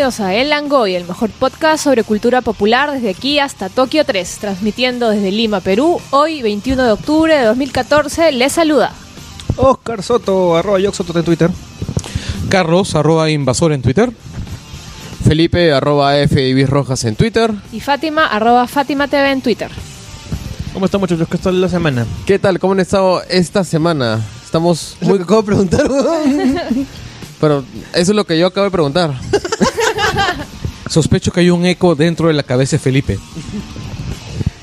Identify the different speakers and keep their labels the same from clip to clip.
Speaker 1: Bienvenidos a El Langoy, el mejor podcast sobre cultura popular desde aquí hasta Tokio 3, transmitiendo desde Lima, Perú. Hoy, 21 de octubre de 2014, les saluda.
Speaker 2: Oscar Soto, arroba Yoxoto en Twitter.
Speaker 3: Carlos, arroba invasor en Twitter.
Speaker 4: Felipe, arroba F Rojas en Twitter.
Speaker 1: Y Fátima, arroba Fátima TV en Twitter.
Speaker 2: ¿Cómo están muchachos? ¿Qué tal la semana?
Speaker 4: ¿Qué tal? ¿Cómo han estado esta semana? Estamos
Speaker 2: que acabo de preguntar,
Speaker 4: Pero eso es lo que yo acabo de preguntar.
Speaker 3: Sospecho que hay un eco dentro de la cabeza de Felipe.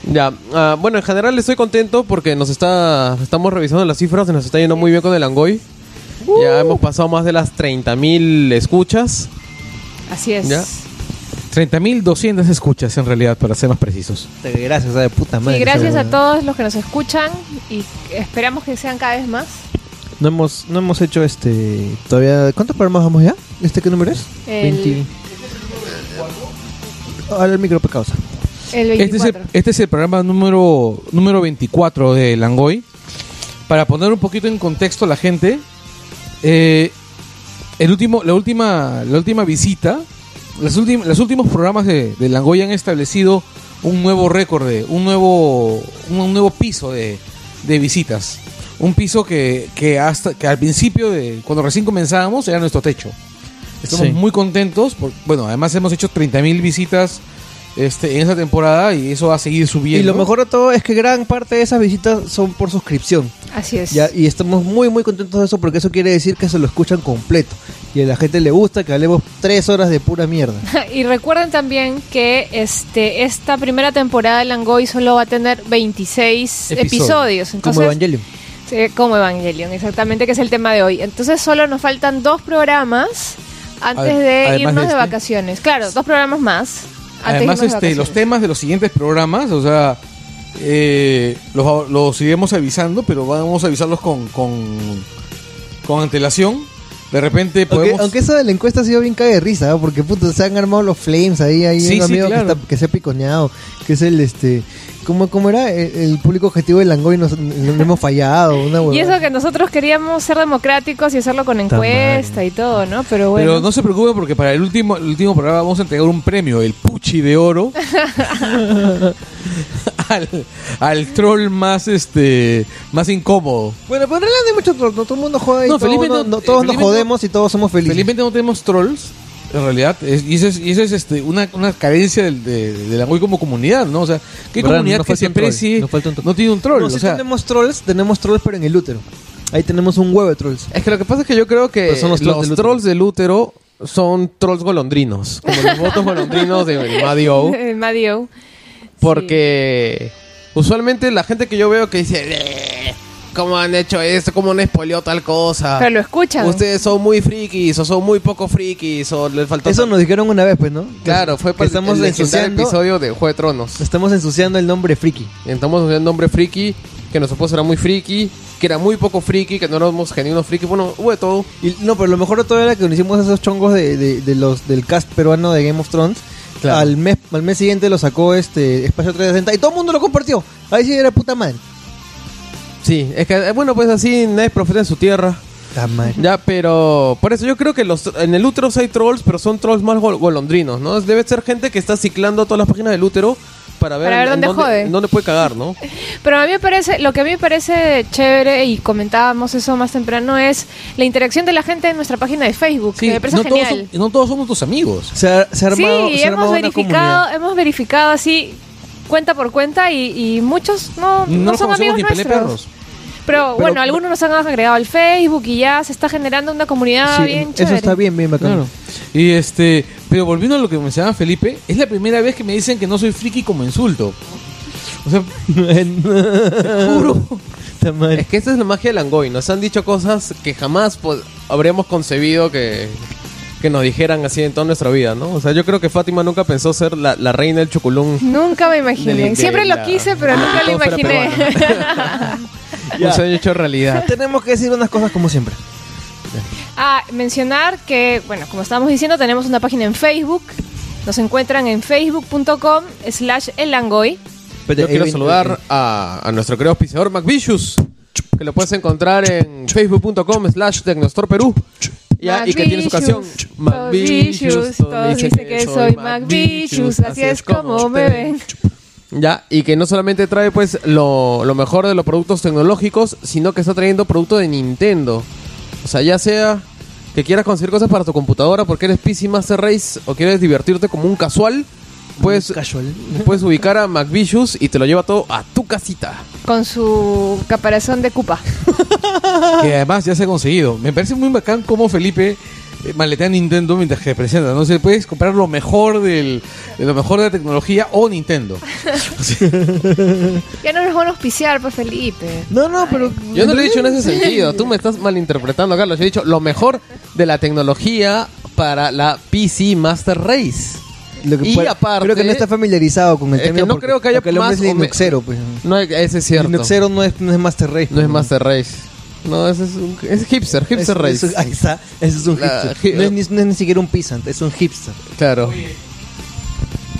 Speaker 4: Ya, ah, bueno, en general estoy contento porque nos está estamos revisando las cifras y nos está yendo muy bien con el Angoy. Ya hemos pasado más de las 30.000 escuchas.
Speaker 1: Así es.
Speaker 4: Ya.
Speaker 3: 30.200 escuchas en realidad, para ser más precisos.
Speaker 2: Gracias, sea, de puta madre.
Speaker 1: Y gracias a todos los que nos escuchan y esperamos que sean cada vez más.
Speaker 2: No hemos, no hemos hecho este. Todavía. ¿Cuántos programas vamos ya? ¿Este qué número es?
Speaker 1: El-
Speaker 2: 20. Ahora el micro causa.
Speaker 1: El
Speaker 3: Este es, el,
Speaker 1: 24.
Speaker 3: este es el programa número, número 24 de Langoy. Para poner un poquito en contexto a la gente, eh, el último, la, última, la última visita, las últim- los últimos programas de, de Langoy han establecido un nuevo récord, de, un, nuevo, un, un nuevo piso de, de visitas. Un piso que, que, hasta, que al principio, de cuando recién comenzábamos, era nuestro techo. Estamos
Speaker 2: Sí.
Speaker 3: muy contentos. por- bueno, además hemos hecho 30.000 visitas este, en esa temporada y eso va a seguir subiendo.
Speaker 2: Y lo mejor de todo es que gran parte de esas visitas son por suscripción.
Speaker 1: Así es.
Speaker 2: Ya, y estamos muy, muy contentos de eso porque eso quiere decir que se lo escuchan completo. Y a la gente le gusta que hablemos tres horas de pura mierda.
Speaker 1: Y recuerden también que este esta primera temporada de Langoy solo va a tener 26
Speaker 3: Episodios.
Speaker 1: episodios.
Speaker 2: Como
Speaker 1: Entonces,
Speaker 2: Evangelion.
Speaker 1: Sí, como Evangelion, exactamente, que es el tema de hoy. Entonces solo nos faltan dos programas antes de irnos
Speaker 3: de
Speaker 1: de,
Speaker 3: este.
Speaker 1: vacaciones. Claro, dos programas más. Antes
Speaker 3: Además, este, los temas de los siguientes programas, o sea, eh, los, los iremos avisando, pero vamos a avisarlos con, con, con antelación. De repente
Speaker 2: Aunque,
Speaker 3: podemos...
Speaker 2: aunque eso de la encuesta ha sido bien cague de risa, ¿no? porque puto, se han armado los flames ahí, hay
Speaker 3: Sí,
Speaker 2: un
Speaker 3: sí,
Speaker 2: amigo
Speaker 3: claro.
Speaker 2: que, está- que se ha piconeado, que es el este ¿cómo, cómo era? El, el público objetivo del Langoy nos, nos hemos fallado, una
Speaker 1: Y eso que nosotros queríamos ser democráticos y hacerlo con encuesta y todo, ¿no? Pero bueno.
Speaker 3: Pero no se preocupen porque para el último, el último programa vamos a entregar un premio, el Puchi de Oro, al, al troll más este más incómodo.
Speaker 2: Bueno, pero en realidad no hay mucho troll, no todo el mundo joda y
Speaker 3: No,
Speaker 2: todo
Speaker 3: felizmente
Speaker 2: mundo-
Speaker 3: no-
Speaker 2: no- todos nos jodemos y todos somos felices.
Speaker 3: Felizmente no tenemos trolls, en realidad, es- y eso es, y eso es este, una, una carencia del, de, de la Goy como comunidad, ¿no? O sea, ¿qué
Speaker 2: ¿Verdad?
Speaker 3: comunidad que se precie
Speaker 2: nos falta un troll.
Speaker 3: no tiene un troll?
Speaker 2: No,
Speaker 3: o sea,
Speaker 2: tenemos trolls, tenemos trolls pero en el útero. Ahí tenemos un huevo de trolls.
Speaker 4: Es que lo que pasa es que yo creo que
Speaker 2: Pero son los
Speaker 4: los,
Speaker 2: trolls del útero.
Speaker 4: trolls del útero son trolls golondrinos. Como los votos golondrinos de Madio.
Speaker 1: Madio.
Speaker 4: Porque usualmente la gente que yo veo que dice, "Eh, ¿cómo han hecho esto? ¿Cómo han spoileado tal cosa?
Speaker 1: Pero lo escuchan.
Speaker 4: Ustedes son muy frikis o son muy poco frikis o les faltó...
Speaker 2: Eso
Speaker 4: tal-".
Speaker 2: nos dijeron una vez, pues, ¿no?
Speaker 4: Claro, fue para
Speaker 2: estamos
Speaker 4: el
Speaker 2: ensuciando,
Speaker 4: episodio de Juego de Tronos.
Speaker 2: estamos ensuciando el nombre friki.
Speaker 4: Estamos usando el nombre friki, que nuestro esposo era muy friki, que era muy poco friki, que no éramos genuinos friki. Bueno, hubo de todo.
Speaker 2: Y, no, pero lo mejor de todo era que nos hicimos esos chongos de, de- de los del cast peruano de Game of Thrones.
Speaker 4: Claro.
Speaker 2: Al mes al mes siguiente lo sacó este Espacio 360 y todo el mundo lo compartió. Ahí sí era puta madre.
Speaker 4: Sí, es que, eh, bueno, pues así nadie es profeta en su tierra. Ya, pero por eso yo creo que los en el útero hay trolls, pero son trolls más gol- golondrinos, ¿no? Debe ser gente que está ciclando todas las páginas del útero para ver,
Speaker 1: Para ver
Speaker 4: en
Speaker 1: dónde jode.
Speaker 4: en dónde puede cagar, ¿no?
Speaker 1: Pero a mí me parece, lo que a mí me parece chévere, y comentábamos eso más temprano, es la interacción de la gente en nuestra página de Facebook,
Speaker 3: sí,
Speaker 1: que me parece
Speaker 3: no, todos, son- no todos somos tus amigos.
Speaker 2: Se ha, se ha
Speaker 1: sí,
Speaker 2: armado, se ha
Speaker 1: hemos
Speaker 2: armado una
Speaker 1: verificado, hemos verificado así cuenta por cuenta y, y muchos no, no,
Speaker 3: No,
Speaker 1: son amigos
Speaker 3: ni
Speaker 1: nuestros. Pero,
Speaker 2: Pero-
Speaker 1: bueno, algunos nos han agregado al Facebook y ya se está generando una comunidad
Speaker 2: Sí,
Speaker 1: bien
Speaker 2: eso
Speaker 1: chévere.
Speaker 2: está bien, bien bacán.
Speaker 3: Claro. Y este, pero volviendo a lo que mencionaba Felipe, es la primera vez que me dicen que no soy friki como insulto. O sea, te juro.
Speaker 4: Es que esa es la magia del Angoy. Nos han dicho cosas que jamás pues, habríamos concebido que, que nos dijeran así en toda nuestra vida, ¿no? O sea, yo creo que Fátima nunca pensó ser la, la reina del chuculún.
Speaker 1: Nunca me imaginé. Siempre lo quise, pero nunca lo imaginé.
Speaker 4: Un sueño hecho realidad.
Speaker 2: Tenemos que decir unas cosas como siempre.
Speaker 1: Ah, mencionar que, bueno, como estábamos diciendo, tenemos una página en Facebook. Nos encuentran en facebook.com slash elangoy.
Speaker 4: Yo quiero saludar a, a nuestro querido auspiciador McVicious, que lo puedes encontrar en facebook.com slash Tecnostor Perú. Ya, y que tiene su canción.
Speaker 1: McVicious, todos dicen que soy McVicious, así es como me ven.
Speaker 4: Ya, y que no solamente trae pues lo, lo mejor de los productos tecnológicos, sino que está trayendo producto de Nintendo. O sea, ya sea que quieras conseguir cosas para tu computadora porque eres PC Master Race o quieres divertirte como un casual, puedes,
Speaker 2: Casual.
Speaker 4: puedes ubicar a McVicious y te lo lleva todo a tu casita.
Speaker 1: Con su caparazón de cupa.
Speaker 3: que además ya se ha conseguido. Me parece muy bacán cómo Felipe maletea Nintendo mientras que presenta. No sé, puedes comprar lo mejor del, de lo mejor de la tecnología o Nintendo.
Speaker 1: Ya no nos van a auspiciar, pues Felipe.
Speaker 2: No, no, pero.
Speaker 4: Yo no lo he dicho en ese sentido, tú me estás malinterpretando, Carlos. Yo he dicho lo mejor de la tecnología para la PC Master Race.
Speaker 2: Lo que
Speaker 4: Y
Speaker 2: puede-
Speaker 4: aparte-
Speaker 2: Creo que no está familiarizado con el
Speaker 4: Es que no
Speaker 2: porque-
Speaker 4: creo que haya
Speaker 2: porque el
Speaker 4: más
Speaker 2: es Linuxero, pues.
Speaker 4: No, ese es cierto.
Speaker 2: Linuxero no es, no es Master Race.
Speaker 4: No es
Speaker 2: pues.
Speaker 4: Master Race. No, ese es un es hipster, hipster
Speaker 2: Es-
Speaker 4: race.
Speaker 2: es- ahí está, ese es un
Speaker 4: La-
Speaker 2: hipster. No es, ni, no es ni siquiera un peasant, es un hipster.
Speaker 4: Claro.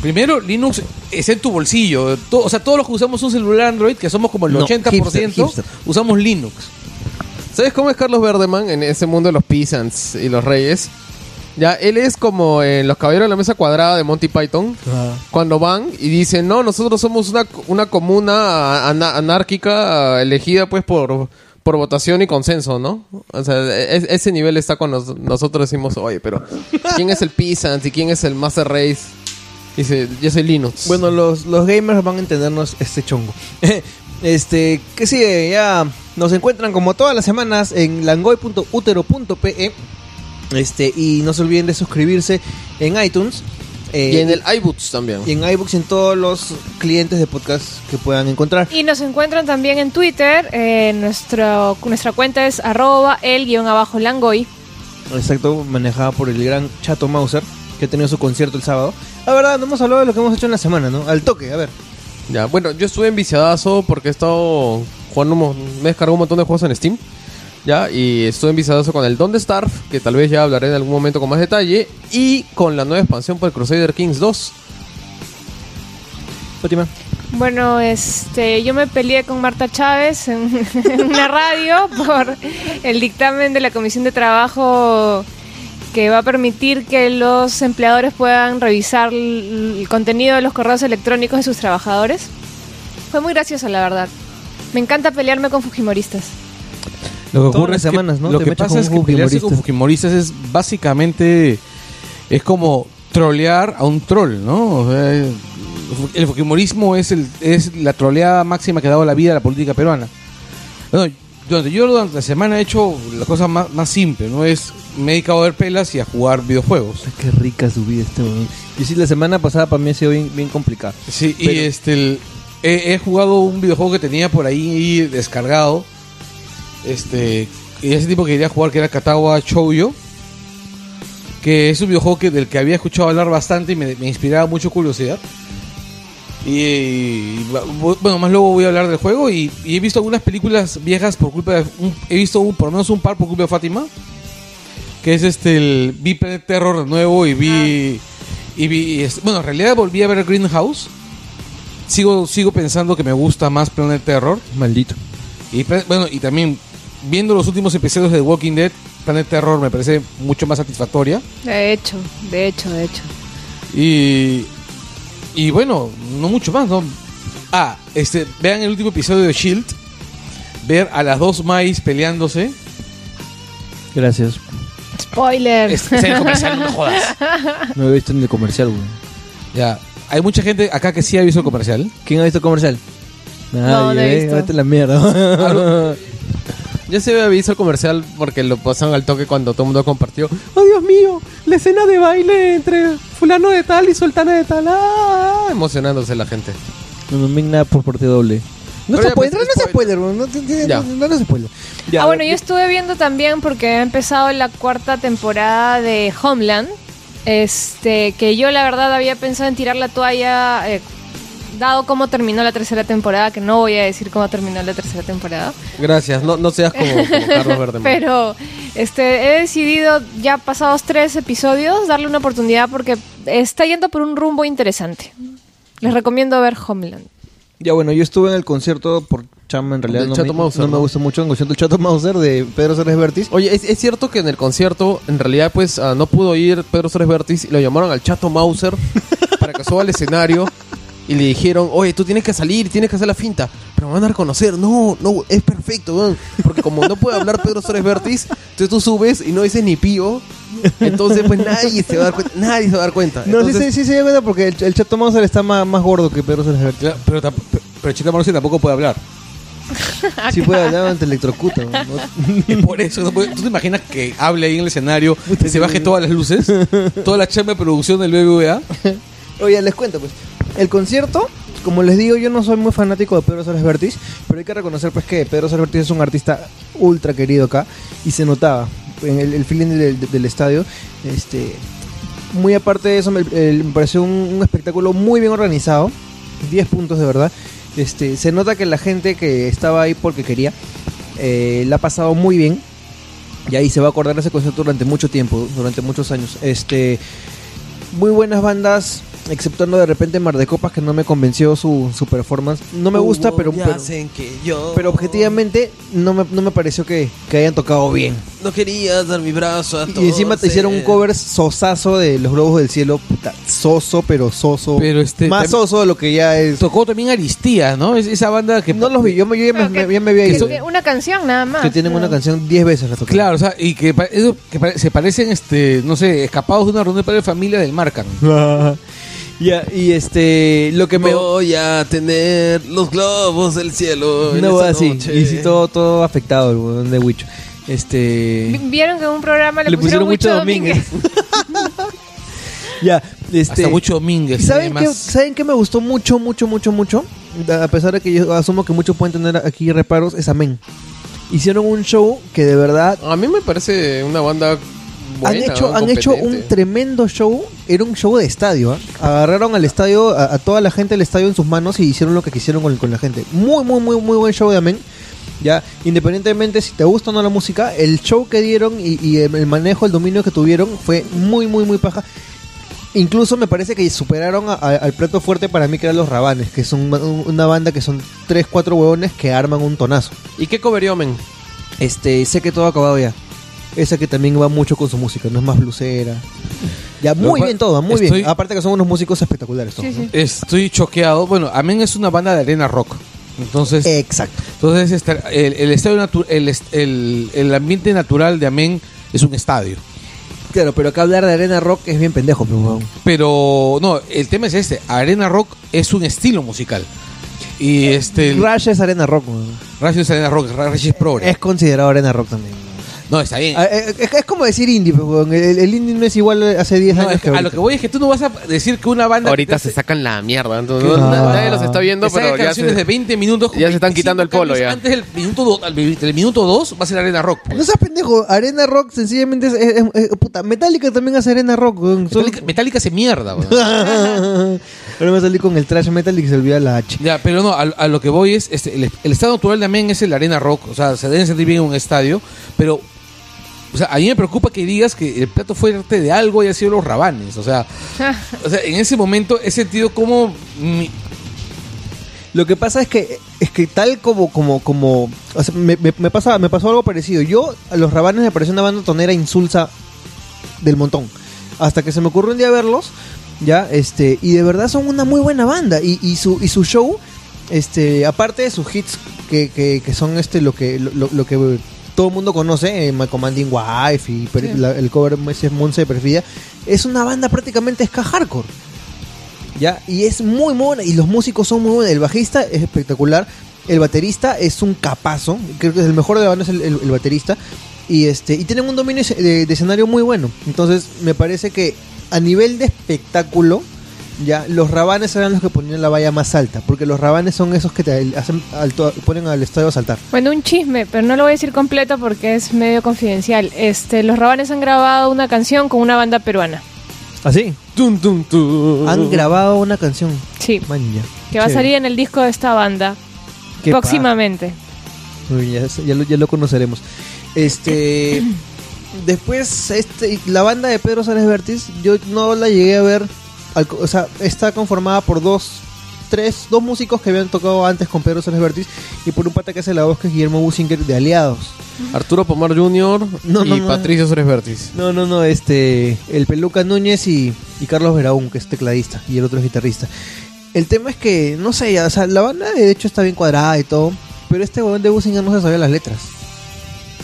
Speaker 3: Primero, Linux es en tu bolsillo. To- o sea, todos los que usamos un celular Android, que somos como el
Speaker 2: No,
Speaker 3: 80%,
Speaker 2: hipster, hipster.
Speaker 3: usamos Linux.
Speaker 4: ¿Sabes cómo es Carlos Verdeman en ese mundo de los peasants y los reyes? Ya, él es como en Los Caballeros de la Mesa Cuadrada de Monty Python. Cuando van y dicen, no, nosotros somos una, una comuna ana- anárquica elegida pues por, por votación y consenso, ¿no? O sea, es- ese nivel está nos- nosotros decimos, oye, pero ¿quién es el Peasant y quién es el Master Race? Dice, yo soy Linux.
Speaker 2: Bueno, los, los gamers van a entendernos este chongo. este, que sigue, ya nos encuentran como todas las semanas en langoy.utero.pe. Este, y no se olviden de suscribirse en iTunes. Eh,
Speaker 4: y en el iBoots también.
Speaker 2: y en iBooks y en todos los clientes de podcast que puedan encontrar.
Speaker 1: Y nos encuentran también en Twitter. eh, nuestro, nuestra cuenta es arroba el guion abajo langoy.
Speaker 2: Exacto, manejada por el gran Chato Mauser, que ha tenido su concierto el sábado. La verdad, no hemos hablado de lo que hemos hecho en la semana, ¿no? Al toque, a ver.
Speaker 4: Ya, bueno, yo estuve enviciadazo porque he estado jugando, me descargó un montón de juegos en Steam. Ya, y estuve enviciadazo con el Don't Starve, que tal vez ya hablaré en algún momento con más detalle. Y con la nueva expansión por Crusader Kings 2.
Speaker 2: Fátima.
Speaker 1: Bueno, este, yo me peleé con Marta Chávez en, en una radio por el dictamen de la Comisión de Trabajo que va a permitir que los empleadores puedan revisar el contenido de los correos electrónicos de sus trabajadores. Fue muy gracioso, la verdad. Me encanta pelearme con fujimoristas.
Speaker 3: Lo que ocurre es que,
Speaker 2: semanas, ¿no?
Speaker 3: lo
Speaker 2: Te
Speaker 3: que pasa es que pelearse con
Speaker 2: fujimoristas.
Speaker 3: es básicamente es como trolear a un troll, ¿no? O sea, el fujimorismo es el es la troleada máxima que ha dado la vida a la política peruana. Bueno, durante, yo durante la semana he hecho la cosa más, más simple, ¿no? Es me he dedicado a ver pelas y a jugar videojuegos.
Speaker 2: Qué rica su vida este weón. Y sí, la semana pasada para mí ha sido bien, bien complicada.
Speaker 3: Sí, y este el- he, he jugado un videojuego que tenía por ahí descargado. Este, y ese tipo que quería jugar que era Katawa Shoujo. Que es un videojuego que, del que había escuchado hablar bastante y me, me inspiraba mucho curiosidad. Y, y, bueno, más luego voy a hablar del juego y, y he visto algunas películas viejas por culpa de un- he visto un- por lo menos un par por culpa de Fátima. Que es este el vi Planet Terror de nuevo y vi y vi y es- bueno, en realidad volví a ver Greenhouse. Sigo sigo pensando que me gusta más Planet Terror
Speaker 2: Maldito.
Speaker 3: y bueno, y también viendo los últimos episodios de The Walking Dead, Planet Terror me parece mucho más satisfactoria.
Speaker 1: De hecho, de hecho, de hecho.
Speaker 3: Y y bueno, no mucho más, ¿no? Ah, este, vean el último episodio de Shield. Ver a las dos Mais peleándose.
Speaker 2: Gracias.
Speaker 1: Spoiler.
Speaker 3: Es, es el comercial, no me jodas.
Speaker 2: No he visto ni el comercial, weón.
Speaker 3: Ya. Hay mucha gente acá que sí ha visto el comercial.
Speaker 2: ¿Quién ha visto el comercial?
Speaker 1: No, no he
Speaker 2: eh,
Speaker 1: visto.
Speaker 2: vete a la mierda.
Speaker 4: Yo sí había visto el comercial porque lo pasaron al toque cuando todo el mundo compartió. ¡Oh, Dios mío! La escena de baile entre fulano de tal y sultana de tal. ¡Ah! Emocionándose la gente.
Speaker 2: no me nada por parte doble. No se puede, no se weón. No, no, no, no se spoiler. Ya,
Speaker 1: ah, bueno, yo estuve viendo también porque ha empezado la cuarta temporada de Homeland. Este, que yo la verdad había pensado en tirar la toalla, eh, dado cómo terminó la tercera temporada, que no voy a decir cómo terminó la tercera temporada.
Speaker 4: Gracias. No, no seas como, como Carlos Verdeman.
Speaker 1: Pero este, he decidido, ya pasados tres episodios, darle una oportunidad porque está yendo por un rumbo interesante. Les recomiendo ver Homeland.
Speaker 2: Ya bueno, yo estuve en el concierto por chamba en realidad no,
Speaker 4: Chato
Speaker 2: me,
Speaker 4: Mauser,
Speaker 2: no me gusta mucho. En del Chato Mauser de Pedro Suárez Vértiz.
Speaker 4: Oye, ¿es, es cierto que en el concierto, en realidad, pues, ah, no pudo ir Pedro Suárez Vértiz y lo llamaron al Chato Mauser para que suba al escenario y le dijeron, oye, tú tienes que salir, tienes que hacer la finta, pero me van a reconocer. No, no, es perfecto, weón. Porque como no puede hablar Pedro Suárez Vértiz, entonces tú subes y no dices ni pío. Entonces, pues nadie se va a dar cuenta. Nadie se va a dar cuenta.
Speaker 2: No, sí,
Speaker 4: Entonces,
Speaker 2: sí, sí se dio cuenta porque el, el Chato Mauser está más, más gordo que Pedro Suárez Vértiz.
Speaker 3: Claro, Pero, tamp- pero Chita Morrison tampoco puede hablar.
Speaker 2: Sí puede hablar ante electrocuta. ¿no?
Speaker 3: Y por eso, no ¿tú te imaginas que hable ahí en el escenario, que se baje todas las luces, toda la chamba de producción del BBVA?
Speaker 2: Oye, les cuento pues. El concierto, como les digo, yo no soy muy fanático de Pedro Suárez Vértiz, pero hay que reconocer pues que Pedro Suárez Vértiz es un artista ultra querido acá y se notaba en el, el feeling del, estadio. Este, muy aparte de eso, me, me pareció un, espectáculo muy bien organizado. 10 puntos de verdad. Este, se nota que la gente que estaba ahí porque quería eh, la ha pasado muy bien. Y ahí se va a acordar ese concierto durante mucho tiempo, durante muchos años. Este, muy buenas bandas, exceptuando de repente Mar de Copas, que no me convenció su, su performance. No me gusta, pero, pero,
Speaker 4: que yo
Speaker 2: pero objetivamente no me, no me pareció que, que hayan tocado bien.
Speaker 4: no querías dar mi brazo a
Speaker 2: Y encima te hicieron un cover sosazo de Los Globos del Cielo, puta, soso, pero soso.
Speaker 3: Pero este,
Speaker 2: más soso de lo que ya es.
Speaker 3: Tocó también Aristía, ¿no? Es esa banda que...
Speaker 2: No los vi, yo, me- yo ya, me,
Speaker 1: que-
Speaker 2: ya me había ido.
Speaker 1: una canción nada más.
Speaker 2: Que tienen
Speaker 1: ¿no?
Speaker 2: una canción 10 veces la tocaron.
Speaker 3: Claro, o sea, y que, eso, que se parecen, este, no sé, escapados de una reunión de padre de familia del Marcan.
Speaker 2: ya, y este, lo que me...
Speaker 4: Voy a tener los globos del cielo.
Speaker 2: No,
Speaker 4: esta
Speaker 2: así,
Speaker 4: noche.
Speaker 2: y sí, todo, todo afectado el weón de Wicho. Este...
Speaker 1: Vi- Vieron que en un programa le,
Speaker 2: Le pusieron
Speaker 1: Huicho
Speaker 2: Huicho Domínguez. Ya, este...
Speaker 3: Hasta mucho Domínguez.
Speaker 2: ¿Y ¿Saben qué. ¿Saben qué me gustó mucho, mucho, mucho, mucho? A pesar de que yo asumo que muchos pueden tener aquí reparos, es Amén. Hicieron un show que de verdad
Speaker 4: A mí me parece una banda buena,
Speaker 2: han hecho,
Speaker 4: ¿no?
Speaker 2: han hecho un tremendo show. Era un show de estadio. ¿ah? Agarraron al estadio, a, a toda la gente del estadio en sus manos y hicieron lo que quisieron con, con la gente. Muy, muy, muy, muy buen show de Amén. Ya, independientemente si te gusta o no la música, el show que dieron y, y el manejo, el dominio que tuvieron fue muy, muy, muy paja. Incluso me parece que superaron a- a- al plato fuerte para mí que eran los Rabanes, que son un- una banda que son 3, 4 huevones que arman un tonazo.
Speaker 4: ¿Y qué coverió, men?
Speaker 2: Este, sé que todo ha acabado ya. Esa que también va mucho con su música, no es más blusera. Ya, muy bien todo, muy
Speaker 3: estoy-
Speaker 2: bien. Aparte que son unos músicos espectaculares todos,
Speaker 1: Sí,
Speaker 2: ¿no?
Speaker 1: sí.
Speaker 3: Estoy choqueado. Bueno, Amén es una banda de arena rock. Entonces,
Speaker 2: Exacto.
Speaker 3: entonces este, el, el estadio natu- el, el, el ambiente natural de Amén es un estadio.
Speaker 2: Claro, pero acá hablar de arena rock es bien pendejo, pero weón.
Speaker 3: Pero no, el tema es este. Arena rock es un estilo musical. Y este...
Speaker 2: Rush es arena rock.
Speaker 3: Rush es arena rock, Rush es progre.
Speaker 2: Es considerado arena rock también.
Speaker 3: No, está bien.
Speaker 2: Ah, eh, Es, es como decir indie, pero weón. El, el indie no es igual hace 10
Speaker 3: No,
Speaker 2: años
Speaker 3: es que
Speaker 2: que
Speaker 3: a lo que voy es que tú no vas a decir que una banda...
Speaker 4: Ahorita se sacan la mierda. entonces, nadie los está viendo, pero ya
Speaker 3: canciones
Speaker 4: se...
Speaker 3: de 20 minutos.
Speaker 4: ya se están
Speaker 3: 25
Speaker 4: quitando el polo, ya.
Speaker 3: Antes del minuto, do- al- del minuto 2 va a ser arena rock. pues.
Speaker 2: No seas pendejo, arena rock sencillamente es, es- es- es- puta, Metallica también hace arena rock,
Speaker 3: Metallica, Metallica se mierda, weón.
Speaker 2: Ahora me salí con el trash metal y que se olvida la H.
Speaker 3: Ya, pero no, a, a lo que voy es, este, el, el estado natural Amén es el arena rock, o sea, se deben sentir bien en un estadio, pero, o sea, a mí me preocupa que digas que el plato fuerte de algo haya sido los rabanes, o sea, o sea, en ese momento he sentido como, mi-
Speaker 2: Lo que pasa es que es que tal como como como o sea, me, me- me pasa me pasó algo parecido. Yo a los Rabanes me pareció una banda tonera insulsa del montón. Hasta que se me ocurrió un día verlos, ya, este, y de verdad son una muy buena banda y, y su y su show este, aparte de sus hits que, que, que son este lo que lo, lo- lo que todo el mundo conoce, eh, My Commanding Wife y per-
Speaker 1: Sí.
Speaker 2: la- el cover ese Monse de Perfidia, es una banda prácticamente ska hardcore. ¿ya? Y es muy buena, y los músicos son muy buenos. El bajista es espectacular, el baterista es un capazo, creo que es el mejor de la banda es el, el- el baterista, y este y tienen un dominio de escenario muy bueno. Entonces, me parece que a nivel de espectáculo, ya los rabanes eran los que ponían la valla más alta, porque los rabanes son esos que te hacen alto- ponen al estadio a saltar.
Speaker 1: Bueno, un chisme, pero no lo voy a decir completo porque es medio confidencial. Este, los Rabanes han grabado una canción con una banda peruana.
Speaker 2: ¿Así?
Speaker 4: Tum, tum, tum.
Speaker 2: Han grabado una canción.
Speaker 1: Sí,
Speaker 2: Man, ya.
Speaker 1: que va a salir en el disco de esta banda
Speaker 2: Qué
Speaker 1: próximamente.
Speaker 2: Uy, ya, ya lo, ya lo conoceremos. Este. después, este, la banda de Pedro Sánchez Vértiz, yo no la llegué a ver. Al o sea, está conformada por dos tres, dos músicos que habían tocado antes con Pedro Vértiz y por un pata que hace la voz que es Guillermo Businger de Aliados.
Speaker 4: Arturo Pomar Jr.
Speaker 2: No,
Speaker 4: y
Speaker 2: no, no.
Speaker 4: Patricio Suárez.
Speaker 2: No, no, no, este, el Peluca Núñez y, y Carlos Veraún, que es tecladista, y el otro es guitarrista. El tema es que, no sé, ya, o sea, la banda de hecho está bien cuadrada y todo, pero este weón de Businger no se sabía las letras.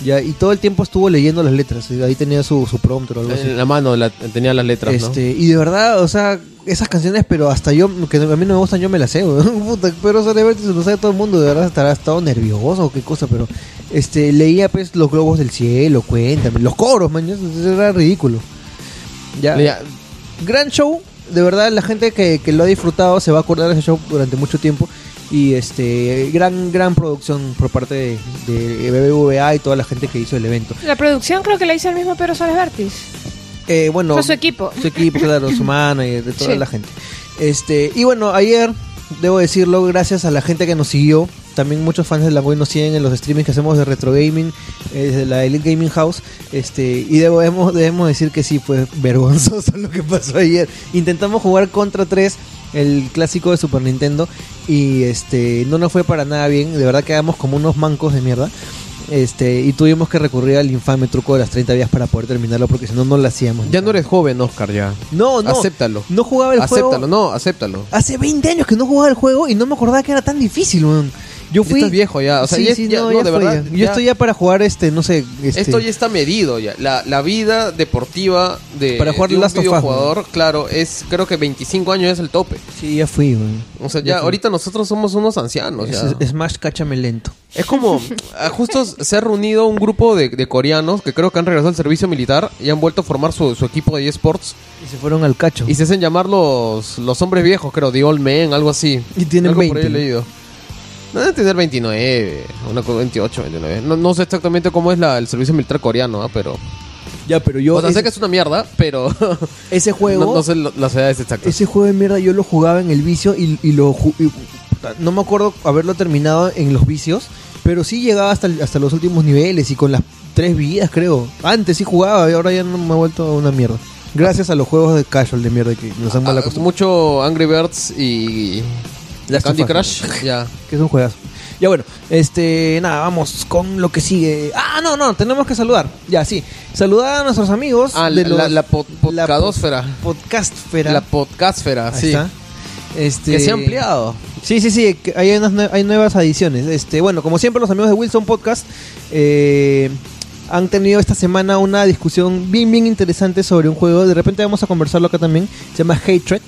Speaker 2: Ya, y todo el tiempo estuvo leyendo las letras, y ahí tenía su, su prompter o algo así.
Speaker 4: En la mano la- tenía las letras, ¿no?
Speaker 2: Este, y de verdad, o sea, esas canciones, pero hasta yo, que a mí no me gustan, yo me las sé, weón. Puta, pero Suárez se lo sabe todo el mundo, de verdad estará estado nervioso o qué cosa, pero este, leía pues los globos del cielo, cuéntame, los coros, man, eso era ridículo. Ya,
Speaker 4: Ya,
Speaker 2: gran show, de verdad la gente que, que lo ha disfrutado se va a acordar de ese show durante mucho tiempo y este gran gran producción por parte de, de BBVA y toda la gente que hizo el evento.
Speaker 1: La producción creo que la hizo el mismo Pedro Suárez Vértiz.
Speaker 2: Eh, bueno,
Speaker 1: Fue su equipo.
Speaker 2: su equipo, claro, su manager, de toda
Speaker 1: Sí.
Speaker 2: la gente. Este, y bueno, ayer, debo decirlo, gracias a la gente que nos siguió, también muchos fans de la web nos siguen en los streamings que hacemos de Retro Gaming, eh, de la Elite Gaming House, este, y debemos, debemos decir que sí, fue vergonzoso lo que pasó ayer. Intentamos jugar contra 3, el clásico de Super Nintendo, y este, no nos fue para nada bien, de verdad quedamos como unos mancos de mierda. Este, y tuvimos que recurrir al infame truco de las 30 días para poder terminarlo porque si no no lo hacíamos.
Speaker 4: ya no eres joven, Oscar, ya.
Speaker 2: No, no.
Speaker 4: Acéptalo.
Speaker 2: No jugaba el
Speaker 4: acéptalo,
Speaker 2: juego.
Speaker 4: no, acéptalo.
Speaker 2: Hace 20 años que no jugaba el juego y no me acordaba que era tan difícil, weón. Yo fui.
Speaker 4: Estás viejo ya, o sea,
Speaker 2: sí,
Speaker 4: ya-
Speaker 2: sí,
Speaker 4: ya-
Speaker 2: no,
Speaker 4: no,
Speaker 2: ya
Speaker 4: de
Speaker 2: fue
Speaker 4: verdad,
Speaker 2: ya. Yo
Speaker 4: ya-
Speaker 2: estoy ya para jugar este, no sé. Este,
Speaker 4: Esto ya está medido ya. La, la vida deportiva de,
Speaker 2: Para jugar
Speaker 4: de un
Speaker 2: Us,
Speaker 4: videojugador, claro, es creo que 25 años es el tope.
Speaker 2: Sí, ya fui, weón.
Speaker 4: O sea,
Speaker 2: Ya
Speaker 4: ahorita nosotros somos unos ancianos. ya.
Speaker 2: Es- Smash cáchame lento.
Speaker 4: Es como, ah, justo se ha reunido un grupo de, de coreanos que creo que han regresado al servicio militar y han vuelto a formar su, su equipo de eSports
Speaker 2: Y se fueron al cacho.
Speaker 4: y se hacen llamar los, los hombres viejos, creo, The Old Men, algo así.
Speaker 2: Y tienen
Speaker 4: algo por ahí
Speaker 2: 20.
Speaker 4: he leído. No deben tener 29, una co- 28, 29. No, no sé exactamente cómo es la, el servicio militar coreano, ah, pero...
Speaker 2: Ya, pero yo.
Speaker 4: o sea,
Speaker 2: ese,
Speaker 4: sé que es una mierda, pero
Speaker 2: ese juego.
Speaker 4: no, no sé lo- las edades exactas.
Speaker 2: Ese juego de mierda yo lo jugaba en el vicio y, y lo y, no me acuerdo haberlo terminado en los vicios, pero sí llegaba hasta, hasta los últimos niveles y con las tres vidas creo. Antes sí jugaba y ahora ya no me ha vuelto una mierda. Gracias a los juegos de casual de mierda que nos han mal
Speaker 4: Ah,
Speaker 2: acostumbrado.
Speaker 4: mucho Angry Birds y
Speaker 2: Last
Speaker 4: Candy. Crush. Ya.
Speaker 2: Que es un juegazo. Ya bueno, este, nada, vamos con lo que sigue. Ah, no, no, tenemos que saludar. Ya, sí. Saludar a nuestros amigos
Speaker 4: Ah,
Speaker 2: de
Speaker 4: la,
Speaker 2: los-
Speaker 4: la, la pod-
Speaker 2: la
Speaker 4: podcastfera.
Speaker 2: podcastfera.
Speaker 4: La podcastfera,
Speaker 2: Ahí
Speaker 4: sí.
Speaker 2: está. Este,
Speaker 4: Que se ha ampliado.
Speaker 2: Sí, sí, sí, que hay, unas nue- hay nuevas adiciones. Este, bueno, como siempre los amigos de Wilson Podcast eh, han tenido esta semana una discusión bien, bien interesante sobre un juego. De repente vamos a conversarlo acá también. Se llama Hatred.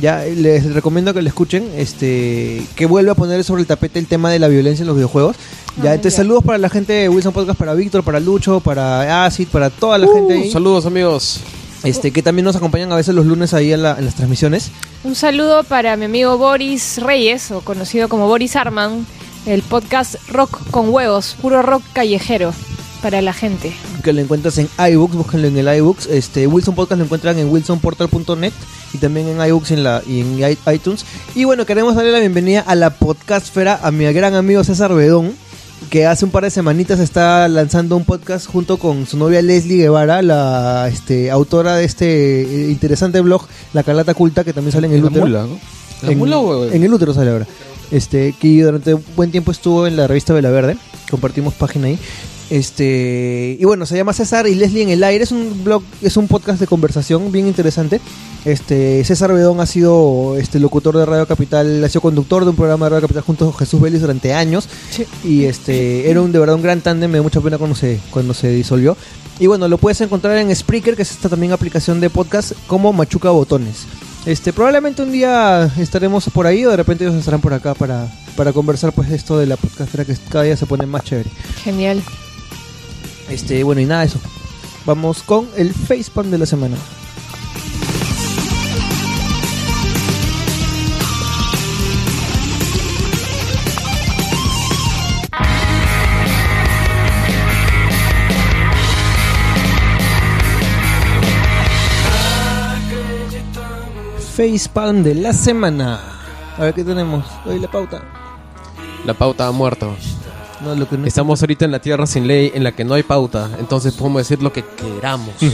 Speaker 2: Ya les recomiendo que lo escuchen, este, que vuelva a poner sobre el tapete el tema de la violencia en los videojuegos. Ya,
Speaker 1: Ah,
Speaker 2: entonces saludos para la gente de Wilson Podcast, para Víctor, para Lucho, para Acid, para toda la gente
Speaker 4: Uh,
Speaker 2: ahí,
Speaker 4: saludos, amigos.
Speaker 2: este, que también nos acompañan a veces los lunes ahí en, la- en las transmisiones.
Speaker 1: Un saludo para mi amigo Boris Reyes, o conocido como Boris Arman, el podcast Rock con Huevos, puro rock callejero para la gente.
Speaker 2: que lo encuentras en iBooks, búsquenlo en el iBooks. Este, Wilson Podcast lo encuentran en wilsonportal.net y también en iBooks y en, la, y en iTunes. Y bueno, queremos darle la bienvenida a la podcastfera a mi gran amigo César Bedón, que hace un par de semanitas está lanzando un podcast junto con su novia Leslie Guevara, la este, autora de este eh, interesante blog, La Calata Culta, que también sale en el
Speaker 3: la
Speaker 2: útero.
Speaker 3: mula, ¿no? La
Speaker 2: en,
Speaker 3: mula,
Speaker 2: en el útero sale ahora. Este, que durante un buen tiempo estuvo en la revista Vela Verde. Compartimos página ahí. Este, y bueno, se llama César y Leslie en el aire. Es un blog, es un podcast de conversación bien interesante. Este, César Bedón ha sido este locutor de Radio Capital, ha sido conductor de un programa de Radio Capital junto a Jesús Vélez durante años. Y este, era un de verdad un gran tándem, me da mucha pena cuando se, cuando se disolvió. Y bueno, lo puedes encontrar en Spreaker, que es esta también aplicación de podcast, como Machuca Botones. Este, probablemente un día estaremos por ahí o de repente ellos estarán por acá para, para conversar pues esto de la podcastera que cada día se pone más chévere.
Speaker 1: Genial.
Speaker 2: Este, bueno y nada, eso. Vamos con el facepalm de la semana. Facepalm de la semana. A ver qué tenemos. Doy la pauta.
Speaker 4: La pauta ha muerto.
Speaker 2: No, lo que no
Speaker 4: Estamos ahorita en la tierra sin ley en la que no hay pauta. Entonces podemos decir lo que queramos.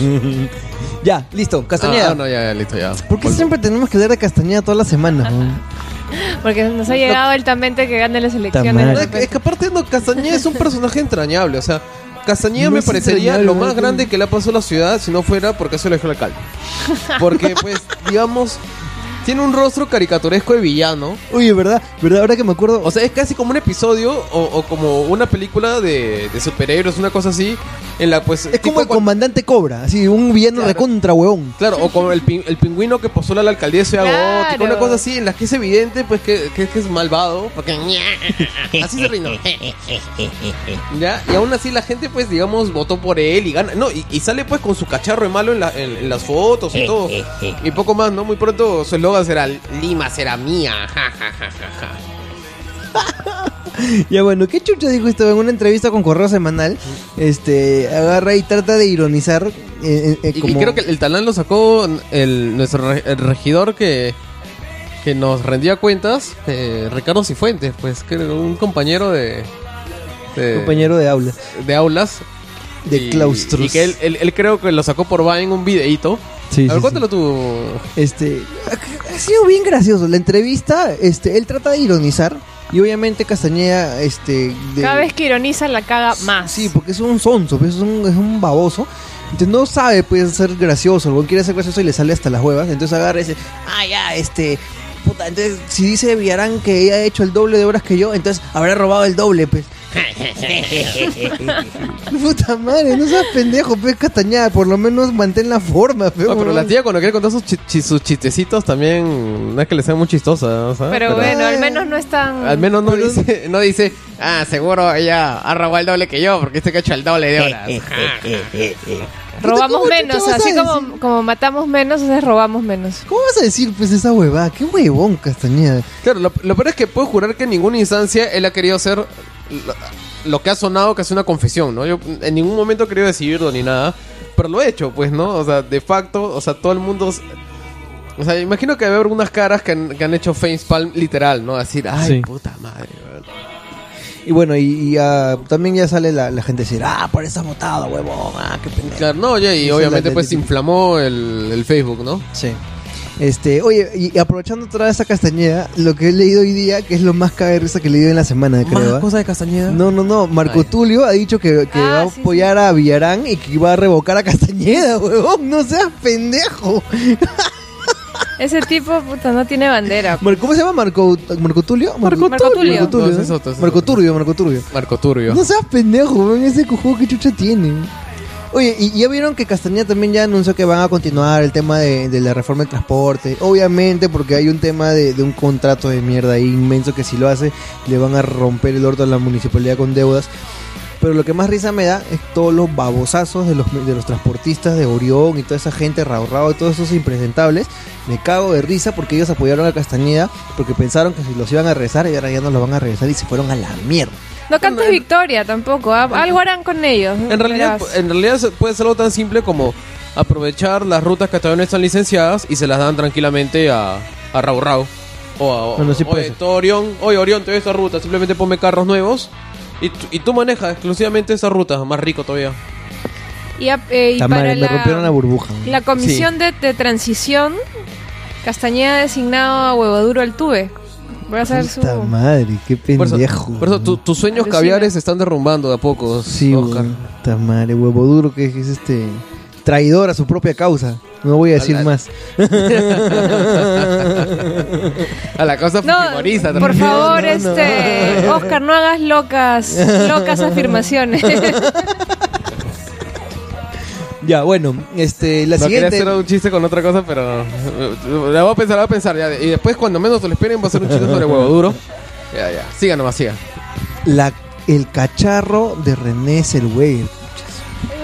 Speaker 2: Ya, listo. Castañeda.
Speaker 4: Ah, no, ya, ya, listo, ya.
Speaker 2: ¿Por qué siempre tenemos que leer de Castañeda toda la semana?
Speaker 1: Porque nos ha llegado altamente que gane las elecciones.
Speaker 4: es, que,
Speaker 1: repente.
Speaker 4: es que aparte no, Castañeda es un personaje entrañable, o sea, Castañeda
Speaker 2: No
Speaker 4: me parecería lo más grande que le ha pasado a la ciudad si no fuera porque se lo dejó el alcalde. Porque, pues, digamos, tiene un rostro caricaturesco de villano.
Speaker 2: Oye, ¿verdad? ¿Verdad? Ahora que me acuerdo.
Speaker 4: O sea, es casi como un episodio o, o como una película de, de superhéroes, una cosa así, en la pues...
Speaker 2: es como el comandante Cobra, así, un villano
Speaker 4: Claro.
Speaker 2: recontra huevón.
Speaker 4: Claro, o como el, pin- el pingüino que postula a la alcaldía de Ciudad
Speaker 1: Claro.
Speaker 4: Gótica, una cosa así, en la que es evidente pues que, que- que es malvado, porque así se reinó. ¿Ya? Y aún así la gente pues digamos votó por él y gana, no, y, y sale pues con su cacharro de malo en, la- en- en las fotos y todo. Y poco más, ¿no? Muy pronto su eslogan será Lima será mía. ja, ja, ja, ja, ja.
Speaker 2: Ya bueno, ¿qué chucha dijo esto en una entrevista con Correo Semanal? Este, agarra y trata de ironizar. eh, eh,
Speaker 4: Y, y creo que el talán lo sacó el, nuestro el regidor que, que nos rendía cuentas, eh, Ricardo Cifuentes, pues que era un compañero de, de,
Speaker 2: compañero de aulas.
Speaker 4: de aulas.
Speaker 2: De claustros.
Speaker 4: Y que él, él- él creo que lo sacó por Vine un videíto.
Speaker 2: Sí,
Speaker 4: A ver,
Speaker 2: sí,
Speaker 4: cuéntalo tú.
Speaker 2: Este, ha- sido bien gracioso. La entrevista, este, él trata de ironizar. Y obviamente Castañeda, este. de-
Speaker 1: Cada vez que ironiza la caga más.
Speaker 2: Sí, porque es un sonso, pues, es un, es un baboso. Entonces no sabe pues ser gracioso, el quiere ser gracioso y le sale hasta las huevas. Entonces agarra y dice, ah, ya, este. Puta, entonces si dice Villarán que ella ha hecho el doble de horas que yo, entonces habrá robado el doble, pues. Puta madre, no seas pendejo, pues Castañeda, por lo menos mantén la forma, pues,
Speaker 4: No, pero la tía cuando quiere contar sus, chi- chi- sus chistecitos también no es que le sean muy chistosas, ¿sabes?
Speaker 1: Pero bueno, al menos no es tan...
Speaker 4: Al menos no dice, no dice, ah, seguro ella ha robado el doble que yo, porque este que ha hecho el doble de horas.
Speaker 1: Robamos
Speaker 2: ¿Cómo te-
Speaker 1: menos, así como, como matamos menos, entonces robamos menos.
Speaker 2: ¿Cómo vas a decir pues esa huevada? Qué huevón, Castañeda.
Speaker 4: Claro, lo, lo peor es que puedo jurar que en ninguna instancia él ha querido hacer lo, lo que ha sonado que es una confesión, ¿no? Yo en ningún momento he querido decidirlo ni nada, pero lo he hecho, pues, ¿no? O sea, de facto, o sea, todo el mundo... O sea, imagino que debe haber unas caras que han, que han hecho facepalm literal, ¿no? Decir, ay,
Speaker 2: Sí.
Speaker 4: puta madre, weón".
Speaker 2: Y bueno, y, y, ah, también ya sale la, la gente a decir, ah, por eso has votado, huevón, ah, qué pendejo.
Speaker 4: Claro, no, oye, y obviamente pues inflamó el, el Facebook, ¿no?
Speaker 2: Sí. Este, oye, y aprovechando toda esa castañeda, lo que he leído hoy día, que es lo más caga de risa que he leído en la semana, creo.
Speaker 4: cosa de Castañeda?
Speaker 2: No, no, no. Marco
Speaker 4: Ay.
Speaker 2: Tulio ha dicho que, que
Speaker 1: Ah,
Speaker 2: va a
Speaker 1: sí,
Speaker 2: apoyar a Villarán y que va a revocar a Castañeda, huevón. No seas pendejo.
Speaker 1: Ese tipo, puta, no tiene bandera.
Speaker 2: ¿Cómo se llama Marco, Marco Tulio?
Speaker 1: Marco Tulio.
Speaker 2: Marco Tulio.
Speaker 4: No, es
Speaker 2: Marco
Speaker 4: otro.
Speaker 2: Turbio, Marco Turbio.
Speaker 4: Marco Turbio.
Speaker 2: No seas pendejo, weón, ese cojudo que chucha tiene. Oye, y ya vieron que Castañeda también ya anunció que van a continuar el tema de, la reforma del transporte. Obviamente, porque hay un tema de, un contrato de mierda ahí inmenso que si lo hace, le van a romper el orto a la municipalidad con deudas. Pero lo que más risa me da es todos los babosazos de los, transportistas de Orión y toda esa gente raurrao y todos esos impresentables. Me cago de risa porque ellos apoyaron a Castañeda porque pensaron que si los iban a regresar y ahora ya no los van a regresar y se fueron a la mierda.
Speaker 1: No cantes victoria tampoco, ¿ah? algo harán con ellos.
Speaker 4: En realidad,
Speaker 1: verás.
Speaker 4: en realidad puede ser algo tan simple como aprovechar las rutas que todavía no están licenciadas y se las dan tranquilamente a, a Rau Rau. O a
Speaker 2: Bueno, sí
Speaker 4: oye, Orión, oye Orión, te doy esta ruta, simplemente ponme carros nuevos y, tú- y tú manejas exclusivamente esa ruta, más rico todavía.
Speaker 1: Y, a- eh, y para
Speaker 2: madre, me
Speaker 1: la,
Speaker 2: rompieron la burbuja.
Speaker 1: la comisión de, de transición, Castañeda ha designado a Huevoduro al Tuve. Voy a hacer su...
Speaker 2: Puta madre, qué
Speaker 4: Por eso,
Speaker 2: pendejo.
Speaker 4: por eso tu- tus sueños
Speaker 1: Alucina.
Speaker 4: caviares se están derrumbando de a poco.
Speaker 2: Sí,
Speaker 4: Oscar.
Speaker 2: Puta madre, huevo duro que es este traidor a su propia causa. No voy a decir más.
Speaker 4: A la cosa
Speaker 1: No,
Speaker 4: primoriza.
Speaker 1: por favor,
Speaker 2: No, no.
Speaker 1: este, Oscar, no hagas locas, locas afirmaciones.
Speaker 2: ya, bueno, este, la
Speaker 4: no quería
Speaker 2: siguiente.
Speaker 4: hacer un chiste con otra cosa, pero eh, la voy a pensar, la voy a pensar ya. Y después, cuando menos te lo esperen, va a ser un chiste sobre huevo duro. Ya, ya. Siga nomás, siga.
Speaker 2: La, el cacharro de René Zellweger,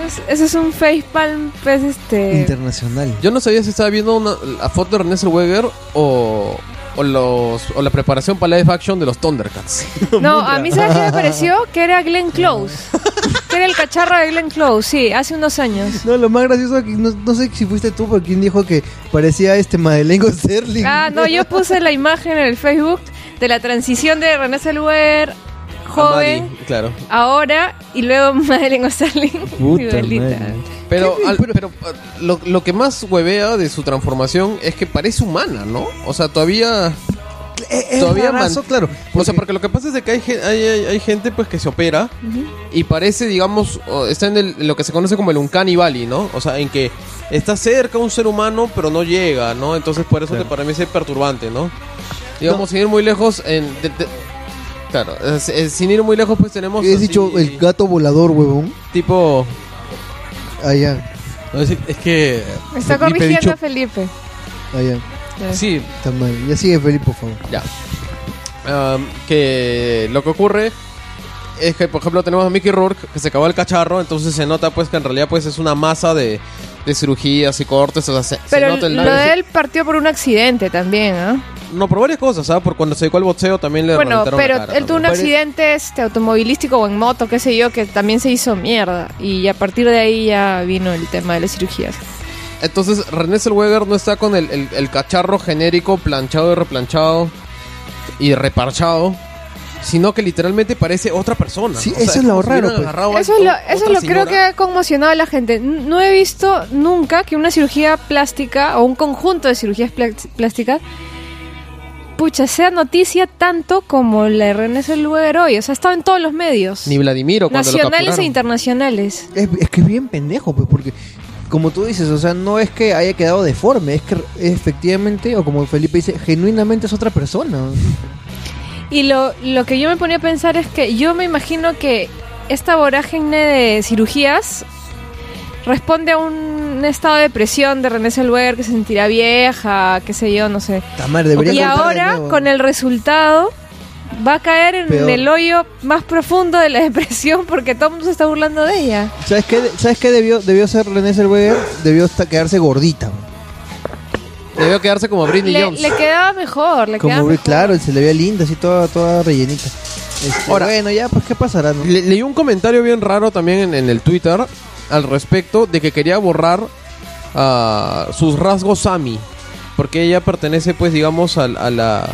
Speaker 1: Es- Ese es un facepalm, pues, este...
Speaker 2: internacional.
Speaker 4: Yo no sabía si estaba viendo una, la foto de René Zellweger o, o, los, o la preparación para live action de los Thundercats.
Speaker 1: No, a mí ¿sabes qué me pareció? Que era Glenn Close. Que era el cacharro de Glenn Close, sí, hace unos años.
Speaker 2: No, lo más gracioso es que no, no sé si fuiste tú, pero quien dijo que parecía este Madeleine Sterling.
Speaker 1: Ah, no, yo puse la imagen en el Facebook de la transición de René Zellweger, joven,
Speaker 4: claro.
Speaker 1: ahora, y luego Madeleine Sterling.
Speaker 2: Puta
Speaker 1: igualita.
Speaker 4: Pero,
Speaker 2: ¿Qué?
Speaker 4: al-
Speaker 2: Pero-
Speaker 4: pero, lo, lo que más huevea de su transformación es que parece humana, ¿no? O sea, todavía...
Speaker 2: es, es
Speaker 4: Todavía man-
Speaker 2: claro.
Speaker 4: O sea, porque lo que pasa es de que hay, hay, hay- hay gente pues que se opera y parece, digamos, está en, el- en lo que se conoce como el Uncanny Valley, ¿no? O sea, en que está cerca un ser humano pero no llega, ¿no? Entonces por eso
Speaker 2: Claro.
Speaker 4: te parece perturbante, ¿no? Digamos, sin ir muy lejos, en, de- de- claro, es- es- sin ir muy lejos pues tenemos...
Speaker 2: He
Speaker 4: así,
Speaker 2: dicho el gato volador, huevón.
Speaker 4: Tipo...
Speaker 2: Allá,
Speaker 3: No, es, es que.
Speaker 1: Me está
Speaker 3: Felipe
Speaker 1: corrigiendo
Speaker 3: dicho-
Speaker 1: Felipe.
Speaker 2: allá.
Speaker 3: Sí,
Speaker 2: Está mal. Ya sigue Felipe, por favor.
Speaker 4: Ya. Um, que lo que ocurre es que, por ejemplo, tenemos a Mickey Rourke que se acabó el cacharro, entonces se nota pues que en realidad pues es una masa de, de cirugías y cortes, o sea, se, se
Speaker 1: Pero
Speaker 4: nota el
Speaker 1: lo de él partió por un accidente también, ¿ah?
Speaker 4: No, por varias cosas, ¿sabes? Por cuando se dedicó al boxeo también le
Speaker 1: Bueno,
Speaker 4: la
Speaker 1: pero
Speaker 4: cara,
Speaker 1: él tuvo un accidente este, automovilístico o en moto, qué sé yo, que también se hizo mierda. Y a partir de ahí ya vino el tema de las cirugías.
Speaker 4: Entonces, René Zellweger no está con el, el- el cacharro genérico planchado y replanchado y reparchado, sino que literalmente parece otra persona.
Speaker 2: Sí,
Speaker 4: O sea,
Speaker 2: eso es lo raro, pues.
Speaker 1: Eso es lo, eso es lo creo que ha conmocionado a la gente. No he visto nunca que una cirugía plástica o un conjunto de cirugías plásticas pucha, sea noticia tanto como la de René Zellweger hoy. O sea, ha estado en todos los medios.
Speaker 4: Ni Vladimiro cuando lo
Speaker 1: nacionales e
Speaker 4: capturaron.
Speaker 1: internacionales.
Speaker 2: Es, es que es bien pendejo, pues, porque como tú dices, o sea, no es que haya quedado deforme, es que efectivamente, o como Felipe dice, genuinamente es otra persona.
Speaker 1: Y lo, lo que yo me ponía a pensar es que yo me imagino que esta vorágine de cirugías responde a un estado de depresión de René Zellweger que se sentirá vieja, qué sé yo, no sé. Y ahora, con el resultado, va a caer en
Speaker 2: Peor.
Speaker 1: el hoyo más profundo de la depresión porque todo el mundo se está burlando de ella.
Speaker 2: ¿Sabes qué, ¿Sabes qué debió, debió ser René Zellweger? Debió hasta quedarse gordita.
Speaker 4: Debió quedarse como Britney
Speaker 1: Le,
Speaker 4: Jones.
Speaker 1: le quedaba mejor, le
Speaker 2: Como
Speaker 1: quedaba mejor.
Speaker 2: claro, se le veía linda, así toda, toda rellenita. Este,
Speaker 4: Ahora-
Speaker 2: bueno, ya, pues, ¿qué pasará? no?
Speaker 4: Le- leí un comentario bien raro también en, en el Twitter al respecto de que quería borrar ah, sus rasgos Sami. Porque ella pertenece, pues, digamos, al- a, la,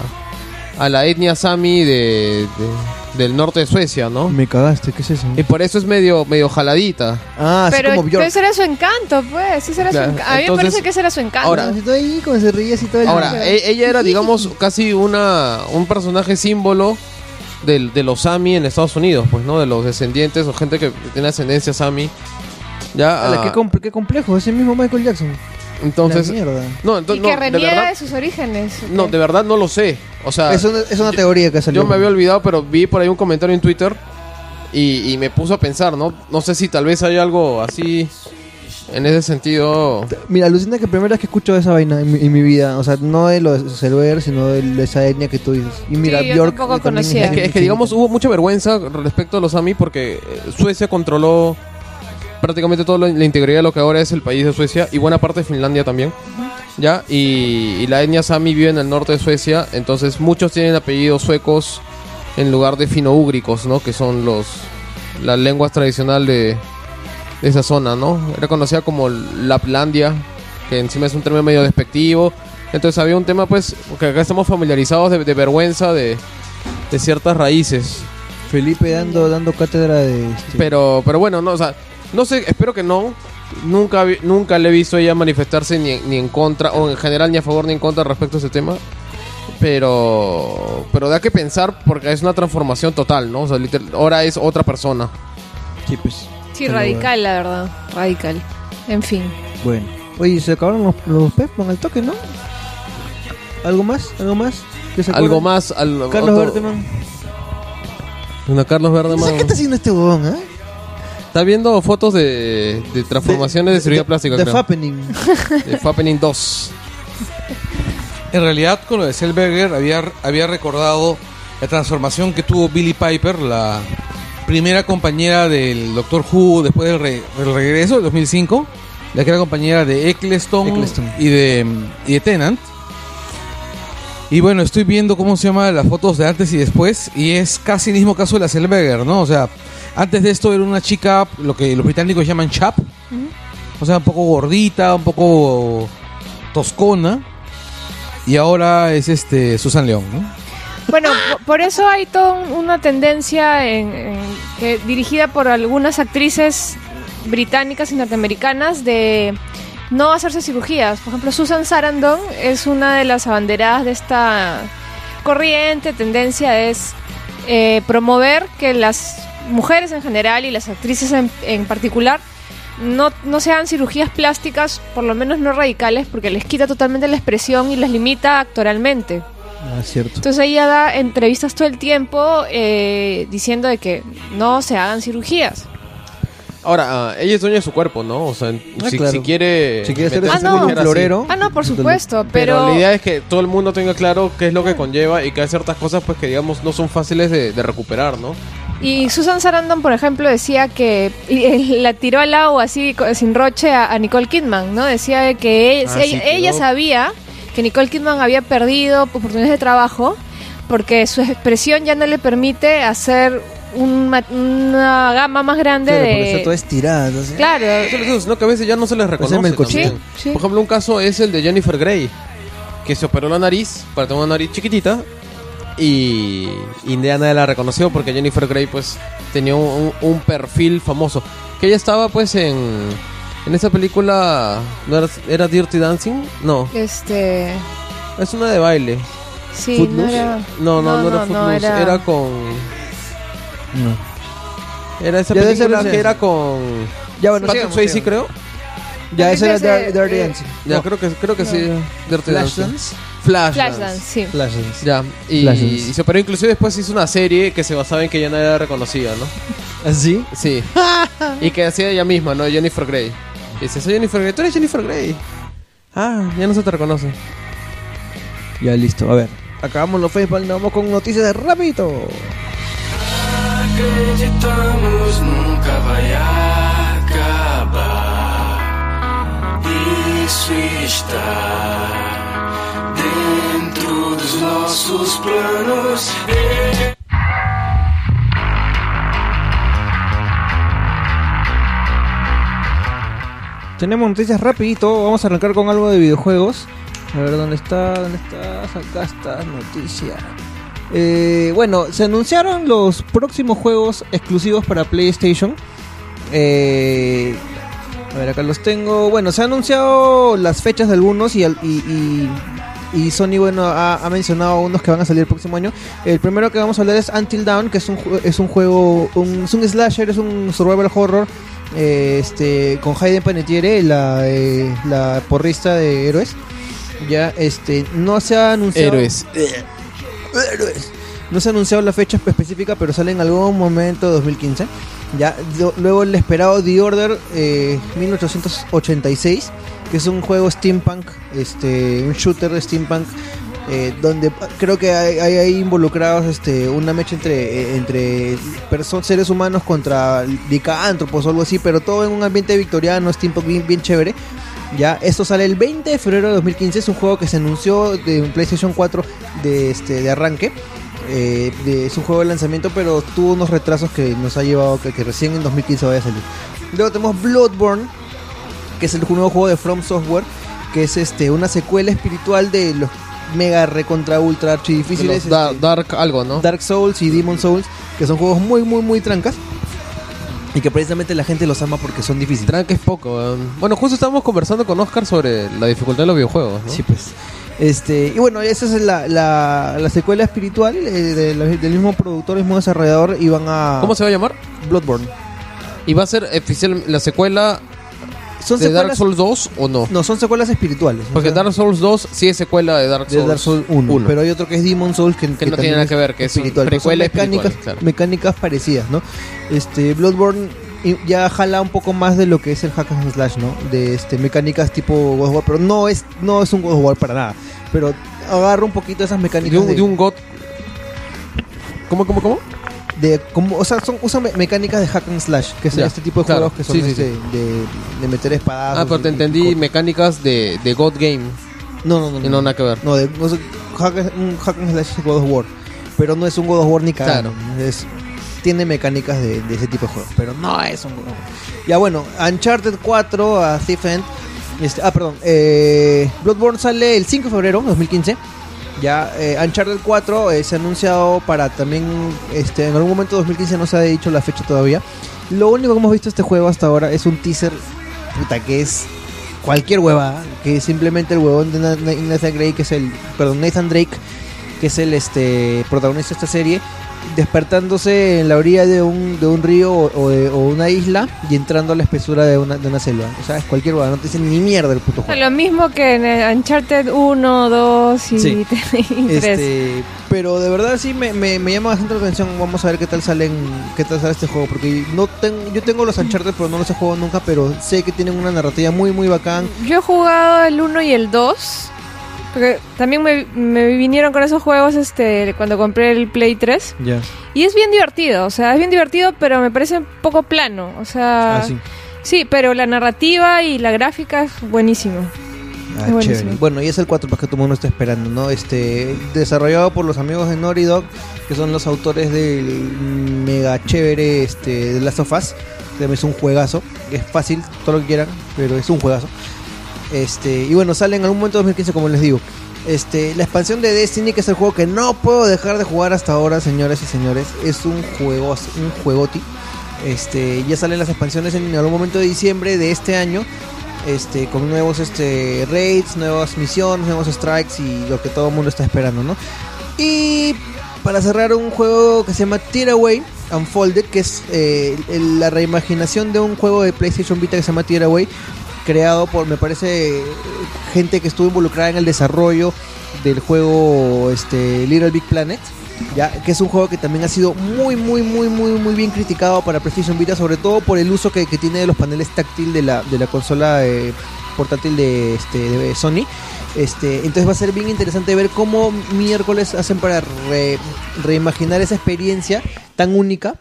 Speaker 4: a la etnia Sami de, de- del norte de Suecia, ¿no?
Speaker 2: Me cagaste, ¿qué es eso?
Speaker 4: Y por eso es medio, medio jaladita.
Speaker 2: Ah,
Speaker 1: Pero,
Speaker 2: como
Speaker 1: pero ese era su encanto, pues. Ese era
Speaker 4: Claro,
Speaker 1: su encanto. A mí me parece que ese era su encanto.
Speaker 4: Ahora-
Speaker 2: Así todo ahí, como se reía así todo el
Speaker 4: Ahora,
Speaker 2: día.
Speaker 4: e- ella era, digamos, casi una un personaje símbolo del- de los Sami en Estados Unidos, pues, ¿no? De los descendientes o gente que tiene ascendencia Sami. Ya,
Speaker 2: Ala,
Speaker 4: ah,
Speaker 2: qué, compl- qué complejo, ese mismo Michael Jackson.
Speaker 4: entonces, no,
Speaker 1: y
Speaker 4: entonces,
Speaker 1: que
Speaker 4: no, de
Speaker 1: reniega
Speaker 4: verdad,
Speaker 1: de sus orígenes. ¿o
Speaker 4: no, de verdad no lo sé. O sea,
Speaker 2: es, una, es una teoría que salió.
Speaker 4: yo me había olvidado, pero vi por ahí un comentario en Twitter y, y me puso a pensar, ¿no? No sé si tal vez hay algo así en ese sentido.
Speaker 2: Mira, alucina que primera vez que escucho esa vaina en mi, en mi vida. O sea, no de lo de Zellweger, sino de, de esa etnia que tú dices. Y mira,
Speaker 1: Sí, yo
Speaker 2: Bjork. también
Speaker 1: conocía.
Speaker 4: Es que, es que, digamos, hubo mucha vergüenza respecto a los Sami porque Suecia controló prácticamente toda la, integridad de lo que ahora es el país de Suecia y buena parte de Finlandia también. ¿Ya? Y, y la etnia Sami vive en el norte de Suecia, entonces muchos tienen apellidos suecos en lugar de finoúgricos, ¿no? Que son los las lenguas tradicional de, de esa zona, ¿no? Era conocida como Laplandia, que encima es un término medio despectivo. Entonces había un tema, pues, que acá estamos familiarizados de, de vergüenza de, de ciertas raíces.
Speaker 2: Felipe dando, dando cátedra de. este,
Speaker 4: Pero, pero bueno, no, o sea, no sé, espero que no. Nunca, vi- nunca le he visto a ella manifestarse ni, ni en contra, o en general ni a favor ni en contra respecto a ese tema. Pero, pero da que pensar porque es una transformación total, ¿no? O sea, literal- ahora es otra persona.
Speaker 2: sí, pues.
Speaker 1: Sí, radical, la verdad. Radical. En fin.
Speaker 2: Bueno. Oye, se acabaron los, los Pepman al toque, ¿no? ¿Algo más? ¿Algo más? ¿Que se
Speaker 4: Algo más. Al,
Speaker 2: Carlos
Speaker 4: otro-
Speaker 2: Verdeman.
Speaker 4: Una Carlos Verdeman.
Speaker 2: ¿Qué está haciendo este huevón, eh?
Speaker 4: Está viendo fotos de, de transformaciones de, cirugía plástica,
Speaker 2: De
Speaker 4: creo.
Speaker 2: Fappening.
Speaker 4: De Fappening 2.
Speaker 3: En realidad, con lo de Selberger había, había recordado la transformación que tuvo Billy Piper, la primera compañera del Doctor Who después del, re- del regreso del 2005, la que era compañera de Eccleston,
Speaker 2: Eccleston.
Speaker 3: Y, de, y de Tennant. Y bueno, estoy viendo cómo se llama las fotos de antes y después, y es casi el mismo caso de la Selberger, ¿no? O sea, antes de esto era una chica, lo que los británicos llaman chap, o sea, un poco gordita, un poco toscona. Y ahora es este Susan León, ¿no?
Speaker 1: Bueno, po- por eso hay toda un- una tendencia en, en- que, dirigida por algunas actrices británicas y norteamericanas de no hacerse cirugías. Por ejemplo, Susan Sarandon es una de las abanderadas de esta corriente, tendencia es eh, promover que las mujeres en general y las actrices en, en particular no, no se hagan cirugías plásticas, por lo menos no radicales, porque les quita totalmente la expresión y las limita actoralmente.
Speaker 2: Ah, cierto.
Speaker 1: Entonces ella da entrevistas todo el tiempo eh, diciendo de que no se hagan cirugías.
Speaker 4: Ahora, ah, ella es dueña de su cuerpo, ¿no? O sea,
Speaker 2: Ah,
Speaker 4: si,
Speaker 2: claro.
Speaker 4: si quiere...
Speaker 2: Si ser
Speaker 1: Ah, no.
Speaker 4: así.
Speaker 2: florero.
Speaker 1: Ah, no, por supuesto,
Speaker 4: Pero,
Speaker 1: pero...
Speaker 4: la idea es que todo el mundo tenga claro qué es lo que conlleva y que hay ciertas cosas pues que digamos no son fáciles de, de recuperar, ¿no?
Speaker 1: Y Susan Sarandon, por ejemplo, decía que la tiró al agua así sin roche a, a Nicole Kidman, ¿no? Decía de que ella,
Speaker 4: Ah,
Speaker 1: ella sabía que Nicole Kidman había perdido oportunidades de trabajo porque su expresión ya no le permite hacer un una gama más grande
Speaker 2: Claro, porque está toda
Speaker 1: de...
Speaker 2: estirada. entonces-
Speaker 1: Claro,
Speaker 4: sino que a veces ya no se les reconoce.
Speaker 2: El
Speaker 4: también.
Speaker 1: cochino. Sí, sí.
Speaker 4: Por ejemplo, un caso es el de Jennifer Grey, que se operó la nariz para tener una nariz chiquitita y Indiana la reconoció porque Jennifer Grey pues tenía un, un- un perfil famoso. Que ella estaba pues en, en esa película, ¿no era, era Dirty Dancing? No,
Speaker 1: este...
Speaker 4: es una de baile.
Speaker 1: Sí,
Speaker 2: Footloose?
Speaker 1: no era...
Speaker 4: No, no, no, era Footloose,
Speaker 1: era-
Speaker 4: era... con...
Speaker 2: No.
Speaker 4: Era esa
Speaker 2: Ya ser
Speaker 4: película
Speaker 2: ese.
Speaker 4: que era con...
Speaker 2: Ya, bueno,
Speaker 4: Patrick Swayze, creo.
Speaker 2: Ya, ese era Dirty
Speaker 1: eh,
Speaker 2: Dancing.
Speaker 4: Ya,
Speaker 2: No,
Speaker 4: creo que, creo que
Speaker 1: No.
Speaker 4: sí. Dirty.
Speaker 2: Flashdance.
Speaker 4: Flashdance.
Speaker 1: Flashdance, sí.
Speaker 2: Flashdance.
Speaker 4: Ya, y,
Speaker 2: Flashdance.
Speaker 4: y se operó inclusive después hizo una serie que se basaba en que ya nadie la reconocía, ¿no?
Speaker 2: ¿Así?
Speaker 4: Sí. y que hacía ella misma, ¿no? Jennifer Grey. Y dice, soy Jennifer Grey, tú eres Jennifer Grey. Ah, ya no se te reconoce.
Speaker 2: Ya, listo. A ver. Acabamos los Facebook, nos vamos con noticias de rápido.
Speaker 5: Acreditamos nunca vai acabar. Isso está dentro dos nossos planos.
Speaker 2: Tenemos noticias rapidito. Vamos a arrancar con algo de videojuegos. A ver dónde está, dónde estás. Acá está noticia. Eh, bueno, se anunciaron los próximos juegos exclusivos para PlayStation. Eh, a ver, acá los tengo. Bueno, se han anunciado las fechas de algunos y, y, y- y Sony bueno ha, ha mencionado unos que van a salir el próximo año. El primero que vamos a hablar es Until Dawn, que es un, es un juego, un, es un slasher, es un survival horror eh, este con Hayden Panettiere, la, eh, la porrista de héroes. Ya, este, no se ha anunciado.
Speaker 4: Héroes.
Speaker 2: No se ha anunciado la fecha específica, pero sale en algún momento de 2015. Ya, luego el esperado The Order eh, 1886, que es un juego steampunk, este, un shooter steampunk, eh, donde creo que hay, hay involucrados este, una mecha entre, eh, entre seres humanos contra licántropos o algo así, pero todo en un ambiente victoriano, steampunk bien chévere. Ya, esto sale el 20 de febrero de 2015. Es un juego que se anunció de un PlayStation 4 de, este, de arranque. Eh, de- es un juego de lanzamiento, pero tuvo unos retrasos que nos ha llevado que, que recién en 2015 vaya a salir. Luego tenemos Bloodborne, que es el nuevo juego de From Software, que es este una secuela espiritual de los mega recontra ultra archi difíciles este,
Speaker 4: Dark algo, ¿no?
Speaker 2: Dark Souls y Demon Souls, que son juegos muy muy muy trancas y que precisamente la gente los ama porque son difíciles.
Speaker 4: Tranque es poco. weón. Bueno, justo estábamos conversando con Oscar sobre la dificultad de los videojuegos, ¿no?
Speaker 2: Sí, pues. Este, y bueno, esa es la, la, la secuela espiritual eh, de del mismo productor, mismo desarrollador, y van a...
Speaker 4: ¿Cómo se va a llamar?
Speaker 2: Bloodborne.
Speaker 4: ¿Y va a ser oficial la secuela
Speaker 2: Son
Speaker 4: de Dark. Souls 2 o no?
Speaker 2: No, son secuelas espirituales. o
Speaker 4: Porque
Speaker 2: sea,
Speaker 4: Dark Souls 2 sí es secuela de Dark
Speaker 2: de
Speaker 4: Souls,
Speaker 2: Dark Souls 1, pero hay otro que es Demon Souls que,
Speaker 4: Que no tiene nada que ver, que es
Speaker 2: espiritual, son
Speaker 4: precuela
Speaker 2: mecánicas,
Speaker 4: claro.
Speaker 2: mecánicas parecidas, ¿no? Este Bloodborne ya jala un poco más de lo que es el hack and slash, ¿no? De este mecánicas tipo God of War, pero no es no es un God of War para nada, pero agarra un poquito esas mecánicas
Speaker 4: de un,
Speaker 2: de-
Speaker 4: de un God. ¿Cómo, cómo, cómo?
Speaker 2: De como o sea son usan me- mecánicas de hack and slash que son
Speaker 4: Ya,
Speaker 2: este tipo de
Speaker 4: claro.
Speaker 2: juegos que son
Speaker 4: Sí, sí,
Speaker 2: este, De, de meter espadas
Speaker 4: Ah, pero te entendí mecánicas de, de God Game.
Speaker 2: no no no
Speaker 4: Y no nada que ver.
Speaker 2: no de no sé, hack, un hack and slash es God of War pero no es un God of War ni cagando. Es tiene mecánicas de, de ese tipo de juegos pero no es un God of War. Ya bueno Uncharted 4 a Thief End este, ah perdón eh, Bloodborne sale el 5 de febrero 2015 ya eh, Uncharted 4 eh, se ha anunciado para también este en algún momento de 2015 no se ha dicho la fecha todavía. Lo único que hemos visto este juego hasta ahora es un teaser puta que es cualquier hueva, que es simplemente el huevón de Na- Na- Nathan Drake, que es el perdón, Nathan Drake que es el este protagonista de esta serie, despertándose en la orilla de un, de un río o, o de- o una isla y entrando a la espesura de una, de una selva. O sea, es cualquier hueá, no te dicen ni mierda el puto juego.
Speaker 1: Lo mismo que en el Uncharted 1, 2 y,
Speaker 2: Sí.
Speaker 1: y 3.
Speaker 2: Este, pero de verdad sí me, me, me llama bastante la atención. Vamos a ver qué tal salen, qué tal sale este juego, porque no tengo, yo tengo los Uncharted, pero no los he jugado nunca, pero sé que tienen una narrativa muy muy bacán.
Speaker 1: Yo he jugado el 1 y el 2. Porque también me, me vinieron con esos juegos este cuando compré el Play 3.
Speaker 2: Ya.
Speaker 1: Y es bien divertido, o sea, es bien divertido, pero me parece un poco plano. O sea,
Speaker 2: Ah, sí.
Speaker 1: sí, pero la narrativa y la gráfica es buenísimo.
Speaker 2: Ah,
Speaker 1: Es buenísimo.
Speaker 2: chévere. Bueno, y es el 4 para que todo el mundo está esperando, ¿no? Este, desarrollado por los amigos de Naughty Dog, que son los autores del mega chévere este, de Last of Us. que Es un juegazo, es fácil, todo lo que quieran, pero es un juegazo. Este, y bueno, sale en algún momento de 2015, como les digo. Este, la expansión de Destiny, que es el juego que no puedo dejar de jugar hasta ahora, señores y señores, es un juego, un juegoti. Este, ya salen las expansiones en algún momento de diciembre de este año. Este, con nuevos este, raids, nuevas misiones, nuevos strikes y lo que todo el mundo está esperando, ¿no? Y para cerrar un juego que se llama Tearaway Unfolded, que es eh, la reimaginación de un juego de PlayStation Vita que se llama Tearaway, creado por, me parece, gente que estuvo involucrada en el desarrollo del juego este, Little Big Planet. Ya, que es un juego que también ha sido muy, muy, muy, muy, muy bien criticado para PlayStation Vita, sobre todo por el uso que, que tiene de los paneles táctil de la, de la consola eh, portátil de, este, de Sony. Este, entonces va a ser bien interesante ver cómo miércoles hacen para re- reimaginar esa experiencia tan única.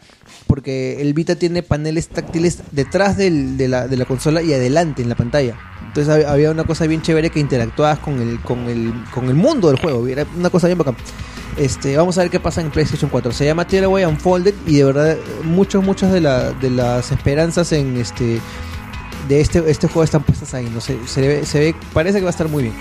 Speaker 2: Porque el Vita tiene paneles táctiles detrás de, la, consola y adelante en la pantalla. Entonces hab- había una cosa bien chévere que interactuabas con el, mundo del juego. Era una cosa bien bacán. Este, vamos a ver qué pasa en PlayStation 4. Se llama Tearaway Unfolded y de verdad muchos, muchas de, la- de las esperanzas este de este, este juego están puestas ahí. Parece que va a estar muy bien,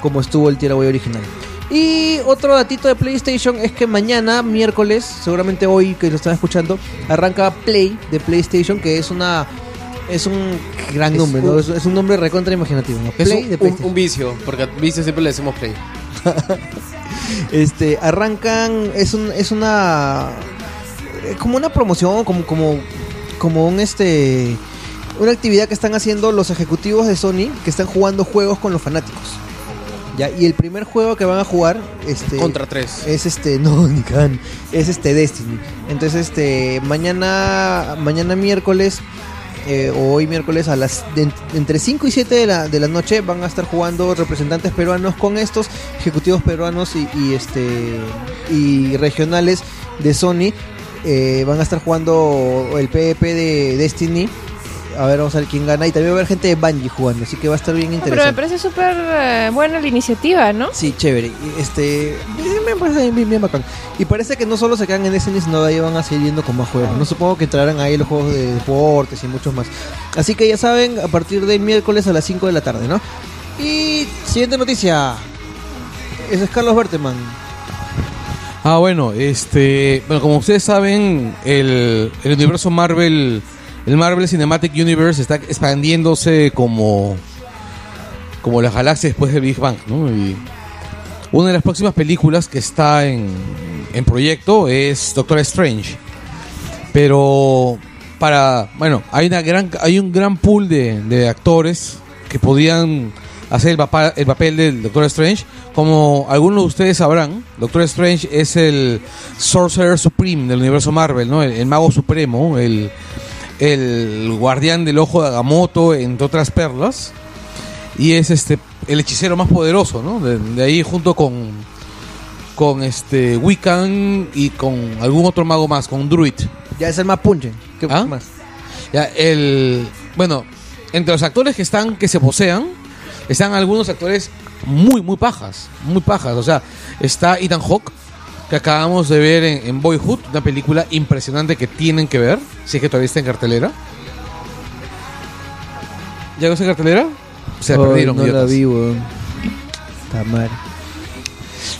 Speaker 2: como estuvo el Tearaway original. Y otro datito de PlayStation es que mañana, miércoles, seguramente hoy que lo están escuchando, arranca Play de PlayStation, que es una es un gran
Speaker 4: Es
Speaker 2: nombre,
Speaker 4: un-
Speaker 2: ¿no? Es, es un nombre recontra imaginativo. ¿no?
Speaker 4: Es
Speaker 2: Play
Speaker 4: un,
Speaker 2: de
Speaker 4: un-
Speaker 2: PlayStation.
Speaker 4: un vicio, porque a vicio siempre le decimos play.
Speaker 2: Este, arrancan, es un, es una, eh, como una promoción, como, como, como un este, una actividad que están haciendo los ejecutivos de Sony, que están jugando juegos con los fanáticos. Ya, y el primer juego que van a jugar, este,
Speaker 4: Contra tres.
Speaker 2: es este, no, ni can, es este Destiny. Entonces, este, mañana, mañana miércoles, eh, o hoy miércoles a las de- entre 5 y 7 de la, de la noche van a estar jugando representantes peruanos con estos ejecutivos peruanos y, y, este y regionales de Sony. Eh, van a estar jugando el PvP de Destiny. A ver, vamos a ver quién gana. Y también va a haber gente de Bungie jugando, así que va a estar bien
Speaker 1: Pero me
Speaker 2: interesante.
Speaker 1: parece súper eh, buena la iniciativa, ¿no?
Speaker 2: Sí, chévere. Este, me parece bien, bien bacán. Y parece que no solo se quedan en Destiny, sino de ahí van a seguir yendo con más juegos. No supongo que entrarán ahí los juegos de deportes y muchos más. Así que ya saben, a partir del miércoles a las 5 de la tarde, ¿no? Y siguiente noticia. Ese es Carlos Berteman.
Speaker 3: Ah, bueno, este, bueno, como ustedes saben, el, el universo Marvel, el Marvel Cinematic Universe está expandiéndose como, como la galaxia después del Big Bang, ¿no? Una de las próximas películas que está en, en proyecto es Doctor Strange. Pero para, bueno, hay una gran, hay un gran pool de, de actores que podían hacer el papel, el papel del Doctor Strange. Como algunos de ustedes sabrán, Doctor Strange es el Sorcerer Supreme del universo Marvel, ¿no? El mago supremo, el, el guardián del ojo de Agamotto, entre otras perlas. Y es este el hechicero más poderoso, ¿no? De, de ahí junto con con este Wiccan y con algún otro mago más, con Druid.
Speaker 2: Ya es el más punche. ¿Qué
Speaker 3: ¿Ah?
Speaker 2: más?
Speaker 3: Ya, el. Bueno, entre los actores que están, que se posean, están algunos actores muy, muy pajas. Muy pajas. O sea, está Ethan Hawke, que acabamos de ver en, en Boyhood, una película impresionante que tienen que ver, si es que todavía está en cartelera. ¿Ya no está en cartelera? Se
Speaker 2: Ay,
Speaker 3: perdieron,
Speaker 2: No la
Speaker 3: idiotas.
Speaker 2: vi, weón. Está mal.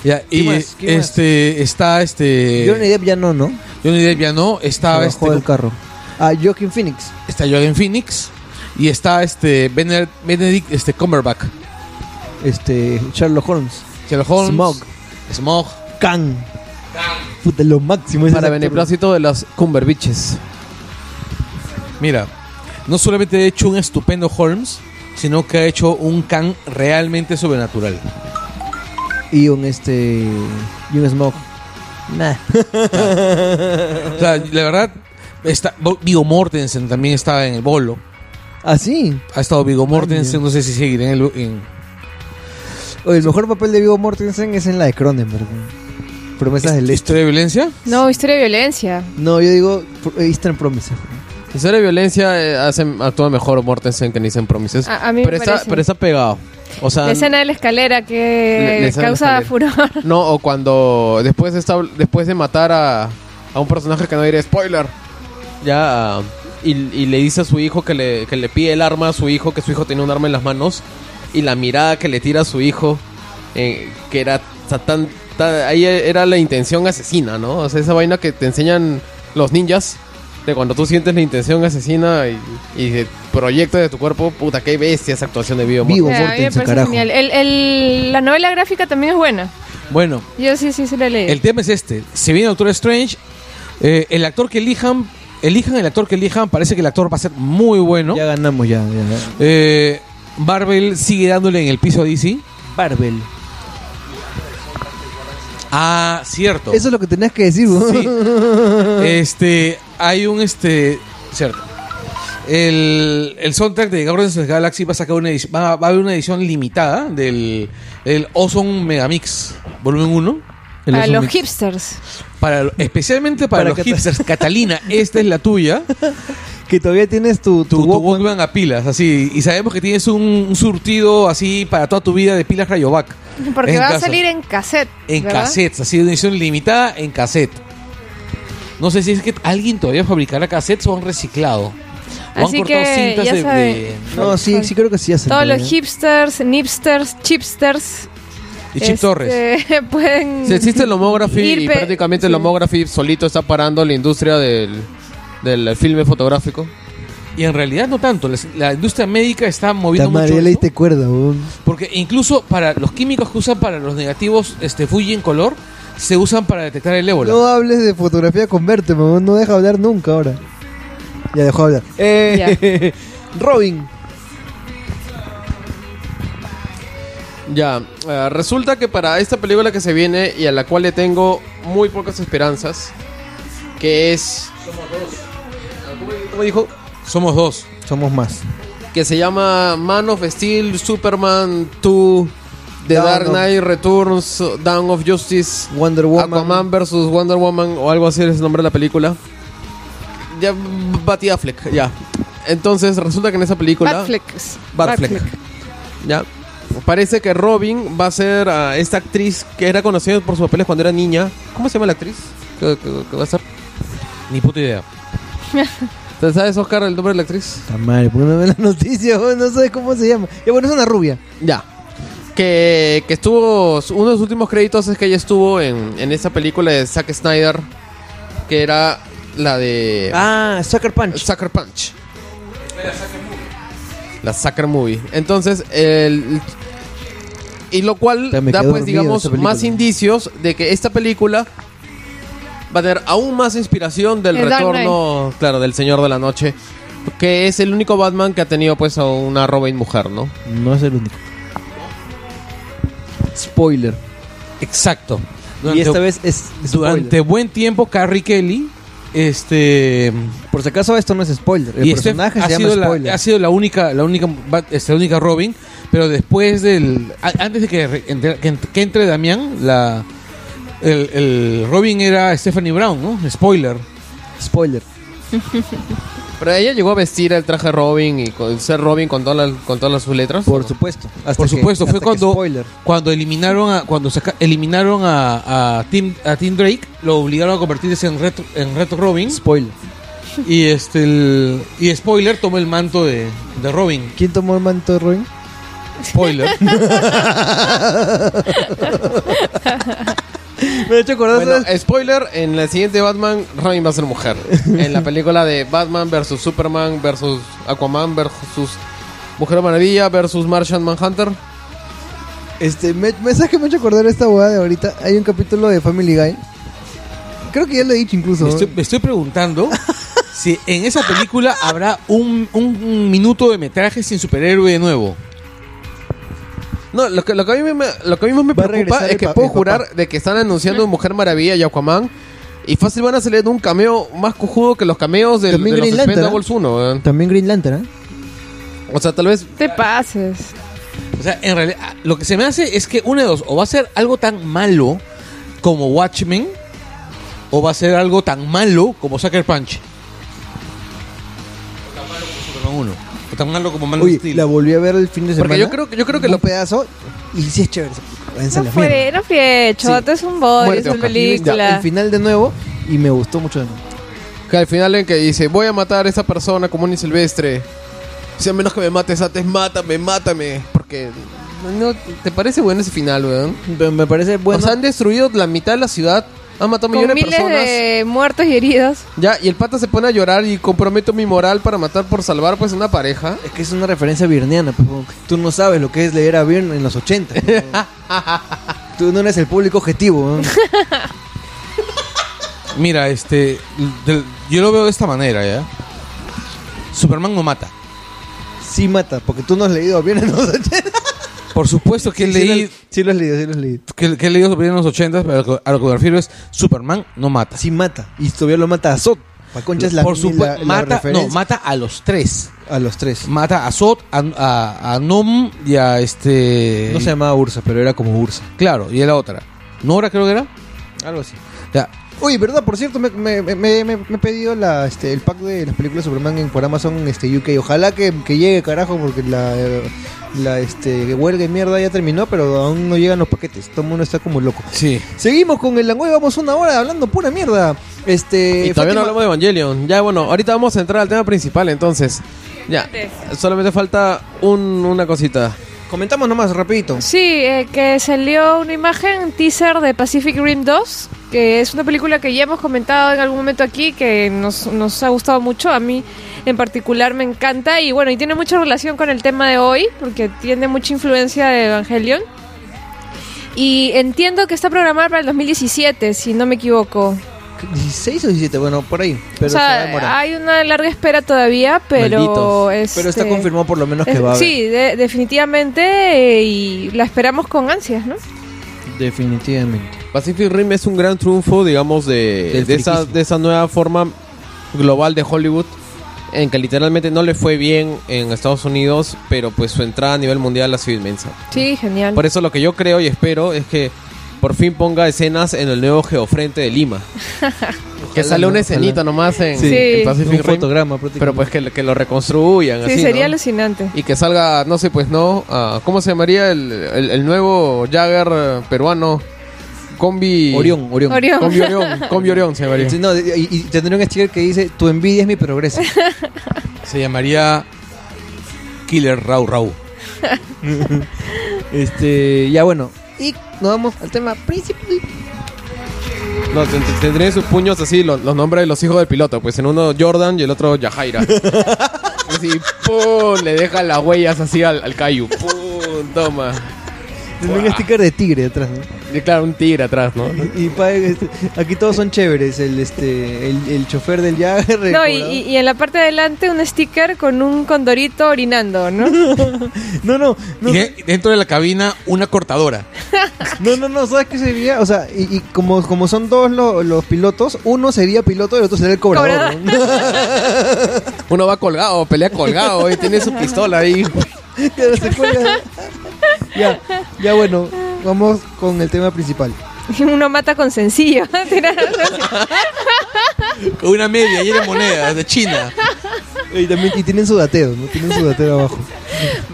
Speaker 3: Ya, y
Speaker 2: más? ¿Qué más?
Speaker 3: este está este
Speaker 2: Johnny Depp ya no, ¿no?
Speaker 3: Johnny Depp ya no, está
Speaker 2: Se
Speaker 3: este
Speaker 2: del carro. Ah, Joaquin Phoenix.
Speaker 3: está Joaquin Phoenix y está este Benedict, Benedict este Cumberbatch.
Speaker 2: Este, Sherlock Holmes.
Speaker 3: Sherlock Holmes,
Speaker 2: Smog.
Speaker 3: Smog,
Speaker 2: Khan. Puta, lo máximo. ese
Speaker 4: Para beneplácito de las Cumberbiches.
Speaker 3: Mira, no solamente ha hecho un estupendo Holmes, sino que ha hecho un Khan realmente sobrenatural.
Speaker 2: Y un este. Y un Smog. Nah.
Speaker 3: O sea, la verdad, está, Vigo Mortensen también estaba en el bolo.
Speaker 2: ¿Ah, sí?
Speaker 3: Ha estado Vigo Mortensen, no sé si seguirá en el... en-
Speaker 2: Oye, el mejor papel de Viggo Mortensen es en la de Cronenberg. Promesas del Este.
Speaker 3: ¿Historia de violencia?
Speaker 1: No, historia de violencia.
Speaker 2: No, yo digo Eastern Promises.
Speaker 4: Historia de violencia eh, hace, actúa mejor Mortensen que Nissan Promises.
Speaker 1: A- a mí me
Speaker 4: pero, está,
Speaker 1: parece.
Speaker 4: pero está pegado. O sea,
Speaker 1: La escena de la escalera que
Speaker 4: la
Speaker 1: causa
Speaker 4: escalera.
Speaker 1: furor.
Speaker 4: no, o cuando después de, esta- después de matar a, a un personaje que no diré spoiler, ya y, y le dice a su hijo que le, que le pide el arma a su hijo, que su hijo tenía un arma en las manos, y la mirada que le tira a su hijo, eh, que era ta- tan, ta- ahí era la intención asesina, ¿no? O sea, esa vaina que te enseñan los ninjas. De cuando tú sientes la intención asesina y, y proyecta de tu cuerpo, puta, qué bestia esa actuación de Vigo
Speaker 2: Vigo.
Speaker 1: O sea, a mí me
Speaker 2: Mortensen,
Speaker 1: parece
Speaker 2: carajo.
Speaker 1: genial. El, el- la novela gráfica también es buena.
Speaker 3: Bueno,
Speaker 1: Yo sí, sí, sí la leí.
Speaker 3: el tema es este. Se viene Doctor Strange. eh, el actor que elijan, elijan el actor que elijan, parece que el actor va a ser muy bueno.
Speaker 2: Ya ganamos, ya. ya.
Speaker 3: Eh, Marvel sigue dándole en el piso a DC.
Speaker 2: Barbel.
Speaker 3: Ah, cierto.
Speaker 2: Eso es lo que tenías que decir, weón.
Speaker 3: Sí. Este, hay un este, cierto. El, el soundtrack de Guardians of the Galaxy va a sacar una edición, va, va a haber una edición limitada del el Ozone Megamix volumen 1
Speaker 2: El
Speaker 1: a
Speaker 2: oso
Speaker 1: los
Speaker 2: mix.
Speaker 1: hipsters.
Speaker 3: para especialmente para,
Speaker 2: Para
Speaker 3: los
Speaker 2: Cata-
Speaker 3: hipsters. Catalina, esta es la tuya.
Speaker 2: Que todavía tienes tu,
Speaker 3: Tu,
Speaker 2: tu,
Speaker 3: tu
Speaker 2: Walkman.
Speaker 3: Walkman a pilas, así. Y sabemos que tienes un, un surtido así para toda tu vida de pilas Rayovac.
Speaker 1: Porque
Speaker 3: En
Speaker 1: va a salir en cassette.
Speaker 3: En
Speaker 1: ¿verdad?
Speaker 3: cassettes, así de una edición limitada en cassette. No sé si es que alguien todavía fabricará cassettes o han reciclado. O han
Speaker 1: Así
Speaker 3: cortado
Speaker 1: que
Speaker 3: cintas
Speaker 1: ya
Speaker 3: de,
Speaker 1: saben.
Speaker 3: de-
Speaker 2: No, sí, sí creo que sí hacen.
Speaker 1: Todos los
Speaker 2: todavía.
Speaker 1: hipsters, nipsters, chipsters.
Speaker 3: de Chip
Speaker 1: este,
Speaker 3: Torres.
Speaker 1: pueden.
Speaker 4: Si existe el homography
Speaker 1: Ir
Speaker 4: y
Speaker 1: pe-
Speaker 4: prácticamente el
Speaker 1: sí.
Speaker 4: homography solito está parando la industria del, del filme fotográfico.
Speaker 3: Y en realidad no tanto. La, la industria médica está moviendo
Speaker 2: madre,
Speaker 3: mucho. eso,
Speaker 2: diste cuerda, weón.
Speaker 3: porque incluso para los químicos que usan para los negativos este, Fuji en color, se usan para detectar el ébola.
Speaker 2: No hables de fotografía con verte, weón. No deja hablar nunca ahora. Ya dejó de hablar. Eh, Robin.
Speaker 4: Ya, eh, resulta que para esta película que se viene y a la cual le tengo muy pocas esperanzas, que es... ¿Cómo dijo?
Speaker 3: Somos dos.
Speaker 2: Somos más.
Speaker 4: Que se llama Man of Steel, Superman 2, The
Speaker 2: Dawn
Speaker 4: Dark
Speaker 2: of-
Speaker 4: Knight Returns, Dawn of Justice,
Speaker 2: Wonder Woman.
Speaker 4: Aquaman versus Wonder Woman o algo así es el nombre de la película. Ya, Batty Affleck, ya. Entonces resulta que en esa película...
Speaker 1: Batflex.
Speaker 4: Batfleck. Ya. Parece que Robin va a ser a esta actriz que era conocida por sus papeles cuando era niña. ¿Cómo se llama la actriz? Que va a ser.
Speaker 3: Ni puta idea.
Speaker 4: ¿Te sabes, Oscar, el nombre de la actriz?
Speaker 2: Ta madre, ¿por qué no ves las noticias? No sabes cómo se llama. Ya, bueno, es una rubia.
Speaker 4: Ya. Que, que estuvo. Uno de los últimos créditos es que ella estuvo en, en esa película de Zack Snyder. Que era la de.
Speaker 2: Ah, Sucker Punch.
Speaker 4: Sucker Punch. La Sucker Movie. Entonces, el. Y lo cual da, pues, digamos, más indicios de que esta película va a tener aún más inspiración del
Speaker 1: El
Speaker 4: retorno, claro, del Señor de la Noche. Que es el único Batman que ha tenido, pues, a una Robin mujer, ¿no?
Speaker 2: No es el único. Spoiler.
Speaker 3: Exacto.
Speaker 2: y
Speaker 3: Durante,
Speaker 2: esta vez es
Speaker 3: durante
Speaker 2: spoiler.
Speaker 3: buen tiempo, Carrie Kelly. Este.
Speaker 2: Por si acaso esto no es spoiler. El
Speaker 3: y este
Speaker 2: personaje
Speaker 3: ha
Speaker 2: se llama
Speaker 3: sido, la,
Speaker 2: spoiler.
Speaker 3: ha sido la única, la única, la única Robin, pero después del, a- antes de que, re- entre, que, ent- que entre Damián, la, el, el Robin era Stephanie Brown, ¿no? Spoiler.
Speaker 2: Spoiler.
Speaker 4: Pero ella llegó a vestir el traje Robin y con, ser Robin con, todas las- con todas sus letras.
Speaker 2: Por supuesto. Hasta
Speaker 3: Por
Speaker 2: que-
Speaker 3: supuesto, fue cuando,
Speaker 2: Spoiler.
Speaker 3: cuando eliminaron a, cuando saca- eliminaron a, a Tim, a Tim Drake, lo obligaron a convertirse en Red, en Red Robin
Speaker 2: Spoiler.
Speaker 3: y este el, y Spoiler tomó el manto de, de Robin.
Speaker 2: ¿Quién tomó el manto de Robin?
Speaker 3: Spoiler.
Speaker 2: Me ha hecho acordar
Speaker 4: Bueno,
Speaker 2: ¿sabes?
Speaker 4: spoiler, en la siguiente Batman, Robin va a ser mujer. en la película de Batman versus Superman versus Aquaman versus Mujer Maravilla versus Martian Manhunter.
Speaker 2: Este, me, me sabes que me ha hecho acordar esta hueá de ahorita. Hay un capítulo de Family Guy. Creo que ya lo he dicho incluso.
Speaker 3: Me estoy, me estoy preguntando si en esa película habrá un, un minuto de metraje sin superhéroe de nuevo.
Speaker 4: No, lo que, lo que a mí me, lo que a mí más me
Speaker 2: Va a
Speaker 4: preocupa
Speaker 2: regresar
Speaker 4: es
Speaker 2: el
Speaker 4: que
Speaker 2: pa-
Speaker 4: puedo
Speaker 2: el papá.
Speaker 4: jurar de que están anunciando Mujer Maravilla y Aquaman. Y fácil van a salir de un cameo más cojudo que los cameos del,
Speaker 2: También
Speaker 4: de los
Speaker 2: Green Lantern,
Speaker 4: Expendables 1. weón.
Speaker 2: También Green Lantern, ¿eh?
Speaker 4: O sea, tal vez...
Speaker 1: Te pases.
Speaker 3: O sea, en realidad, ah, lo que se me hace es que una de dos, o va a ser algo tan malo como Watchmen, o va a ser algo tan malo como Sucker Punch. O tan malo como Superman 1. O tan malo como Man of
Speaker 2: Uy,
Speaker 3: Steel.
Speaker 2: la volví a ver el fin de semana.
Speaker 4: Porque yo creo, que- yo creo que
Speaker 2: un
Speaker 4: lo...
Speaker 2: pedazo y sí es chévere. esa película. Váyanse a
Speaker 1: No
Speaker 2: la
Speaker 1: fue,
Speaker 2: mierda.
Speaker 1: no fue choto, es un
Speaker 4: Muerte,
Speaker 1: es una
Speaker 4: Oscar.
Speaker 1: película.
Speaker 2: El final de nuevo y me gustó mucho de nuevo.
Speaker 4: Que al final en que dice, voy a matar a esa persona común y silvestre. Si a menos que me mates antes, mátame, mátame. Porque... No, ¿Te parece bueno ese final, weón?
Speaker 2: Me- Me parece bueno.
Speaker 4: O sea, han destruido la mitad de la ciudad. Han matado
Speaker 1: Con
Speaker 4: millones de
Speaker 1: miles
Speaker 4: personas.
Speaker 1: de muertos y heridos.
Speaker 4: Ya, y el pata se pone a llorar y comprometo mi moral para matar por salvar pues una pareja.
Speaker 2: Es que es una referencia birniana. pues, weón. Tú no sabes lo que es leer a Byrne en los 80. pues. Tú no eres el público objetivo. weón.
Speaker 3: Mira, este. del- yo lo veo de esta manera, ¿ya? Superman no mata.
Speaker 2: Sí mata, porque tú no has leído a Byrne en los 80.
Speaker 3: Por supuesto que
Speaker 2: Sí,
Speaker 3: leí.
Speaker 2: lo, sí lo has leído, sí lo has leído.
Speaker 3: Que, que he leído sobre en los 80, pero a lo que- a lo que me refiero es Superman no mata.
Speaker 2: Sí mata. Y todavía lo mata a Zod. Pa' concha es la,
Speaker 3: Por supuesto,
Speaker 2: la
Speaker 3: mata, no, mata a los tres.
Speaker 2: a los tres.
Speaker 3: Mata a Zod, a, a, a Nom y a este.
Speaker 2: No se llamaba Ursa, pero era como Ursa.
Speaker 3: Claro, y a la otra. Nora creo que era.
Speaker 2: Algo así.
Speaker 3: Ya.
Speaker 2: Uy, verdad, por cierto, me, me, me, me- me he pedido la, este, el pack de las películas de Superman en, por Amazon este, UK. Ojalá que, que llegue, carajo, porque la, la este, huelga de mierda ya terminó, pero aún no llegan los paquetes. Todo el mundo está como loco.
Speaker 3: Sí.
Speaker 2: Seguimos con el Langoy, vamos una hora hablando pura mierda. Este,
Speaker 4: y no
Speaker 2: Fátima-
Speaker 4: hablamos de Evangelion. Ya, bueno, ahorita vamos a entrar al tema principal, entonces. Ya, solamente falta un, una cosita.
Speaker 2: Comentamos nomás, rapidito.
Speaker 1: Sí, eh, que salió una imagen, teaser de Pacific Rim 2, que es una película que ya hemos comentado en algún momento aquí, que nos, nos ha gustado mucho. A mí en particular me encanta y bueno, y tiene mucha relación con el tema de hoy, porque tiene mucha influencia de Evangelion. Y entiendo que está programada para el 2017, si no me equivoco.
Speaker 2: 16 o 17, bueno, por ahí. Pero
Speaker 1: o
Speaker 2: se va a demorar.
Speaker 1: hay una larga espera todavía, pero...
Speaker 4: Malditos.
Speaker 2: Pero está
Speaker 1: este,
Speaker 2: confirmado por lo menos que
Speaker 1: es-
Speaker 2: va a haber.
Speaker 1: Sí, de- definitivamente, y la esperamos con ansias, ¿no?
Speaker 2: Definitivamente.
Speaker 4: Pacific Rim es un gran triunfo, digamos, de, de, esa, de esa nueva forma global de Hollywood. En que literalmente no le fue bien en Estados Unidos, pero pues su entrada a nivel mundial ha sido inmensa.
Speaker 1: Sí, genial.
Speaker 4: Por eso lo que yo creo y espero es que por fin ponga escenas en el nuevo geofrente de Lima. que sale una escenita nomás en,
Speaker 1: Sí.
Speaker 4: en
Speaker 2: Un
Speaker 4: Pacific Rim.
Speaker 2: fotograma,
Speaker 4: Pero pues que, que lo reconstruyan.
Speaker 1: sí,
Speaker 4: así,
Speaker 1: sería
Speaker 4: ¿no?
Speaker 1: alucinante.
Speaker 4: Y que salga, no sé, pues no, ah, ¿cómo se llamaría el, el- el nuevo Jagger eh, peruano? Combi...
Speaker 2: Orión, Orión.
Speaker 1: Orión.
Speaker 4: Combi Orión, Combi Orión se llamaría.
Speaker 2: Sí, no, y, y tendría un sticker que dice, tu envidia es mi progreso.
Speaker 3: Se llamaría Killer Rau Rau.
Speaker 2: este, ya bueno. Y nos vamos al tema principal.
Speaker 4: No, ten- ten- tendría en sus puños así los, los nombres de los hijos del piloto. Pues en uno Jordan y el otro Yajaira. así, ¡pum! Le deja las huellas así al, al Cayu. ¡Pum! Toma.
Speaker 2: Tendría un sticker de tigre detrás, ¿no?
Speaker 4: Y claro, un tigre atrás, ¿no?
Speaker 2: Y, y pa- este, aquí todos son chéveres. El, este, el, el chofer del Jagger. el
Speaker 1: No, y,
Speaker 2: cobrador.
Speaker 1: y- y en la parte de adelante un sticker con un condorito orinando, ¿no?
Speaker 2: No, no, no,
Speaker 3: Y de- dentro de la cabina, una cortadora.
Speaker 2: no, no, no, ¿sabes qué sería? O sea, y, y como, como son dos lo- los pilotos, uno sería piloto y el otro sería el cobrador. ¿no?
Speaker 4: Uno va colgado, pelea colgado y tiene su pistola ahí.
Speaker 2: Claro, se cuelga. ya, ya bueno, vamos con el tema principal.
Speaker 1: Uno mata con sencillo.
Speaker 3: con una media y de monedas de China.
Speaker 2: Y, también, y tienen su dateo, ¿no? Tienen su dateo abajo.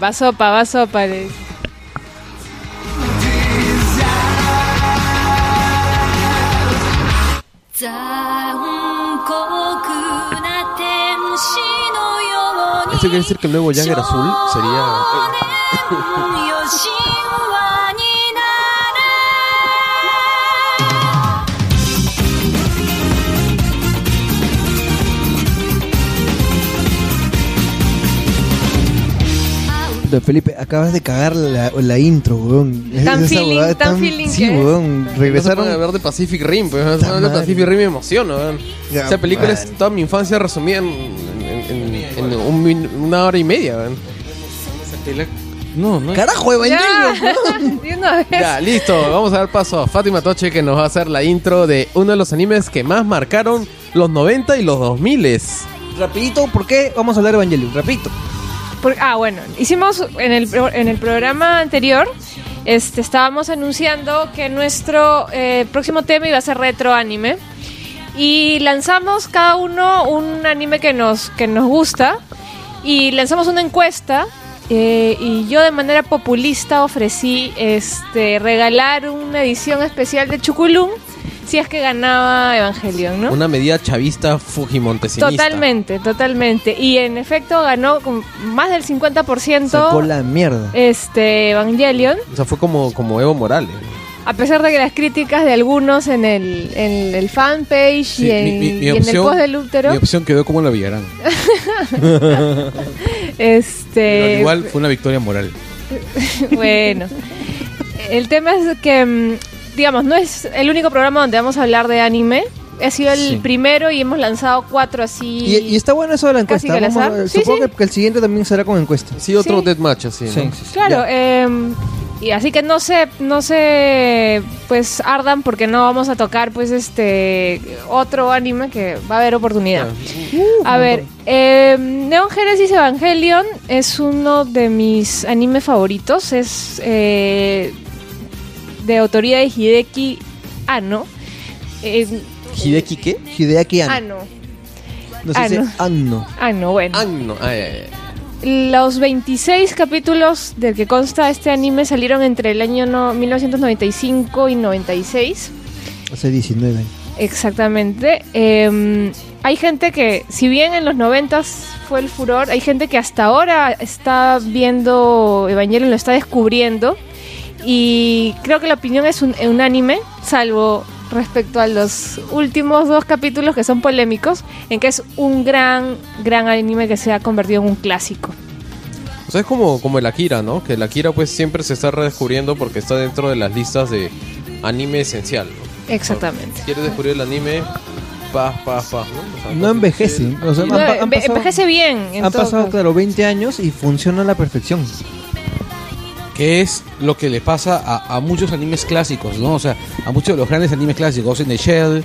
Speaker 1: Va sopa, va sopa.
Speaker 4: Les. Quiere decir que el nuevo azul? Sería...
Speaker 2: Felipe, acabas de cagar la, la intro, weón.
Speaker 1: Tan
Speaker 2: Esa
Speaker 1: feeling,
Speaker 2: huevada
Speaker 1: tan feeling
Speaker 2: Sí,
Speaker 1: que
Speaker 2: weón.
Speaker 4: Regresaron a ver de Pacific Rim, pues. Pacific Rim me emociona, weón.
Speaker 2: Ya,
Speaker 4: Esa película es toda mi infancia resumida en, en- en- en un min- una hora y media, weón.
Speaker 3: No, no.
Speaker 2: Carajo, Evangelion.
Speaker 1: Ya.
Speaker 4: Ya, listo. Vamos a dar paso a Fátima Toche que nos va a hacer la intro de uno de los animes que más marcaron los 90 y los 2000.
Speaker 2: Rapidito, ¿por qué vamos a hablar de Evangelion? Rapidito.
Speaker 1: Ah, bueno, hicimos en el, en el programa anterior, este, estábamos anunciando que nuestro eh, próximo tema iba a ser retro anime. Y lanzamos cada uno un anime que nos, que nos gusta. Y lanzamos una encuesta. eh, y yo de manera populista ofrecí este, regalar una edición especial de Chuculum si es que ganaba Evangelion, ¿no?
Speaker 4: Una medida chavista fujimontesinista.
Speaker 1: Totalmente, totalmente. Y en efecto ganó con más del 50%
Speaker 2: Sacó la mierda.
Speaker 1: este Evangelion,
Speaker 4: O sea, fue como, como Evo Morales.
Speaker 1: a pesar de que las críticas de algunos en el, en el fanpage
Speaker 3: Sí,
Speaker 1: y en,
Speaker 3: mi- mi- mi
Speaker 1: y en el post del útero,
Speaker 3: Mi opción quedó como la Villarán.
Speaker 1: este
Speaker 3: Pero igual fue una victoria moral.
Speaker 1: bueno. El tema es que mm, digamos, no es el único programa donde vamos a hablar de anime. Ha sido el
Speaker 2: Sí.
Speaker 1: primero y hemos lanzado cuatro así.
Speaker 2: Y, y está bueno eso de la encuesta. Vamos.
Speaker 1: Sí,
Speaker 2: supongo
Speaker 1: sí.
Speaker 2: Que, que el siguiente también será con encuesta.
Speaker 4: Sí, otro
Speaker 1: Sí.
Speaker 4: deathmatch así, ¿no?
Speaker 2: Sí, sí, sí.
Speaker 1: Claro, eh, y así que no sé, no sé, pues ardan porque no vamos a tocar pues este otro anime que va a haber oportunidad. A ver, eh, Neon Genesis Evangelion es uno de mis animes favoritos, es eh, de autoría de Hideki Anno. Eh,
Speaker 4: ¿Hideki qué?
Speaker 2: Hideaki Anno.
Speaker 1: Anno,
Speaker 2: No dice
Speaker 1: Anno.
Speaker 2: Anno.
Speaker 1: Anno, bueno.
Speaker 4: Ah, no. Ay, ay, ay.
Speaker 1: Los 26 capítulos del que consta este anime salieron entre el año no- 1995 y 96.
Speaker 2: Hace 19 años.
Speaker 1: Exactamente. Eh, hay gente que, si bien en los 90 fue el furor, hay gente que hasta ahora está viendo Evangelion, lo está descubriendo. Y creo que la opinión es un, unánime, salvo respecto a los últimos dos capítulos que son polémicos, en que es un gran, gran anime que se ha convertido en un clásico.
Speaker 4: O sea, es como, como el Akira, ¿no? Que el Akira pues siempre se está redescubriendo porque está dentro de las listas de anime esencial. ¿no?
Speaker 1: Exactamente.
Speaker 4: ¿Quieres descubrir el anime? Paz, paz, paz, ¿no? O sea,
Speaker 2: No envejece. O sea,
Speaker 1: No,
Speaker 2: han, pasado,
Speaker 1: envejece bien. en
Speaker 2: han
Speaker 1: todo
Speaker 2: pasado,
Speaker 1: caso.
Speaker 2: claro, 20 años y funciona a la perfección.
Speaker 3: Que es lo que le pasa a, a muchos animes clásicos, ¿no? O sea, a muchos de los grandes animes clásicos. En the Shell,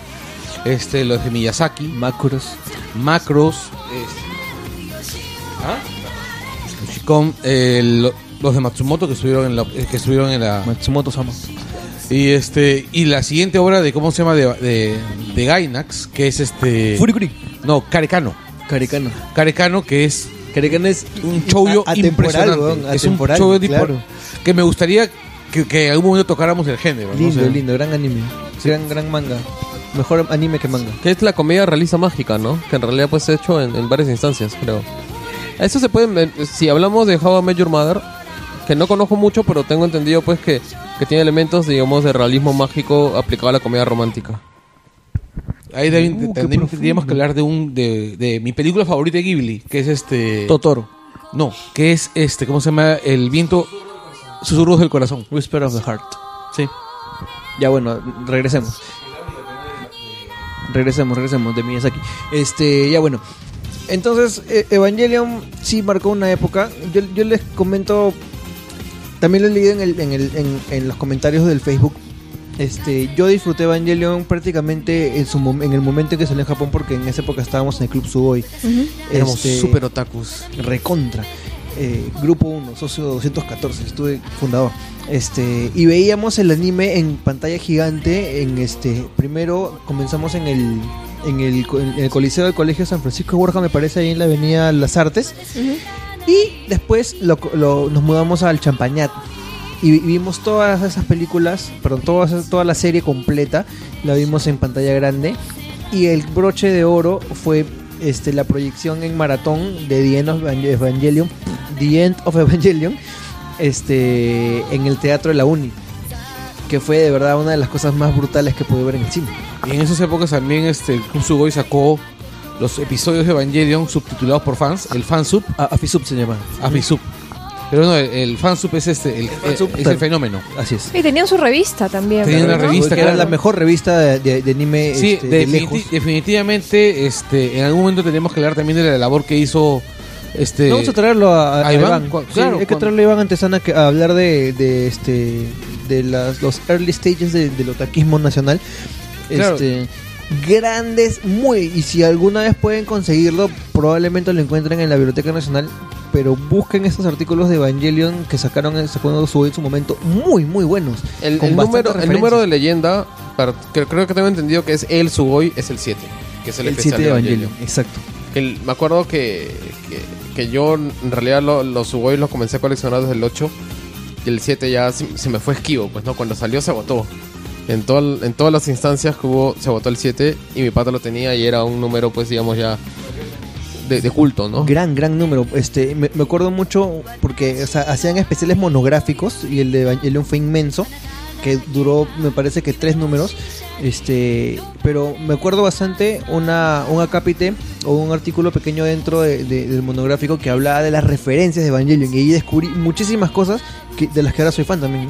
Speaker 3: este, los de Miyazaki,
Speaker 2: Macros.
Speaker 3: Macros, este, ¿ah? Con eh, lo- los de Matsumoto que estuvieron en la, eh, que estuvieron en la
Speaker 2: Matsumoto Sama.
Speaker 3: y este y la siguiente obra de cómo se llama de, de, de Gainax que es este
Speaker 2: Furikuri.
Speaker 3: no Karekano
Speaker 2: Caricano.
Speaker 3: Carecano, que es
Speaker 2: Caricano es
Speaker 3: un
Speaker 2: a- atemporal,
Speaker 3: impresionante.
Speaker 2: weón,
Speaker 3: es un tipo-
Speaker 2: claro.
Speaker 3: que me gustaría que, que en algún momento tocáramos el género. ¿no?
Speaker 2: Lindo,
Speaker 3: O sea,
Speaker 2: lindo, gran anime. Gran, gran manga. Mejor anime que manga.
Speaker 4: Que es la comedia realista mágica, ¿no? Que en realidad pues se ha hecho en, en varias instancias, creo. A Eso se puede... Si hablamos de How I Met Your Mother, que no conozco mucho, pero tengo entendido pues que, que tiene elementos, digamos, de realismo mágico aplicado a la comedia romántica.
Speaker 3: Ahí
Speaker 2: Uh,
Speaker 3: tendríamos, que hablar de un de, de mi película favorita de Ghibli, que es este
Speaker 2: Totoro.
Speaker 3: no, que es este, ¿cómo se llama? El viento susurros del corazón.
Speaker 2: Whisper of the Heart.
Speaker 3: Sí.
Speaker 2: Ya bueno, regresemos. Regresemos, regresemos de Miyazaki. Este, ya bueno. Entonces, eh, Evangelion sí marcó una época. Yo, yo les comento. También lo he leído en, el, en, el, en, en los comentarios del Facebook. Este, yo disfruté Evangelion prácticamente en, su mom- en el momento en que salió en Japón, porque en esa época estábamos en el Club Sugoi.
Speaker 4: Éramos
Speaker 2: Este,
Speaker 4: súper otakus.
Speaker 2: recontra. Eh, grupo 1, socio 214, estuve fundador. Este, y veíamos el anime en pantalla gigante. En este, primero comenzamos en el, en el, co- en el Coliseo del Colegio San Francisco de Borja, me parece, ahí en la Avenida Las Artes. Y después lo- lo- nos mudamos al Champañat. Y vi- vimos todas esas películas, perdón, toda, toda la serie completa, la vimos en pantalla grande. Y el broche de oro fue este, la proyección en maratón de The End of Evang- Evangelion, The End of Evangelion, este, en el Teatro de la Uni. Que fue de verdad una de las cosas más brutales que pude ver en el cine.
Speaker 3: Y en esas épocas también este el Club Sugoi sacó los episodios de Evangelion subtitulados por fans, el fansub,
Speaker 2: A, Afisub se llama.
Speaker 3: Afisub. Pero no, el, el fansub es este, el,
Speaker 2: fansub,
Speaker 3: es el fenómeno.
Speaker 2: Así es.
Speaker 1: Y tenían su revista también.
Speaker 3: Tenían una revista,
Speaker 2: que era la mejor revista de, de- de anime
Speaker 3: Sí,
Speaker 2: este, de
Speaker 3: definiti- definitivamente, este, en algún momento tenemos que hablar también de la labor que hizo este.
Speaker 2: Vamos a traerlo a, a-
Speaker 3: Iván,
Speaker 2: Iván.
Speaker 3: cu-
Speaker 2: Sí,
Speaker 3: claro,
Speaker 2: hay que
Speaker 3: cuando-
Speaker 2: traerlo a Iván Antesana que, a hablar de, de este de las, los early stages de- del otaquismo nacional.
Speaker 3: Claro.
Speaker 2: Este, grandes, muy. Y si alguna vez pueden conseguirlo, probablemente lo encuentren en la Biblioteca Nacional. Pero busquen esos artículos de Evangelion que sacaron sacó su en su momento, muy, muy buenos.
Speaker 4: El,
Speaker 2: con
Speaker 4: el número, el número de leyenda, para- que creo que tengo entendido que es el Sugoi, es el 7. Que es el,
Speaker 2: El
Speaker 4: especial
Speaker 2: 7 de Evangelion,
Speaker 4: Evangelion.
Speaker 2: exacto.
Speaker 4: El- me acuerdo que, que, que yo en realidad lo- los Sugoi los comencé a coleccionar desde el 8 y el 7 ya se, se me fue esquivo, pues no, cuando salió se agotó. En, todo, en todas las instancias que hubo se agotó el 7 y mi pata lo tenía y era un número pues digamos ya de, culto, ¿no?
Speaker 2: Gran, gran número. Este, me, acuerdo mucho porque o sea, hacían especiales monográficos y el de Evangelion fue inmenso, que duró, me parece que tres números. Este, pero me acuerdo bastante una, un acápite o un artículo pequeño dentro de- de- del monográfico que hablaba de las referencias de Evangelion y ahí descubrí muchísimas cosas de las que ahora soy fan también.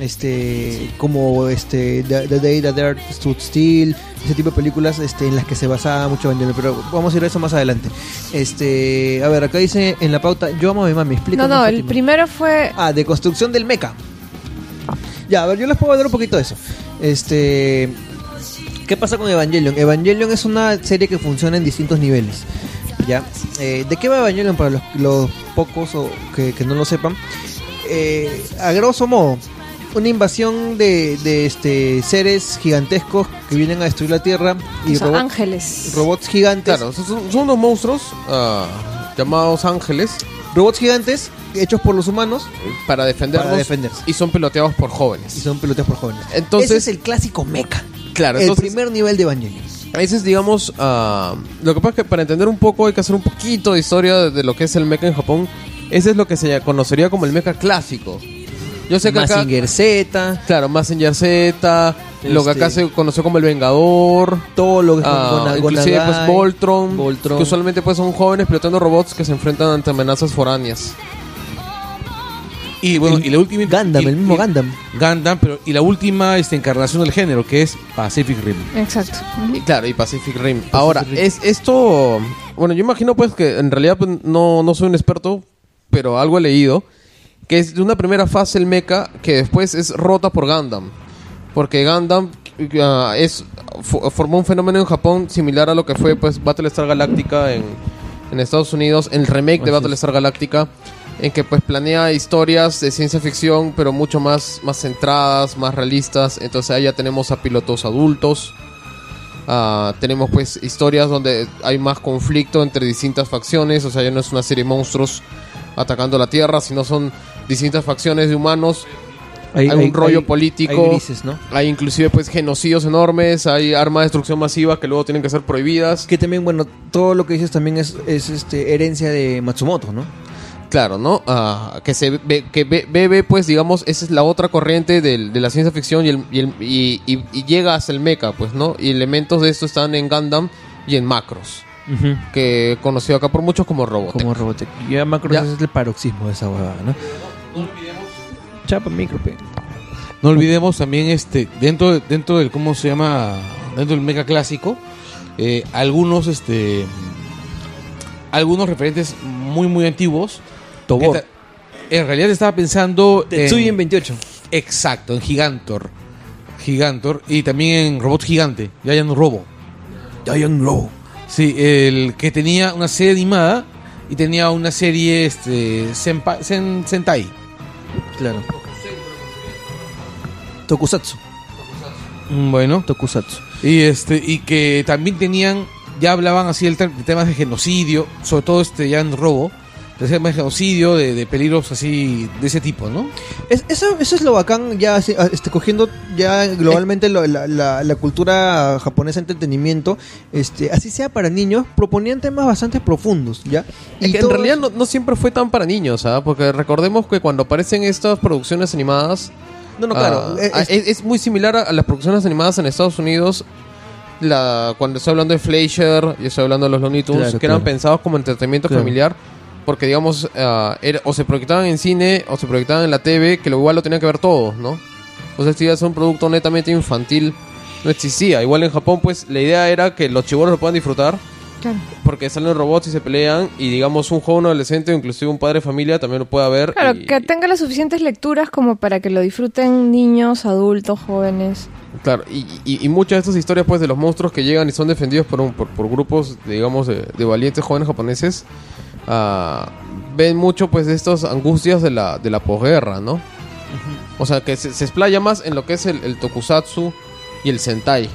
Speaker 2: Este, como este The, The Day That the Earth Stood Still, ese tipo de películas este, en las que se basaba mucho Evangelion, pero vamos a ir a eso más adelante. Este, a ver, acá dice en la pauta, yo amo a mi mami,
Speaker 1: No,
Speaker 2: explícanos.
Speaker 1: no, el
Speaker 2: Fátima.
Speaker 1: primero fue.
Speaker 2: Ah, de construcción del mecha. Ya, a ver, yo les puedo hablar un poquito de eso. Este. ¿Qué pasa con Evangelion? Evangelion es una serie que funciona en distintos niveles. ¿Ya? Eh, ¿De qué va Evangelion para los, los pocos o que, que no lo sepan? Eh, a grosso modo, una invasión de, de, este, seres gigantescos que vienen a destruir la Tierra y
Speaker 1: o sea,
Speaker 2: robots,
Speaker 1: ángeles.
Speaker 2: robots gigantes.
Speaker 4: Claro, son, son unos monstruos ah, llamados ángeles
Speaker 2: Robots gigantes hechos por los humanos
Speaker 4: para defendernos
Speaker 2: Para defenderse.
Speaker 4: y son piloteados por jóvenes.
Speaker 2: y son peloteados por jóvenes.
Speaker 4: Entonces-
Speaker 2: Ese es el clásico mecha.
Speaker 4: Claro,
Speaker 2: el
Speaker 4: entonces
Speaker 2: primer nivel de Evangelion.
Speaker 4: ese es digamos ah, lo que pasa es que para entender un poco hay que hacer un poquito de historia de, de lo que es el mecha en Japón. Ese es lo que se conocería como el mecha clásico. Yo sé que acá
Speaker 2: Mazinger Z,
Speaker 4: claro, Mazinger Z, lo que acá
Speaker 2: Este-
Speaker 4: se conoció como el Vengador,
Speaker 2: todo lo que es
Speaker 4: ah,
Speaker 2: Gona-
Speaker 4: inclusive pues
Speaker 2: Gonagai,
Speaker 4: Voltron,
Speaker 2: Voltron.
Speaker 4: que usualmente pues son jóvenes pilotando robots que se enfrentan ante amenazas foráneas.
Speaker 3: Y bueno, y la última.
Speaker 2: Gundam,
Speaker 3: y-
Speaker 2: el mismo
Speaker 3: y-
Speaker 2: Gundam.
Speaker 3: Gundam, pero y la última este, encarnación del género, que es Pacific Rim.
Speaker 1: Exacto.
Speaker 4: Y claro, y Pacific Rim. Ahora,
Speaker 2: Rim.
Speaker 4: es esto. Bueno, yo imagino pues que en realidad pues, no, no soy un experto, pero algo he leído. Que es de una primera fase el mecha que después es rota por Gundam. Porque Gundam ah, es, fo- formó un fenómeno en Japón similar a lo que fue pues Battlestar Galactica en, en Estados Unidos, el remake de. Battlestar Galactica. En que pues planea historias de ciencia ficción, pero mucho más, más centradas, más realistas. Entonces ahí ya tenemos a pilotos adultos. Ah, tenemos pues historias donde hay más conflicto entre distintas facciones, o sea, ya no es una serie de monstruos atacando la Tierra, sino son distintas facciones de humanos. Hay, un rollo político,
Speaker 2: Hay grises, ¿no?
Speaker 4: hay inclusive pues genocidios enormes, hay armas de destrucción masiva que luego tienen que ser prohibidas.
Speaker 2: Que también, bueno, todo lo que dices también es, es este, herencia de Matsumoto, ¿no?
Speaker 4: Claro, ¿no? Ah, que se ve, que be- bebe, pues, digamos, esa es la otra corriente del- de la ciencia ficción y, el- y el- y- y- llega hasta el mecha, pues, ¿no? Y elementos de esto están en Gundam y en Macros, que conocido acá por muchos como Robotech.
Speaker 2: Como Robotech. Ya Macros
Speaker 4: Ya.
Speaker 2: es el paroxismo de esa huevada, ¿no? Chapa micro, pe.
Speaker 3: No olvidemos también este dentro de- dentro del cómo se llama dentro del mecha clásico eh, algunos este algunos referentes muy muy antiguos.
Speaker 2: Tobor.
Speaker 3: En realidad estaba pensando
Speaker 2: Tetsuya en
Speaker 3: en
Speaker 2: 28.
Speaker 3: exacto en Gigantor, Gigantor y también en Robot Gigante, Giant Robo.
Speaker 2: Giant Row.
Speaker 3: Sí, el que tenía una serie animada y tenía una serie este senpa- sen- Sentai.
Speaker 2: Claro. Tokusatsu.
Speaker 3: Mm, Bueno,
Speaker 2: Tokusatsu.
Speaker 3: Y este y que también tenían ya hablaban así del te- de temas de genocidio, sobre todo este ya en robo, de temas de genocidio, de, de peligros así de ese tipo, ¿no?
Speaker 2: Es- eso, eso es lo bacán, ya ah, este, cogiendo ya globalmente lo- la, la- la cultura japonesa de entretenimiento, este, así sea para niños, proponían temas bastante profundos, ¿ya?
Speaker 4: Es que en
Speaker 2: todos-
Speaker 4: realidad no, no siempre fue tan para niños, ¿ah? Porque recordemos que cuando aparecen estas producciones animadas,
Speaker 2: No, no,
Speaker 4: ah,
Speaker 2: claro.
Speaker 4: ah,
Speaker 2: es-
Speaker 4: es, es muy similar a, las producciones animadas en Estados Unidos. La, cuando estoy hablando de Fleischer y estoy hablando de los Looney Tunes,
Speaker 2: Claro,
Speaker 4: que eran
Speaker 2: claro.
Speaker 4: pensados como entretenimiento
Speaker 2: Claro.
Speaker 4: familiar, porque digamos, era- o se proyectaban en cine o se proyectaban en la TV, que lo igual lo tenían que ver todos, ¿no? O sea, si iba a ser un producto netamente infantil, no existía. Igual en Japón, pues la idea era que los chibolos lo puedan disfrutar,
Speaker 1: Claro.
Speaker 4: porque salen robots y se pelean, y digamos, un joven adolescente o inclusive un padre de familia también lo pueda ver.
Speaker 1: Claro,
Speaker 4: y-
Speaker 1: que tenga las suficientes lecturas como para que lo disfruten niños, adultos, jóvenes.
Speaker 4: Claro, y, y- y muchas de estas historias pues de los monstruos que llegan y son defendidos por, un- por, por grupos, digamos, de, de valientes jóvenes japoneses, ah, ven mucho pues de estas angustias de la, de la posguerra, ¿no? O sea, que se, se explaya más en lo que es el, el tokusatsu y el sentai,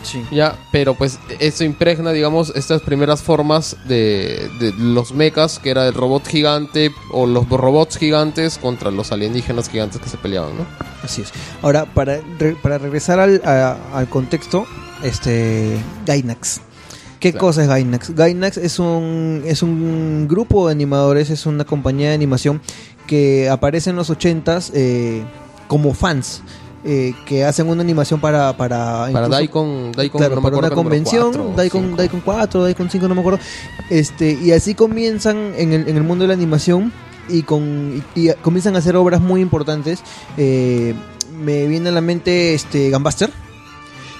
Speaker 2: Sí.
Speaker 4: ¿ya? Pero pues eso impregna, digamos, estas primeras formas de, de los mechas, que era el robot gigante o los robots gigantes contra los alienígenas gigantes que se peleaban, ¿no?
Speaker 2: Así es. Ahora, para, re- para regresar al, a- al contexto, este Gainax. ¿Qué
Speaker 4: Claro.
Speaker 2: cosa es Gainax? Gainax es un, es un grupo de animadores, es una compañía de animación que aparece en los 80s eh, como fans. eh, que hacen una animación para para,
Speaker 4: Para Daikon, Daikon
Speaker 2: claro,
Speaker 4: no me
Speaker 2: para una
Speaker 4: acuerdo, número
Speaker 2: convención,
Speaker 4: cuatro o
Speaker 2: Daikon,
Speaker 4: cinco.
Speaker 2: Daikon 4, Daikon 5, no me acuerdo. Este, y así comienzan en el, en el mundo de la animación y, con, y, y comienzan a hacer obras muy importantes. Eh, me viene a la mente este Gambuster.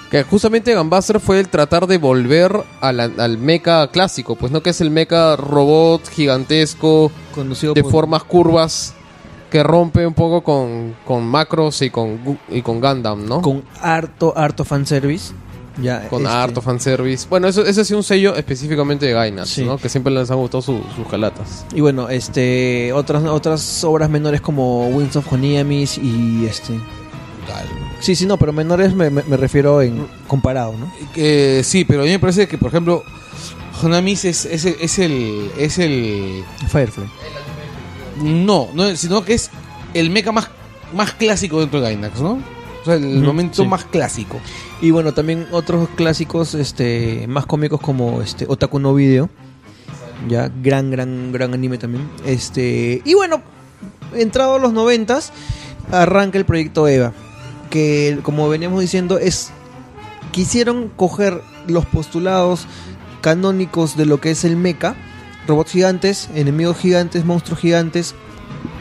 Speaker 4: Que justamente Gambuster fue el tratar de volver al, al mecha clásico, pues no que es el mecha robot gigantesco
Speaker 2: Conducido
Speaker 4: de
Speaker 2: por-
Speaker 4: formas curvas que rompe un poco con, con Macros y con, y con Gundam, ¿no? Con,
Speaker 2: con harto, harto fanservice. Ya, este,
Speaker 4: harto fanservice. Bueno, eso, ese sí un sello específicamente de Gainax,
Speaker 2: Sí.
Speaker 4: ¿no? Que siempre les han gustado su- sus jalatas.
Speaker 2: Y bueno, este otras otras obras menores como Winds of Honiamis y este Sí, sí, no, pero menores me, me- me refiero en comparado, ¿no?
Speaker 3: Sí, pero a mí me parece que, por ejemplo, Honamis es, es, el, es el. Es el.
Speaker 2: Firefly.
Speaker 3: No, no, sino que es el mecha más, más clásico dentro de Gainax, ¿no? O sea, el momento
Speaker 2: sí.
Speaker 3: más clásico.
Speaker 2: Y bueno, también otros clásicos este más cómicos como este Otaku no Video. Ya, gran, gran, gran anime también. Este, y bueno, entrado a los noventas, arranca el proyecto EVA. Que como veníamos diciendo, es. Quisieron coger los postulados canónicos de lo que es el mecha. Robots gigantes, enemigos gigantes, monstruos gigantes,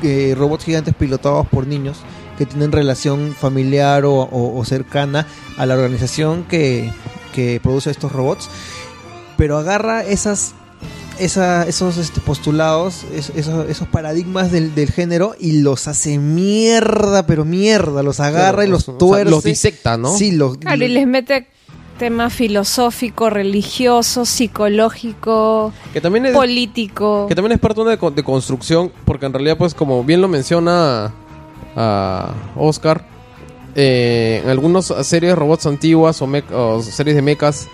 Speaker 2: eh, robots gigantes pilotados por niños que tienen relación familiar o, o- cercana a la organización que, que produce estos robots. Pero agarra esas, esa- esos este, postulados, es- esos, esos paradigmas del, del género y los hace mierda, pero mierda. Los agarra y los
Speaker 4: O sea,
Speaker 2: tuerce.
Speaker 4: los disecta, ¿no?
Speaker 2: Sí, los,
Speaker 1: Claro, y les mete tema filosófico, religioso, psicológico,
Speaker 4: Que también es,
Speaker 1: político.
Speaker 4: Que también es parte de una de, construcción, porque en realidad, pues, como bien lo menciona a Oscar, eh, en algunas series de robots antiguas o, o series de mechas,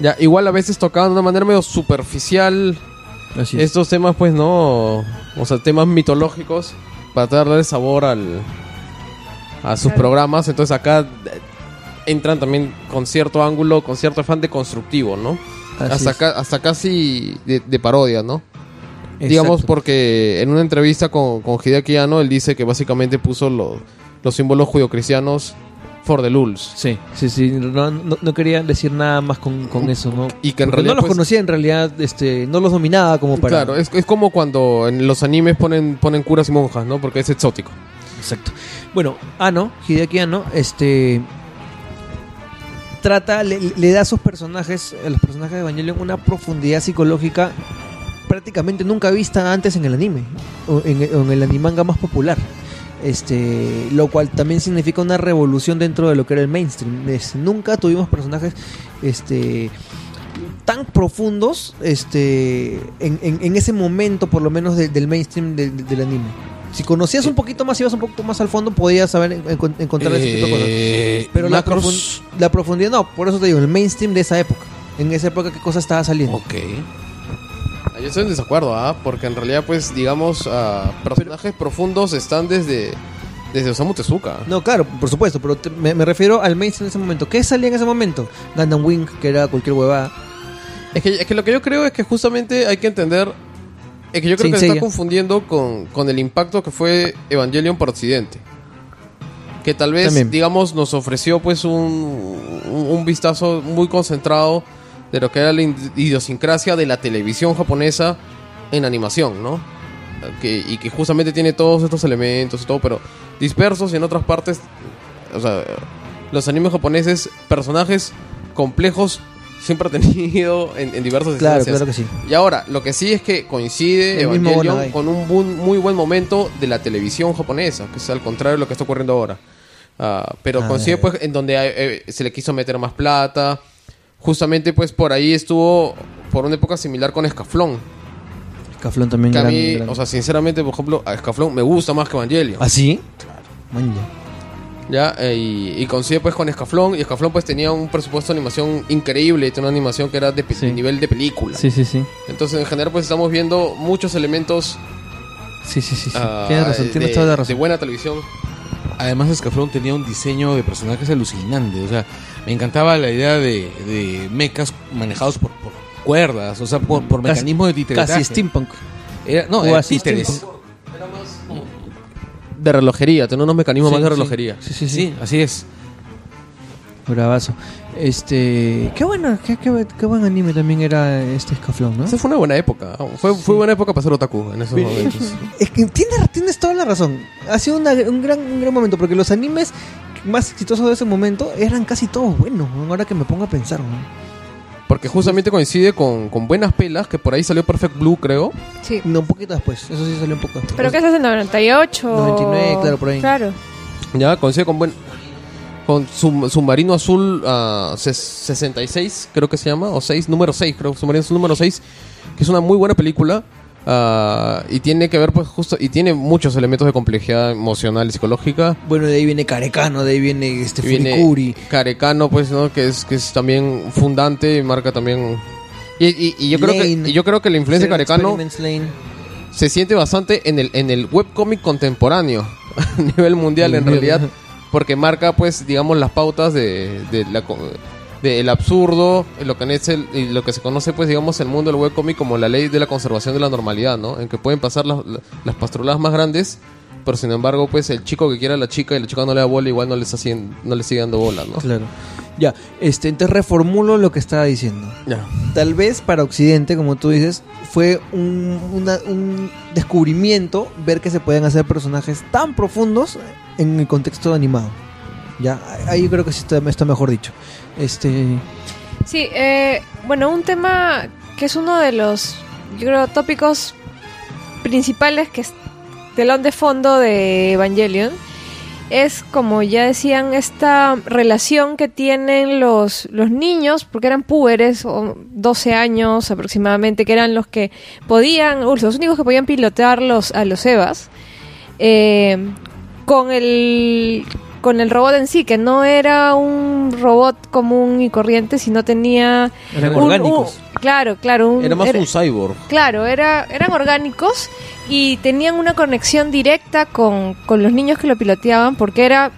Speaker 4: ya igual a veces tocaban de una manera medio superficial
Speaker 2: Así es.
Speaker 4: estos temas, pues, ¿no? O sea, temas mitológicos para darle sabor al, a sus
Speaker 1: Claro.
Speaker 4: programas. Entonces acá eh, entran también con cierto ángulo, con cierto afán de constructivo, ¿no?
Speaker 2: Así
Speaker 4: Hasta, ca- hasta casi de, de parodia, ¿no? Digamos porque en una entrevista con, con Hideaki Anno, él dice que básicamente puso los, los símbolos judio-cristianos for the lulz.
Speaker 2: Sí, sí, sí. No, no- no quería decir nada más con, con eso, ¿no?
Speaker 4: Y que en
Speaker 2: Porque
Speaker 4: realidad...
Speaker 2: no los
Speaker 4: pues,
Speaker 2: conocía en realidad, este, no los dominaba como para.
Speaker 4: Claro, es, es como cuando en los animes ponen, ponen curas y monjas, ¿no? Porque es exótico.
Speaker 2: Exacto. Bueno, Ano, Hideaki Anno, este trata, le, le da a sus personajes, a los personajes de Evangelion, una profundidad psicológica prácticamente nunca vista antes en el anime, o en, o en el animanga más popular. Este, lo cual también significa una revolución dentro de lo que era el mainstream. Es- nunca tuvimos personajes este tan profundos este en, en- en ese momento por lo menos de- del mainstream del- del anime. Si conocías un poquito más ibas un poco más al fondo podías saber en- encon- encontrar ese tipo de cosas.
Speaker 3: Eh,
Speaker 2: pero la,
Speaker 3: Macros-
Speaker 2: profun- la profundidad no por eso te digo el mainstream de esa época. En esa época qué cosa estaba saliendo
Speaker 3: Ok.
Speaker 4: Ah, Yo estoy en desacuerdo, ¿ah? Porque en realidad, pues, digamos, ah, personajes profundos están desde, desde Osamu Tezuka.
Speaker 2: no claro por supuesto pero te- me, me refiero al mainstream en ese momento ¿qué salía en ese momento? Gundam Wing que era cualquier huevada
Speaker 4: Es que, es que lo que yo creo es que justamente hay que entender. Es que yo creo
Speaker 2: Saint
Speaker 4: que se está
Speaker 2: Seiya.
Speaker 4: confundiendo con, con el impacto que fue Evangelion para Occidente. Que tal vez,
Speaker 2: También.
Speaker 4: digamos, nos ofreció pues un, un, un vistazo muy concentrado de lo que era la idiosincrasia de la televisión japonesa en animación, ¿no? Que, y que justamente tiene todos estos elementos y todo, pero dispersos en otras partes. O sea, los animes japoneses, personajes complejos, siempre han tenido en, en diversas
Speaker 2: Claro,
Speaker 4: instancias.
Speaker 2: claro que sí.
Speaker 4: Y ahora, lo que sí es que coincide
Speaker 2: El mismo
Speaker 4: Evangelion
Speaker 2: Bonadai.
Speaker 4: con un muy buen momento de la televisión japonesa, que es al contrario de lo que está ocurriendo ahora. Ah, pero
Speaker 2: Ah,
Speaker 4: coincide pues en donde eh, se le quiso meter más plata. Justamente pues por ahí estuvo por una época similar con Escaflón.
Speaker 2: Caflón también
Speaker 4: Que a mí,
Speaker 2: gran-
Speaker 4: o sea, sinceramente, por ejemplo, a Escaflón me gusta más que Evangelion.
Speaker 2: ¿Ah, sí? Man, ya.
Speaker 4: ¿ya? Eh, y, y coincide pues con Escaflón. Y Escaflón pues tenía un presupuesto de animación increíble. Tenía una animación que era de,
Speaker 2: Sí.
Speaker 4: de nivel de película.
Speaker 2: Sí, sí, sí.
Speaker 4: Entonces, en general, pues estamos viendo muchos elementos
Speaker 2: Sí, sí, sí. sí.
Speaker 4: ah,
Speaker 2: tienes razón, tienes
Speaker 4: de,
Speaker 2: toda la
Speaker 4: de
Speaker 2: razón.
Speaker 4: buena televisión.
Speaker 3: Además, Escaflón tenía un diseño de personajes alucinante. O sea, me encantaba la idea de, de mechas manejados por, por cuerdas, o sea, por, por
Speaker 2: Casi-
Speaker 3: mecanismos de títeres.
Speaker 2: Casi steampunk.
Speaker 3: Era, no,
Speaker 2: O
Speaker 3: era
Speaker 2: así
Speaker 3: títeres.
Speaker 2: steampunk.
Speaker 4: De relojería, tenía unos mecanismos
Speaker 3: Sí,
Speaker 4: más de
Speaker 3: sí.
Speaker 4: relojería.
Speaker 2: Sí, sí, sí.
Speaker 3: Sí, así es.
Speaker 2: Bravazo. Este. Qué bueno, qué, qué, qué buen anime también era este escaflón, ¿no?
Speaker 4: Esa fue una buena época. Fue, fue buena época para ser otaku en esos momentos.
Speaker 2: Es que tienes, tienes toda la razón. Ha sido una- un, gran, un gran momento porque los animes más exitosos de ese momento eran casi todos buenos. ¿no? Ahora que me pongo a pensar, ¿no?
Speaker 4: Porque justamente coincide con, con buenas pelas, que por ahí salió Perfect Blue, creo.
Speaker 1: Sí.
Speaker 2: No, un poquito después. Eso sí salió un poco después.
Speaker 1: ¿Pero qué es el 98?
Speaker 2: 99, claro, por ahí.
Speaker 1: Claro.
Speaker 4: Ya, coincide con buen. Con Sub- Submarino Azul ah, ses- 66, creo que se llama, o 6, número 6, creo, Submarino Azul número 6, que es una muy buena película. Ah, y tiene que ver, pues, justo. Y tiene muchos elementos de complejidad emocional y psicológica.
Speaker 2: Bueno, de ahí viene Carecano, de ahí viene este
Speaker 4: viene
Speaker 2: Furikuri.
Speaker 4: Carecano, pues, ¿no? Que es, que es también fundante y marca también. Y, y- y yo creo que, y yo creo que la influencia de Carecano se siente bastante en el, en el webcomic contemporáneo a nivel mundial en realidad porque marca pues digamos las pautas de, de la del absurdo lo que es el, lo que se conoce pues digamos el mundo del webcomic como la ley de la conservación de la normalidad no en que pueden pasar las, las- pastruladas más grandes pero sin embargo pues el chico que quiere a la chica y la chica no le da bola igual no le está haciendo, no le sigue dando bola no
Speaker 2: Claro. Ya, este, entonces reformulo lo que estaba diciendo.
Speaker 4: ya
Speaker 2: Tal vez para Occidente, como tú dices, fue un, una- un descubrimiento ver que se pueden hacer personajes tan profundos en el contexto animado. Ya, ahí creo que sí está, mejor dicho. Este,
Speaker 1: Sí, eh, bueno, un tema que es uno de los, yo creo, tópicos principales que es telón de fondo de Evangelion es, como ya decían, esta relación que tienen los, los niños, porque eran púberes, o 12 años aproximadamente, que eran los que podían, los únicos que podían pilotear los, a los Evas, eh, con el con el robot en sí, que no era un robot común y corriente, sino tenía
Speaker 2: eran
Speaker 1: un-
Speaker 2: orgánicos.
Speaker 1: un- claro, claro, un-
Speaker 3: Era más
Speaker 1: era-
Speaker 3: un cyborg.
Speaker 1: Claro, era, eran orgánicos y tenían una conexión directa con, con los niños que lo piloteaban porque era...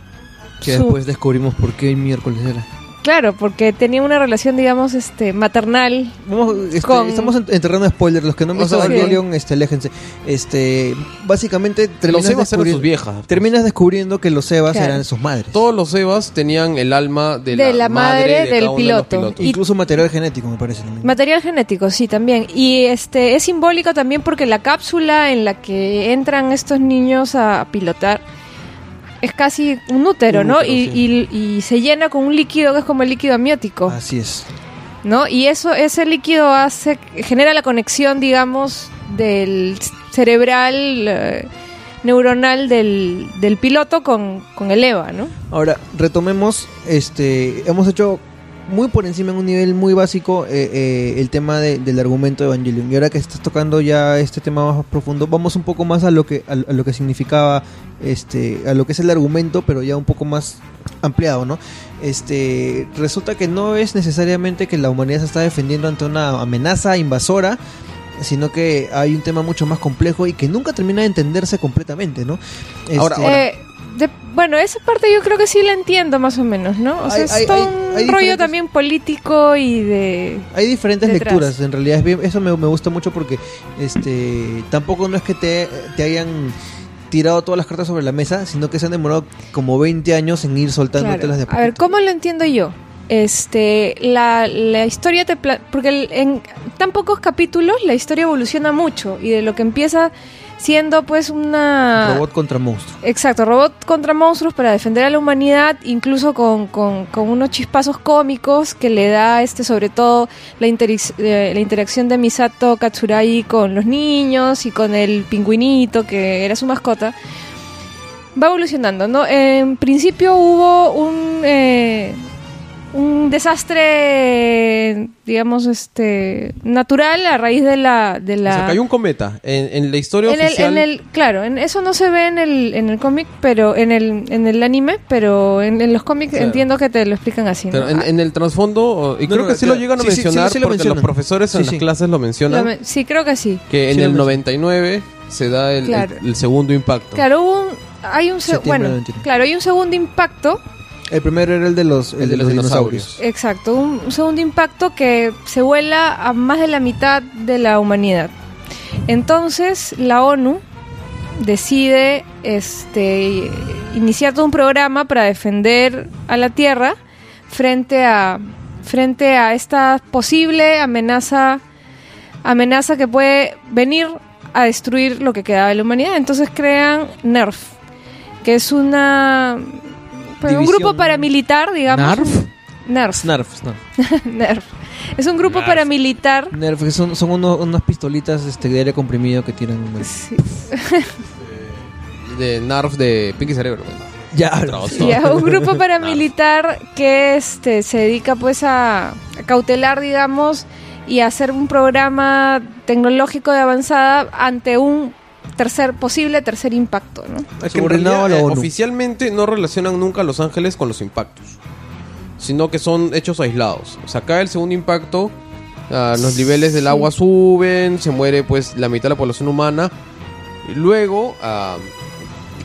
Speaker 2: que
Speaker 1: su-
Speaker 2: después descubrimos por qué miércoles era.
Speaker 1: Claro, porque tenían una relación, digamos, este maternal.
Speaker 2: Vamos, este,
Speaker 1: Con-
Speaker 2: Estamos en, en terreno de spoiler. Los que no han visto Evangelion, este, aléjense. Este, básicamente
Speaker 4: los
Speaker 2: terminas,
Speaker 4: Evas eran sus viejas
Speaker 2: terminas descubriendo que los Evas
Speaker 1: Claro.
Speaker 2: eran sus madres.
Speaker 4: todos los Evas tenían el alma de,
Speaker 1: De la madre
Speaker 4: de
Speaker 1: del
Speaker 4: cada uno de los
Speaker 1: piloto. Y-
Speaker 2: Incluso material genético, me parece. también.
Speaker 1: Material genético, sí, también. Y este es simbólico también porque la cápsula en la que entran estos niños a pilotar es casi un útero,
Speaker 2: Un
Speaker 1: ¿no?
Speaker 2: útero,
Speaker 1: y, y- y se llena con un líquido que es como el líquido amniótico.
Speaker 2: Así es.
Speaker 1: ¿no? Y eso, ese líquido hace, genera la conexión, digamos, del cerebral, eh, neuronal del, del piloto con, con el EVA, ¿no?
Speaker 2: Ahora, retomemos, este, hemos hecho muy por encima en un nivel muy básico eh, eh, el tema de- del argumento de Evangelion. Y ahora que estás tocando ya este tema más profundo, vamos un poco más a lo que, a, a lo que significaba, este, a lo que es el argumento, pero ya un poco más ampliado, ¿no? Este, resulta que no es necesariamente que la humanidad se está defendiendo ante una amenaza invasora, sino que hay un tema mucho más complejo y que nunca termina de entenderse completamente, ¿no?
Speaker 4: Ahora,
Speaker 2: Este,
Speaker 1: Eh, de- bueno, esa parte yo creo que sí la entiendo más o menos, ¿no? O sea,
Speaker 2: Hay-
Speaker 1: es
Speaker 2: hay-
Speaker 1: todo un
Speaker 2: hay
Speaker 1: rollo también político y de...
Speaker 2: Hay diferentes
Speaker 1: detrás.
Speaker 2: lecturas, en realidad es bien, eso me, me gusta mucho porque este tampoco no es que te, te hayan tirado todas las cartas sobre la mesa, sino que se han demorado como 20 años en ir soltándotelas
Speaker 1: Claro.
Speaker 2: de a
Speaker 1: A ver,
Speaker 2: poquito.
Speaker 1: ¿cómo lo entiendo yo? este la, la historia te pla- porque en tan pocos capítulos la historia evoluciona mucho y de lo que empieza siendo pues una
Speaker 2: Robot contra monstruo.
Speaker 1: Exacto, robot contra monstruos para defender a la humanidad, incluso con, con- con unos chispazos cómicos que le da este sobre todo la, interix- eh, la interacción de Misato Katsuragi con los niños y con el pingüinito que era su mascota. Va evolucionando, ¿no? En principio hubo un, eh, un desastre, digamos, este natural a raíz de la... De la
Speaker 4: O sea, cayó un cometa. En, en la historia
Speaker 1: en el,
Speaker 4: oficial.
Speaker 1: en el- claro, en, eso no se ve en el, en el cómic, pero en el, en el anime, pero en, en los cómics
Speaker 4: Claro.
Speaker 1: entiendo que te lo explican así. ¿no?
Speaker 4: Pero en, en el trasfondo, y
Speaker 2: No,
Speaker 4: creo
Speaker 2: no,
Speaker 4: que sí
Speaker 2: claro.
Speaker 4: lo llegan a
Speaker 2: Sí, sí, sí,
Speaker 4: mencionar
Speaker 2: sí lo
Speaker 4: porque
Speaker 2: mencionan.
Speaker 4: los profesores en
Speaker 2: Sí,
Speaker 4: las clases lo
Speaker 1: Lo
Speaker 4: mencionan.
Speaker 1: me- sí, creo que sí.
Speaker 4: que en el
Speaker 2: mencionan.
Speaker 4: 99 se da el, el-
Speaker 1: Claro.
Speaker 4: el segundo impacto.
Speaker 1: Claro, hubo un, hay un bueno,
Speaker 2: del 21.
Speaker 1: claro, hay un segundo impacto,
Speaker 2: El primero era el de los, el de los dinosaurios.
Speaker 1: exacto, un, un segundo impacto que se vuela a más de la mitad de la humanidad. Entonces, la ONU decide este iniciar todo un programa para defender a la Tierra frente a frente a esta posible amenaza amenaza que puede venir a destruir lo que queda de la humanidad. Entonces crean NERF, que es una pues, un grupo paramilitar, digamos.
Speaker 3: ¿NARF?
Speaker 1: NERF.
Speaker 2: Snarf, Snarf.
Speaker 1: NERF. Es un grupo paramilitar.
Speaker 2: Nerf, que son, son uno- unas pistolitas este, de aire comprimido que tiran.
Speaker 1: Sí.
Speaker 4: De Narf de Pinky Cerebro.
Speaker 2: Ya,
Speaker 1: Sí, a un grupo paramilitar que este se dedica pues a, a cautelar, digamos, y a hacer un programa tecnológico de avanzada ante un tercer posible tercer impacto, ¿no?
Speaker 2: Es que en realidad, eh.
Speaker 4: Oficialmente no relacionan nunca a Los Ángeles con los impactos, sino que son hechos aislados. O sea, acá el segundo impacto, ah, los niveles del
Speaker 1: Sí.
Speaker 4: agua suben, se muere pues la mitad de la población humana. Y luego, ah,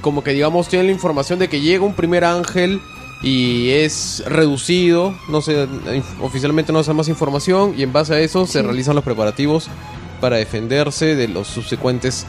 Speaker 4: como que digamos, tienen la información de que llega un primer ángel y es reducido, no sé, oficialmente no se da más información y en base a eso se
Speaker 1: Sí.
Speaker 4: realizan los preparativos para defenderse de los subsecuentes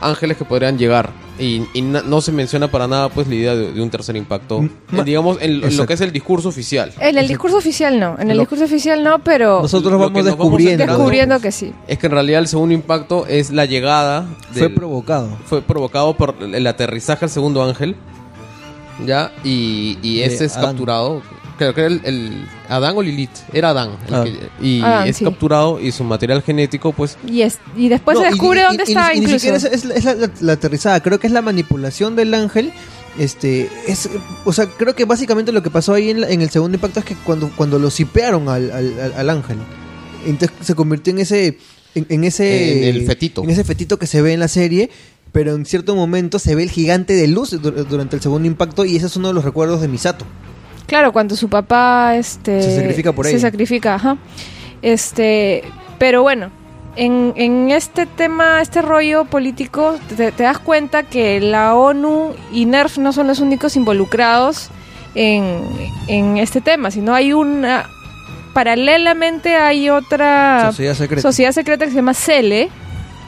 Speaker 4: ángeles que podrían llegar. Y, y na- no se menciona para nada pues la idea de, de un tercer impacto. Eh, digamos, en, en lo que es el discurso oficial.
Speaker 1: En el discurso oficial no, en el
Speaker 4: Lo-
Speaker 1: discurso oficial no, pero
Speaker 2: Nosotros
Speaker 4: Lo
Speaker 2: vamos
Speaker 4: que nos vamos
Speaker 2: descubriendo.
Speaker 1: descubriendo que sí.
Speaker 4: Es que en realidad el segundo impacto es la llegada.
Speaker 2: Fue
Speaker 4: del-
Speaker 2: provocado.
Speaker 4: fue provocado por el aterrizaje al segundo ángel. ¿Ya? Y, y
Speaker 2: De
Speaker 4: este es
Speaker 2: Adán.
Speaker 4: capturado. Creo que era el, el- Adán o Lilith. Era Adán. el
Speaker 2: Adán.
Speaker 4: que- y
Speaker 1: Adán,
Speaker 4: es
Speaker 1: sí.
Speaker 4: capturado y su material genético, pues.
Speaker 1: Y, es, y después
Speaker 2: No,
Speaker 1: se
Speaker 2: y-
Speaker 1: descubre
Speaker 2: y-
Speaker 1: dónde
Speaker 2: y- y
Speaker 1: está
Speaker 2: y ni
Speaker 1: incluso.
Speaker 2: siquiera es, es la, es la- la- la aterrizada, creo que es la manipulación del ángel. Este, es, o sea, creo que básicamente lo que pasó ahí en, la- en el segundo impacto es que cuando, cuando lo sipearon al, al, al- al ángel, entonces se convirtió en ese, en, en ese,
Speaker 4: En el fetito.
Speaker 2: en ese fetito que se ve en la serie, pero en cierto momento se ve el gigante de luz dur- durante el segundo impacto y ese es uno de los recuerdos de Misato.
Speaker 1: Claro, cuando su papá este
Speaker 2: Se sacrifica por
Speaker 1: se
Speaker 2: ella.
Speaker 1: sacrifica, ajá. Este, pero bueno, en, en este tema, este rollo político, te, te das cuenta que la ONU y NERF no son los únicos involucrados en, en este tema, sino hay una paralelamente hay otra
Speaker 2: Sociedad secreta.
Speaker 1: sociedad secreta que se llama CELE,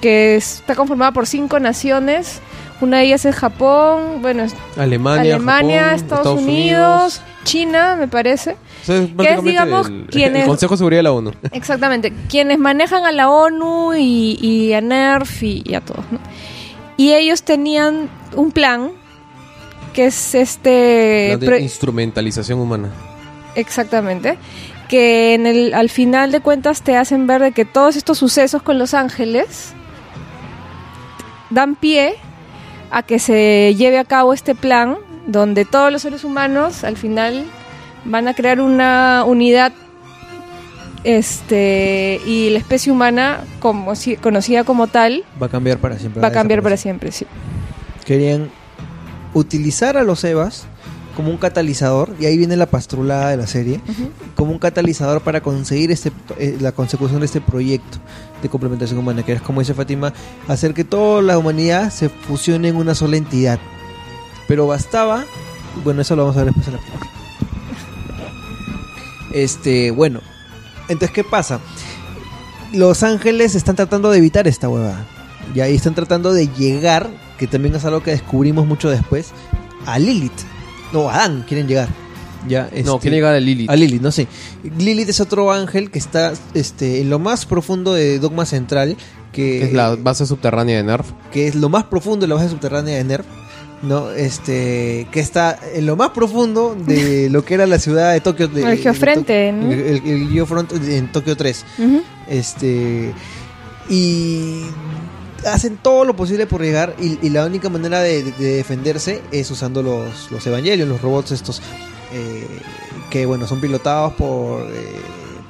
Speaker 1: que está conformada por cinco naciones. Una de ellas es Japón, bueno, es
Speaker 4: Alemania,
Speaker 1: Alemania,
Speaker 4: Japón,
Speaker 1: Estados, Unidos, China, me parece.
Speaker 4: Sea, es
Speaker 1: digamos,
Speaker 4: el,
Speaker 1: quienes-
Speaker 4: el Consejo de Seguridad de la ONU.
Speaker 1: Exactamente. Quienes manejan a la ONU y, y a NERF y, y a todos. ¿no? Y ellos tenían un plan que es este...
Speaker 4: De instrumentalización humana.
Speaker 1: Exactamente. Que en el, al final de cuentas te hacen ver de que todos estos sucesos con Los Ángeles dan pie a que se lleve a cabo este plan donde todos los seres humanos al final van a crear una unidad este y la especie humana como si- conocida como tal
Speaker 2: Va a cambiar para siempre.
Speaker 1: va a cambiar para siempre sí.
Speaker 2: querían utilizar a los Evas como un catalizador, y ahí viene la pastrulada de la serie, como un catalizador para conseguir este eh, la consecución de este proyecto de complementación humana, que es como dice Fátima, hacer que toda la humanidad se fusione en una sola entidad. Pero bastaba, bueno, eso lo vamos a ver después en la película. Este, bueno, entonces, ¿qué pasa? Los ángeles están tratando de evitar esta huevada. Y ahí están tratando de llegar, que también es algo que descubrimos mucho después, a Lilith. No, a Adán quieren llegar. Ya,
Speaker 4: No,
Speaker 2: este,
Speaker 4: quiere llegar a Lilith.
Speaker 2: A Lilith, no sé. Lilith es otro ángel que está este, en lo más profundo de Dogma Central, que,
Speaker 4: que es la base subterránea de Nerf.
Speaker 2: que es lo más profundo de la base subterránea de Nerf, ¿no? Este, que está en lo más profundo de lo que era la ciudad de Tokio. de-
Speaker 1: El geofrente, ¿no?
Speaker 2: El, el- el geofront en Tokio 3.
Speaker 1: Ujú.
Speaker 2: Este, y hacen todo lo posible por llegar y, y la única manera de, de defenderse es usando los, los evangelios, los robots estos, eh, que bueno, son pilotados por, eh,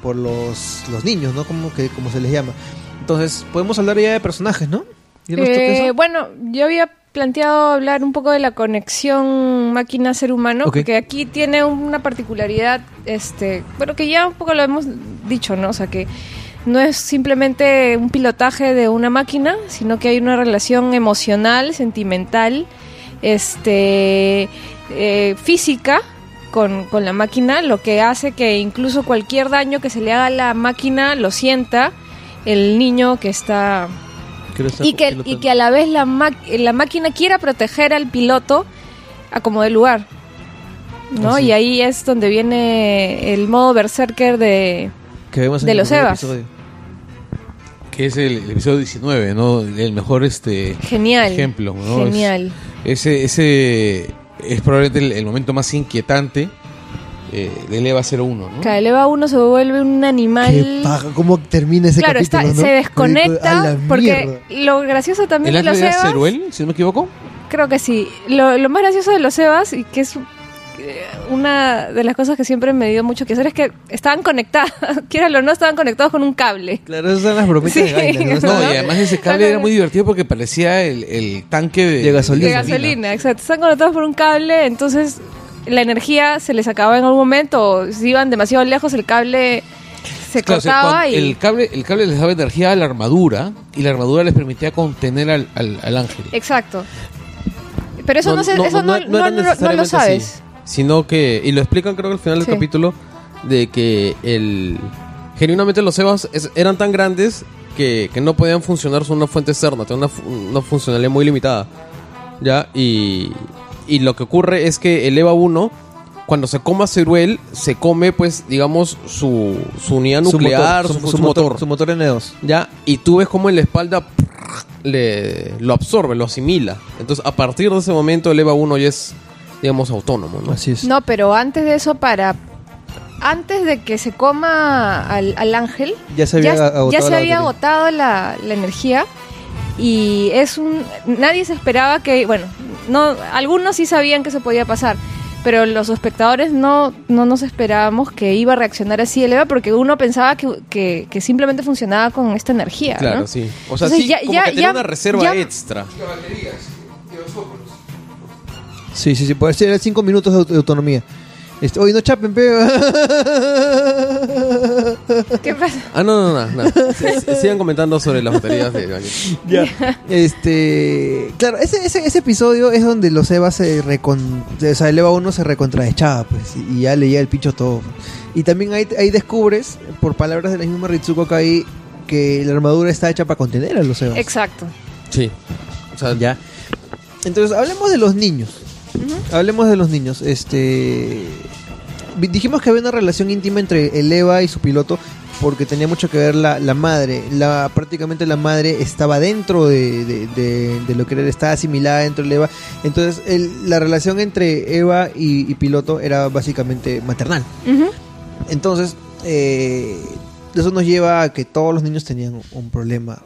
Speaker 2: por los, los niños, ¿no? Como, que, como se les llama. Entonces, podemos hablar ya de personajes, ¿no? ¿Ya nos toca
Speaker 1: Eh, bueno, yo había planteado hablar un poco de la conexión máquina-ser humano, porque aquí tiene una particularidad, este, bueno, que ya un poco lo hemos dicho, ¿no? O sea, que no es simplemente un pilotaje de una máquina, sino que hay una relación emocional, sentimental, este, eh, física con, con la máquina, lo que hace que incluso cualquier daño que se le haga a la máquina lo sienta el niño que está y que, y que a la vez la, la máquina quiera proteger al piloto a como de lugar. ¿no?
Speaker 2: Así.
Speaker 1: Y ahí es donde viene el modo berserker de...
Speaker 2: Que vemos en
Speaker 1: de
Speaker 2: el
Speaker 1: los Evas.
Speaker 2: episodio.
Speaker 3: Que es el, el episodio 19, ¿no? El mejor este
Speaker 1: Genial.
Speaker 3: ejemplo, ¿no?
Speaker 1: Genial.
Speaker 3: Ese, ese es probablemente el, el momento más inquietante eh, del EVA 01, ¿no?
Speaker 1: Cada eleva uno se vuelve un animal...
Speaker 2: Qué paja, ¿Cómo termina ese
Speaker 1: Claro,
Speaker 2: capítulo, no?
Speaker 1: se
Speaker 2: A
Speaker 1: desconecta
Speaker 2: la
Speaker 1: porque lo gracioso también
Speaker 3: ¿El
Speaker 1: de los Evas...
Speaker 3: Ceruel, si no me equivoco?
Speaker 1: Creo que sí. Lo, lo más gracioso de los Evas, y que es una de las cosas que siempre me dio mucho que hacer, es que estaban conectadas, quieran o no, estaban conectados con un cable.
Speaker 2: Claro, esas son las bromitas
Speaker 1: Sí.
Speaker 2: de ¿no?
Speaker 3: Y además ese cable era muy divertido porque parecía el, el tanque de,
Speaker 2: De gasolina.
Speaker 1: De gasolina, exacto. Están conectados por un cable, entonces la energía se les acababa en algún momento, o si iban demasiado lejos, el cable se
Speaker 3: Claro, o sea,
Speaker 1: cortaba y...
Speaker 3: el, cable, el cable les daba energía a la armadura y la armadura les permitía contener al, al, al ángel.
Speaker 1: Exacto. Pero eso no, se- eso no, no- no- no lo sabes.
Speaker 4: así, sino que, y lo explican creo que al final del
Speaker 1: Sí.
Speaker 4: capítulo, de que el genuinamente los Evas es- eran tan grandes que, que no podían funcionar con una fuente externa, tenían una, una funcionalidad muy limitada. ¿Ya? Y, y lo que ocurre es que el EVA 1, cuando se coma Ceruel, se come, pues, digamos, su, su unidad
Speaker 2: Su
Speaker 4: nuclear,
Speaker 2: motor,
Speaker 4: su,
Speaker 2: su,
Speaker 4: su
Speaker 2: su
Speaker 4: motor.
Speaker 2: motor, su motor N2.
Speaker 4: ¿ya? Y tú ves cómo en la espalda le, lo absorbe, lo asimila. Entonces, a partir de ese momento, el EVA 1 ya es, digamos, autónomo, ¿no?
Speaker 2: Así es.
Speaker 1: No, pero antes de eso, para... Antes de que se coma al, al ángel,
Speaker 2: Ya se había
Speaker 1: ya,
Speaker 2: agotado
Speaker 1: ya se
Speaker 2: la
Speaker 1: había agotado la, la energía y es un nadie se esperaba que bueno no algunos sí sabían que se podía pasar pero los espectadores no no nos esperábamos que iba a reaccionar así el EVA porque uno pensaba que, que, que simplemente funcionaba con esta energía
Speaker 4: Claro,
Speaker 1: ¿no?
Speaker 4: sí. O sea,
Speaker 1: Entonces,
Speaker 4: sí,
Speaker 1: ya-
Speaker 4: como
Speaker 1: ya-
Speaker 4: que tenía
Speaker 1: ya-
Speaker 4: una reserva
Speaker 1: ya-
Speaker 4: extra.
Speaker 2: Sí, sí, sí, puede ser 5 minutos de, aut- de autonomía. Este, oye, no chapen, pe.
Speaker 1: ¿Qué pasa?
Speaker 4: Ah, no, no, no. no. S- s- Sigan comentando sobre las baterías de
Speaker 2: ya. Este, claro, ese, ese, ese episodio es donde los Eva se recon, o sea, el Eva 1 se recontraechaba, pues, y ya leía el pincho todo. Y también ahí, ahí descubres, por palabras de la misma Ritsuko Kai, que la armadura está hecha para contener a los Evas.
Speaker 1: exacto
Speaker 4: Sí. O sea,
Speaker 2: Ya. Entonces, hablemos de los niños. Hablemos de los niños. Este. Dijimos que había una relación íntima entre el Eva y su piloto porque tenía mucho que ver la, la madre. La, prácticamente la madre estaba dentro de, de- de- de lo que era, estaba asimilada dentro del Eva. Entonces, el- la relación entre Eva y, y piloto era básicamente maternal. Entonces, eh, eso nos lleva a que todos los niños tenían un problema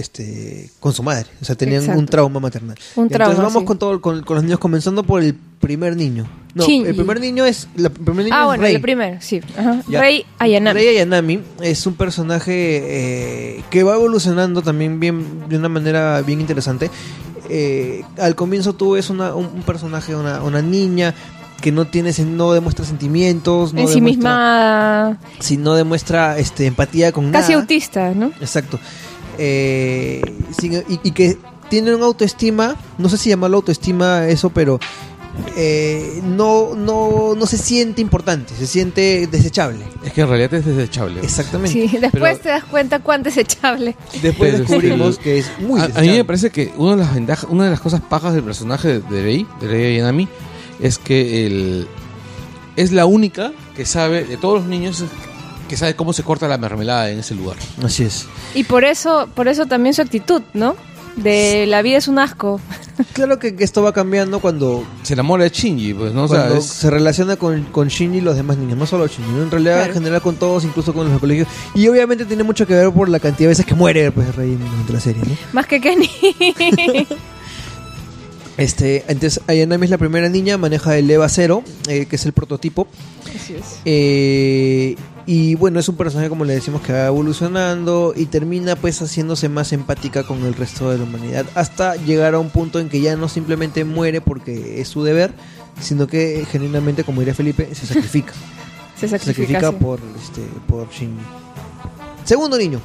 Speaker 2: este con su madre. O sea, tenían
Speaker 1: Exacto.
Speaker 2: un trauma maternal.
Speaker 1: Un
Speaker 2: Entonces
Speaker 1: trauma,
Speaker 2: vamos
Speaker 1: sí.
Speaker 2: con todo con, con los niños, comenzando por el primer niño. No,
Speaker 1: Shinji.
Speaker 2: el primer niño es. la- el primer niño
Speaker 1: ah
Speaker 2: es
Speaker 1: bueno
Speaker 2: Rei.
Speaker 1: el primero sí Ajá. Rey Ayanami
Speaker 2: Rei Ayanami es un personaje eh, que va evolucionando también bien de una manera bien interesante. Eh, al comienzo tú ves una, un, un personaje, una, una niña que no tiene, no demuestra sentimientos, no
Speaker 1: en sí
Speaker 2: demuestra,
Speaker 1: misma
Speaker 2: si no demuestra este, empatía con
Speaker 1: casi
Speaker 2: nada.
Speaker 1: autista ¿no?
Speaker 2: Exacto. Eh, sin- y, y que tiene una autoestima, no sé si llamarlo autoestima eso, pero eh, no, no, no se siente importante, se siente desechable.
Speaker 3: Es que en realidad es desechable.
Speaker 2: Exactamente.
Speaker 1: Sí, después
Speaker 3: Pero-
Speaker 1: te das cuenta cuán desechable.
Speaker 2: Después descubrimos que es muy
Speaker 3: a, a
Speaker 2: desechable.
Speaker 3: mí me parece que una de las ventajas, una de las cosas pajas del personaje de, Rei, de Rei Ayanami, es que el es la única que sabe, de todos los niños, que sabe cómo se corta la mermelada en ese lugar.
Speaker 2: Así es.
Speaker 1: Y por eso, por eso también su actitud, ¿no? De la vida es un asco.
Speaker 2: Claro que, esto va cambiando cuando,
Speaker 3: Se enamora de Shinji, pues, ¿no? O sea,
Speaker 2: cuando
Speaker 3: es-
Speaker 2: se relaciona con, con Shinji y los demás niños, no solo Shinji, ¿no? en realidad
Speaker 1: Claro.
Speaker 2: en general con todos, incluso con los del colegio. Y obviamente tiene mucho que ver por la cantidad de veces que muere pues, Rey durante la serie, ¿no?
Speaker 1: Más que Kenny.
Speaker 2: Este, entonces Ayanami es la primera niña, maneja el EVA 0, eh, que es el prototipo.
Speaker 1: Así es.
Speaker 2: Eh, y bueno, es un personaje, como le decimos, que va evolucionando y termina pues haciéndose más empática con el resto de la humanidad. Hasta llegar a un punto en que ya no simplemente muere porque es su deber, sino que genuinamente, como diría Felipe, se sacrifica.
Speaker 1: Se
Speaker 2: se
Speaker 1: sacrifica.
Speaker 2: sacrifica
Speaker 1: sí.
Speaker 2: por, este, por Shinji. Segundo niño,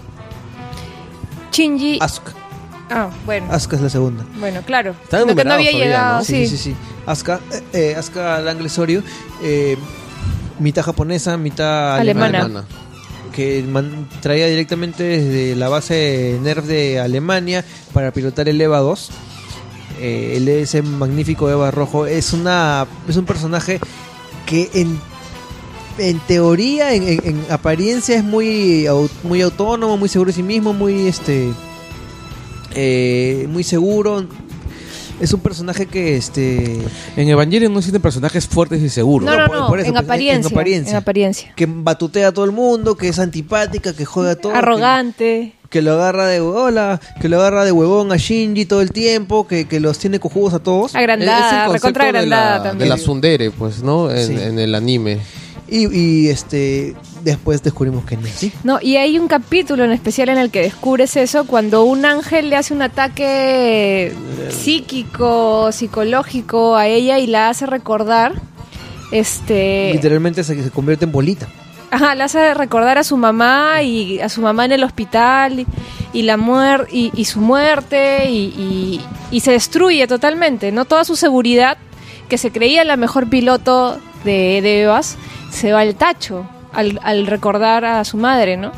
Speaker 1: Shinji.
Speaker 2: Asuka.
Speaker 1: Ah, bueno.
Speaker 2: Asuka es la segunda.
Speaker 1: Bueno, claro.
Speaker 4: Están
Speaker 1: Sino que no había
Speaker 4: todavía,
Speaker 1: llegado,
Speaker 4: ¿no?
Speaker 1: sí.
Speaker 2: Sí, sí, sí. Asuka, eh, eh, Asuka Langlesorio, eh, mitad japonesa, mitad
Speaker 1: Alemana.
Speaker 4: Alemana.
Speaker 2: que man- traía directamente desde la base NERF de Alemania para pilotar el EVA 2. Eh, el ese magnífico EVA rojo es una es un personaje que en, en teoría, en, en- en apariencia es muy muy autónomo, muy seguro de sí mismo, muy este eh, muy seguro. Es un personaje que este
Speaker 3: en Evangelion no existen personajes fuertes y seguros.
Speaker 1: No, no,
Speaker 2: por-
Speaker 1: no.
Speaker 2: por eso,
Speaker 1: en,
Speaker 2: pues, en- en
Speaker 1: apariencia,
Speaker 2: apariencia.
Speaker 1: en apariencia.
Speaker 2: que batutea a todo el mundo, que es antipática, que juega a todo, que-
Speaker 1: Arrogante.
Speaker 2: que lo agarra de hola, que lo agarra de huevón a Shinji todo el tiempo, que, que los tiene cojudos a todos.
Speaker 1: Agrandada, recontra
Speaker 4: concepto de
Speaker 1: agrandada
Speaker 4: la,
Speaker 1: también.
Speaker 4: de la tsundere, pues, ¿no? En,
Speaker 2: Sí.
Speaker 4: en el anime.
Speaker 2: Y, y, este después descubrimos que no es así.
Speaker 1: No, y hay un capítulo en especial en el que descubres eso cuando un ángel le hace un ataque psíquico, psicológico a ella y la hace recordar este
Speaker 2: Literalmente se, se convierte en bolita.
Speaker 1: Ajá, le hace recordar a su mamá y a su mamá en el hospital y, y la muer y, y su muerte y, y- y se destruye totalmente, ¿no? Toda su seguridad, que se creía la mejor piloto de, de Evas, se va al tacho al, al recordar a su madre, ¿no?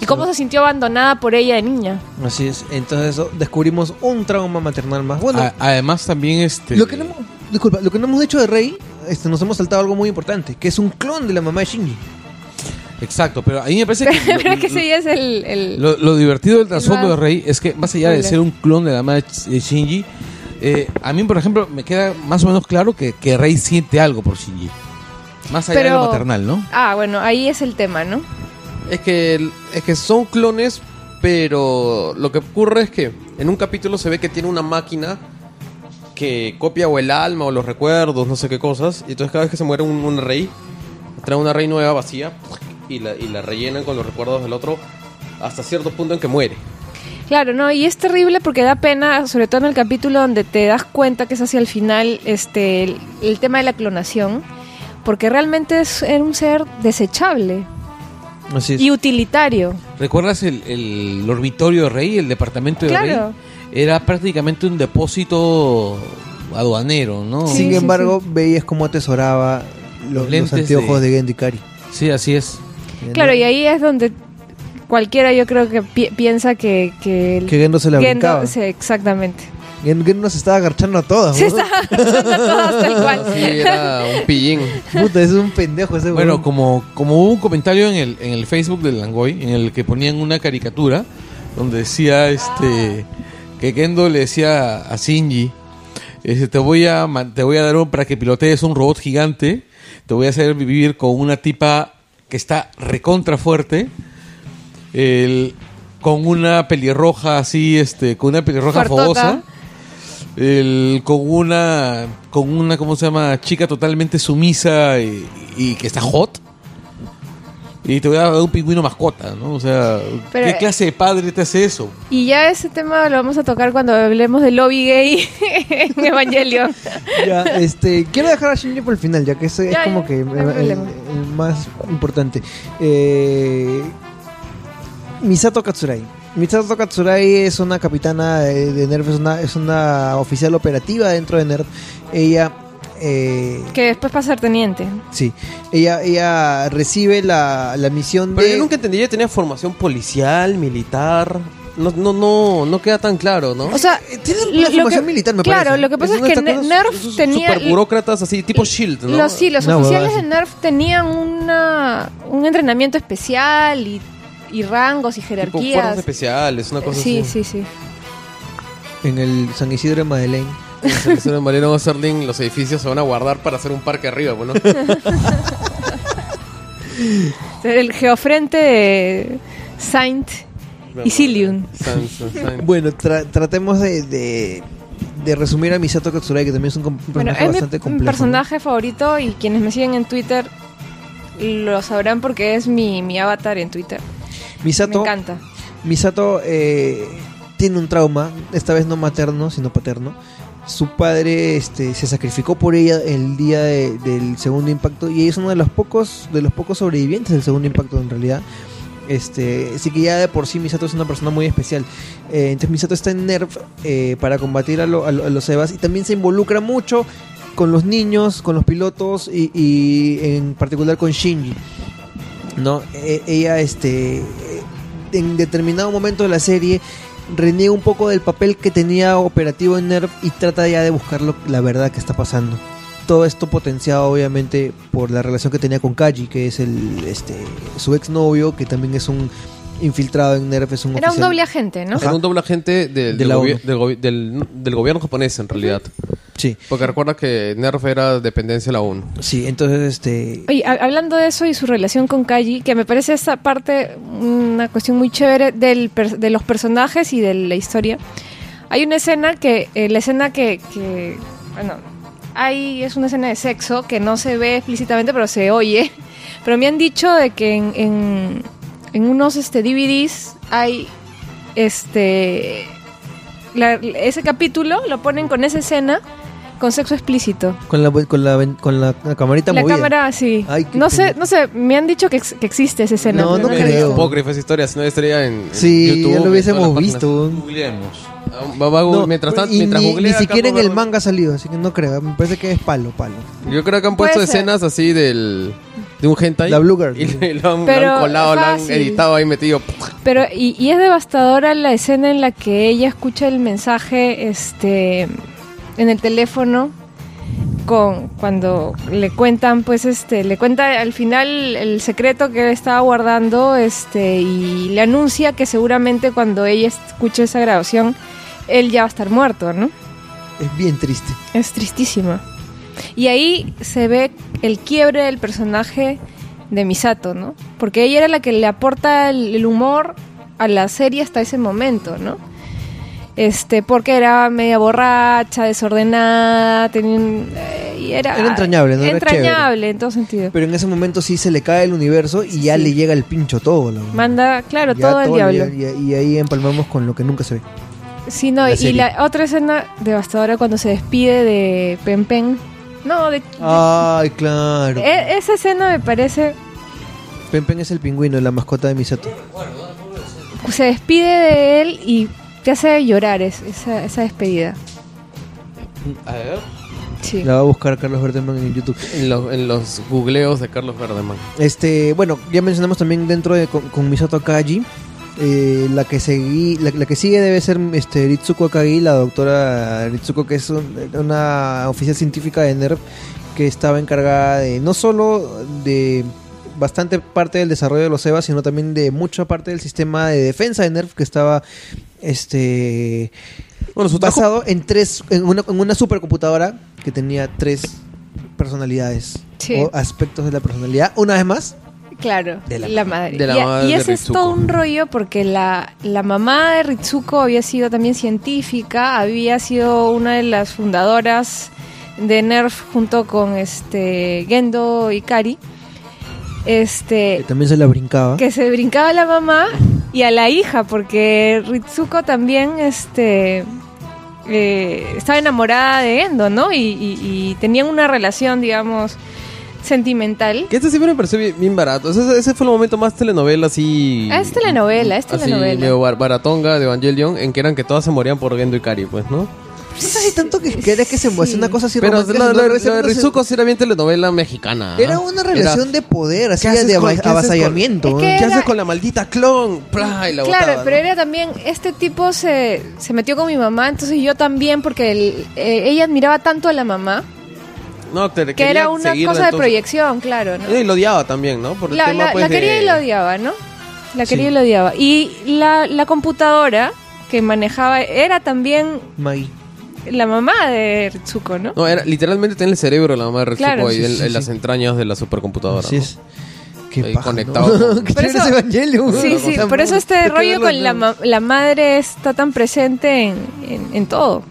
Speaker 1: Y cómo se sintió abandonada por ella de niña.
Speaker 2: Así es. Entonces descubrimos un trauma maternal más. Bueno,
Speaker 3: A- además también este
Speaker 2: lo que no hemos, disculpa, lo que no hemos dicho de Rey, este, nos hemos saltado algo muy importante, que es un clon de la mamá de Shinji.
Speaker 3: Exacto, pero a mí me parece que
Speaker 1: Pero
Speaker 3: lo,
Speaker 1: es que ese ya es el... el-
Speaker 3: lo- lo divertido del trasfondo de Rey es que más allá de ser un clon de la madre de Shinji, eh, a mí por ejemplo me queda más o menos claro que, que Rey siente algo por Shinji. Más allá de
Speaker 1: Pero-
Speaker 3: lo maternal, ¿no?
Speaker 1: Ah, bueno, ahí es el tema, ¿no?
Speaker 4: Es que, es que son clones, pero lo que ocurre es que en un capítulo se ve que tiene una máquina que copia o el alma o los recuerdos, no sé qué cosas. Y entonces cada vez que se muere un, un rey, trae una rey nueva vacía y la, y la rellenan con los recuerdos del otro hasta cierto punto en que muere.
Speaker 1: Claro, no, y es terrible porque da pena, sobre todo en el capítulo donde te das cuenta que es hacia el final este el, el tema de la clonación, porque realmente es era un ser desechable
Speaker 2: Así es.
Speaker 1: y utilitario.
Speaker 3: ¿Recuerdas el, el orbitorio de Rey, el departamento de
Speaker 1: Claro.
Speaker 3: Rey? Era prácticamente un depósito aduanero, ¿no?
Speaker 1: Sí,
Speaker 2: Sin
Speaker 1: sí,
Speaker 2: embargo, veías cómo atesoraba lo- los,
Speaker 3: lentes
Speaker 2: anteojos
Speaker 3: de-
Speaker 2: de, Gendy Kari.
Speaker 3: Sí, así es.
Speaker 1: Claro, y ahí es donde cualquiera yo creo que pi- piensa que que, el-
Speaker 2: Que Gendo se la
Speaker 1: Gendo-
Speaker 2: brincaba.
Speaker 1: sí, exactamente.
Speaker 2: Gen- Gendo nos estaba agarchando a todas.
Speaker 1: Se todas tal cual.
Speaker 4: Sí, era un pillín.
Speaker 2: Puta, es un pendejo ese
Speaker 3: Bueno, como, como hubo un comentario en el, en el Facebook del Langoy en el que ponían una caricatura donde decía este que Kendo le decía a Shinji este, te voy a te voy a dar un para que pilotees un robot gigante, te voy a hacer vivir con una tipa que está recontra fuerte, el- con una pelirroja así, este, con una pelirroja fogosa, el- con una con una cómo se llama chica totalmente sumisa y, y que está hot. Y te voy a dar un pingüino mascota no o sea
Speaker 1: Pero-
Speaker 3: qué clase de padre te hace eso
Speaker 1: Y ya ese tema lo vamos a tocar cuando hablemos del lobby gay en Evangelion.
Speaker 2: Ya, este, quiero dejar a Shinji por el final, ya que ese es
Speaker 1: Ya,
Speaker 2: como
Speaker 1: ya,
Speaker 2: que
Speaker 1: no
Speaker 2: el más importante. Eh, Misato Katsurai. Misato Katsurai es una capitana de, de NERF, es una, es una oficial operativa dentro de NERF. Ella, eh,
Speaker 1: Que después pasa a ser teniente.
Speaker 2: sí, ella, ella recibe la, la misión
Speaker 4: Pero
Speaker 2: de...
Speaker 4: yo nunca entendí, ella tenía formación policial, militar. no, no, no, no queda tan claro, ¿no?
Speaker 1: O sea,
Speaker 2: Eh, tiene
Speaker 1: lo-
Speaker 2: una
Speaker 1: lo
Speaker 2: formación
Speaker 1: que-
Speaker 2: militar, me
Speaker 1: claro,
Speaker 2: parece.
Speaker 1: lo que pasa es,
Speaker 4: uno
Speaker 1: que Nerf tenía...
Speaker 4: super burócratas así, tipo Shield, ¿no?
Speaker 1: Los, sí, los oficiales de Nerf tenían una, un entrenamiento especial y, y rangos y
Speaker 4: tipo
Speaker 1: jerarquías.
Speaker 4: especiales, una cosa
Speaker 1: Sí,
Speaker 4: así.
Speaker 1: sí, sí.
Speaker 2: En el San Isidro de Madeleine.
Speaker 4: En el servicio de Osterling, los edificios se van a guardar para hacer un parque arriba, bueno.
Speaker 1: El geofrente de Saint Isilium.
Speaker 4: San- San- San-
Speaker 2: Bueno, tra- tratemos de, de, de resumir a Misato Katsuragi, que también es un,
Speaker 1: Bueno,
Speaker 2: personaje
Speaker 1: es mi
Speaker 2: bastante complejo.
Speaker 1: personaje favorito y quienes me siguen en Twitter lo sabrán porque es mi, mi avatar en Twitter.
Speaker 2: ¿No?
Speaker 1: Me
Speaker 2: Misato,
Speaker 1: encanta.
Speaker 2: Misato eh, tiene un trauma, esta vez no materno, sino paterno. Su padre este, se sacrificó por ella el día de- del segundo impacto y es uno de los pocos de los pocos sobrevivientes del segundo impacto en realidad. Este, así que ya de por sí Misato es una persona muy especial. Eh, entonces Misato está en Nerf eh, para combatir a, lo- a lo- a los Evas y también se involucra mucho con los niños, con los pilotos y, y en particular con Shinji. ¿No? E- ella, este, en determinado momento de la serie, reniega un poco del papel que tenía operativo en Nerf y trata ya de buscar lo- la verdad que está pasando. Todo esto potenciado obviamente por la relación que tenía con Kaji, que es el, este, su exnovio, que también es un infiltrado en Nerf, es un
Speaker 1: Era un doble agente, ¿no?
Speaker 4: Era un doble agente del,
Speaker 2: De
Speaker 4: del,
Speaker 2: la
Speaker 4: gobi-
Speaker 2: ONU.
Speaker 4: del gobi- del- del gobierno japonés, en realidad.
Speaker 2: Sí,
Speaker 4: Porque recuerda que Nerf era dependencia de la ONU.
Speaker 2: sí, entonces este...
Speaker 1: Oye, ha- hablando de eso y su relación con Kaji, que me parece esa parte una cuestión muy chévere del per- de los personajes y de la historia. Hay una escena que, eh, la escena que, que, bueno, hay, es una escena de sexo que no se ve explícitamente, pero se oye. Pero me han dicho de que en, en, en unos este, DVDs hay, este, la- ese capítulo lo ponen con esa escena con sexo explícito.
Speaker 2: Con la, con la, con la, la camarita
Speaker 1: La
Speaker 2: movida.
Speaker 1: cámara, sí.
Speaker 2: Ay, qué
Speaker 1: no sé,
Speaker 2: pena.
Speaker 1: no sé, me han dicho que, ex- que existe esa escena.
Speaker 2: No, no creo.
Speaker 1: visto.
Speaker 4: Apócrifa esa historia, si no estaría en, en
Speaker 2: Sí,
Speaker 4: YouTube.
Speaker 2: ya lo hubiésemos visto.
Speaker 3: Googleemos.
Speaker 4: Va- va-
Speaker 2: No,
Speaker 4: mientras tanto,
Speaker 2: y
Speaker 4: mientras
Speaker 2: ni,
Speaker 4: googlea
Speaker 2: ni siquiera en el manga ha salido, así que no creo. Me parece que es palo, palo.
Speaker 4: Yo creo que han puesto
Speaker 1: Puede ser.
Speaker 4: escenas así del de un hentai.
Speaker 2: La Blue Girl.
Speaker 4: Y le- lo han, lo
Speaker 1: Pero
Speaker 4: han colado, lo han
Speaker 1: fácil.
Speaker 4: editado ahí metido.
Speaker 1: Pero, y, y es devastadora la escena en la que ella escucha el mensaje este en el teléfono con cuando le cuentan pues este le cuenta al final el secreto que él estaba guardando este y le anuncia que seguramente cuando ella escuche esa grabación él ya va a estar muerto, ¿no?
Speaker 2: Es bien triste.
Speaker 1: Es tristísima. Y ahí se ve el quiebre del personaje de Misato, ¿no? Porque ella era la que le aporta el humor a la serie hasta ese momento, ¿no? Este, porque era media borracha, desordenada, tenía un- eh, y era,
Speaker 2: Era entrañable, ¿no? Era
Speaker 1: Entrañable en todo sentido.
Speaker 2: Pero en ese momento sí se le cae el universo y ya le llega el pincho todo.
Speaker 1: Manda, claro,
Speaker 2: Ya
Speaker 1: todo
Speaker 2: le
Speaker 1: diablo.
Speaker 2: llega- y, y ahí empalmamos con lo que nunca se ve.
Speaker 1: Sí, no,
Speaker 2: la
Speaker 1: y la otra escena devastadora cuando se despide de Pen Pen. No, de, de-
Speaker 2: Ay, claro.
Speaker 1: e- esa escena me parece
Speaker 2: Pen Pen es el pingüino, la mascota de Misato.
Speaker 1: se despide de él y te hace llorar es- esa, esa despedida.
Speaker 3: A ver.
Speaker 1: Sí.
Speaker 2: La va a buscar Carlos Verdeman en YouTube.
Speaker 4: En, los- en los googleos de Carlos Verdeman.
Speaker 2: Este, bueno, ya mencionamos también dentro de con, con Misato Akaji. eh, la que seguí, la, la que sigue debe ser este Ritsuko Akagi, la doctora Ritsuko, que es un- una oficial científica de NERV que estaba encargada de no solo de bastante parte del desarrollo de los EVA, sino también de mucha parte del sistema de defensa de NERV que estaba este
Speaker 4: Bueno, su trabajo-
Speaker 2: basado en tres en una, en una supercomputadora que tenía tres personalidades
Speaker 1: Sí.
Speaker 2: o aspectos de la personalidad. Una vez más,
Speaker 1: Claro,
Speaker 2: De la
Speaker 1: la,
Speaker 2: madre.
Speaker 1: madre.
Speaker 4: De la
Speaker 1: y,
Speaker 4: madre
Speaker 1: y
Speaker 4: de
Speaker 1: ese es todo un rollo porque la, la mamá de Ritsuko había sido también científica, había sido una de las fundadoras de NERF junto con este Gendo Ikari.
Speaker 2: Que
Speaker 1: Este,
Speaker 2: también se la brincaba.
Speaker 1: que se brincaba a la mamá y a la hija, porque Ritsuko también este, eh, estaba enamorada de Endo, ¿no? Y, y- y tenían una relación, digamos, sentimental.
Speaker 4: Que este siempre me pareció bien, bien barato. Ese, ese fue el momento más telenovela así.
Speaker 1: Ah, es telenovela, es
Speaker 4: Así
Speaker 1: telenovela.
Speaker 4: medio bar- baratonga de Evangelion, en que eran que todas se morían por Gendo y Kari, pues, ¿no?
Speaker 2: No sé si tanto que querés que se muestre
Speaker 1: Sí.
Speaker 2: una cosa así
Speaker 4: Pero
Speaker 2: romántica,
Speaker 4: lo,
Speaker 2: sino
Speaker 4: lo-
Speaker 2: que
Speaker 4: lo de Rizuko sí era bien telenovela mexicana. ¿ah?
Speaker 2: Era una relación de poder, así
Speaker 4: ¿qué haces
Speaker 2: de
Speaker 4: con-
Speaker 2: ava-
Speaker 4: qué haces con-
Speaker 2: avasallamiento.
Speaker 1: Que-
Speaker 4: ¿Qué
Speaker 1: era-
Speaker 4: haces con la maldita clon? Pla, y la
Speaker 1: Claro,
Speaker 4: botaba,
Speaker 1: pero
Speaker 4: ¿no?
Speaker 1: era también, este tipo se, se metió con mi mamá, entonces yo también, porque el- eh, ella admiraba tanto a la mamá,
Speaker 4: No, te
Speaker 1: que
Speaker 4: quería
Speaker 1: era una
Speaker 4: seguirla,
Speaker 1: cosa de
Speaker 4: entonces-
Speaker 1: proyección, claro, ¿no?
Speaker 4: Y lo odiaba también, ¿no? Por el
Speaker 1: La,
Speaker 4: tema,
Speaker 1: la-
Speaker 4: pues,
Speaker 1: la quería
Speaker 4: de-
Speaker 1: y la odiaba, ¿no? La quería
Speaker 2: Sí.
Speaker 1: y la odiaba. Y la, la computadora que manejaba era también
Speaker 2: Maggie.
Speaker 1: La mamá de Ritsuko, ¿no?
Speaker 4: No, era literalmente tenía el cerebro la mamá de Retsuko
Speaker 1: Claro.
Speaker 4: ahí
Speaker 2: Sí,
Speaker 4: en,
Speaker 2: sí,
Speaker 4: en las entrañas de la supercomputadora.
Speaker 2: Así
Speaker 4: ¿no?
Speaker 2: es. Qué
Speaker 4: Ahí
Speaker 2: paja,
Speaker 4: conectado
Speaker 2: Qué
Speaker 1: Por
Speaker 2: chévere
Speaker 1: eso-
Speaker 2: ese Evangelion.
Speaker 1: Sí,
Speaker 2: ¿no?
Speaker 1: sí,
Speaker 2: O sea,
Speaker 1: por eso este rollo con la, ma- la madre está tan presente en, en, en todo.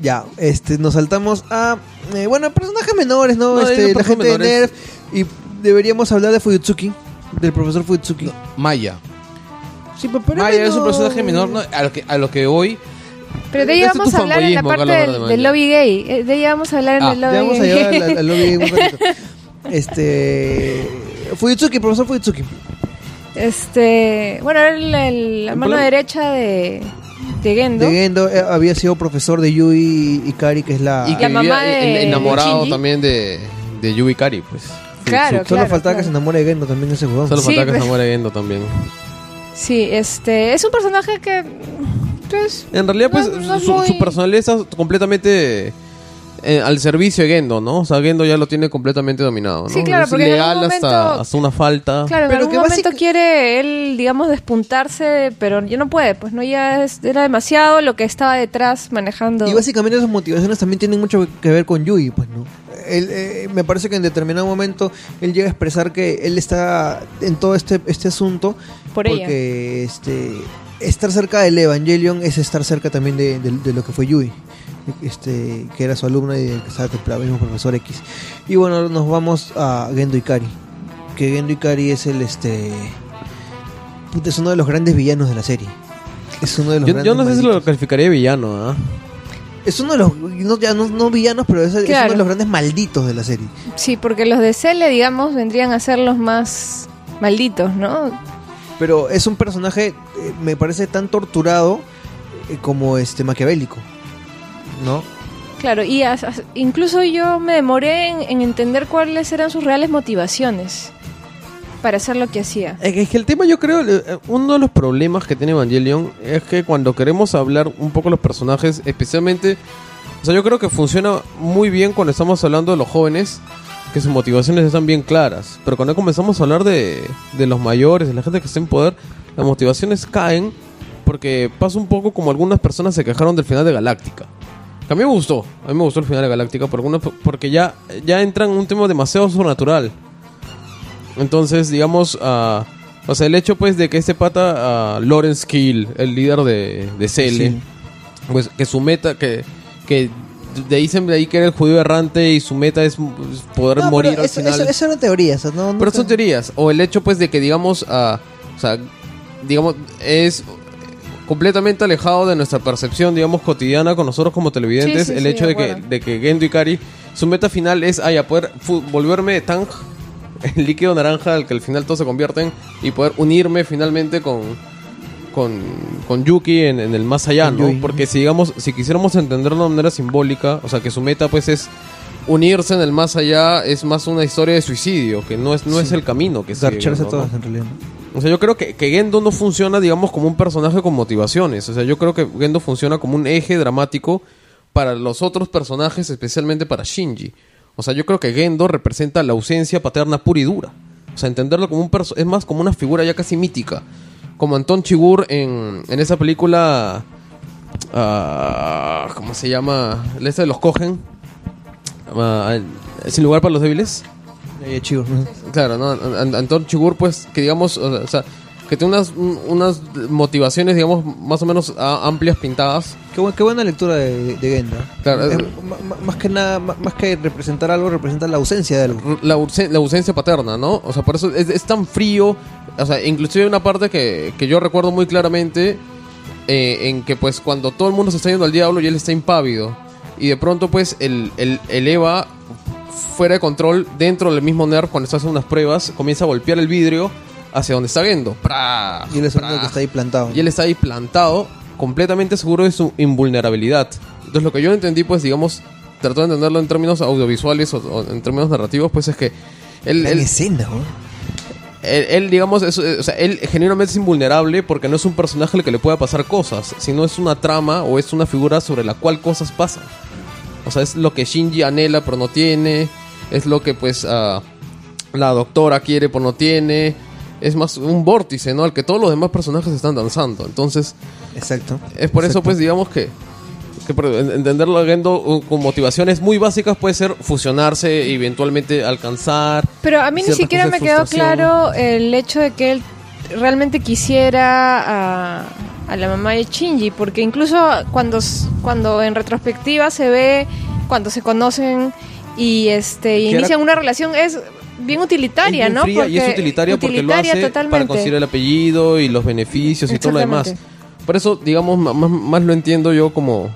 Speaker 2: Ya, este, nos saltamos a. eh, bueno, personajes menores, ¿no?
Speaker 4: No, hay
Speaker 2: este, la gente de
Speaker 4: menores.
Speaker 2: Nerf. Y deberíamos hablar de Fuyutsuki. Del profesor Fuyutsuki.
Speaker 3: Maya.
Speaker 2: Sí, pero, pero
Speaker 3: Maya es un personaje menor ¿no? a, lo que, a lo que hoy
Speaker 1: Pero de ahí vamos a hablar en la
Speaker 4: fanboyismo,
Speaker 1: parte del, lobby gay. Eh, De ahí vamos a hablar en
Speaker 3: Ah,
Speaker 1: el
Speaker 2: Ya
Speaker 1: lobby
Speaker 2: vamos a
Speaker 1: gay.
Speaker 2: llevar al, al lobby un ratito. Este. Fuyutsuki, profesor Fuyutsuki.
Speaker 1: Este, bueno, era el- el- la
Speaker 4: ¿El
Speaker 1: mano
Speaker 4: problema?
Speaker 1: derecha de, de Gendo.
Speaker 2: De Gendo eh, había sido profesor de Yui Ikari, que es la.
Speaker 4: Y que
Speaker 1: La mamá de-
Speaker 4: en- enamorado
Speaker 1: de
Speaker 4: también de, de Yui Kari, pues.
Speaker 1: Claro,
Speaker 2: Solo
Speaker 1: claro,
Speaker 2: faltaba
Speaker 1: claro.
Speaker 2: que se enamore de Gendo también ese jugador.
Speaker 4: Solo
Speaker 1: Sí,
Speaker 4: faltaba que
Speaker 1: pero-
Speaker 4: se muera Gendo también.
Speaker 1: Sí, este, es un personaje que,
Speaker 4: En realidad, pues,
Speaker 1: No,
Speaker 4: su,
Speaker 1: muy-
Speaker 4: su personalidad está completamente eh, al servicio de Gendo, ¿no? O sea, Gendo ya lo tiene completamente dominado, ¿no?
Speaker 1: Sí, claro,
Speaker 4: es
Speaker 1: porque en
Speaker 4: legal
Speaker 1: algún
Speaker 4: hasta,
Speaker 1: momento-
Speaker 4: hasta una falta.
Speaker 1: claro, en
Speaker 2: Pero
Speaker 1: algún
Speaker 2: que
Speaker 1: momento
Speaker 2: básica-
Speaker 1: quiere él, digamos, despuntarse, pero ya no puede, pues, no, ya es- era demasiado lo que estaba detrás manejando.
Speaker 2: Y básicamente sus motivaciones también tienen mucho que ver con Yui, pues, ¿no? Él, eh, me parece que en determinado momento él llega a expresar que él está en todo este, este asunto
Speaker 1: Por ella.
Speaker 2: porque este estar cerca del Evangelion es estar cerca también de, de- de lo que fue Yui, este que era su alumna y que estaba templado, el mismo profesor X. Y bueno, nos vamos a Gendo Ikari, que Gendo Ikari es el este es uno de los grandes villanos de la serie. Es uno de los
Speaker 4: Yo,
Speaker 2: grandes
Speaker 4: yo no sé si lo calificaría de villano, ¿ah?
Speaker 2: Es uno de los, no, ya no, no villanos, pero es, es uno de los grandes malditos de la serie.
Speaker 1: Sí, porque los de Cele, digamos, vendrían a ser los más malditos, ¿no?
Speaker 2: Pero es un personaje, eh, me parece tan torturado eh, como este maquiavélico. ¿No?
Speaker 1: Claro, y as- as- incluso yo me demoré en, en entender cuáles eran sus reales motivaciones para hacer lo que hacía.
Speaker 4: Es que, es que el tema, yo creo, eh, uno de los problemas que tiene Evangelion es que cuando queremos hablar un poco de los personajes, especialmente, o sea, yo creo que funciona muy bien cuando estamos hablando de los jóvenes, que sus motivaciones están bien claras. Pero cuando comenzamos a hablar de, de los mayores, de la gente que está en poder, las motivaciones caen porque pasa un poco como algunas personas se quejaron del final de Galáctica. Que a mí me gustó, a mí me gustó el final de Galáctica por alguna- porque ya, ya entra en un tema demasiado sobrenatural. Entonces, digamos, ah, o sea, el hecho pues de que este pata, ah, Lawrence Kill, el líder de, de Cele,
Speaker 2: Sí.
Speaker 4: pues que su meta, que, que de ahí se de ahí que era el judío errante y su meta es poder
Speaker 2: No,
Speaker 4: morir
Speaker 2: pero
Speaker 4: al
Speaker 2: eso,
Speaker 4: final.
Speaker 2: eso, eso eran teorías. o sea, no- no
Speaker 4: Pero
Speaker 2: sé.
Speaker 4: son teorías. O el hecho, pues, de que, digamos, ah, o sea, digamos, es completamente alejado de nuestra percepción, digamos, cotidiana con nosotros como televidentes.
Speaker 1: Sí, sí,
Speaker 4: el
Speaker 1: sí,
Speaker 4: hecho
Speaker 1: de
Speaker 4: de, que, de que Gendo Ikari, su meta final es, ay, a poder volverme Tang, el líquido naranja al que al final todos se convierten, y poder unirme finalmente con, con, con Yuki en, en el más allá, ¿no? Porque si, digamos, si quisiéramos entenderlo de manera simbólica, o sea, que su meta, pues, es unirse en el más allá es más una historia de suicidio, que no es, no es el camino que sigue, ¿no?
Speaker 2: todas en realidad.
Speaker 4: O sea, yo creo que, que Gendo no funciona, digamos, como un personaje con motivaciones. O sea, yo creo que Gendo funciona como un eje dramático para los otros personajes, especialmente para Shinji. O sea, yo creo que Gendo representa la ausencia paterna pura y dura. O sea, entenderlo como un es más como una figura ya casi mítica. Como Anton Chigur en, en esa película... ah, ¿Cómo se llama? Esta de los cogen. Ah, Sin lugar para los débiles.
Speaker 2: Chivo.
Speaker 4: Claro, ¿no? An- Anton Chigur, pues, que digamos, o sea, que tiene unas, un- unas motivaciones, digamos, más o menos ah, amplias pintadas.
Speaker 2: Qué, bu- qué buena lectura de, de Genda.
Speaker 4: Claro,
Speaker 2: Es más que nada, más que representar algo, representa la ausencia de algo.
Speaker 4: La, la ausencia paterna, ¿no? O sea, por eso es, es tan frío. O sea, inclusive hay una parte que, que yo recuerdo muy claramente eh, en que, pues, cuando todo el mundo se está yendo al diablo y él está impávido. Y de pronto, pues, el, el, el Eva, fuera de control, dentro del mismo nerf, cuando está haciendo unas pruebas, comienza a golpear el vidrio hacia donde está Gendo.
Speaker 2: Y él es el único que está ahí plantado.
Speaker 4: Y él está ahí plantado, completamente seguro de su invulnerabilidad. Entonces lo que yo entendí, pues digamos, tratando de entenderlo en términos audiovisuales o, o en términos narrativos, pues es que él, él,
Speaker 2: escena, ¿no?
Speaker 4: él, él, digamos, es, o sea, él genuinamente es invulnerable porque no es un personaje al que le pueda pasar cosas, sino es una trama o es una figura sobre la cual cosas pasan. O sea, es lo que Shinji anhela pero no tiene, es lo que pues ah, la doctora quiere pero no tiene. Es más un vórtice, ¿no? Al que todos los demás personajes están danzando. Entonces,
Speaker 2: Exacto.
Speaker 4: es por eso, pues, digamos que, que entenderlo Gendo, uh, con motivaciones muy básicas puede ser fusionarse y eventualmente alcanzar.
Speaker 1: Pero a mí ni siquiera me quedó claro el hecho de que él realmente quisiera a, a la mamá de Shinji, porque incluso cuando, s- cuando en retrospectiva se ve, cuando se conocen y este y inician una relación, es bien utilitaria,
Speaker 4: es bien
Speaker 1: ¿no?
Speaker 4: fría y es utilitaria porque lo hace
Speaker 1: totalmente.
Speaker 4: para conseguir el apellido y los beneficios y todo lo demás. Por eso, digamos, ma- más, más lo entiendo yo como,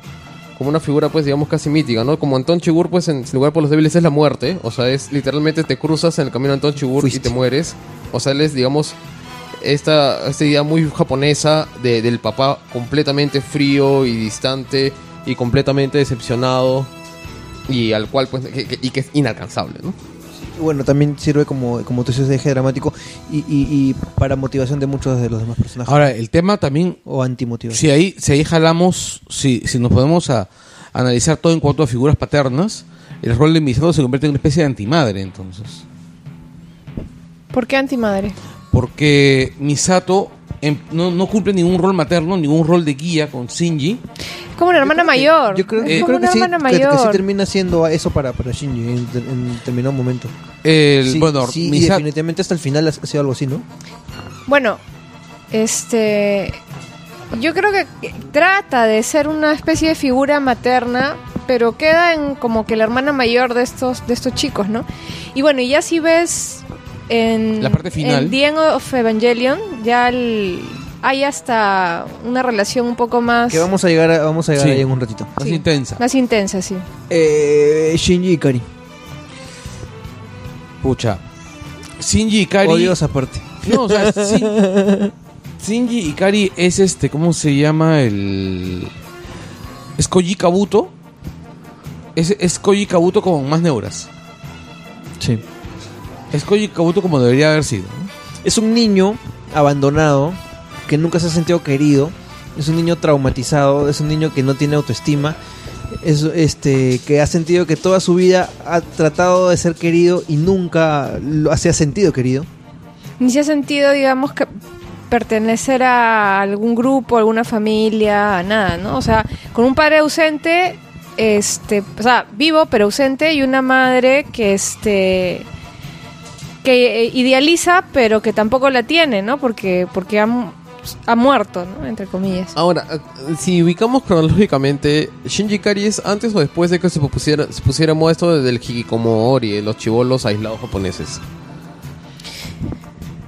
Speaker 4: como una figura, pues, digamos, casi mítica, ¿no? Como Anton Chigur, pues, en lugar por los débiles es la muerte. O sea, es literalmente te cruzas en el camino de Anton Chigur y te mueres. O sea, él es, digamos, esta, esta idea muy japonesa de- del papá completamente frío y distante y completamente decepcionado y al cual, pues, que- que- y que es inalcanzable, ¿no?
Speaker 2: Bueno, también sirve como, como tú dices, de eje dramático y, y, y para motivación de muchos de los demás personajes.
Speaker 3: Ahora, el tema también,
Speaker 2: o antimotivación.
Speaker 3: si ahí, si ahí jalamos, si, si nos podemos a, analizar todo en cuanto a figuras paternas, el rol de Misato se convierte en una especie de antimadre, entonces.
Speaker 1: ¿Por qué antimadre?
Speaker 3: Porque Misato em- no, no cumple ningún rol materno, ningún rol de guía con Shinji.
Speaker 1: Es como una hermana mayor.
Speaker 2: Yo creo,
Speaker 3: Eh,
Speaker 2: yo que,
Speaker 1: una
Speaker 2: sí,
Speaker 1: hermana
Speaker 2: que, que
Speaker 1: mayor.
Speaker 2: sí termina siendo eso para, para Shinji en, en determinado momento.
Speaker 3: El,
Speaker 2: Sí,
Speaker 3: bueno,
Speaker 2: sí, y definitivamente hasta el final ha ha sido algo así, ¿no?
Speaker 1: Bueno, este. Yo creo que trata de ser una especie de figura materna, pero queda en como que la hermana mayor de estos, de estos chicos, ¿no? Y bueno, y ya si ves en.
Speaker 3: La parte final.
Speaker 1: En The End of Evangelion, ya el- hay hasta una relación un poco más.
Speaker 2: Que vamos a llegar, a- vamos a llegar
Speaker 3: Sí.
Speaker 2: ahí en un ratito.
Speaker 3: más
Speaker 1: sí.
Speaker 3: intensa.
Speaker 1: Más intensa, sí.
Speaker 2: Eh, Shinji y Kari.
Speaker 3: Pucha. Shinji y Kari.
Speaker 2: Odios aparte.
Speaker 3: No, o sea, Shin- Shinji Ikari es este, ¿cómo se llama? El. Es Koji Kabuto. Es, es Koji Kabuto con más neuras.
Speaker 2: Sí.
Speaker 3: Es Koji Kabuto como debería haber sido. ¿no?
Speaker 2: Es un niño abandonado que nunca se ha sentido querido. Es un niño traumatizado. Es un niño que no tiene autoestima. Es este que ha sentido que toda su vida ha tratado de ser querido y nunca lo, se ha sentido querido.
Speaker 1: Ni se ha sentido, digamos, que pertenecer a algún grupo, alguna familia, nada, ¿no? O sea, con un padre ausente, este, o sea, vivo pero ausente y una madre que este que eh, idealiza pero que tampoco la tiene, ¿no? Porque porque ha muerto, ¿no? Entre comillas.
Speaker 4: Ahora, eh, si ubicamos cronológicamente, Shinji Kari es antes o después de que se pusiera, se pusiera moda esto del hikikomori, los chivolos aislados japoneses.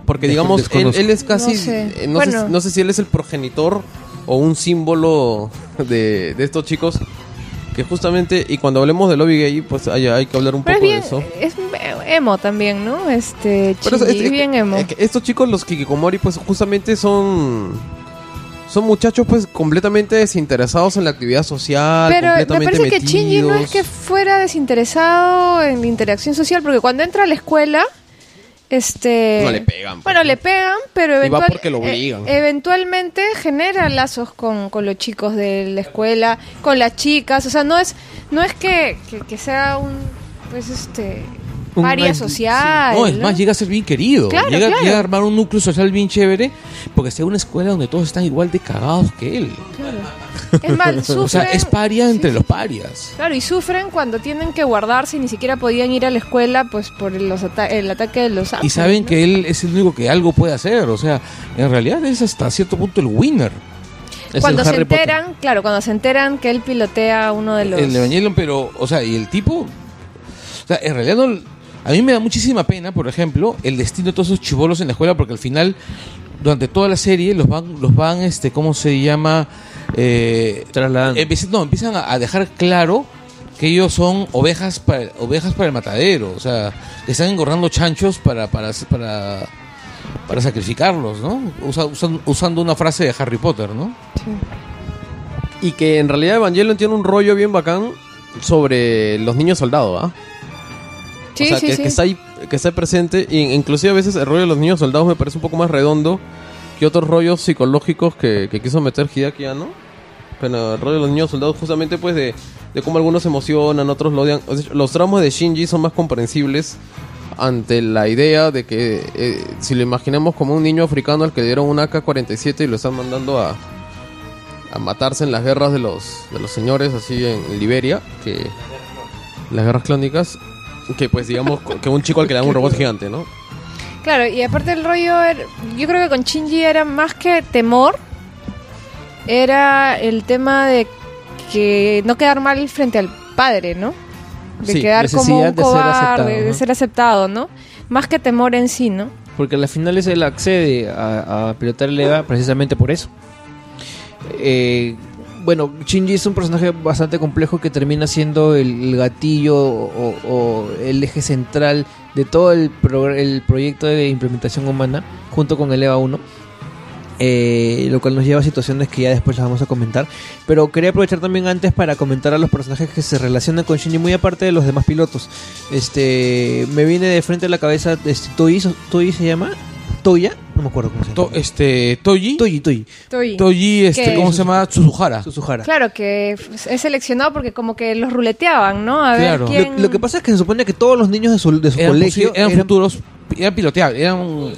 Speaker 4: Porque digamos, él, es casi,
Speaker 1: No sé.
Speaker 4: eh, no,
Speaker 1: Bueno.
Speaker 4: sé, no sé si él es el progenitor o un símbolo de, de estos chicos que justamente, y cuando hablemos de lobby gay, pues hay, hay que hablar un
Speaker 1: Pero
Speaker 4: poco
Speaker 1: bien,
Speaker 4: de eso.
Speaker 1: es emo también, ¿no? Este,
Speaker 4: Pero
Speaker 1: Shinji,
Speaker 4: es-
Speaker 1: bien emo.
Speaker 4: es estos chicos, los Kikikomori, pues justamente son. Son muchachos, pues, completamente desinteresados en la actividad social.
Speaker 1: Pero me parece que Shinji no es que fuera desinteresado en la interacción social, porque cuando entra a la escuela, este...
Speaker 4: No le pegan.
Speaker 1: Bueno, le pegan, pero
Speaker 4: Y va
Speaker 1: eventual-
Speaker 4: porque lo obligan.
Speaker 1: eh, eventualmente genera lazos con, con los chicos de la escuela, con las chicas, o sea, no es no es que, que, que sea un, pues, este,
Speaker 2: Un anti-
Speaker 1: social.
Speaker 3: No, es
Speaker 1: ¿no?
Speaker 3: más, llega a ser bien querido.
Speaker 1: Claro,
Speaker 3: llega,
Speaker 1: claro.
Speaker 3: llega a armar un núcleo social bien chévere porque en una escuela donde todos están igual de cagados que él.
Speaker 1: Claro. Es más, sufren...
Speaker 3: O sea, es paria entre
Speaker 1: sí,
Speaker 3: los parias.
Speaker 1: Claro, y sufren cuando tienen que guardarse y ni siquiera podían ir a la escuela pues por los ata- el ataque de los
Speaker 3: Y saben
Speaker 1: ¿no?
Speaker 3: que él es el único que algo puede hacer. O sea, en realidad es hasta cierto punto el winner.
Speaker 2: Es
Speaker 1: cuando se
Speaker 2: Potter.
Speaker 1: enteran, claro, cuando se enteran que él pilotea uno de los...
Speaker 3: El Evangelion, pero, o sea, y el tipo. O sea, en realidad no. A mí me da muchísima pena, por ejemplo, el destino de todos esos chivolos en la escuela, porque al final, durante toda la serie, los van, los van, este, ¿cómo se llama? Eh,
Speaker 2: Trasladando.
Speaker 3: empiezan, no, empiezan a, a dejar claro que ellos son ovejas para, ovejas para el matadero, o sea, que están engordando chanchos para, para, para, para sacrificarlos, ¿no? Usa- usan- usando una frase de Harry Potter, ¿no?
Speaker 1: Sí.
Speaker 4: Y que en realidad Evangelion tiene un rollo bien bacán sobre los niños soldados, ¿ah?
Speaker 1: Sí,
Speaker 4: o sea,
Speaker 1: sí,
Speaker 4: que,
Speaker 1: sí.
Speaker 4: que está ahí, que está presente. Y inclusive a veces el rollo de los niños soldados me parece un poco más redondo que otros rollos psicológicos que, que quiso meter Hideaki Anno. Pero el rollo de los niños soldados justamente pues de, de cómo algunos se emocionan, otros lo odian. O sea, los tramos de Shinji son más comprensibles ante la idea de que eh, si lo imaginamos como un niño africano al que le dieron un AK-47 y lo están mandando a, a matarse en las guerras de los, de los señores así en Liberia, que las guerras clónicas, que pues digamos que un chico al que le dan un robot gigante, ¿no?
Speaker 1: Claro, y aparte el rollo, era- yo creo que con Shinji era más que temor, era el tema de que no quedar mal frente al padre, ¿no? De
Speaker 2: Sí,
Speaker 1: quedar como un
Speaker 2: de ser
Speaker 1: cobarde,
Speaker 2: aceptado,
Speaker 1: de
Speaker 2: ¿no?
Speaker 1: ser aceptado, ¿no? Más que temor en sí, ¿no?
Speaker 2: Porque al final es él accede a, a pilotar el EVA precisamente por eso. Eh, bueno, Shinji es un personaje bastante complejo que termina siendo el, gatillo o, el eje central de todo el, pro- el proyecto de implementación humana junto con el EVA 1. eh, lo cual nos lleva a situaciones que ya después las vamos a comentar. Pero quería aprovechar también antes para comentar a los personajes que se relacionan con Shinji, muy aparte de los demás pilotos. Este, me viene de frente a la cabeza este, ¿Toyi se llama? ¿Toya? No me acuerdo cómo se llama.
Speaker 3: To- este, Toji.
Speaker 2: Toyi, Toyi.
Speaker 1: Estoy...
Speaker 3: Toji, este,
Speaker 1: ¿Qué?
Speaker 3: ¿cómo se llama? Suzuhara.
Speaker 2: Suzuhara.
Speaker 1: Claro que f- es seleccionado porque como que los ruleteaban, ¿no? A
Speaker 3: Claro.
Speaker 1: ver
Speaker 2: Lo,
Speaker 1: quién...
Speaker 2: lo que pasa es que se supone que todos los niños de su, de su
Speaker 3: Eran,
Speaker 2: colegio
Speaker 3: posi- eran futuros, eran piloteables, eran...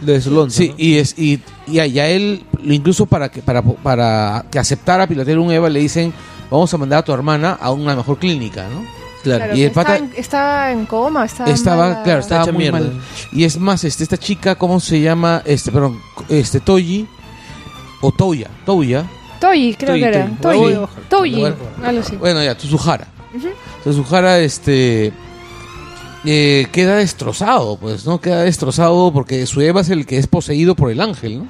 Speaker 2: de su lonza,
Speaker 3: Sí,
Speaker 2: ¿no?
Speaker 3: y, es, y, y a, y a él, incluso para que, para, para que aceptara pilotear un EVA, le dicen, vamos a mandar a tu hermana a una mejor clínica, ¿no?
Speaker 2: Claro.
Speaker 3: Y el
Speaker 1: en, coma, estaba
Speaker 3: estaba,
Speaker 1: mala-
Speaker 3: claro, estaba
Speaker 2: Hecha
Speaker 3: muy
Speaker 2: mierda.
Speaker 3: mal. Y es más, este, esta chica, ¿cómo se llama? Este, perdón, este, Toji, o Toya, Toya,
Speaker 1: Toyi, creo
Speaker 2: Toyi,
Speaker 1: que era.
Speaker 2: Toyi.
Speaker 1: Toyi. Toyi.
Speaker 3: Bueno,
Speaker 1: Algo así.
Speaker 3: bueno, ya, Tsuzuhara.
Speaker 1: Ujú.
Speaker 3: Tsuzuhara, este, eh, queda destrozado, pues, ¿no? Queda destrozado porque su Eva es el que es poseído por el ángel, ¿no?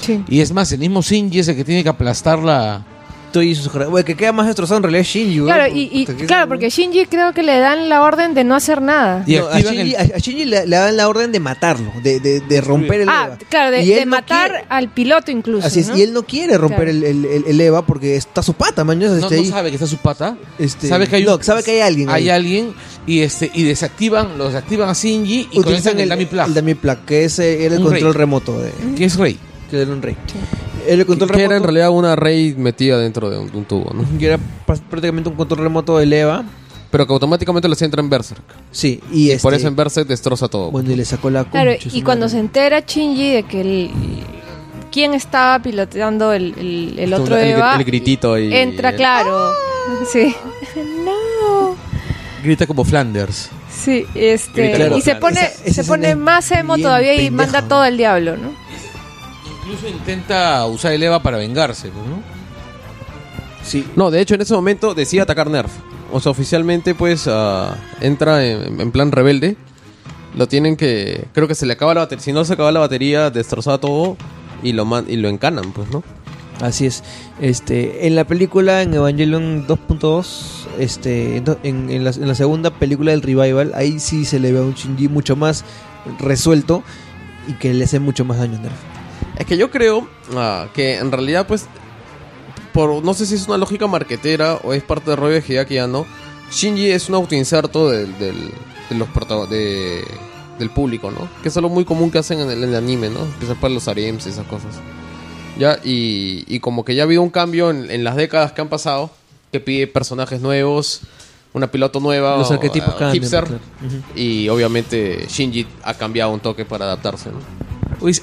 Speaker 1: Sí.
Speaker 3: Y es más, el mismo Shinji es el que tiene que aplastar la...
Speaker 2: Toyi Suzuhara. Bueno, que queda más destrozado en realidad es Shinji.
Speaker 1: Claro, y, y- claro, porque Shinji creo que le dan la orden de no hacer nada.
Speaker 3: Y
Speaker 2: No, a Shinji,
Speaker 3: el-
Speaker 2: a- a Shinji le, le dan la orden de matarlo, de, de, de romper el
Speaker 1: Ah,
Speaker 2: EVA.
Speaker 1: claro, de,
Speaker 2: Y
Speaker 1: de
Speaker 2: no
Speaker 1: matar
Speaker 2: quiere-
Speaker 1: al piloto incluso.
Speaker 2: Así es,
Speaker 1: ¿no?
Speaker 2: y él no quiere romper
Speaker 1: Claro.
Speaker 2: el, el, EVA porque está su pata, man.
Speaker 3: No, no sabe que está su pata.
Speaker 2: este,
Speaker 3: sabe que hay
Speaker 2: no,
Speaker 3: un-
Speaker 2: sabe que hay alguien.
Speaker 3: Hay
Speaker 2: ahí.
Speaker 3: alguien y este y desactivan, los activan a Shinji y conectan el, Dummy Plug,
Speaker 2: el dummy plug, que es era el
Speaker 3: Un
Speaker 2: control
Speaker 3: rey.
Speaker 2: remoto de
Speaker 3: que es Rey.
Speaker 2: que era un rey. El control
Speaker 4: Que era en realidad una Rey metida dentro de un, de un tubo, ¿no?
Speaker 2: que era pr- prácticamente un control remoto del EVA.
Speaker 4: Pero que automáticamente lo entra en Berserk.
Speaker 2: Sí, y,
Speaker 4: Por
Speaker 2: este,
Speaker 4: eso en Berserk destroza todo.
Speaker 2: bueno, y le sacó la
Speaker 1: Claro,
Speaker 2: concha,
Speaker 1: y cuando
Speaker 2: madre.
Speaker 1: se entera Shinji de que el, quién estaba piloteando el, el, el otro
Speaker 4: el,
Speaker 1: Eva,
Speaker 4: el gritito ahí.
Speaker 1: entra claro. Sí. no.
Speaker 3: Grita como Flanders.
Speaker 1: Sí, este
Speaker 4: Grita
Speaker 1: y se
Speaker 4: Flanders.
Speaker 1: pone
Speaker 2: Esa- esa
Speaker 1: se pone más emo todavía y manda todo al diablo, ¿no?
Speaker 3: Incluso intenta usar el Eva para vengarse, pues, ¿no?
Speaker 2: Sí,
Speaker 4: No, de hecho en ese momento decide atacar Nerf. O sea, oficialmente pues ah, entra en, en plan rebelde. Lo tienen que... Creo que se le acaba la batería. Si no se acaba la batería, destroza todo y lo, man- y lo encanan, pues, ¿no?
Speaker 2: Así es. Este, en la película, en Evangelion 2.2, este, en la, en la segunda película del revival, ahí sí se le ve a un Shinji mucho más resuelto y que le hace mucho más daño a Nerf.
Speaker 4: Es que yo creo ah, que en realidad, pues, por no sé si es una lógica marquetera o es parte del rollo de Hideaki Anno, Shinji es un autoinserto del, del, de los de, del público, ¿no? Que es algo muy común que hacen en el, en el anime, ¿no? Empezar para los harems y esas cosas. Ya, y, y como que ya ha habido un cambio en, en las décadas que han pasado, que pide personajes nuevos, una piloto nueva,
Speaker 2: Los
Speaker 4: o,
Speaker 2: arquetipos
Speaker 4: ah,
Speaker 2: cambian,
Speaker 4: hipster,
Speaker 2: claro.
Speaker 4: Y obviamente Shinji ha cambiado un toque para adaptarse, ¿no?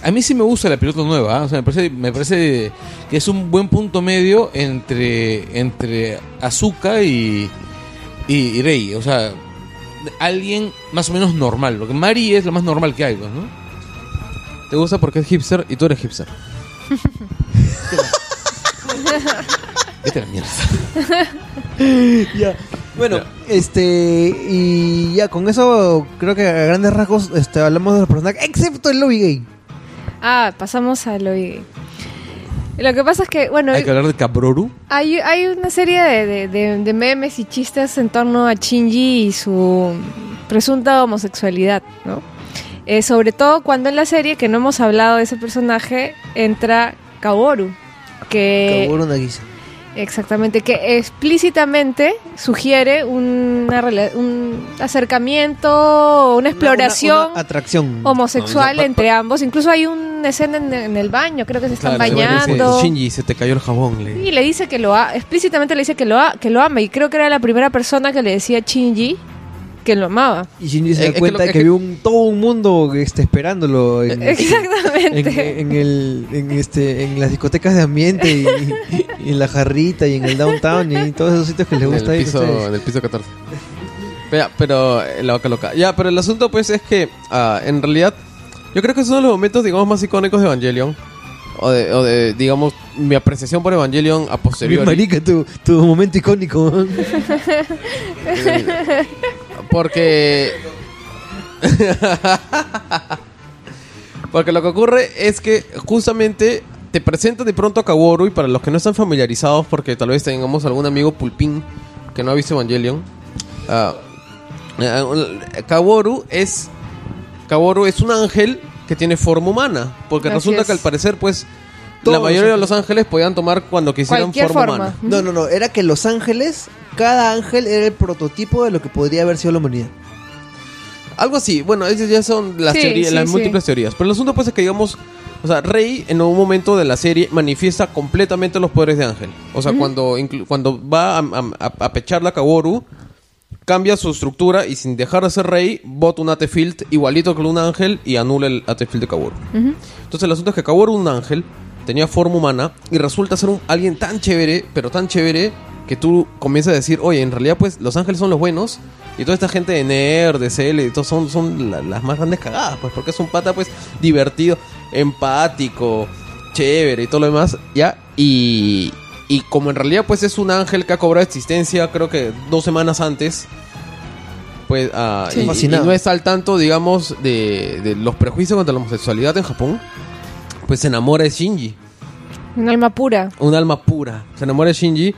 Speaker 3: A mí sí me gusta la piloto nueva, ¿ah? o sea, me parece, me parece que es un buen punto medio entre, entre Azuka y, y, y Rei. O sea, alguien más o menos normal, porque Mari es lo más normal que hay, pues, ¿no?
Speaker 4: Te gusta porque es hipster y tú eres hipster.
Speaker 3: Vete la mierda.
Speaker 2: Ya. Bueno, este y ya con eso creo que a grandes rasgos este, hablamos de los personajes, excepto el lobby gay.
Speaker 1: Ah, pasamos a lo gay. Lo que pasa es que, bueno,
Speaker 3: Hay que hablar de Cabroru.
Speaker 1: hay, hay una serie de, de- de- de memes y chistes en torno a Shinji y su presunta homosexualidad, ¿no? Eh, sobre todo cuando en la serie, que no hemos hablado de ese personaje, entra Kaworu. que
Speaker 2: Kaworu Nagisa.
Speaker 1: Exactamente que explícitamente sugiere una un acercamiento, una exploración
Speaker 2: Una, una atracción.
Speaker 1: homosexual
Speaker 4: No,
Speaker 1: entre ambos. Incluso hay una escena en, en el baño, creo que se están
Speaker 4: Claro,
Speaker 1: bañando.
Speaker 4: Shinji, se te cayó el jabón. Le.
Speaker 1: Y le dice que lo ha, explícitamente le dice que lo, ha- que lo ama. Y creo que era la primera persona que le decía a Shinji que lo amaba.
Speaker 2: Y Shinji se da
Speaker 4: es que
Speaker 2: cuenta
Speaker 4: lo-
Speaker 2: que,
Speaker 4: es que-
Speaker 2: había un, todo un mundo este, esperándolo en, en,
Speaker 1: Exactamente.
Speaker 2: en el, en, este, en las discotecas de ambiente y, y en la jarrita y en el downtown y todos esos sitios que les
Speaker 4: en
Speaker 2: gusta
Speaker 4: el
Speaker 2: ir a
Speaker 4: piso,
Speaker 2: ustedes.
Speaker 4: en el piso 14. Pero, pero eh, la vaca loca. Ya, pero el asunto pues es que ah, en realidad yo creo que es uno de los momentos digamos más icónicos de Evangelion. O de, o de, digamos, mi apreciación por Evangelion a
Speaker 2: Bien
Speaker 4: posteriori.
Speaker 2: marica, tu, tu momento icónico.
Speaker 4: Porque. Porque lo que ocurre es que justamente te presenta de pronto a Kaworu y para los que no están familiarizados, porque tal vez tengamos algún amigo pulpín que no ha visto Evangelion, eh, Kaworu es Kaworu es un ángel que tiene forma humana, porque
Speaker 1: Así
Speaker 4: resulta
Speaker 1: es.
Speaker 4: que al parecer pues
Speaker 2: Todos
Speaker 4: la mayoría de
Speaker 2: los
Speaker 4: los ángeles podían tomar cuando quisieran
Speaker 1: Cualquier
Speaker 4: forma,
Speaker 1: forma.
Speaker 4: humana.
Speaker 2: No, no, no. Era que los ángeles, cada ángel era el prototipo de lo que podría haber sido la humanidad.
Speaker 4: Algo así, bueno, esas ya son las
Speaker 1: Sí,
Speaker 4: teorías,
Speaker 1: sí,
Speaker 4: las
Speaker 1: sí.
Speaker 4: múltiples teorías. Pero el asunto pues es que digamos, o sea, Rey en un momento de la serie manifiesta completamente los poderes de Ángel. O sea, cuando, inclu- cuando va a, a, a pechar a Kaworu, cambia su estructura y sin dejar de ser Rey, bota un Atefield igualito que un ángel y anula el Atefield de Kaworu. Entonces el asunto es que Kaworu, un ángel, tenía forma humana y resulta ser un, alguien tan chévere, pero tan chévere, que tú comienzas a decir, oye, en realidad pues los ángeles son los buenos y toda esta gente de Nerd, de CL, y todo son, son la- las más grandes cagadas, pues porque es un pata pues divertido, empático, chévere y todo lo demás, ¿ya? Y, y como en realidad pues es un ángel que ha cobrado existencia creo que dos semanas antes, pues ah,
Speaker 2: Sí.
Speaker 4: y- y, no está al tanto, digamos, de, de los prejuicios contra la homosexualidad en Japón, pues se enamora de Shinji,
Speaker 1: Un alma pura.
Speaker 4: un alma pura, se enamora de Shinji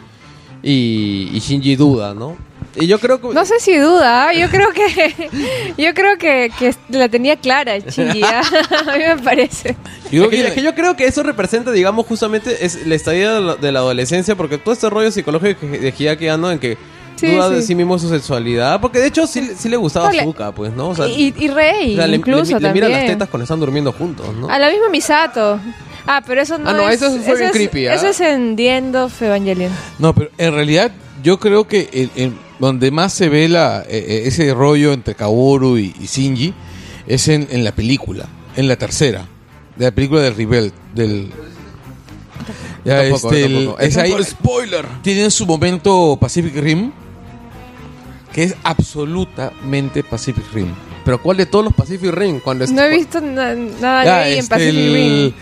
Speaker 4: y, y Shinji duda, ¿no? Y yo creo que...
Speaker 1: No sé si duda, ¿eh? yo creo que yo creo que, que la tenía clara Shinji, ¿ah? a mí me parece.
Speaker 3: Yo
Speaker 4: Es
Speaker 3: creo
Speaker 4: que,
Speaker 3: que-
Speaker 4: es que yo creo que eso representa, digamos, justamente es la estadía de la, adolescencia, porque todo este rollo psicológico que- de Hideaki Anno en que
Speaker 1: Sí,
Speaker 4: duda de
Speaker 1: sí.
Speaker 4: mismo su sexualidad, porque de hecho sí, sí le gustaba
Speaker 1: No, le-
Speaker 4: Azuka, pues, ¿no? O sea,
Speaker 1: y, y Rey,
Speaker 4: o sea, le-
Speaker 1: incluso
Speaker 4: le, le mira las
Speaker 1: también.
Speaker 4: tetas cuando están durmiendo juntos, ¿no?
Speaker 1: A la misma Misato. Ah, pero eso no
Speaker 4: Ah, no,
Speaker 1: es...
Speaker 4: eso fue bien
Speaker 1: es-
Speaker 4: creepy, ¿ah?
Speaker 1: Eso es en The End of Evangelion.
Speaker 3: No, pero en realidad yo creo que el- el- donde más se ve la, eh, ese rollo entre Kaworu y, y Shinji es en, en la película, en la tercera, de la película del Rebel, del... Ya,
Speaker 4: Tampoco,
Speaker 3: este, el- es ahí-
Speaker 4: Spoiler.
Speaker 3: tienen su momento Pacific Rim, que es absolutamente Pacific Rim.
Speaker 4: Pero ¿cuál de todos los Pacific Rim? Cuando
Speaker 1: No he visto na- nada
Speaker 3: Ya,
Speaker 1: gay en
Speaker 3: este,
Speaker 1: Pacific
Speaker 3: el-
Speaker 1: Rim.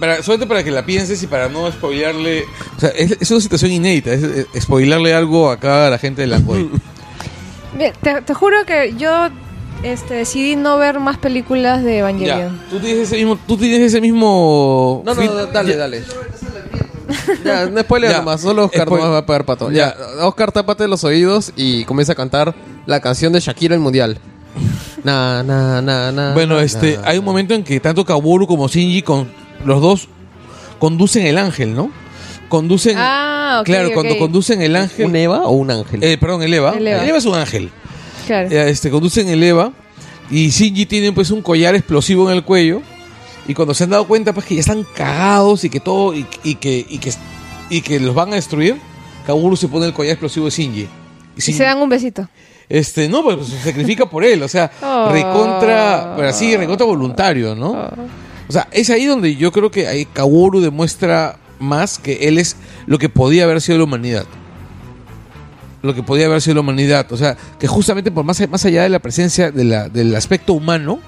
Speaker 3: Para, solamente para que la pienses y para no spoilearle. O sea, es, es una situación inédita, es, es spoilearle algo acá a la gente de Langoy.
Speaker 1: Mira, Te, te juro que yo este, decidí no ver más películas de
Speaker 3: ya,
Speaker 1: Evangelion.
Speaker 3: tú tienes ese mismo. Tú tienes ese mismo
Speaker 4: No, no, no, dale,
Speaker 3: ya,
Speaker 4: dale. Ya, no spoiler
Speaker 3: Ya.
Speaker 4: nomás, solo Oscar
Speaker 3: Spoil-
Speaker 4: nomás va a pegar pato.
Speaker 3: Ya.
Speaker 4: Ya, Oscar, tápate los oídos y comienza a cantar la canción de Shakira el mundial. Na, na, na, na.
Speaker 3: Bueno,
Speaker 4: na,
Speaker 3: este,
Speaker 4: na.
Speaker 3: hay un momento en que tanto Kaworu como Shinji con los dos conducen el ángel, ¿no? Conducen.
Speaker 1: Ah, ok,
Speaker 3: claro,
Speaker 1: ok.
Speaker 3: cuando conducen el ángel.
Speaker 4: ¿Un Eva o un ángel?
Speaker 3: eh, perdón, el Eva.
Speaker 1: El Eva.
Speaker 3: El Eva es un ángel.
Speaker 1: Claro.
Speaker 3: Ya, este, conducen el EVA y Shinji tiene pues un collar explosivo en el cuello y cuando se han dado cuenta pues que ya están cagados y que todo y, y que, y que y que los van a destruir Kaworu se pone el collar explosivo de Shinji y
Speaker 1: Y
Speaker 3: Shinji-
Speaker 1: se dan un besito.
Speaker 3: este no pues se sacrifica por él o sea
Speaker 1: Oh.
Speaker 3: recontra pero así recontra voluntario no
Speaker 1: Oh.
Speaker 3: O sea es ahí donde yo creo que Kaworu demuestra más que él es lo que podía haber sido la humanidad lo que podía haber sido la humanidad. O sea, que justamente por más, más allá de la presencia del aspecto humano,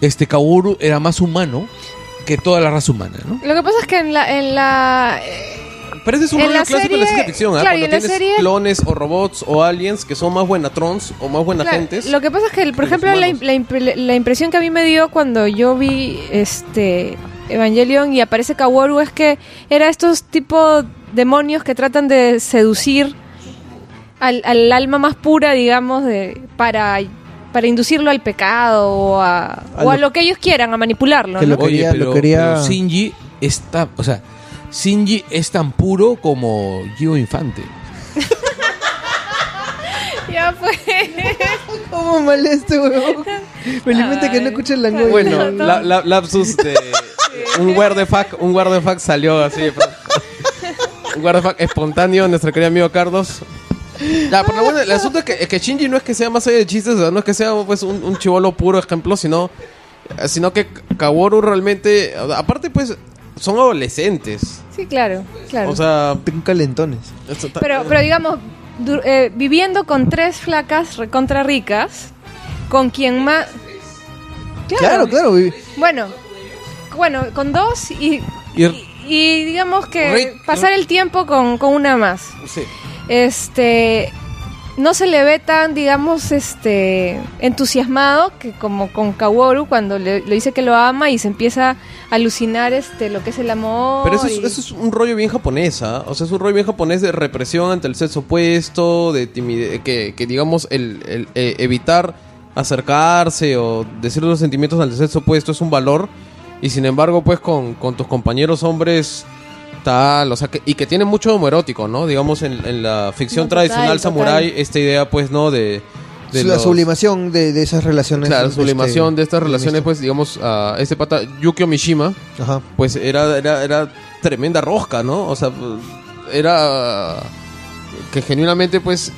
Speaker 3: este Kaworu era más humano que toda la raza humana, ¿no?
Speaker 1: Lo que pasa es que en la...
Speaker 4: Pero ese es un
Speaker 1: En
Speaker 4: rollo clásico de la ciencia ficción, ¿ah?
Speaker 1: claro,
Speaker 4: Cuando tienes
Speaker 1: serie-
Speaker 4: clones o robots o aliens que son más buenatrons o más buena
Speaker 1: claro,
Speaker 4: gentes.
Speaker 1: lo que pasa es que, por ejemplo, la, impresión que a mí me dio cuando yo vi este Evangelion y aparece Kaworu es que era estos tipo demonios que tratan de seducir al, al alma más pura, digamos, de para para inducirlo al pecado o a,
Speaker 2: A
Speaker 1: o a
Speaker 2: lo-
Speaker 1: lo que ellos quieran, a manipularlo.
Speaker 2: que
Speaker 1: ¿no?
Speaker 2: lo- quería-
Speaker 3: Oye, pero,
Speaker 2: quería-
Speaker 3: pero Shinji está, o sea, Shinji es tan puro como Gio Infante.
Speaker 1: Ya fue.
Speaker 2: ¿Cómo mal este huevón? Felizmente que no escucha el langoy.
Speaker 4: Bueno,
Speaker 1: No, no.
Speaker 4: la, la- lapsus de un fuck, un fuck salió así. un fuck espontáneo, nuestro querido amigo Carlos. Ya, pero bueno, el asunto es que, es que Shinji no es que sea más allá de chistes, o sea, no es que sea pues un, un chivolo puro ejemplo, sino, sino que Kaworu realmente, aparte pues, son adolescentes.
Speaker 1: Sí, claro, claro.
Speaker 4: O sea,
Speaker 2: Tengo calentones.
Speaker 1: pero, pero digamos, du- eh, viviendo con tres flacas recontra ricas, con quien más...
Speaker 2: Claro, claro. vi-
Speaker 1: Bueno, bueno, con dos y,
Speaker 3: Y-
Speaker 1: y, y digamos que
Speaker 3: Rick-
Speaker 1: pasar el tiempo con, con una más.
Speaker 3: Sí.
Speaker 1: Este no se le ve tan, digamos, este entusiasmado que como con Kaworu cuando le, le dice que lo ama y se empieza a alucinar este lo que es el amor.
Speaker 4: Pero eso es,
Speaker 1: y-
Speaker 4: eso es un rollo bien japonés, ¿ah? O sea, es un rollo bien japonés de represión ante el sexo opuesto, de timidez, que, que digamos, el, el, eh, evitar acercarse o decir los sentimientos ante el sexo opuesto es un valor. Y sin embargo, pues con, con tus compañeros hombres tal, o sea, que, y que tiene mucho homoerótico, ¿no? Digamos, en, en la ficción
Speaker 1: No, total,
Speaker 4: tradicional
Speaker 1: total.
Speaker 4: samurái, esta idea, pues, ¿no? De... de
Speaker 2: la
Speaker 4: los-
Speaker 2: sublimación de, de esas relaciones.
Speaker 4: Claro,
Speaker 2: este,
Speaker 4: sublimación de estas relaciones, pues, digamos, a este pata, Yukio Mishima,
Speaker 2: Ajá.
Speaker 4: pues era, era, era tremenda rosca, ¿no? O sea, era que genuinamente, pues,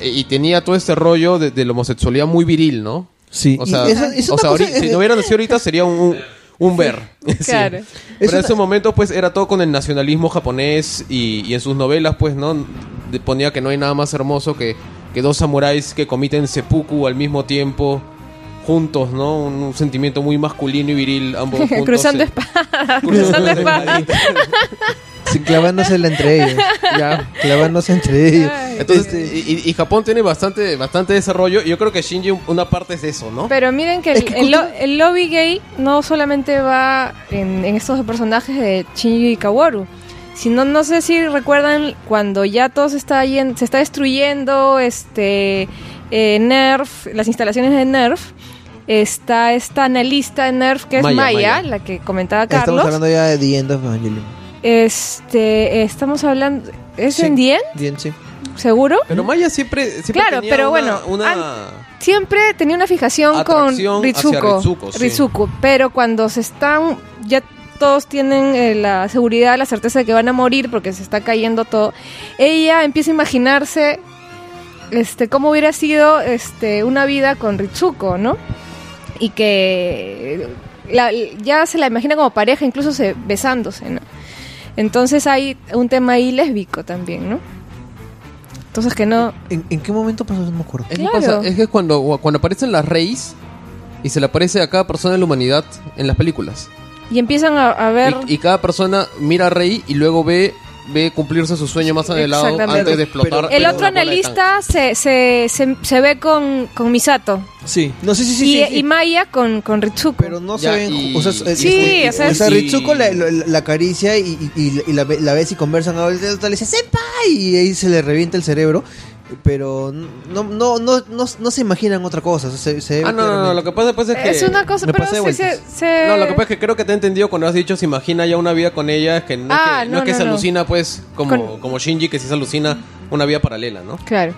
Speaker 4: e- y tenía todo este rollo de, de la homosexualidad muy viril, ¿no?
Speaker 2: Sí.
Speaker 4: O
Speaker 2: y
Speaker 4: sea,
Speaker 2: esa- es
Speaker 4: o sea,
Speaker 2: cosa-
Speaker 4: ahorita- si no hubiera nacido ahorita sería un, un, ver. Sí.
Speaker 1: Claro.
Speaker 4: Pero en
Speaker 2: Es
Speaker 4: ese momento, pues, era todo con el nacionalismo japonés y, y en sus novelas, pues, ¿no? De- Ponía que no hay nada más hermoso que, que dos samuráis que comiten seppuku al mismo tiempo, juntos, ¿no? Un, un sentimiento muy masculino y viril, ambos juntos.
Speaker 1: cruzando espadas,
Speaker 4: cruzando
Speaker 1: cruzando espadas.
Speaker 2: Sí, clavándosela entre ellos.
Speaker 4: Ya.
Speaker 2: Clavándose entre ellos.
Speaker 4: Entonces,
Speaker 2: Este-
Speaker 4: y, Japón tiene bastante, bastante desarrollo. Y yo creo que Shinji, un- una parte es eso, ¿no?
Speaker 1: Pero miren que el,
Speaker 2: Es que
Speaker 1: el lo-
Speaker 2: justo-
Speaker 1: el lobby gay no solamente va en, en estos dos personajes de Shinji y Kaworu, sino no sé si recuerdan cuando ya todo se está yen- se está destruyendo, este eh, Nerf, las instalaciones de Nerf, está esta analista de Nerf que es
Speaker 4: Maya,
Speaker 1: Maya,
Speaker 4: Maya.
Speaker 1: la que comentaba
Speaker 2: Estamos
Speaker 1: Carlos.
Speaker 2: hablando ya de The End of Evangelion.
Speaker 1: Este, estamos hablando ¿es
Speaker 2: Sí.
Speaker 1: en Dien?
Speaker 2: Bien, sí.
Speaker 1: ¿Seguro?
Speaker 4: Pero Maya siempre, siempre
Speaker 1: Claro,
Speaker 4: tenía
Speaker 1: pero
Speaker 4: una,
Speaker 1: bueno,
Speaker 4: una-
Speaker 1: siempre tenía una fijación
Speaker 4: Atracción
Speaker 1: con Ritsuko.
Speaker 4: Ritsuko, sí.
Speaker 1: Ritsuko, pero cuando se están, ya todos tienen eh, la seguridad, la certeza de que van a morir porque se está cayendo todo, ella empieza a imaginarse este cómo hubiera sido este una vida con Ritsuko, ¿no? Y que la- ya se la imagina como pareja, incluso se, besándose, ¿no? Entonces hay un tema ahí lésbico también, ¿no? Entonces que no...
Speaker 2: ¿En, en qué momento pasó? No me acuerdo.
Speaker 4: Es, que pasa- es que cuando, cuando aparecen las reyes y se le aparece a cada persona de la humanidad en las películas.
Speaker 1: Y empiezan a, a ver...
Speaker 4: Y, y cada persona mira a Rey y luego ve, ve cumplirse su sueño más anhelado
Speaker 1: Exactamente.
Speaker 4: antes de explotar.
Speaker 2: Pero-
Speaker 1: El otro analista se, se, se, se ve con, con Misato
Speaker 2: Sí. No, sí, sí, sí.
Speaker 1: y,
Speaker 2: sí, sí.
Speaker 1: y Maya con, con Ritsuko.
Speaker 2: Pero no
Speaker 4: Ya,
Speaker 2: se ven.
Speaker 4: y-
Speaker 2: o sea,
Speaker 4: Sí,
Speaker 2: este,
Speaker 1: o sea,
Speaker 2: o sea,
Speaker 4: sí.
Speaker 2: Ritsuko la, la, la acaricia y, y, y- y la, ve- la ves y conversan. A veces le dice, ¡Senpai! Y ahí se le revienta el cerebro. Pero no, no, no, no, no se imaginan otra cosa. se, se
Speaker 4: Ah, no, no, no, lo que pasa pues es que...
Speaker 1: es una cosa,
Speaker 2: me
Speaker 1: pero
Speaker 2: pasé
Speaker 1: sí se,
Speaker 4: No, lo que pasa es que creo que te he entendido cuando has dicho se imagina ya una vida con ella, es que no,
Speaker 1: Ah,
Speaker 4: es, que, no
Speaker 1: no,
Speaker 4: es que
Speaker 1: no,
Speaker 4: se
Speaker 1: no.
Speaker 4: alucina pues como,
Speaker 1: Con-
Speaker 4: como Shinji que sí se alucina una vida paralela, ¿no?
Speaker 1: Claro.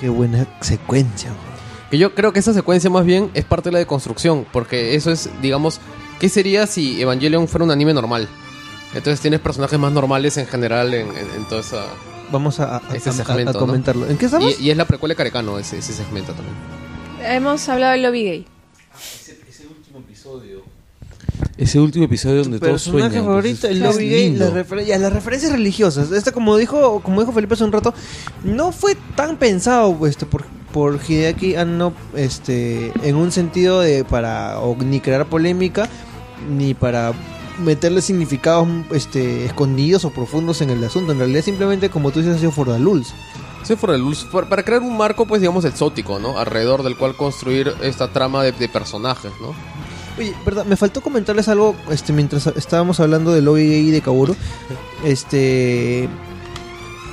Speaker 2: Qué buena secuencia. güey.
Speaker 4: Que yo creo que esa secuencia más bien es parte de la deconstrucción, porque eso es, digamos, ¿qué sería si Evangelion fuera un anime normal? Entonces tienes personajes más normales en general en, en- en toda esa...
Speaker 2: Vamos a, a- a- a-
Speaker 4: segmento,
Speaker 2: a
Speaker 4: ¿no?
Speaker 2: comentarlo. ¿En qué estamos?
Speaker 4: Y, y es la precuela de Carecano ese, ese segmento también.
Speaker 1: Hemos hablado del lobby gay.
Speaker 3: Ese último episodio donde
Speaker 2: Tu
Speaker 3: todos sueñan.
Speaker 2: personaje favorito, el lobby gay, las, refer- ya, las referencias religiosas. Esta, como dijo, como dijo Felipe hace un rato, no fue tan pensado este, por, por Hideaki Anno este, en un sentido de para o ni crear polémica, ni para meterle significados este, escondidos o profundos en el asunto. En realidad, simplemente, como tú dices, ha sido for the lulz.
Speaker 4: Sí, para crear un marco, pues digamos, exótico, ¿no? Alrededor del cual construir esta trama de, de personajes, ¿no?
Speaker 2: Oye, verdad, me faltó comentarles algo este mientras estábamos hablando del gay de Kaworu. Este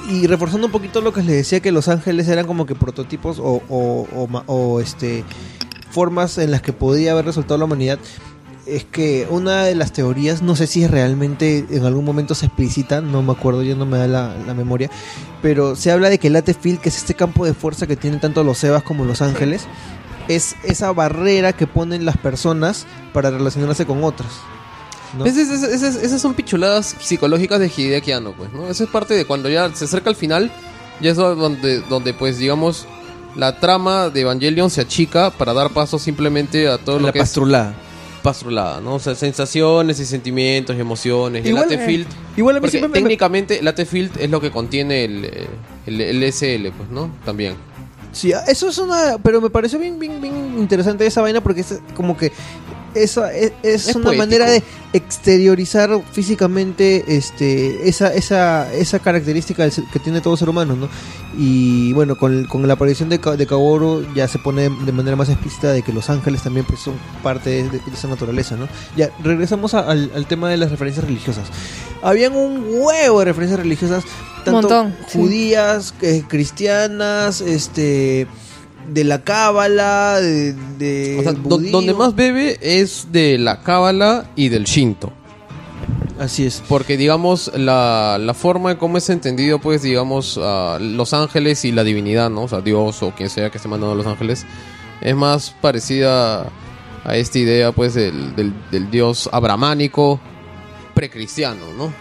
Speaker 2: y reforzando un poquito lo que les decía que Los Ángeles eran como que prototipos o, o, o, este formas en las que podía haber resultado la humanidad. Es que una de las teorías, no sé si es realmente en algún momento se explicita, no me acuerdo, ya no me da la, la memoria, pero se habla de que el Latefield, que es este campo de fuerza que tienen tanto los Evas como los ángeles, es esa barrera que ponen las personas para relacionarse con otras. ¿no?
Speaker 4: Esas, esas- son pichuladas psicológicas de Hideaki Anno, pues, ¿no? Eso es parte de cuando ya se acerca al final, ya es donde, donde pues, digamos, la trama de Evangelion se achica para dar paso simplemente a todo lo
Speaker 2: la
Speaker 4: que es
Speaker 2: pastrulada,
Speaker 4: ¿no? O sea, sensaciones y sentimientos y emociones. Y el Latefield,
Speaker 2: Igual a mí siempre me-
Speaker 4: técnicamente Latefield es lo que contiene el, eh, el, el SL, pues, ¿no? También.
Speaker 2: Sí, eso es una. Pero me pareció bien, bien, bien interesante esa vaina porque es como que. Esa es, es
Speaker 4: Es
Speaker 2: una
Speaker 4: poético.
Speaker 2: manera de exteriorizar físicamente este esa esa esa característica que tiene todo ser humano, ¿no? Y bueno, con, con la aparición de, de Kaworu ya se pone de manera más explícita de que los ángeles también pues son parte de, de esa naturaleza, ¿no? Ya, regresamos a- al, al tema de las referencias religiosas. Habían un huevo de referencias religiosas, tanto
Speaker 1: Montón, sí.
Speaker 2: judías, eh, cristianas, este de la cábala, de, de
Speaker 4: O sea, do- donde más bebe es de la cábala y del shinto.
Speaker 2: así es.
Speaker 4: Porque, digamos, la, la forma en cómo es entendido, pues, digamos, ah, los ángeles y la divinidad, ¿no? O sea, Dios o quien sea que esté mandando a los ángeles, es más parecida a esta idea, pues, del, del, del Dios abramánico precristiano, ¿no?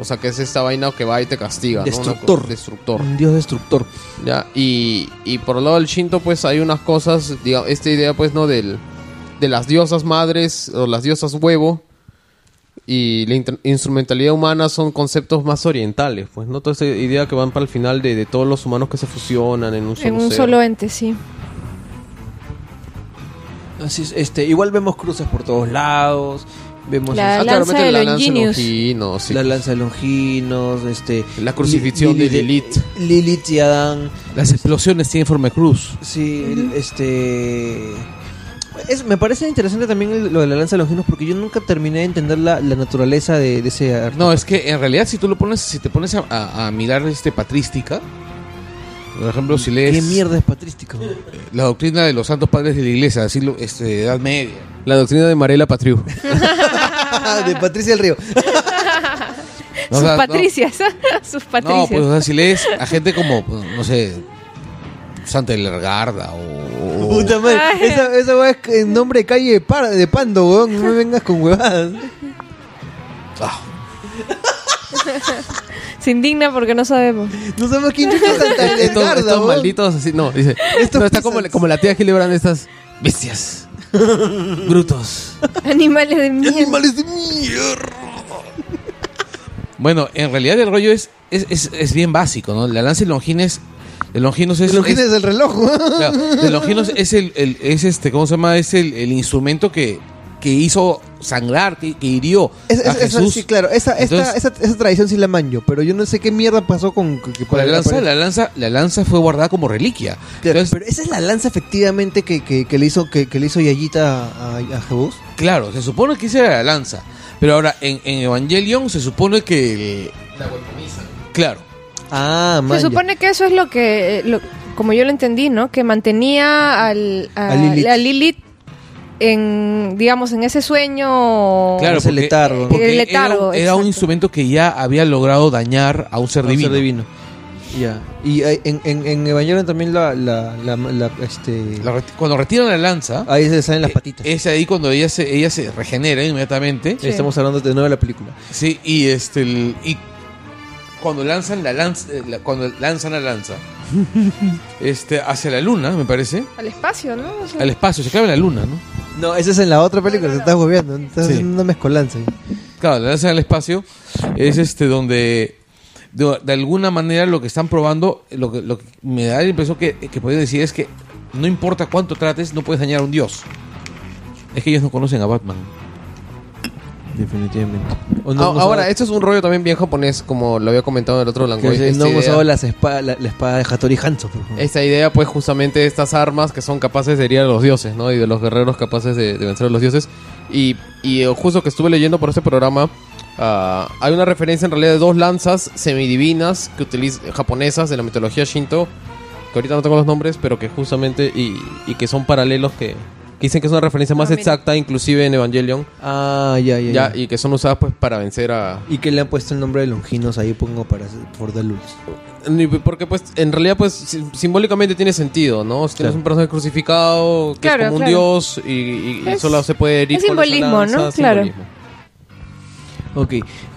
Speaker 4: O sea, que es esta vaina que va y te castiga, ¿no? Una
Speaker 2: Destructor.
Speaker 4: co- destructor.
Speaker 2: Un dios destructor.
Speaker 4: ¿ya? Y, y por el lado del Shinto, pues hay unas cosas, diga- esta idea, pues, ¿no? Del, de las diosas madres o las diosas huevo y la instrumentalidad humana son conceptos más orientales, pues, ¿no? Toda esa idea que van para el final de, de todos los humanos que se fusionan en un solo
Speaker 1: En un solo ente, sí.
Speaker 2: Así es, este, igual vemos cruces por todos lados, vemos
Speaker 1: La
Speaker 4: Ah, claro,
Speaker 1: lanza de
Speaker 4: la lanza.
Speaker 1: Longinus,
Speaker 4: sí.
Speaker 2: la lanza de Longinos, este,
Speaker 4: La crucifixión de Lilith.
Speaker 2: Lilith y Adán,
Speaker 3: Las explosiones tienen forma de cruz.
Speaker 2: sí, el- este es, me parece interesante también el- lo de la lanza de Longinos porque yo nunca terminé de entender la, la naturaleza de, de ese arte.
Speaker 3: No, es que en realidad si tú lo pones, si te pones a, a- a mirar este patrística, por ejemplo, si lees
Speaker 2: ¿Qué mierda es patrístico?
Speaker 3: la doctrina de los santos padres de la iglesia, así lo, este, de Edad Media.
Speaker 4: La doctrina de Marela Patriu.
Speaker 2: de Patricia del Río.
Speaker 3: No,
Speaker 1: Sus
Speaker 3: o sea, no-
Speaker 1: patricias. Sus patricias.
Speaker 3: No, pues o sea, si lees a gente como, pues, no sé, Santa de Largarda o... o-
Speaker 2: Puta madre,
Speaker 1: Ay.
Speaker 2: esa, esa weá es en nombre de calle de, par- de Pando, weón, no me vengas con huevadas.
Speaker 3: Ah,
Speaker 1: Se indigna porque no sabemos.
Speaker 2: No sabemos quién chucha es Santa
Speaker 4: estos,
Speaker 2: Edgarda,
Speaker 4: estos malditos así, no, dice.
Speaker 2: Estos
Speaker 4: no, está como,
Speaker 2: peasants.
Speaker 4: como la tía Gillibrand, estas bestias.
Speaker 3: brutos.
Speaker 1: Animales de mierda.
Speaker 2: Animales de mierda.
Speaker 3: Bueno, en realidad el rollo es, es, es, es bien básico, ¿no? La lanza de Longines, de Longinos es...
Speaker 2: Lo que
Speaker 3: es-
Speaker 2: es el reloj.
Speaker 3: Claro, de Longinos es el, el- es este, ¿cómo se llama? Es el, el instrumento que, que hizo sangrar, que, que hirió
Speaker 2: Es-
Speaker 3: a
Speaker 2: es- esa-
Speaker 3: Jesús.
Speaker 2: sí, claro, esa, esta-
Speaker 3: Entonces-
Speaker 2: esa, esa tradición sí la manjo, pero yo no sé qué mierda pasó con, que
Speaker 3: Con la lanza, la lanza, la lanza fue guardada como reliquia.
Speaker 2: Claro,
Speaker 3: Entonces,
Speaker 2: pero esa es la lanza efectivamente que, que, que le hizo que, que le hizo Yayita a, a Jebus.
Speaker 3: claro, se supone que esa era la lanza. Pero ahora, en, en Evangelion se supone que... Claro.
Speaker 2: Ah, man.
Speaker 1: Se supone que eso es lo que, eh, lo- como yo lo entendí, ¿no? Que mantenía al, a,
Speaker 2: A Lilith.
Speaker 1: a Lilith en, digamos, en ese sueño.
Speaker 3: Claro,
Speaker 2: Ese letargo.
Speaker 3: porque
Speaker 1: El letargo,
Speaker 3: era, era un instrumento que ya había logrado dañar a un ser
Speaker 2: A un
Speaker 3: divino.
Speaker 2: ser divino. Ya. Y eh, en, en, en Evangelion también la, la, la, la- este
Speaker 3: La reti- cuando retiran la lanza,
Speaker 2: ahí se le salen las
Speaker 3: eh,
Speaker 2: patitas.
Speaker 3: es ahí cuando ella se, ella se regenera inmediatamente.
Speaker 1: Sí.
Speaker 2: Estamos hablando de nuevo de la película.
Speaker 3: Sí, y este el- y cuando lanzan la lanza, eh, la- cuando lanzan la lanza, este hacia la luna, me parece,
Speaker 1: Al espacio, ¿no? O sea,
Speaker 3: al espacio, se clava en la luna, ¿no?
Speaker 2: No, esa es en la otra película, te estás hueveando, estás
Speaker 3: Sí.
Speaker 2: haciendo una mezcolanza. ahí.
Speaker 3: Claro, la lanzan al espacio es este donde de, de alguna manera lo que están probando, lo que, lo que me da la impresión que, que podría decir es que no importa cuánto trates, no puedes dañar a un dios. Es que ellos no conocen a Batman.
Speaker 2: Definitivamente. No
Speaker 4: Ah, ahora,
Speaker 2: usado-
Speaker 4: esto es un rollo también bien japonés, como lo había comentado en el otro
Speaker 2: que
Speaker 4: langoy.
Speaker 2: no hemos usado las espa- la, la espada de Hattori Hanzo. por favor.
Speaker 4: Esta idea, pues, justamente de estas armas que son capaces de herir a los dioses, ¿no? Y de los guerreros capaces de, de vencer a los dioses. Y, y eh, justo que estuve leyendo por este programa, ah, hay una referencia en realidad de dos lanzas semidivinas que utiliz- japonesas de la mitología Shinto, que ahorita no tengo los nombres, pero que justamente, y, y que son paralelos que, que dicen que es una referencia más
Speaker 1: Ah,
Speaker 4: exacta, inclusive en Evangelion,
Speaker 2: Ah, ya, ya,
Speaker 4: ya,
Speaker 2: ya.
Speaker 4: y que son usadas pues para vencer a...
Speaker 2: Y que le han puesto el nombre de Longinos ahí, pongo para for the lulz.
Speaker 4: Porque pues en realidad pues si- simbólicamente tiene sentido, ¿no? Si tienes
Speaker 2: Claro.
Speaker 4: un personaje crucificado que
Speaker 1: Claro,
Speaker 4: es como un
Speaker 1: claro.
Speaker 4: dios y, y- y
Speaker 1: Es-
Speaker 4: solo se puede herir
Speaker 1: es
Speaker 4: con esa
Speaker 1: simbolismo, ¿no? Claro.
Speaker 4: simbolismo.
Speaker 2: Ok,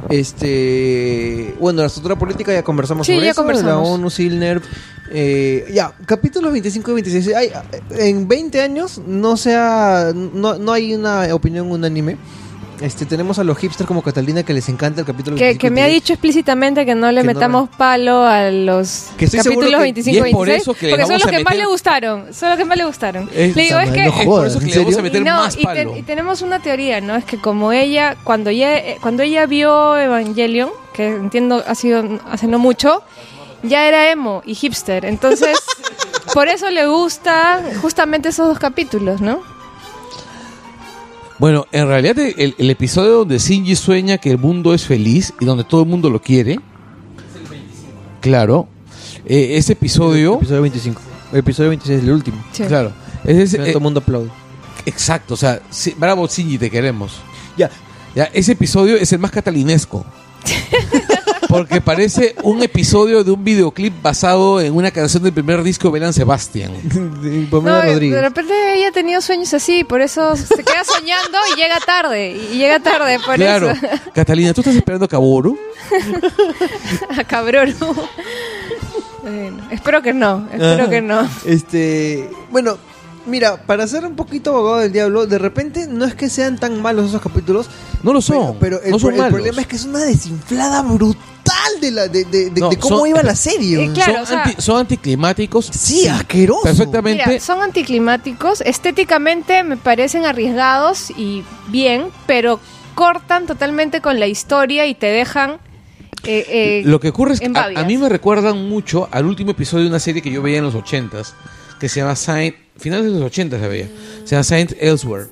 Speaker 2: este... Bueno, la estructura política ya conversamos
Speaker 1: Sí,
Speaker 2: sobre
Speaker 1: ya
Speaker 2: eso, la. ONU, SILNERV... Eh, ya, capítulos 25 y 26. Hay, en 20 años no sea, no, no hay una opinión unánime. Este, tenemos a los hipsters como Catalina que les encanta el capítulo
Speaker 1: Que,
Speaker 2: 25
Speaker 1: que me ha
Speaker 2: 26.
Speaker 1: dicho explícitamente que no le
Speaker 2: Que no-
Speaker 1: metamos palo a los
Speaker 2: Que
Speaker 1: capítulos
Speaker 2: que-
Speaker 1: 25
Speaker 3: y es
Speaker 1: y
Speaker 3: por
Speaker 1: 26.
Speaker 3: eso que le
Speaker 1: porque son los
Speaker 3: a
Speaker 1: que más le gustaron. Son los que más le gustaron.
Speaker 3: Es-
Speaker 1: le digo, es que...
Speaker 2: no
Speaker 3: Es por eso que
Speaker 2: ¿en
Speaker 3: le vamos a meter
Speaker 1: y, no,
Speaker 3: más
Speaker 1: y, te- y tenemos una teoría, ¿no? Es que como ella, cuando ella, eh, cuando ella vio Evangelion, que entiendo ha sido hace no mucho, ya era emo y hipster. Entonces, por eso le gusta justamente esos dos capítulos, ¿no?
Speaker 3: Bueno, en realidad el, el episodio donde Shinji sueña que el mundo es feliz y donde todo el mundo lo quiere. Claro. eh, ese episodio.
Speaker 2: Episodio 25. El episodio 26 es el último.
Speaker 1: Sí.
Speaker 3: Claro. Es ese-
Speaker 2: Todo
Speaker 3: eh,
Speaker 2: el mundo aplaude.
Speaker 3: exacto. O sea, sí, bravo Shinji, te queremos.
Speaker 2: Ya,
Speaker 3: Ya, ese episodio es el más catalinesco. Porque parece un episodio de un videoclip basado en una canción del primer disco de Belán Sebastián.
Speaker 2: de
Speaker 1: No, de repente ella ha tenido sueños así, por eso se queda soñando y llega tarde. Y llega tarde, por
Speaker 3: claro.
Speaker 1: eso.
Speaker 3: Catalina, ¿tú estás esperando a Kaboru?
Speaker 1: A cabrón. Bueno, espero que no, espero que no.
Speaker 2: Este, bueno, mira, para ser un poquito abogado del diablo, de repente no es que sean tan malos esos capítulos.
Speaker 3: No lo son.
Speaker 2: Pero, pero el,
Speaker 3: no son
Speaker 2: pro- el
Speaker 3: malos.
Speaker 2: problema es que es una desinflada brutal de la de, de- de-
Speaker 3: No,
Speaker 2: de cómo
Speaker 3: son-
Speaker 2: iba la serie.
Speaker 1: Eh, claro,
Speaker 3: son,
Speaker 1: o sea-
Speaker 3: anti- son anticlimáticos.
Speaker 2: Sí, asqueroso.
Speaker 3: Perfectamente.
Speaker 1: Mira, son anticlimáticos, estéticamente me parecen arriesgados y bien, pero cortan totalmente con la historia y te dejan eh, eh,
Speaker 3: Lo que ocurre es que a, a mí me recuerdan mucho al último episodio de una serie que yo veía en los 80s, que se llama Saint. Finales de los 80 se veía. Se llama Saint Elsewhere.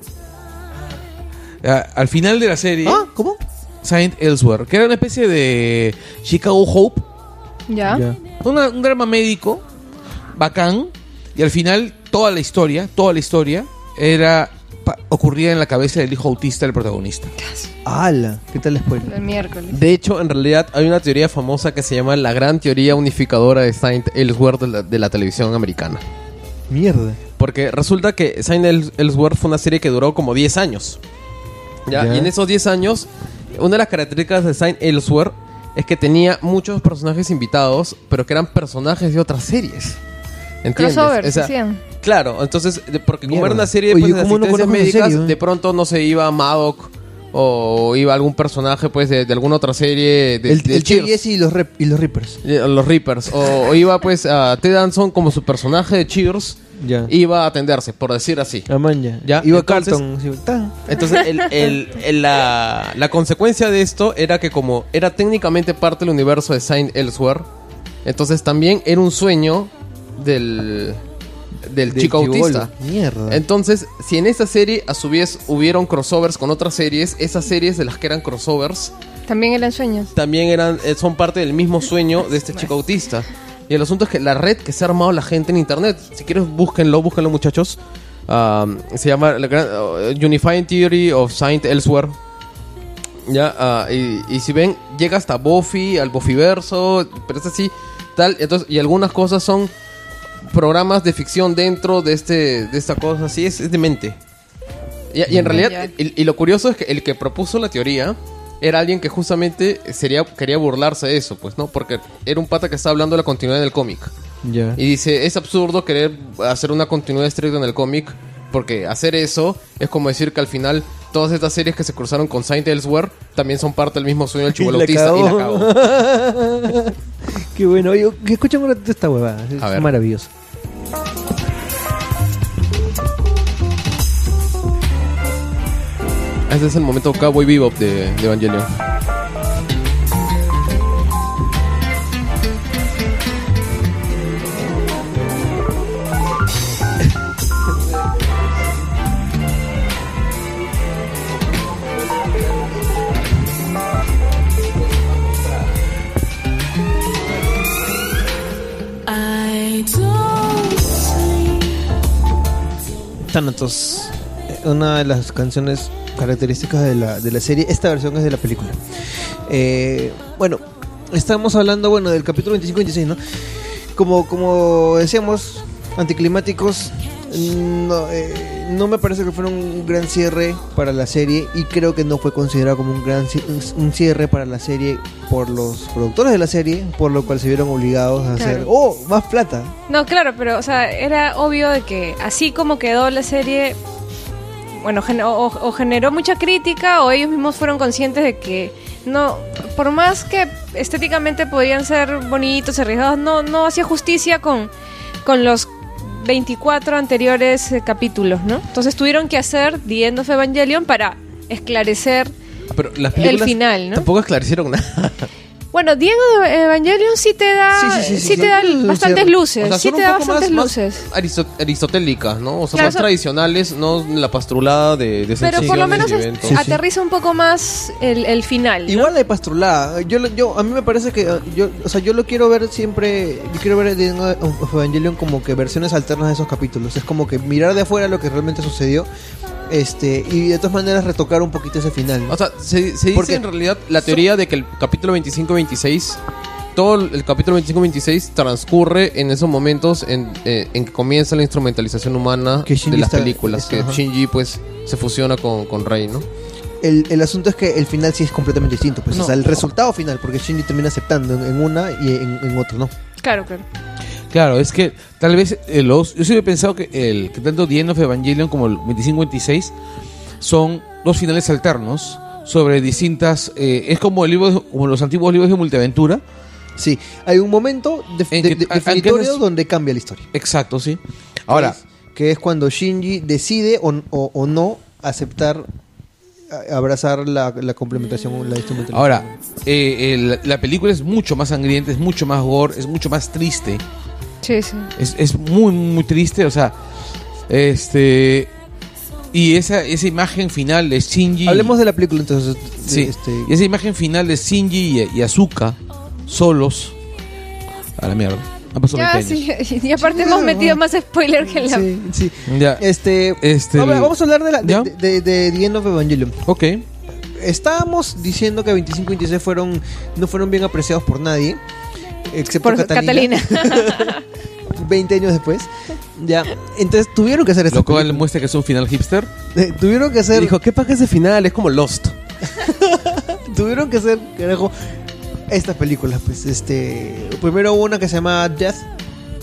Speaker 3: Ah, al final de la serie,
Speaker 2: ¿Ah? ¿Cómo?
Speaker 3: Saint Elsewhere, que era una especie de Chicago Hope,
Speaker 1: ¿Ya?
Speaker 2: Ya.
Speaker 3: una- un drama médico bacán, y al final toda la historia, toda la historia era ocurría en la cabeza del hijo autista del protagonista.
Speaker 2: ¡Hala! ¿Qué tal spoiler?
Speaker 1: El miércoles.
Speaker 4: De hecho, en realidad hay una teoría famosa que se llama la gran teoría unificadora de Saint Elsewhere de la, de la televisión americana.
Speaker 2: Mierda.
Speaker 4: Porque resulta que Saint Els- Elsewhere fue una serie que duró como 10 años. ¿ya?
Speaker 2: Ya.
Speaker 4: Y en esos 10 años, una de las características de Saint Elsewhere es que tenía muchos personajes invitados, pero que eran personajes de otras series. ¿Entiendes?
Speaker 1: Crossovers,
Speaker 4: O sea,
Speaker 1: decían.
Speaker 4: Claro, entonces, de- porque como
Speaker 2: Mierda.
Speaker 4: era una serie
Speaker 2: Oye,
Speaker 4: pues, de
Speaker 2: ¿cómo no
Speaker 4: asistencias médicas,
Speaker 2: serie, eh?
Speaker 4: de pronto no se iba Maddock o iba algún personaje pues de, de alguna otra serie de,
Speaker 2: el
Speaker 4: de
Speaker 2: el
Speaker 4: Cheers.
Speaker 2: Y los, rep- y los Reapers.
Speaker 4: Eh, Los Reapers. O, o iba pues a Ted Danson como su personaje de Cheers.
Speaker 2: Ya.
Speaker 4: Iba a atenderse, por decir así.
Speaker 2: Amanya.
Speaker 4: Ya,
Speaker 2: Iba
Speaker 4: entonces-
Speaker 2: Carlton.
Speaker 4: Entonces, el- el- el- la, la consecuencia de esto era que como era técnicamente parte del universo de Saint Elsewhere, entonces también era un sueño del, del,
Speaker 2: Del
Speaker 4: chico
Speaker 2: chibolo.
Speaker 4: autista.
Speaker 2: Mierda.
Speaker 4: Entonces, si en esta serie a su vez hubieron crossovers con otras series, esas series de las que eran crossovers
Speaker 1: También eran sueños.
Speaker 4: también eran eh, son parte del mismo sueño de este chico autista. Y el asunto es que la red que se ha armado la gente en internet, si quieres búsquenlo, búsquenlo muchachos. Um, se llama uh, Unifying Theory of Saint Elsewhere. Ya, y, y si ven, llega hasta Buffy, al Buffyverso, pero es así, tal. Entonces, y algunas cosas son programas de ficción dentro de este de esta cosa, así es, es demente. Y, y en realidad, y, y lo curioso es que el que propuso la teoría era alguien que justamente sería, quería burlarse de eso, pues, ¿no? Porque era un pata que estaba hablando de la continuidad del cómic.
Speaker 2: Ya.
Speaker 4: Y dice, es absurdo querer hacer una continuidad estricta en el cómic, porque hacer eso es como decir que al final todas estas series que se cruzaron con Saint Elsewhere también son parte del mismo sueño del
Speaker 2: Y
Speaker 4: chivo autista y la
Speaker 2: cagó. Qué bueno. Oye, escuchen un ratito esta huevada. Es
Speaker 4: ver.
Speaker 2: maravilloso.
Speaker 4: Este es el momento Cowboy Bebop de, de Evangelion.
Speaker 2: Thanatos. una de las canciones características de la, de la serie. Esta versión es de la película. Eh, bueno, estamos hablando bueno del capítulo 25 y 26, ¿no? Como, como decíamos, anticlimáticos. No, eh, no me parece que fuera un gran cierre para la serie y creo que no fue considerado como un gran un cierre para la serie por los productores de la serie, por lo cual se vieron obligados a hacer, oh, más plata.
Speaker 1: No, claro, pero o sea, era obvio de que así como quedó la serie, bueno, gen- o generó mucha crítica o ellos mismos fueron conscientes de que no, por más que estéticamente podían ser bonitos, arriesgados, no, no hacía justicia con, con los 24 anteriores eh, capítulos, ¿no? Entonces tuvieron que hacer The End of Evangelion para esclarecer
Speaker 4: Pero las
Speaker 1: el final, ¿no?
Speaker 4: tampoco esclarecieron nada.
Speaker 1: Bueno, End of Evangelion sí te da,
Speaker 2: Sí,
Speaker 1: sí,
Speaker 2: sí, sí, sí,
Speaker 1: te
Speaker 2: sí.
Speaker 1: da
Speaker 2: Sí,
Speaker 1: bastantes luces,
Speaker 4: O sea,
Speaker 1: sí
Speaker 4: son
Speaker 1: te
Speaker 4: un
Speaker 1: da
Speaker 4: poco más,
Speaker 1: bastantes
Speaker 4: más
Speaker 1: luces.
Speaker 4: aristo- aristotélicas, ¿no? O sea,
Speaker 1: Claro,
Speaker 4: más
Speaker 1: son-
Speaker 4: tradicionales, no la pastrulada de, de
Speaker 1: Pero por lo menos
Speaker 4: y
Speaker 1: es-
Speaker 4: eventos.
Speaker 2: Sí, sí.
Speaker 1: aterriza un poco más el, el final. ¿no?
Speaker 2: Igual hay pastrulada. Yo, lo- yo, a mí me parece que, eh, yo, o sea, yo lo quiero ver siempre, yo quiero ver End of Evangelion como que versiones alternas de esos capítulos. Es como que mirar de afuera lo que realmente sucedió, este, y de todas maneras retocar un poquito ese final. ¿no?
Speaker 4: O sea, se, se
Speaker 2: Porque
Speaker 4: dice en realidad la teoría de que el capítulo 25-26, todo el capítulo 25-26 transcurre en esos momentos en, eh, en que comienza la instrumentalización humana
Speaker 2: Que
Speaker 4: de las
Speaker 2: está-
Speaker 4: películas,
Speaker 2: está-
Speaker 4: que
Speaker 2: ajá.
Speaker 4: Shinji pues se fusiona con, con Rey, ¿no?
Speaker 2: el, el asunto es que el final sí es completamente distinto, pues,
Speaker 3: No.
Speaker 2: o sea, el resultado final, porque Shinji termina aceptando en, en una y en, en otro no.
Speaker 1: Claro, claro.
Speaker 3: Claro, es que tal vez eh, los, yo siempre he pensado que el que tanto The End of Evangelion como el 25-26 son dos finales alternos sobre distintas. eh, es como el libro, de- como los antiguos libros de multiaventura.
Speaker 2: Sí, hay un momento de, de-
Speaker 3: que-
Speaker 2: de-
Speaker 3: a-
Speaker 2: definitorio
Speaker 3: aunque-
Speaker 2: donde cambia la historia.
Speaker 3: Exacto, sí. Ahora,
Speaker 2: que es, que es cuando Shinji decide o, o- o no aceptar abrazar la, la complementación, la instrumentación.
Speaker 3: ahora eh, el- la película es mucho más sangrienta, es mucho más gore, es mucho más triste.
Speaker 1: Sí, sí.
Speaker 3: Es, es muy, muy triste, o sea, este... Y esa, esa imagen final de Shinji...
Speaker 2: Hablemos de la película entonces.
Speaker 3: Sí,
Speaker 2: Este,
Speaker 3: y esa imagen final de Shinji y, y Azuka solos... A la mierda. Han pasado
Speaker 1: Ya,
Speaker 3: 20 años.
Speaker 1: sí. Y aparte hemos metido más spoiler que la...
Speaker 2: sí, sí.
Speaker 3: Ya.
Speaker 2: Este,
Speaker 3: Este,
Speaker 2: vamos a hablar de, la,
Speaker 3: ¿Ya?
Speaker 2: de, de, de The End of Evangelion.
Speaker 3: Ok.
Speaker 2: Estábamos diciendo que 25 y 26 fueron, no fueron bien apreciados por nadie, excepto
Speaker 1: Por
Speaker 2: Catalina.
Speaker 1: Catalina.
Speaker 2: 20 años después. Ya. Entonces tuvieron que hacer esta
Speaker 3: Lo cual
Speaker 2: película.
Speaker 3: muestra que es un final hipster.
Speaker 2: Eh, Tuvieron que hacer.
Speaker 4: Y dijo, ¿qué paja ese final? Es como Lost.
Speaker 2: tuvieron que hacer, carajo, estas películas. Pues este. Primero hubo una que se llama Death.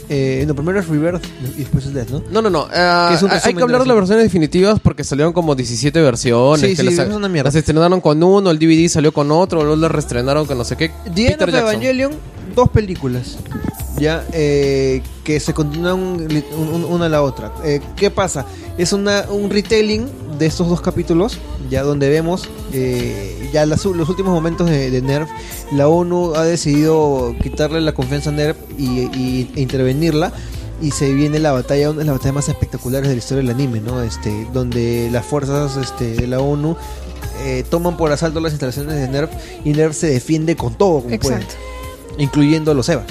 Speaker 2: Eh, no, primero es Rebirth y después es Death, ¿no?
Speaker 4: No, no, no. eh,
Speaker 2: Que es un
Speaker 4: hay que hablar
Speaker 2: de
Speaker 4: de
Speaker 2: la
Speaker 4: las versiones definitivas porque salieron como 17 versiones.
Speaker 2: Sí,
Speaker 4: que
Speaker 2: sí,
Speaker 4: las,
Speaker 2: es una mierda.
Speaker 4: las estrenaron con uno, el DVD salió con otro, luego las reestrenaron con no sé qué.
Speaker 2: The
Speaker 4: Peter.
Speaker 2: Evangelion, dos películas. Ya, eh, que se continúan un- un- una a la otra. Eh, ¿Qué pasa? Es una, un retelling de estos dos capítulos, ya donde vemos eh, ya las los últimos momentos de, de Nerf. La ONU ha decidido quitarle la confianza a Nerf y, y- e intervenirla. Y se viene la batalla, una de las batallas más espectaculares de la historia del anime, ¿no? Este, donde las fuerzas este, de la ONU eh, toman por asalto las instalaciones de Nerf y Nerf se defiende con todo como puede,
Speaker 1: Exacto.
Speaker 2: Incluyendo a los Evas.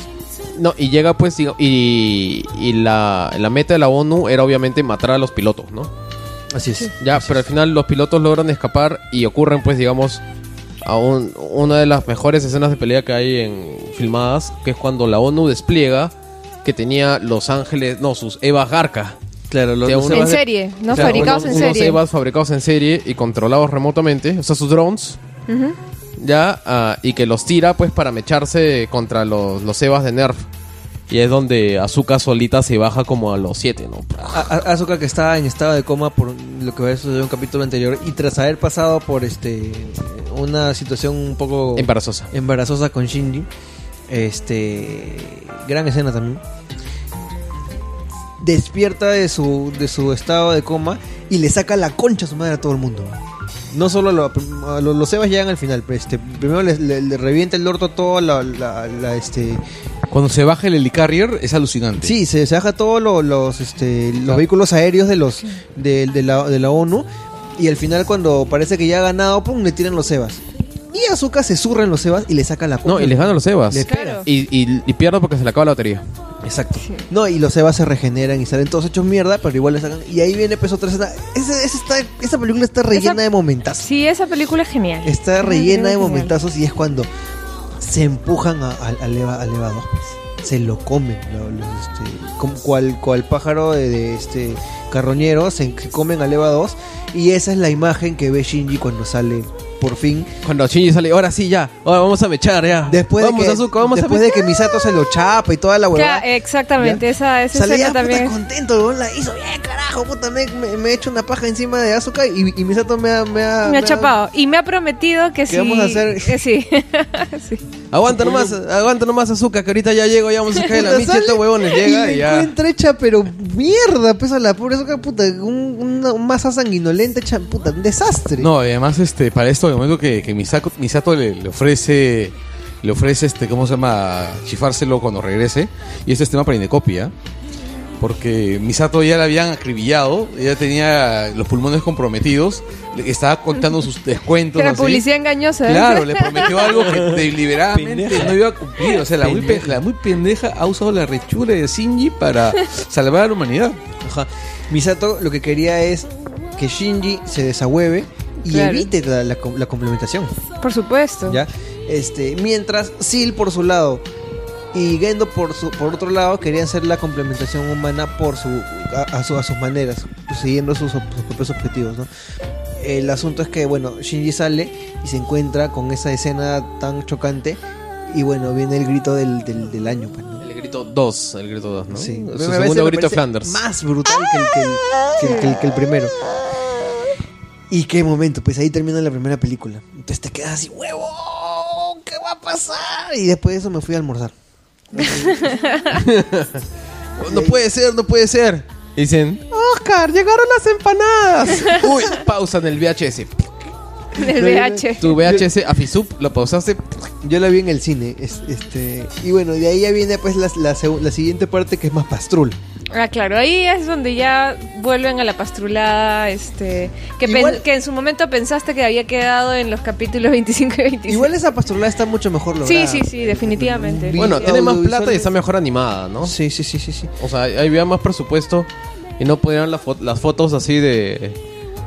Speaker 4: No, y llega pues, y, y la, la meta de la ONU era obviamente matar a los pilotos, ¿no?
Speaker 2: Así es.
Speaker 4: Ya, pero al final los pilotos logran escapar y ocurren pues, digamos, a un- una de las mejores escenas de pelea que hay en filmadas, que es cuando la ONU despliega que tenía Los Ángeles, no, sus Evas Garca.
Speaker 2: Claro, los, los
Speaker 1: En
Speaker 2: de-
Speaker 1: serie, ¿no?
Speaker 4: O sea,
Speaker 1: Fabricados
Speaker 4: unos-
Speaker 1: en
Speaker 4: unos
Speaker 1: serie.
Speaker 4: Evas fabricados en serie y controlados remotamente, o sea, sus drones,
Speaker 1: Ujú.
Speaker 4: Ya, ah, y que los tira pues para mecharse contra los, los Evas de Nerf. Y es donde Azuka solita se baja como a los 7, ¿no?
Speaker 2: A- a- Asuka que está en estado de coma por lo que había sucedido en un capítulo anterior y tras haber pasado por este una situación un poco
Speaker 4: Embarazosa.
Speaker 2: embarazosa con Shinji, este gran escena también. Despierta de su de su estado de coma y le saca la concha a su madre a todo el mundo. No solo lo- los, los Evas llegan al final, pero este primero le, le- le revienta el orto a toda la, la- la, este
Speaker 3: Cuando se baja el helicarrier es alucinante.
Speaker 2: Sí, se, se baja todos lo- los, este, los
Speaker 3: Claro.
Speaker 2: vehículos aéreos de los de, de la, de la ONU y al final cuando parece que ya ha ganado, pum, le tiran los Evas. Y Azuka se zurra en los Evas y le saca la
Speaker 4: No, y les gana los
Speaker 1: Claro.
Speaker 4: Y, y, y pierde porque se le acaba la batería.
Speaker 2: Exacto.
Speaker 1: Sí.
Speaker 2: No, y los Evas se regeneran y salen todos hechos mierda, pero igual le sacan. Y ahí viene pues otra escena. Ese- ese está- esa película está rellena
Speaker 1: Esa-
Speaker 2: de momentazos.
Speaker 1: Sí, esa película es genial.
Speaker 2: Está rellena de
Speaker 1: genial.
Speaker 2: momentazos y es cuando se empujan a- al al Eva, al Eva 2, pues. Se lo comen, lo- este, como cual, cual pájaro de, de este carroñero, se, se comen al Eva 2 y esa es la imagen que ve Shinji cuando sale por fin.
Speaker 4: Cuando Shinji sale, ahora sí, ya. Ahora vamos a mechar, ya.
Speaker 2: Después,
Speaker 4: vamos,
Speaker 2: de, que,
Speaker 4: Azuka, vamos
Speaker 2: después
Speaker 4: a
Speaker 2: de que Misato se lo chapa y toda la
Speaker 1: Ya,
Speaker 2: huevada.
Speaker 1: exactamente, esa, esa
Speaker 2: Sale ya
Speaker 1: escena
Speaker 2: puta
Speaker 1: también.
Speaker 2: contento, la hizo bien, carajo, puta, me, me, me he hecho una paja encima de Asuka y, y Misato me ha, me ha,
Speaker 1: Me ha chapado. Y me ha prometido que
Speaker 2: ¿Qué
Speaker 1: sí.
Speaker 2: vamos a hacer?
Speaker 1: eh, sí. sí.
Speaker 4: Aguanta nomás, aguanta nomás Azúcar, que ahorita ya llego, ya vamos a sacar la micha, estos huevones,
Speaker 2: y
Speaker 4: llega
Speaker 2: me
Speaker 4: y ya.
Speaker 2: hecha, pero mierda, pesa la pobre Asuka, puta, un- una masa sanguinolenta hecha, puta, un desastre.
Speaker 3: No, y además, este, para esto, en el momento que, que Misako- Misato le, le ofrece, le ofrece, este, ¿cómo se llama? Chifárselo cuando regrese. Y este es tema para Indecopia. Porque Misato ya la habían acribillado, ella tenía los pulmones comprometidos, le estaba contando sus descuentos.
Speaker 1: Era
Speaker 3: así.
Speaker 1: publicidad engañosa. ¿eh?
Speaker 3: Claro, le prometió algo que deliberadamente
Speaker 2: Pendeja.
Speaker 3: no iba a cumplir. O sea, la muy, pe- la muy pendeja ha usado la rechura de Shinji para salvar a la humanidad.
Speaker 2: Ajá. Misato lo que quería es que Shinji se desahueve y
Speaker 1: Claro.
Speaker 2: evite la, la la complementación.
Speaker 1: Por supuesto.
Speaker 2: ¿ya? Este, mientras Seal por su lado y Gendo por su por otro lado querían hacer la complementación humana por su a, a su- a sus maneras, siguiendo sus, sus propios objetivos, ¿no? El asunto es que bueno, Shinji sale y se encuentra con esa escena tan chocante y bueno, viene el grito del, del, del año, pues, ¿no?
Speaker 4: El grito 2, el grito 2, ¿no?
Speaker 2: Sí,
Speaker 4: Su segundo grito Flanders.
Speaker 2: Más brutal que el, que el- que el- que el- que el primero. Y qué momento, pues ahí termina la primera película. Entonces te quedas así, huevo, ¿qué va a pasar? Y después de eso me fui a almorzar.
Speaker 4: No puede ser, no puede ser. Dicen, Oscar, llegaron las empanadas. Uy, pausa en el VHS.
Speaker 1: Del VH.
Speaker 4: Tu VHS a Fisup lo pausaste.
Speaker 2: Yo la vi en el cine. es- este Y bueno, de ahí ya viene pues la, la, segu- la siguiente parte que es más pastrul.
Speaker 1: Ah, claro, ahí es donde ya vuelven a la pastrulada, este, que, pen-
Speaker 2: Igual-
Speaker 1: que en su momento pensaste que había quedado en los capítulos 25 y 26.
Speaker 2: Igual esa pastrulada está mucho mejor
Speaker 1: Sí,
Speaker 2: lograda.
Speaker 1: sí, sí, definitivamente.
Speaker 2: Vi-
Speaker 4: Bueno, tiene más plata y está mejor animada, ¿no?
Speaker 2: Sí, sí, sí, sí, sí.
Speaker 4: O sea, ahí había más presupuesto y no podían las, fo- las fotos así de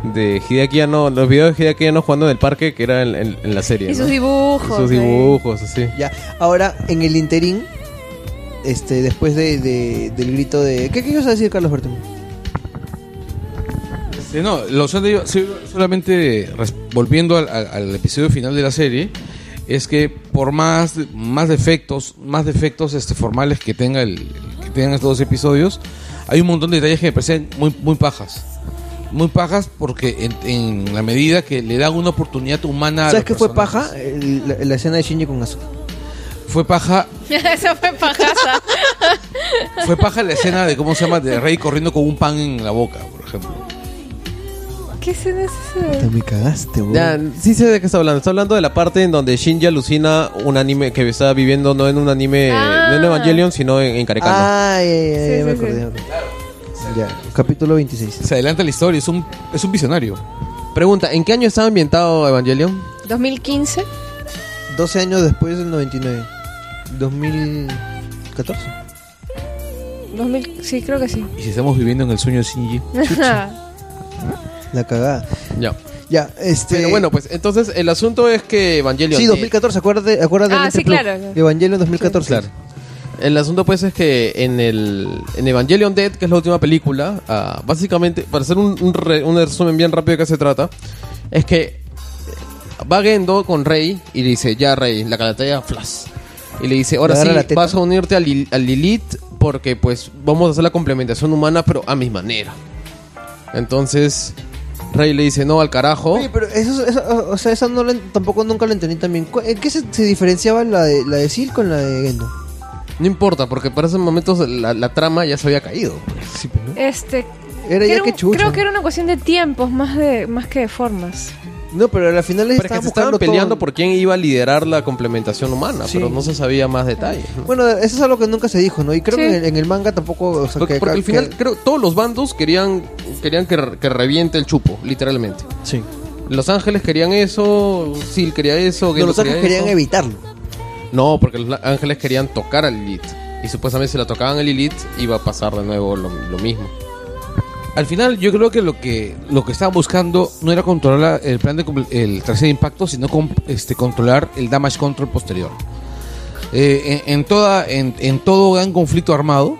Speaker 4: de Hideaki Anno, los videos de Hideaki Anno jugando en el parque que era en, en- en la serie.
Speaker 1: Y
Speaker 4: ¿no?
Speaker 1: sus dibujos.
Speaker 4: Y sus dibujos, así.
Speaker 2: Ya, ahora en el interín, este, después de, de- del grito de. ¿Qué, qué ibas a decir, Carlos Bertón?
Speaker 3: Este, no, lo solamente, volviendo al, al- al episodio final de la serie, es que por más, más defectos, más defectos este, formales que tenga el, que tengan estos dos episodios, hay un montón de detalles que me parecen muy, muy pajas. Muy pajas porque en, en la medida que le dan una oportunidad humana a
Speaker 2: ¿Sabes qué fue paja? El- la, la escena de Shinji con Asuka.
Speaker 3: Fue paja,
Speaker 1: Eso fue pajaza.
Speaker 3: fue paja la escena de cómo se llama de Rey corriendo con un pan en la boca, por ejemplo.
Speaker 1: ¿Qué escena es esa?
Speaker 2: Te me cagaste, weón.
Speaker 4: Ya, sí sé de qué está hablando. Está hablando de la parte en donde Shinji alucina un anime que está viviendo no en un anime,
Speaker 1: Ah.
Speaker 4: no en Evangelion, sino en, en Karekano.
Speaker 2: Ay, ay, ay,
Speaker 1: Sí,
Speaker 2: ya me
Speaker 1: sí,
Speaker 2: acordé.
Speaker 1: sí.
Speaker 2: ya me acordé. Ya, capítulo 26.
Speaker 3: Se adelanta la historia, es un, es un visionario.
Speaker 4: Pregunta, ¿en qué año estaba ambientado Evangelion?
Speaker 1: 2015.
Speaker 2: 12 años después del 99. 2014.
Speaker 1: 2000, sí, creo que sí.
Speaker 3: Y si estamos viviendo en el sueño de Shinji.
Speaker 2: La cagada.
Speaker 4: Ya.
Speaker 2: Ya, este.
Speaker 4: Pero bueno, pues entonces el asunto es que Evangelion...
Speaker 2: Sí,
Speaker 4: eh,
Speaker 2: 2014, acuérdate, acuérdate
Speaker 1: Ah,
Speaker 2: del
Speaker 1: sí, claro.
Speaker 2: Evangelion 2014.
Speaker 4: Claro. El asunto pues es que en el en Evangelion Dead, que es la última película, ah, básicamente, para hacer un, un, re- un resumen bien rápido de qué se trata, es que va Gendo con Rey y le dice, ya Rey, la calataya flash. Y le dice, ahora sí, vas a unirte a, Lil- a Lilith porque pues vamos a hacer la complementación humana, pero a mi manera. Entonces, Rey le dice, no, al carajo.
Speaker 2: Oye, pero eso, eso- o sea, esa no la- tampoco nunca la entendí también. ¿Cu- ¿En qué se, se diferenciaba la de, la de Seal con la de Gendo?
Speaker 4: No importa, porque para esos momentos la, la trama ya se había caído.
Speaker 2: Sí, pues, ¿no?
Speaker 1: Este.
Speaker 2: Era ya
Speaker 1: creo,
Speaker 2: que chucha.
Speaker 1: creo que era una cuestión de tiempos más de más que de formas.
Speaker 2: No, pero al final
Speaker 4: es que
Speaker 2: estaban
Speaker 4: se estaban peleando
Speaker 2: todo.
Speaker 4: por quién iba a liderar la complementación humana,
Speaker 2: Sí.
Speaker 4: pero no se sabía más detalles. ¿no?
Speaker 2: Bueno, eso es algo que nunca se dijo, ¿no? Y creo
Speaker 1: Sí.
Speaker 2: que en el, en el manga tampoco. O sea,
Speaker 4: porque,
Speaker 2: que,
Speaker 4: porque al
Speaker 2: que-
Speaker 4: final creo todos los bandos querían querían que, re- que reviente el chupo, literalmente.
Speaker 2: Sí.
Speaker 4: Los Ángeles querían eso, Sil quería eso,
Speaker 2: No, los ángeles
Speaker 4: quería
Speaker 2: querían
Speaker 4: eso.
Speaker 2: evitarlo.
Speaker 4: No, porque los Ángeles querían tocar al Lilith. Y supuestamente si la tocaban a Lilith iba a pasar de nuevo lo, lo mismo.
Speaker 3: Al final, yo creo que lo que lo que estaban buscando no era controlar el plan de el de impacto, sino este, controlar el damage control posterior. Eh, en, en toda en, en todo gran conflicto armado,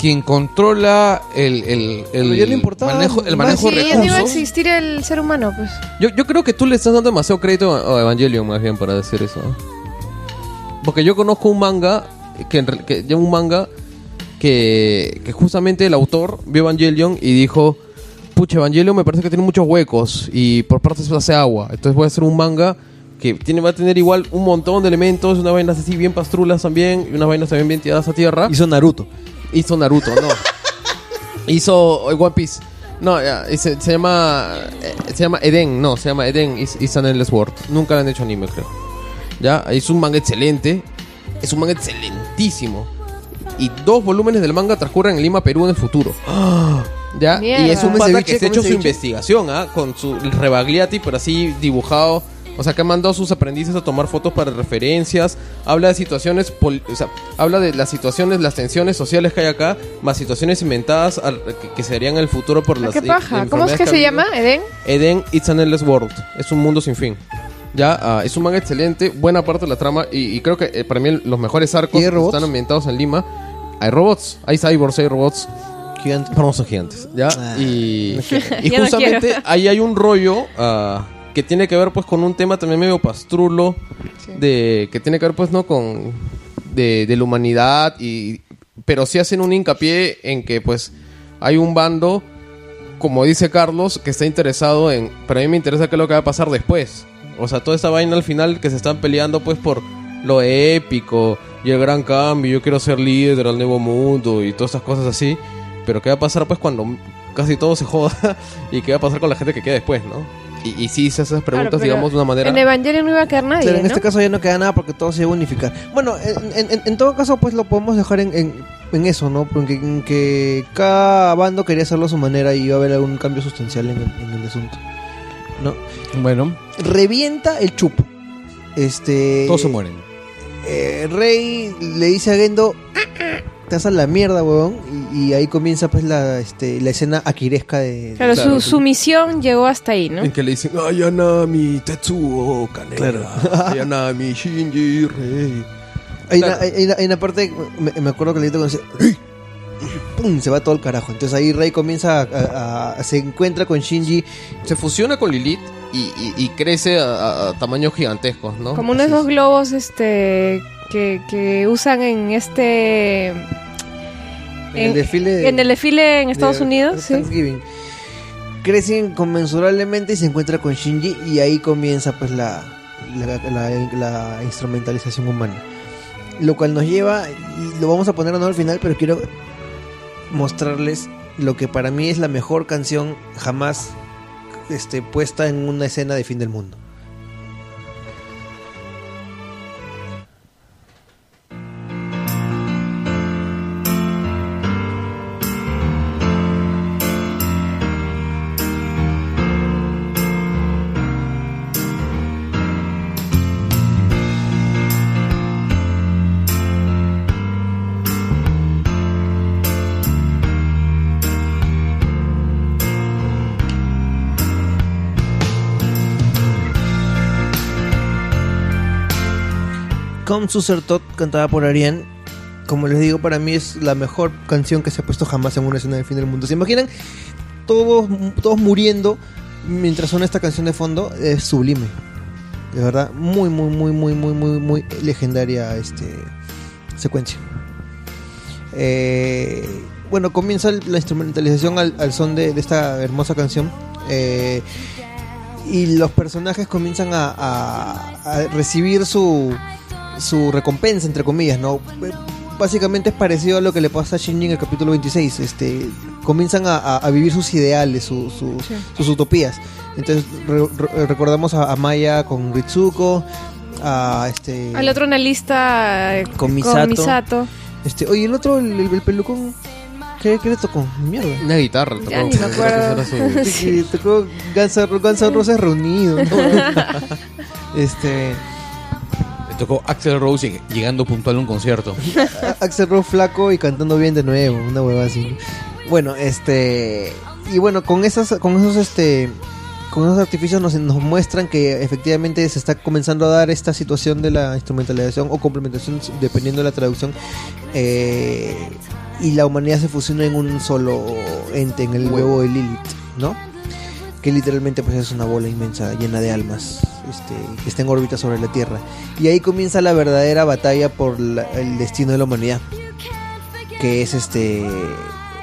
Speaker 3: quien controla el, el, el manejo, el manejo
Speaker 1: Sí,
Speaker 3: de
Speaker 1: no iba a
Speaker 3: recursos.
Speaker 1: existir el ser humano, pues.
Speaker 4: Yo, yo creo que tú le estás dando demasiado crédito a a Evangelion más bien para decir eso. ¿no? Porque yo conozco un manga, que, que ya un manga que, que justamente el autor vio Evangelion y dijo, pucha, Evangelion me parece que tiene muchos huecos y por partes hace agua. Entonces voy a hacer un manga que tiene, va a tener igual un montón de elementos, unas vainas así bien pastrulas también, y unas vainas también bien tiradas a tierra.
Speaker 2: Hizo Naruto.
Speaker 4: Hizo Naruto, no. Hizo One Piece. No, ya, y se, se llama. eh, se llama Eden, no, se llama Eden is, is an Endless World. Nunca lo han hecho anime, creo. Ya, es un manga excelente. Es un manga excelentísimo. Y dos volúmenes del manga transcurren en Lima, Perú en el futuro. Ya,
Speaker 1: Mierda.
Speaker 4: y es un
Speaker 2: ¿Come
Speaker 4: pata
Speaker 2: ceviche?
Speaker 4: que se ha
Speaker 2: ¿Come
Speaker 4: hecho su
Speaker 2: ceviche?
Speaker 4: investigación, ¿ah? Con su rebagliati, pero así dibujado. O sea, que ha mandado a sus aprendices a tomar fotos para referencias. Habla de situaciones, o sea, habla de las situaciones, las tensiones sociales que hay acá, más situaciones inventadas al- que, que se harían en el futuro por
Speaker 1: Ah,
Speaker 4: las
Speaker 1: ¿Qué
Speaker 4: i-
Speaker 1: paja? ¿Cómo es que
Speaker 4: ha
Speaker 1: se
Speaker 4: habido.
Speaker 1: llama? ¿Eden?
Speaker 4: Eden It's an Endless World. Es un mundo sin fin. Ya, ah, es un manga excelente, buena parte de la trama y, y creo que eh, para mí los mejores arcos están ambientados en Lima. Hay robots, hay cyborgs, hay robots.
Speaker 2: Gigante.
Speaker 4: Pero no son gigantes, ¿ya?
Speaker 2: Ah,
Speaker 4: y
Speaker 2: no quiero.
Speaker 4: y
Speaker 1: Ya no
Speaker 4: justamente ahí hay un rollo ah, que tiene que ver pues con un tema también medio pastrulo, de que tiene que ver pues no con de, de la humanidad y pero sí hacen un hincapié en que pues hay un bando como dice Carlos que está interesado en pero a mí me interesa qué es lo que va a pasar después o sea toda esta vaina al final que se están peleando pues por lo épico y el gran cambio yo quiero ser líder del nuevo mundo y todas estas cosas así pero qué va a pasar pues cuando casi todo se joda y qué va a pasar con la gente que queda después no y, y sí se hacen esas preguntas
Speaker 1: Claro, pero
Speaker 4: digamos de una manera
Speaker 1: En Evangelion no iba a quedar nadie,
Speaker 2: Claro, en
Speaker 1: ¿no?
Speaker 2: este caso ya no queda nada porque todo se iba a unificar. Bueno, en, en- en todo caso, pues lo podemos dejar en, en- en eso, ¿no? Porque en que cada bando quería hacerlo a su manera y iba a haber algún cambio sustancial en el, en el asunto. ¿No?
Speaker 3: Bueno,
Speaker 2: Revienta el chupo. Este.
Speaker 3: todos se mueren.
Speaker 2: eh, Rey le dice a Gendo. Te a la mierda, weón. Y, y ahí comienza pues la, este, la escena aquiresca de.
Speaker 1: Claro,
Speaker 4: Claro,
Speaker 1: su, su misión llegó hasta ahí, ¿no?
Speaker 4: En que le dicen, Ayanami, Tetsuo, Kaneda,
Speaker 2: Claro.
Speaker 4: Ayanami, Shinji, Rei.
Speaker 2: Hay,
Speaker 4: Claro.
Speaker 2: una, hay, hay una- hay una parte, me, me acuerdo que le grito cuando dice, "Rey", ¡pum! se va todo el carajo. Entonces ahí Rey comienza a, a- a- se encuentra con Shinji.
Speaker 4: Se fusiona con Lilith y, y- y crece a, tamaños gigantescos, ¿no?
Speaker 1: Como uno de esos
Speaker 4: es.
Speaker 1: globos este que, que usan en este
Speaker 2: En,
Speaker 1: En-
Speaker 2: el desfile de-
Speaker 1: en el desfile en Estados
Speaker 2: de
Speaker 1: Unidos, sí.
Speaker 2: Thanksgiving. Crecen conmensurablemente y se encuentra con Shinji y ahí comienza pues la, la, la- la instrumentalización humana. Lo cual nos lleva, y lo vamos a poner no al final, pero quiero mostrarles lo que para mí es la mejor canción jamás este, puesta en una escena de fin del mundo. Come Tot cantada por Ariane. Como les digo, para mí es la mejor canción que se ha puesto jamás en una escena de fin del mundo. ¿Se imaginan? Todos, todos muriendo mientras suena esta canción de fondo. Es sublime. De verdad, muy, muy, muy, muy, muy, muy, muy legendaria este secuencia. Eh, bueno, comienza la instrumentalización al, son de, esta hermosa canción. Eh, y los personajes comienzan a- a recibir su, su recompensa, entre comillas, ¿no? Eh, Básicamente es parecido a lo que le pasa a Shinji en el capítulo 26. Este, comienzan a, a- a vivir sus ideales, su- su-
Speaker 1: Sí.
Speaker 2: sus utopías. Entonces re- re- recordamos a, a Maya con Ritsuko, a este...
Speaker 1: Al otro analista eh,
Speaker 2: Con Misato.
Speaker 1: Misato.
Speaker 2: Este, oye, el otro, el, el- el pelucón, ¿qué, qué le tocó? Mierda.
Speaker 4: Una guitarra.
Speaker 1: Ya
Speaker 4: tocó.
Speaker 1: ni me acuerdo.
Speaker 2: Sí, tocó Guns N' Guns N' Roses reunido, ¿no? este,
Speaker 3: Tocó Axel Rose lleg- llegando puntual a un concierto.
Speaker 2: Axel Rose flaco y cantando bien de nuevo, una hueva así. Bueno, este y bueno, con esas con esos este con esos artificios nos, nos muestran que efectivamente se está comenzando a dar esta situación de la instrumentalización o complementación dependiendo de la traducción eh, y la humanidad se fusiona en un solo ente en el huevo de Lilith, ¿no? Que literalmente pues es una bola inmensa llena de almas este, que está en órbita sobre la Tierra. Y ahí comienza la verdadera batalla por el destino de la humanidad. Que es este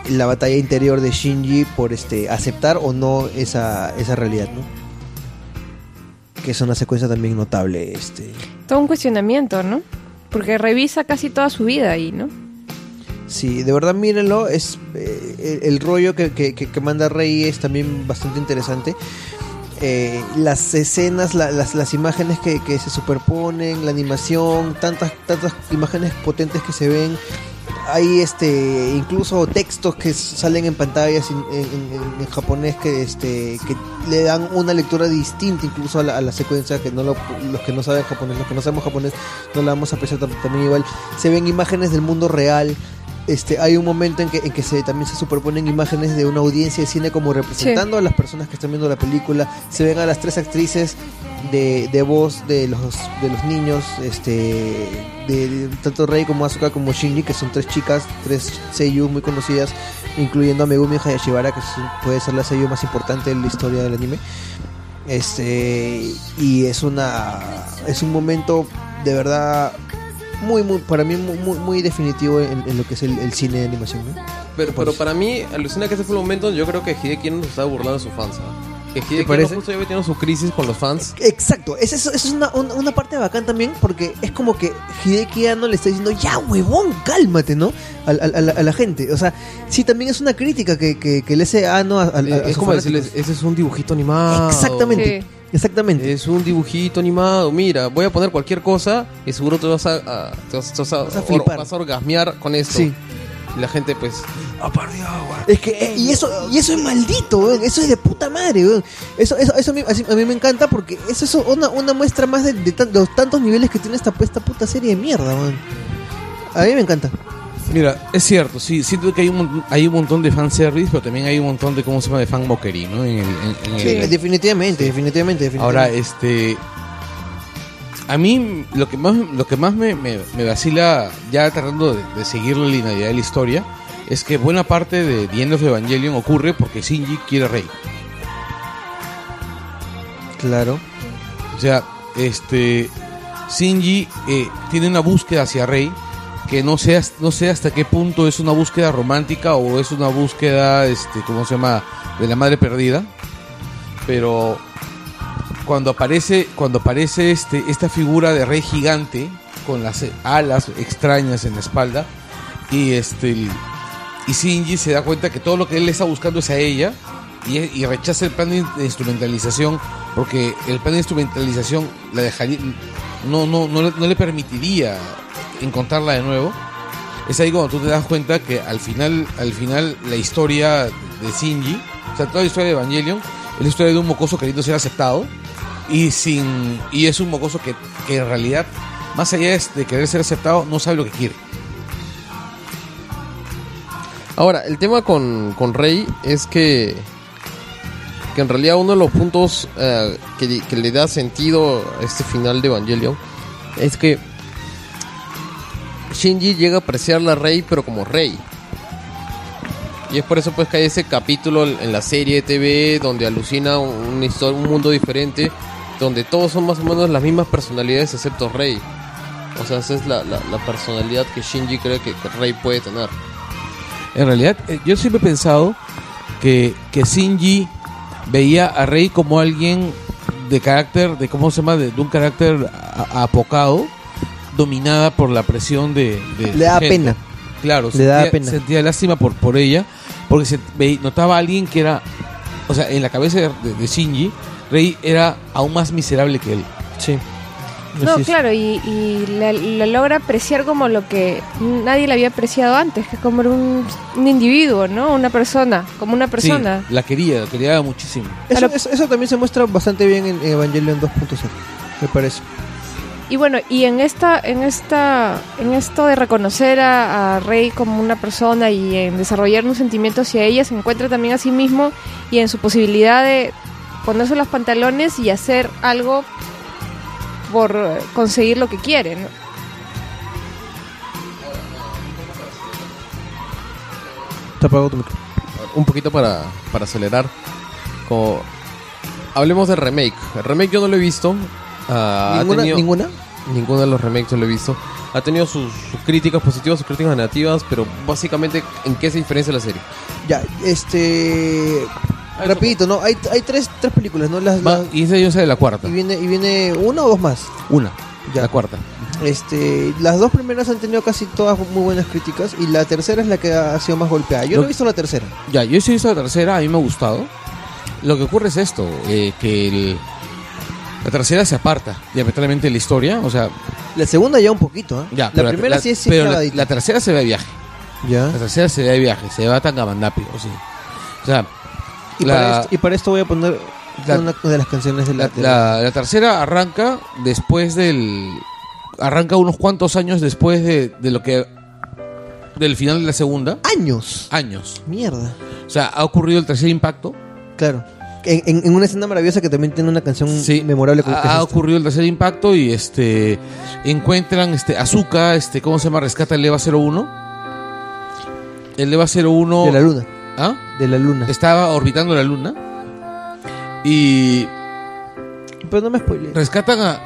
Speaker 2: la batalla interior de Shinji por este aceptar o no esa, esa realidad, ¿no? Que es una secuencia también notable, este.
Speaker 1: Todo un cuestionamiento, ¿no? Porque revisa casi toda su vida ahí, ¿no?
Speaker 2: Sí, de verdad mírenlo, es eh, el, rollo que, que- manda Rey es también bastante interesante. Eh, las escenas, la- las, las imágenes que, que se superponen, la animación, tantas, tantas imágenes potentes que se ven. Hay este incluso textos que salen en pantallas en, japonés que este que le dan una lectura distinta incluso a la, a secuencia que no lo- los que no saben japonés, los que no sabemos japonés no la vamos a apreciar tam- también igual. Se ven imágenes del mundo real. Este, hay un momento en que, en que se, también se superponen imágenes de una audiencia de cine como representando a las personas que están viendo la película. Se ven a las tres actrices de, de voz de los, de los niños, este, de, de tanto Rei como Asuka como Shinji, que son tres chicas, tres seiyuu muy conocidas, incluyendo a Megumi Hayashibara, que es- puede ser la seiyuu más importante de la historia del anime. Este, y es una, es un momento de verdad muy, muy, para mí muy, muy, muy definitivo en, en lo que es el, el cine de animación, ¿no?
Speaker 4: Pero,
Speaker 2: Pues-
Speaker 4: pero para mí, alucina que ese fue el momento donde yo creo que Hideki no se estaba burlando de sus fans. Que Hideki
Speaker 2: parece?
Speaker 4: no justo ya su crisis con los fans.
Speaker 2: Exacto, es, eso, eso es una, una, una parte bacán también porque es como que Hideki no le está diciendo, ya huevón, cálmate, ¿no? A, a- a la, a la gente. O sea, sí, también es una crítica que, que, que le hace Ano a, a- a- a
Speaker 4: es como decirles, ese es un dibujito animado.
Speaker 2: Exactamente,
Speaker 1: Sí.
Speaker 2: exactamente.
Speaker 4: Es un dibujito animado. Mira, voy a poner cualquier cosa y seguro te vas a, a- te vas, te vas a,
Speaker 2: Vas a
Speaker 4: or-
Speaker 2: flipar.
Speaker 4: vas a orgasmear con esto.
Speaker 2: Sí.
Speaker 4: Y la gente, pues,
Speaker 2: Es que, eh, y eso, y eso es maldito, weón. Eso es de puta madre, weón. Eso, eso, eso a, mí, así- a mí me encanta porque eso es una, una muestra más de, de tan- de los tantos niveles que tiene esta, esta puta serie de mierda, weón. A mí me encanta.
Speaker 3: Mira, es cierto, sí, siento que hay un, hay un montón de fanservice, pero también hay un montón de, ¿cómo se llama?, de fan mockery, ¿no? En el, en- en
Speaker 1: Sí.
Speaker 3: el-
Speaker 2: Definitivamente, definitivamente, definitivamente.
Speaker 3: Ahora, este. A mí lo que más, lo que más me, me- me vacila, ya tratando de, de seguir la linealidad de la historia, es que buena parte de The End of Evangelion ocurre porque Shinji quiere rey.
Speaker 2: Claro.
Speaker 3: O sea, este. Shinji eh, tiene una búsqueda hacia Rey que no sé, hasta- no sé hasta qué punto es una búsqueda romántica o es una búsqueda, este, ¿cómo se llama? De la madre perdida. Pero cuando aparece, cuando aparece este, esta figura de Rey gigante con las alas extrañas en la espalda y este y Shinji se da cuenta que todo lo que él está buscando es a ella y, y rechaza el plan de in- de instrumentalización porque el plan de instrumentalización la dejaría no no no, no le permitiría encontrarla de nuevo. Es ahí cuando tú te das cuenta que al final al final la historia de Shinji o sea toda la historia de Evangelion es la historia de un mocoso queriendo ser aceptado y sin y es un mocoso que, que en realidad más allá de- querer ser aceptado no sabe lo que quiere
Speaker 4: Ahora, el tema con, con Rey es que, que en realidad uno de los puntos eh, que, que le da sentido a este final de Evangelion es que Shinji llega a apreciar a Rey, pero como Rey. Y es por eso pues que hay ese capítulo en la serie TV donde alucina historia, un mundo diferente, donde todos son más o menos las mismas personalidades excepto Rey. O sea, esa es la, la- la personalidad que Shinji cree que, que Rey puede tener.
Speaker 3: En realidad, eh, yo siempre he pensado que, que Shinji veía a Rey como alguien de carácter, de cómo se llama, de, de un carácter a- apocado, dominada por la presión de, de
Speaker 2: Le da
Speaker 3: gente.
Speaker 2: pena.
Speaker 3: Claro,
Speaker 2: Le da
Speaker 3: sentía,
Speaker 2: pena.
Speaker 3: sentía lástima por, por ella, porque se ve- notaba a alguien que era, o sea, en la cabeza de, de Shinji, Rey era aún más miserable que él.
Speaker 2: Sí.
Speaker 1: No, claro, y, y la, la logra apreciar como lo que nadie la había apreciado antes, que es como un, un individuo, ¿no? Una persona, como una persona.
Speaker 3: Sí, la quería, la quería muchísimo.
Speaker 2: Eso, eso también se muestra bastante bien en Evangelion 2.0, me parece.
Speaker 1: y bueno, y en esta, en esta, en esto de reconocer a, a Rey como una persona y en desarrollar un sentimiento hacia ella, se encuentra también a sí mismo y en su posibilidad de ponerse los pantalones y hacer algo por eh, conseguir lo que quiere, ¿no?
Speaker 2: Te apagó tu micro.
Speaker 4: un poquito para, para acelerar. Como, hablemos del remake. El remake yo no lo he visto. Ah, ha
Speaker 2: ¿Ninguna?
Speaker 4: tenido-
Speaker 2: ¿Ninguna?
Speaker 4: Ninguno de los remakes yo lo he visto. Ha tenido sus, sus críticas positivas, sus críticas negativas, pero básicamente, ¿en qué se diferencia la serie?
Speaker 2: Ya, este... Rapidito, ¿no? Hay, hay tres, tres películas, ¿no? Las,
Speaker 3: Va,
Speaker 2: las-
Speaker 3: y esa yo sé de la cuarta.
Speaker 2: y, viene, y viene una o dos más.
Speaker 3: Una.
Speaker 2: Ya.
Speaker 3: La cuarta.
Speaker 2: Este, las dos primeras han tenido casi todas muy buenas críticas y la tercera es la que ha sido más golpeada. Yo
Speaker 3: Lo-
Speaker 2: no he visto la tercera.
Speaker 3: Ya, yo sí he visto la tercera, a mí me ha gustado. Lo que ocurre es esto, eh, que el- la tercera se aparta diametralmente de la historia, o sea,
Speaker 2: La segunda ya un poquito, ¿eh?
Speaker 3: ya,
Speaker 2: La
Speaker 3: pero
Speaker 2: primera sí es sí
Speaker 3: pero la,
Speaker 2: clavadita.
Speaker 3: la tercera se ve de viaje.
Speaker 2: Ya.
Speaker 3: La tercera se ve de viaje, se va tan gabandapi, o sí. O sea,
Speaker 2: Y,
Speaker 3: la-
Speaker 2: para esto, y para esto voy a poner
Speaker 3: La-
Speaker 2: una de las canciones de la,
Speaker 3: la,
Speaker 2: la-
Speaker 3: tercera arranca después del. Arranca unos cuantos años después de, de lo que. Del final de la segunda.
Speaker 2: años.
Speaker 3: Años.
Speaker 2: Mierda.
Speaker 3: O sea, ha ocurrido el tercer impacto.
Speaker 2: Claro. En, una escena maravillosa que también tiene una canción
Speaker 3: Sí,
Speaker 2: memorable como que es
Speaker 3: ha ocurrido el tercer impacto y este encuentran este Azuka, este ¿cómo se llama? Rescata el EVA 01. El EVA 01
Speaker 2: de la luna,
Speaker 3: ¿Ah?
Speaker 2: de la luna.
Speaker 3: estaba orbitando la luna y
Speaker 2: Pero no me spoilees.
Speaker 3: rescatan a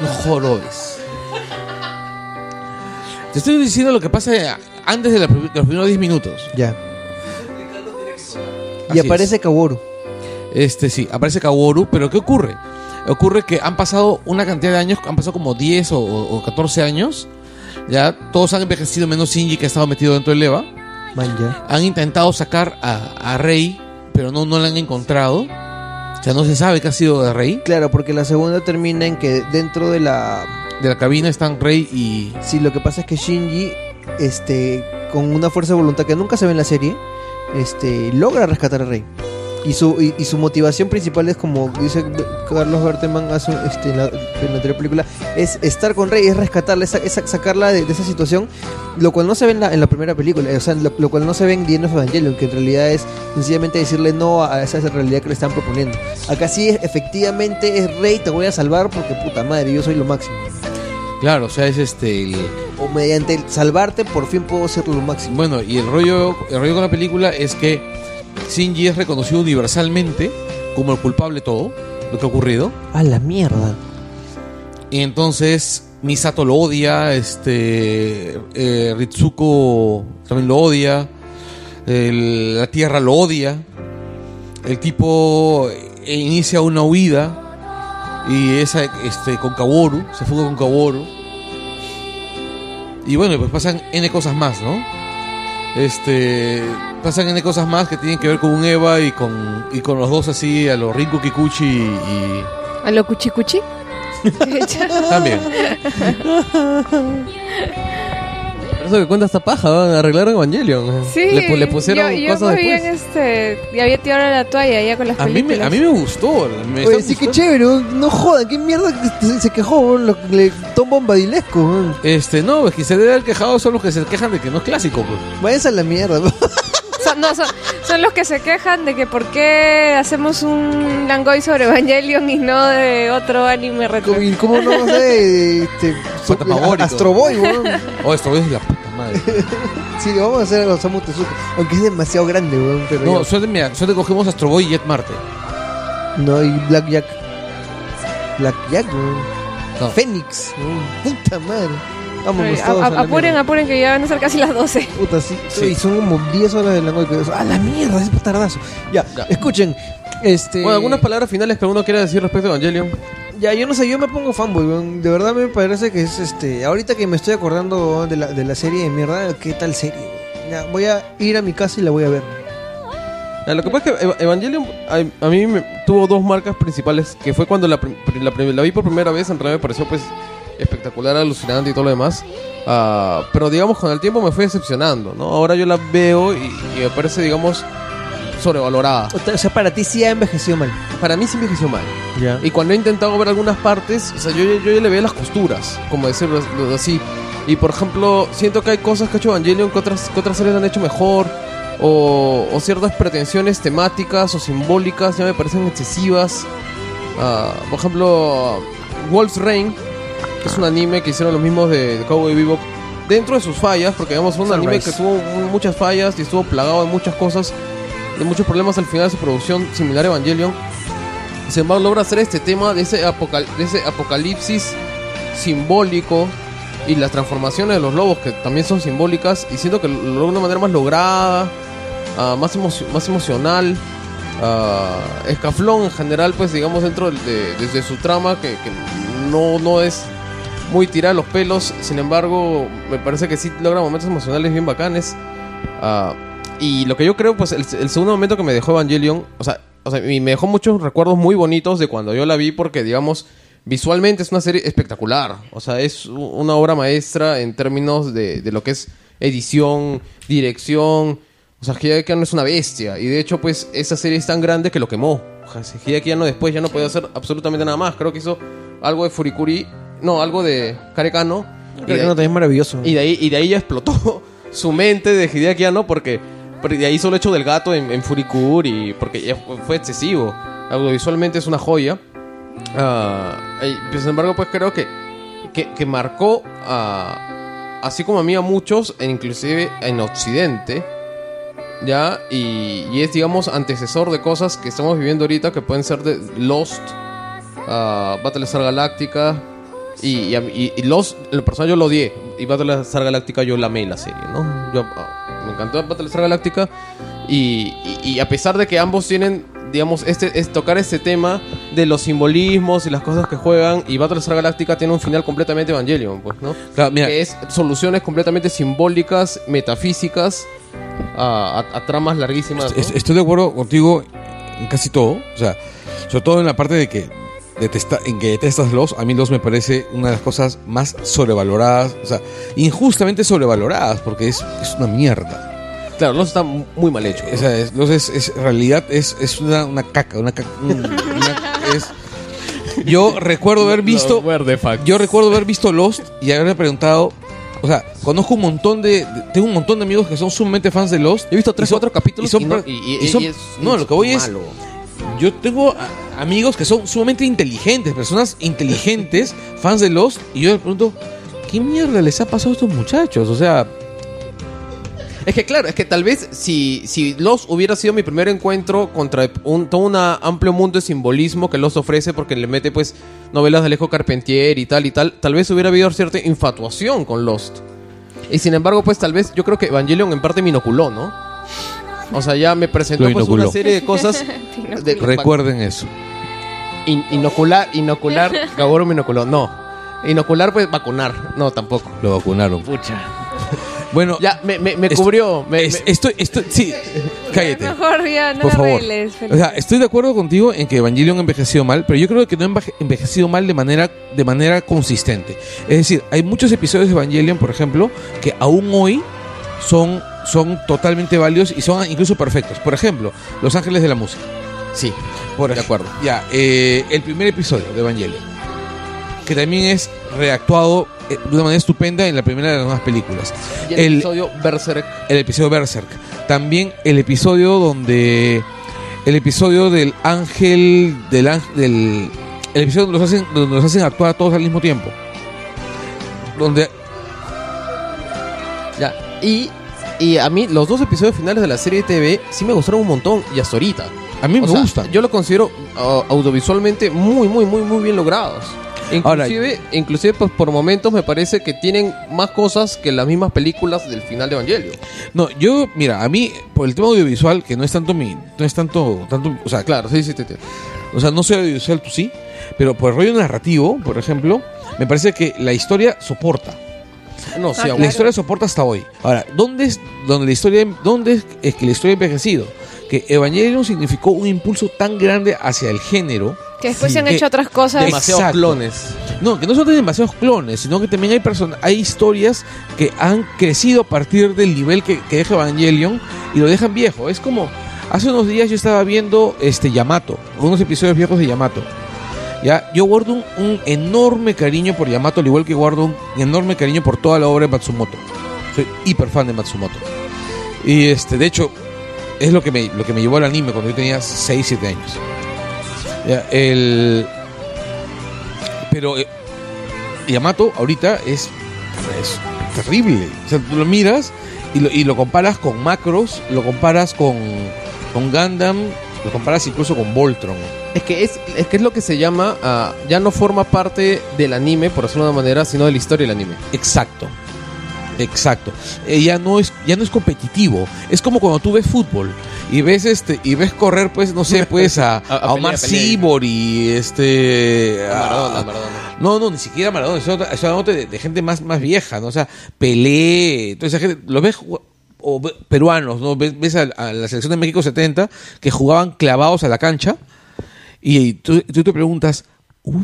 Speaker 3: los jorobes. Te estoy diciendo lo que pasa antes de, la de los primeros 10 minutos.
Speaker 2: Ya.
Speaker 3: Así
Speaker 2: Y aparece Kaworu.
Speaker 3: Este sí, aparece Kaworu, pero ¿qué ocurre? Ocurre que han pasado una cantidad de años, han pasado como 10 o, o 14 años. Ya todos han envejecido menos Shinji que ha estado metido dentro del EVA. Han intentado sacar a, a Rey, pero no, no la han encontrado. O sea, no se sabe qué ha sido de Rey.
Speaker 2: Claro, porque la segunda termina en que dentro de la...
Speaker 3: De la cabina están Rey y.
Speaker 2: Sí, lo que pasa es que Shinji, este, con una fuerza de voluntad que nunca se ve en la serie, este, logra rescatar a Rey. Y su, y, y su motivación principal es como dice Carlos Berteman hace, este, en, la, en la anterior película, es estar con Rey, es rescatarla, es, sacarla de, de esa situación, lo cual no se ve en la, en la primera película, o sea, lo, lo cual no se ve en The End of Evangelion, que en realidad es sencillamente decirle no a esa realidad que le están proponiendo. Acá sí, es, efectivamente, es Rey, te voy a salvar porque puta madre, yo soy lo máximo.
Speaker 3: Claro, o sea, es este. el-
Speaker 2: O mediante el salvarte, por fin puedo ser lo máximo.
Speaker 3: bueno, y el rollo, el rollo con la película es que Shinji es reconocido universalmente como el culpable de todo lo que ha ocurrido.
Speaker 2: A la mierda.
Speaker 3: Y entonces Misato lo odia, este eh, Ritsuko también lo odia, el- la Tierra lo odia, el tipo eh, inicia una huida y esa este con Kaworu, se fuga con Kaworu. Y bueno, pues pasan N cosas más, ¿no? Este pasan N cosas más que tienen que ver con un Eva y con y con los dos así a los Rinku Kikuchi y, y
Speaker 1: ¿A lo cuchi cuchi?
Speaker 3: también.
Speaker 4: Eso que cuenta esta paja, van a arreglar Evangelion.
Speaker 1: Sí,
Speaker 4: le, le pusieron
Speaker 1: yo, yo
Speaker 4: cosas
Speaker 1: muy bien,
Speaker 4: después.
Speaker 1: este, y había tirado la toalla ya con las
Speaker 3: A mí, me,
Speaker 1: películas.
Speaker 3: a mí me gustó. Me
Speaker 2: Oye, sí que chévere, weón. no jodan, qué mierda que se- se quejó, lo, le, Tom Bombadilesco.
Speaker 3: Este, no, es que se debe haber quejado son los que se quejan de que no es clásico. Pues.
Speaker 2: Váyanse a la mierda.
Speaker 1: Son, no, son, son los que se quejan de que por qué hacemos un Langoy sobre Evangelion y no de otro anime retro.
Speaker 2: ¿Cómo, y cómo no va a ser este. Astro Boy, weón?
Speaker 3: Oh, esto es la puta madre.
Speaker 2: Sí, vamos a hacer a Osamu Tezuka, aunque es demasiado grande, weón, pero
Speaker 3: No, suerte, mira, suerte cogemos Astro Boy y Jet Marte.
Speaker 2: No, y Black Jack. Black Jack, weón.
Speaker 3: No.
Speaker 2: Fénix, weón. Puta madre. Vámonos
Speaker 1: A-
Speaker 2: todos
Speaker 1: a-
Speaker 2: a la
Speaker 1: apuren, apuren, que ya van a ser casi las 12.
Speaker 2: Puta, sí.
Speaker 3: Sí.
Speaker 2: Y son como 10 horas de Langoy. que- ¡A la mierda! Es tardazo. Ya,
Speaker 3: Ya.
Speaker 2: escuchen. Este...
Speaker 4: Bueno, algunas palabras finales que uno quiera decir respecto a Evangelion.
Speaker 2: Ya, yo no sé, yo me pongo fanboy, weón. De verdad me parece que es este. Ahorita que me estoy acordando de la, de la serie de mierda, ¿qué tal serie, weón? Ya, voy a ir a mi casa y la voy a ver.
Speaker 4: Ya, lo que pasa es que Eva- Evangelion a, a mí me tuvo dos marcas principales, que fue cuando la, la, la vi por primera vez, en realidad me pareció pues espectacular, alucinante y todo lo demás. Ah, pero digamos con el tiempo me fue decepcionando, ¿no? Ahora yo la veo y, y me parece, digamos, sobrevalorada.
Speaker 2: O sea, para ti sí ha envejecido mal.
Speaker 4: Para mí sí envejeció mal.
Speaker 2: Ya.
Speaker 4: Y cuando he intentado ver algunas partes, o sea, yo, yo ya le veo las costuras, como decirlo así. Y por ejemplo, siento que hay cosas que ha hecho Evangelion que otras, que otras series han hecho mejor. O, o ciertas pretensiones temáticas o simbólicas ya me parecen excesivas. Ah, por ejemplo, Wolf's Rain, que es un anime que hicieron los mismos de, de Cowboy Bebop. Dentro de sus fallas, porque digamos fue un anime que tuvo muchas fallas y estuvo plagado de muchas cosas, de muchos problemas al final de su producción, similar a Evangelion. Sin embargo, logra hacer este tema de ese, apocal- de ese apocalipsis simbólico y las transformaciones de los lobos que también son simbólicas y siento que lo logra de una manera más lograda, ah, más, emocio- más emocional. ah, escaflón en general, pues digamos dentro de, de- su trama que, que no, no es muy tirada los pelos, sin embargo me parece que sí logra momentos emocionales bien bacanes. Ah, y lo que yo creo, pues el, el segundo momento que me dejó Evangelion, o sea, o sea, me dejó muchos recuerdos muy bonitos de cuando yo la vi, porque digamos, visualmente es una serie espectacular. O sea, es una obra maestra en términos de, de lo que es edición, dirección. O sea, Hideaki Anno es una bestia. Y de hecho, pues, esa serie es tan grande que lo quemó. O sea, Hideaki Anno después ya no podía hacer absolutamente nada más. Creo que hizo algo de Furikuri. No, algo de Karekano. Y
Speaker 2: Creo
Speaker 4: de-
Speaker 2: que no, también es maravilloso.
Speaker 4: y de ahí, y de ahí ya explotó su mente de Hideaki Anno porque, porque de ahí solo hecho del gato en, en Furikuri porque ya fue, excesivo. Audiovisualmente es una joya. Ah, y, pues, sin embargo, pues creo que, que, que marcó a, así como a mí a muchos, e inclusive en Occidente, ya, y, y es digamos antecesor de cosas que estamos viviendo ahorita que pueden ser de Lost, ah, Battlestar Galactica, y, y, y- y Lost, en lo personal yo lo odié. Y Battlestar Galactica yo la amé la serie, ¿no? Yo, ah, me encantó Battlestar Galactica. Y, y- a pesar de que ambos tienen, digamos, este, es tocar este tema de los simbolismos y las cosas que juegan. Y Battlestar Galactica tiene un final completamente Evangelion, pues, ¿no?
Speaker 3: Claro, mira,
Speaker 4: Que es soluciones completamente simbólicas, metafísicas, a, a- a tramas larguísimas. ¿no?
Speaker 3: Est- Estoy de acuerdo contigo en casi todo. O sea, sobre todo en la parte de que detesta, en que detestas los. A mí los me parece una de las cosas más sobrevaloradas. O sea, injustamente sobrevaloradas. Porque es, es una mierda.
Speaker 4: Claro, Lost está muy mal hecho.
Speaker 3: O sea, es, los es, es- en realidad es, es una, una caca. Una caca un- una- es- yo recuerdo haber visto. Yo recuerdo haber visto Lost y haberme preguntado. O sea, conozco un montón de, de- Tengo un montón de amigos que son sumamente fans de Lost.
Speaker 4: He visto tres,
Speaker 3: son-
Speaker 4: cuatro capítulos
Speaker 3: y son
Speaker 4: y, no- y- y-
Speaker 3: y son-
Speaker 4: y es
Speaker 3: no, lo que voy es-
Speaker 4: malo.
Speaker 3: Yo tengo amigos que son sumamente inteligentes, personas inteligentes, fans de Lost, y yo les pregunto, ¿qué mierda les ha pasado a estos muchachos? O sea,
Speaker 4: Es que claro, es que tal vez si, si Lost hubiera sido mi primer encuentro contra un, todo un amplio mundo de simbolismo que Lost ofrece porque le mete pues novelas de Alejo Carpentier y tal y tal, tal vez hubiera habido cierta infatuación con Lost. Y sin embargo, pues tal vez yo creo que Evangelion en parte me inoculó, ¿no? O sea, ya me presentó
Speaker 3: Lo
Speaker 4: pues
Speaker 3: inoculó.
Speaker 4: una serie de cosas de,
Speaker 3: recuerden eso.
Speaker 4: In- inocular, inocular, Gaboro me inoculó, no. Inocular pues vacunar, no tampoco.
Speaker 3: Lo vacunaron.
Speaker 4: Pucha.
Speaker 3: Bueno,
Speaker 4: Ya me, me, me
Speaker 3: Esto-
Speaker 4: cubrió, me-
Speaker 3: es-
Speaker 4: me-
Speaker 3: estoy, estoy, sí, cállate.
Speaker 1: Mejor ya no
Speaker 3: Por favor. O sea, estoy de acuerdo contigo en que Evangelion ha envejecido mal, pero yo creo que no ha enveje- envejecido mal de manera, de manera consistente. Es decir, hay muchos episodios de Evangelion, por ejemplo, que aún hoy son, son totalmente válidos y son incluso perfectos. Por ejemplo, Los Ángeles de la Música.
Speaker 4: sí,
Speaker 3: Por
Speaker 4: de
Speaker 3: ej-
Speaker 4: acuerdo.
Speaker 3: Ya, eh, el primer episodio de Evangelion, que también es reactuado eh, de una manera estupenda en la primera de las nuevas películas.
Speaker 4: Y el,
Speaker 3: El-
Speaker 4: episodio Berserk
Speaker 3: el episodio Berserk. También el episodio donde. El episodio del ángel. Del ángel. Del, el episodio donde los, hacen, donde los hacen actuar a todos al mismo tiempo. Donde.
Speaker 4: Ya. Y, y a mí los dos episodios finales de la serie de TV sí me gustaron un montón y hasta ahorita.
Speaker 3: A mí me
Speaker 4: sea,
Speaker 3: gustan.
Speaker 4: Yo lo considero uh, audiovisualmente muy, muy, muy, muy bien logrados.
Speaker 3: Ahora-
Speaker 4: Inclusive, inclusive pues, por momentos me parece que tienen más cosas que las mismas películas del final de Evangelio.
Speaker 3: No, yo, mira, a mí, por el tema audiovisual, que no es tanto mi. No es tanto. tanto o sea,
Speaker 4: Claro, sí, sí, sí. sí.
Speaker 3: O sea, no soy audiovisual, tú sí. Pero por el rollo narrativo, por ejemplo, me parece que la historia soporta.
Speaker 4: No, sí,
Speaker 1: Ah,
Speaker 4: aguanta.
Speaker 3: La historia soporta hasta hoy. Ahora, ¿dónde es, donde la historia, dónde es, que la historia ha envejecido? Que Evangelion significó un impulso tan grande hacia el género.
Speaker 1: Que después se han hecho otras cosas.
Speaker 4: demasiados
Speaker 3: Exacto.
Speaker 4: clones.
Speaker 3: No, que no son demasiados clones, sino que también hay personas, hay historias que han crecido a partir del nivel que, que deja Evangelion y lo dejan viejo. Es como, Hace unos días yo estaba viendo este Yamato, unos episodios viejos de Yamato. Ya, yo guardo un, enorme cariño por Yamato, al igual que guardo un enorme cariño por toda la obra de Matsumoto. Soy hiper fan de Matsumoto. Y este, de hecho, es lo que me, lo que me llevó al anime cuando yo tenía 6, 7 años. El... Pero eh, Yamato ahorita es, es terrible. O sea, tú lo miras y lo, y lo comparas con Macros, lo comparas con, con Gundam, lo comparas incluso con Voltron.
Speaker 4: Es que es, es que es lo que se llama, ah, ya no forma parte del anime, por decirlo de una manera, sino de la historia del anime.
Speaker 3: Exacto. Exacto. Eh, ya no es ya no es competitivo. Es como cuando tú ves fútbol y ves este y ves correr pues no sé, pues a,
Speaker 4: A- a
Speaker 3: a Omar. Sibor y este a-
Speaker 4: Maradona, Maradona.
Speaker 3: No, no, ni siquiera Maradona, hablando- estoy hablando de, de gente más, más vieja, ¿no? O sea, Pelé, toda esa gente, los ves o peruanos, ¿no? Ves, ves a, a la selección de México 70 que jugaban clavados a la cancha y tú, tú te preguntas, "Uh,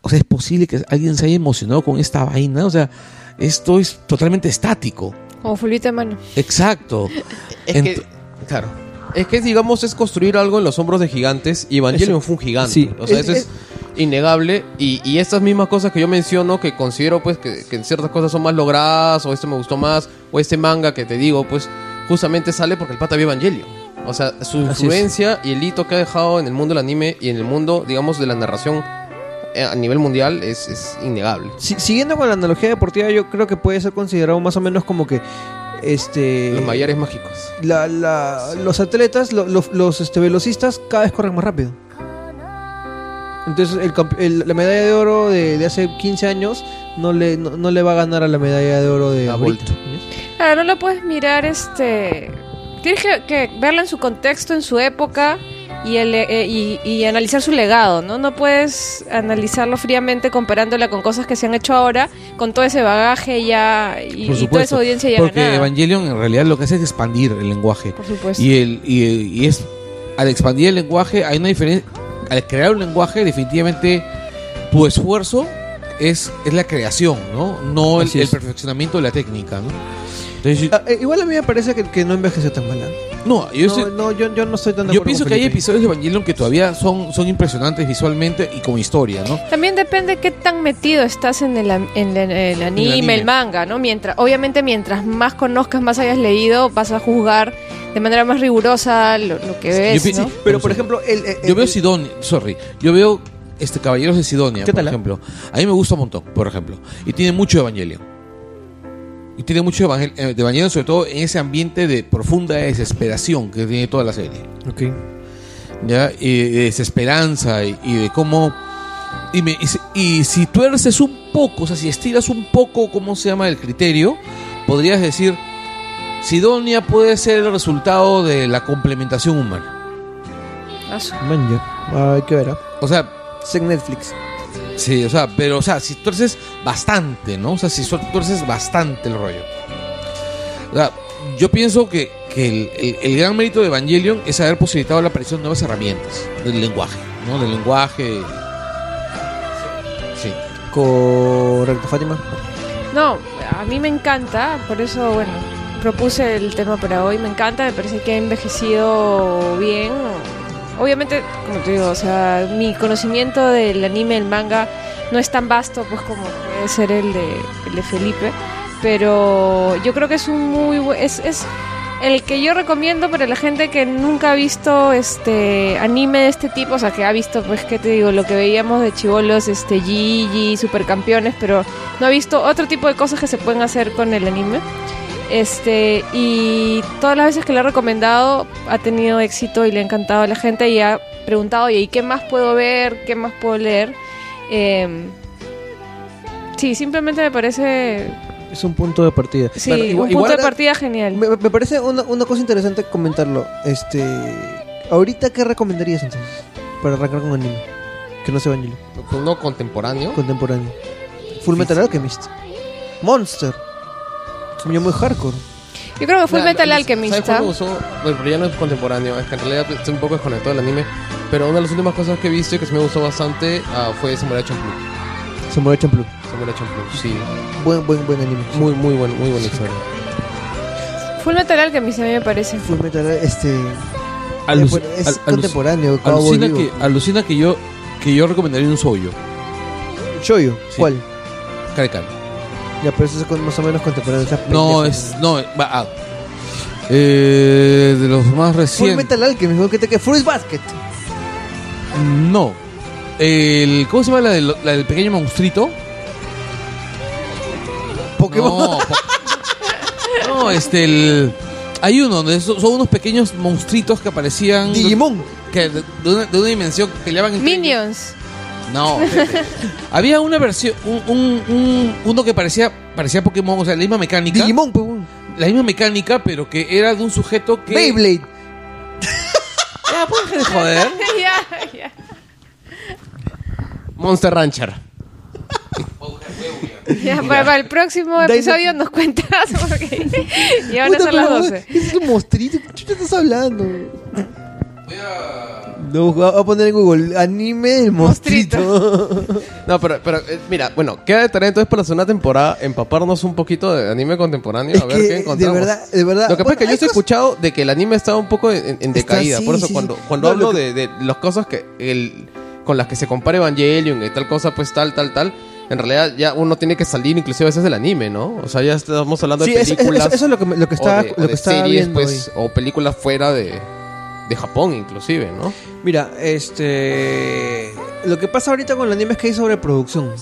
Speaker 3: o sea, ¿es posible que alguien se haya emocionado con esta vaina? O sea, esto es totalmente estático.
Speaker 1: Como fulbito de mano.
Speaker 3: Exacto.
Speaker 4: Es
Speaker 3: Ent-
Speaker 4: que, claro. Es que, digamos, es construir algo en los hombros de gigantes y Evangelion fue un gigante.
Speaker 2: Sí.
Speaker 4: O sea,
Speaker 2: Es-
Speaker 4: eso es, innegable. Y, y estas mismas cosas que yo menciono, que considero, pues, que, que ciertas cosas son más logradas, o este me gustó más, o este manga que te digo, pues, justamente sale porque el pata vio Evangelion. O sea, su
Speaker 2: Así es.
Speaker 4: influencia y el hito que ha dejado en el mundo del anime y en el mundo, digamos, de la narración eh, a nivel mundial es, es innegable.
Speaker 2: Si- siguiendo con la analogía deportiva, yo creo que puede ser considerado más o menos como que este
Speaker 4: Los mayares mágicos.
Speaker 2: la- la- los atletas, lo- lo- los este, velocistas cada vez corren más rápido. Entonces el el- la medalla de oro de, de hace 15 años no le, no, no le va a ganar a la medalla de oro de.
Speaker 4: Bolt.
Speaker 1: Claro, no lo puedes mirar, este... Tienes que, que verla en su contexto, en su época y, el, eh, y, y analizar su legado, ¿no? No puedes analizarlo fríamente comparándola con cosas que se han hecho ahora, con todo ese bagaje ya y,
Speaker 3: Por
Speaker 1: y toda esa audiencia ya
Speaker 3: Porque
Speaker 1: ganada.
Speaker 3: Evangelion en realidad lo que hace es expandir el lenguaje.
Speaker 1: Por supuesto.
Speaker 3: Y, el, y, y es al expandir el lenguaje hay una diferencia. Al crear un lenguaje, definitivamente tu esfuerzo es, es la creación, ¿no? No el, el perfeccionamiento de la técnica, ¿no? Entonces,
Speaker 2: Ah, eh, igual a mí me parece que, que no envejeció tan mal. ¿eh?
Speaker 3: no, yo,
Speaker 2: no, yo, yo no estoy tan de
Speaker 3: yo
Speaker 2: acuerdo
Speaker 3: pienso
Speaker 2: con
Speaker 3: que hay
Speaker 2: Felipe.
Speaker 3: episodios de Evangelion que todavía son, son impresionantes visualmente y como historia, ¿no?
Speaker 1: También depende qué tan metido estás en el, an- en el- el anime, el,
Speaker 3: anime.
Speaker 1: manga, ¿no? Mientras, obviamente mientras más conozcas, más hayas leído, vas a juzgar de manera más rigurosa lo, lo que ves,
Speaker 3: pi-
Speaker 1: ¿no?
Speaker 3: sí,
Speaker 2: Pero por ejemplo, el, el-
Speaker 3: Yo veo Sidonia, sorry, yo veo este Caballeros de Sidonia,
Speaker 2: ¿Qué
Speaker 3: por
Speaker 2: tal, eh?
Speaker 3: ejemplo. A mí me gusta un montón, por ejemplo. Y tiene mucho Evangelion. Y tiene mucho evangel- eh, de Evangelion, sobre todo en ese ambiente de profunda desesperación que tiene toda la serie.
Speaker 2: Ok.
Speaker 3: ¿Ya? Y de desesperanza y, y de cómo. Y, me- y si- y si tuerces un poco, o sea, si estiras un poco, ¿cómo se llama el criterio? Podrías decir. Sidonia puede ser el resultado de la complementación humana.
Speaker 1: Su-
Speaker 2: Man, ya. Hay que ver. ¿ah?
Speaker 3: O sea,
Speaker 2: Es en Netflix.
Speaker 3: Sí, o sea, pero, o sea, si tuerces bastante, ¿no? O sea, si tuerces bastante el rollo. O sea, yo pienso que, que el, el- el gran mérito de Evangelion es haber posibilitado la aparición de nuevas herramientas del lenguaje, ¿no? Del lenguaje. Sí.
Speaker 2: Correcto, Fátima.
Speaker 1: No, a mí me encanta, por eso, bueno, propuse el tema para hoy. Me encanta, me parece que ha envejecido bien. Obviamente, como te digo, o sea, mi conocimiento del anime, el manga, no es tan vasto, pues, como puede ser el de, el de Felipe. Pero yo creo que es un muy bu- es, es el que yo recomiendo para la gente que nunca ha visto este anime de este tipo, o sea, que ha visto, pues, ¿qué te digo? Lo que veíamos de chivolos, este, Gigi, supercampeones, pero no ha visto otro tipo de cosas que se pueden hacer con el anime. Este, y todas las veces que le he recomendado ha tenido éxito y le ha encantado a la gente y ha preguntado, oye, ¿y qué más puedo ver? ¿Qué más puedo leer? Eh, sí, simplemente me parece,
Speaker 2: Es un punto de partida.
Speaker 1: sí, un punto
Speaker 2: igual
Speaker 1: de partida genial.
Speaker 2: Me, me parece una, una cosa interesante comentarlo. Este. Ahorita, ¿qué recomendarías entonces? Para arrancar con anime. Que no sea Evangelion.
Speaker 4: Uno contemporáneo.
Speaker 2: Contemporáneo. Full Metal Alchemist. Monster. Se me muy hardcore.
Speaker 1: Yo creo que fue
Speaker 4: Mira,
Speaker 1: Metal
Speaker 4: ¿sabes
Speaker 1: Alchemist.
Speaker 4: cuál
Speaker 1: ¿ah?
Speaker 4: me gustó? Bueno, pero ya no es contemporáneo, es que en realidad estoy un poco desconectado del anime. Pero una de las últimas cosas que he visto y que me gustó bastante ah, fue Samurai Champloo.
Speaker 2: Samurai Champloo.
Speaker 4: Samurai Champloo, sí.
Speaker 2: Buen, buen, buen anime.
Speaker 4: Muy, muy, buen, muy buena historia.
Speaker 1: Full Metal Alchemist a mí me parece.
Speaker 2: Full Metal, este. bueno, es
Speaker 3: al-
Speaker 2: contemporáneo. Cowboy
Speaker 3: alucina
Speaker 2: Vivo.
Speaker 3: que, alucina que yo que yo recomendaría un soyo.
Speaker 2: Shoyo,
Speaker 3: Sí.
Speaker 2: ¿cuál?
Speaker 3: Carecal.
Speaker 2: Ya, pero eso es con- más o menos contemporáneo. está
Speaker 3: No, es. No, va. ah. Eh, de los más
Speaker 2: Full
Speaker 3: recientes.
Speaker 2: Metal Alchemist, que te que Fruit Basket.
Speaker 3: No. El, ¿Cómo se llama la del, la del pequeño monstruito?
Speaker 2: Pokémon.
Speaker 3: No, po- no, este, el, hay uno donde son, son unos pequeños monstruitos que aparecían.
Speaker 2: Digimon.
Speaker 3: Que de, de una, de una dimensión que peleaban entre
Speaker 1: Minions.
Speaker 3: No. Había una versión, un, un- un- uno que parecía, parecía Pokémon, o sea, la misma mecánica.
Speaker 2: Digimon, pues, weón.
Speaker 3: La misma mecánica, pero que era de un sujeto que.
Speaker 2: Beyblade.
Speaker 3: Ya, dejar de joder.
Speaker 1: ya, ya.
Speaker 4: Monster Rancher.
Speaker 1: Ya, para, para el próximo episodio nos cuentas porque ya van a
Speaker 2: Puta,
Speaker 1: ser las
Speaker 2: pero,
Speaker 1: 12.
Speaker 2: Ese es un monstruito. ¿Qué chucha estás hablando? No, voy a poner en Google anime del monstruito.
Speaker 4: No, pero, pero eh, mira, bueno, queda de tarea entonces para la segunda temporada empaparnos un poquito de anime contemporáneo,
Speaker 2: Es
Speaker 4: a ver
Speaker 2: que,
Speaker 4: qué
Speaker 2: de
Speaker 4: encontramos.
Speaker 2: verdad, de verdad.
Speaker 4: Lo que pasa es que yo he escuchado de que el anime estaba un poco en, en
Speaker 2: Está-
Speaker 4: decaída.
Speaker 2: sí,
Speaker 4: por eso
Speaker 2: sí,
Speaker 4: cuando,
Speaker 2: sí.
Speaker 4: cuando
Speaker 2: No,
Speaker 4: hablo
Speaker 2: lo
Speaker 4: de, de las cosas que el, con las que se compara Evangelion y tal cosa, pues tal, tal, tal. En realidad ya uno tiene que salir inclusive a veces del anime, ¿no? O sea, ya estamos hablando
Speaker 2: Sí,
Speaker 4: de
Speaker 2: eso, eso-
Speaker 4: películas.
Speaker 2: eso es lo que, lo que
Speaker 4: o
Speaker 2: estaba,
Speaker 4: de- o
Speaker 2: lo
Speaker 4: de
Speaker 2: que estaba
Speaker 4: series,
Speaker 2: viendo.
Speaker 4: pues, o películas fuera de, de Japón inclusive, ¿no?
Speaker 2: Mira, este. Lo que pasa ahorita con el anime es que hay sobreproducción.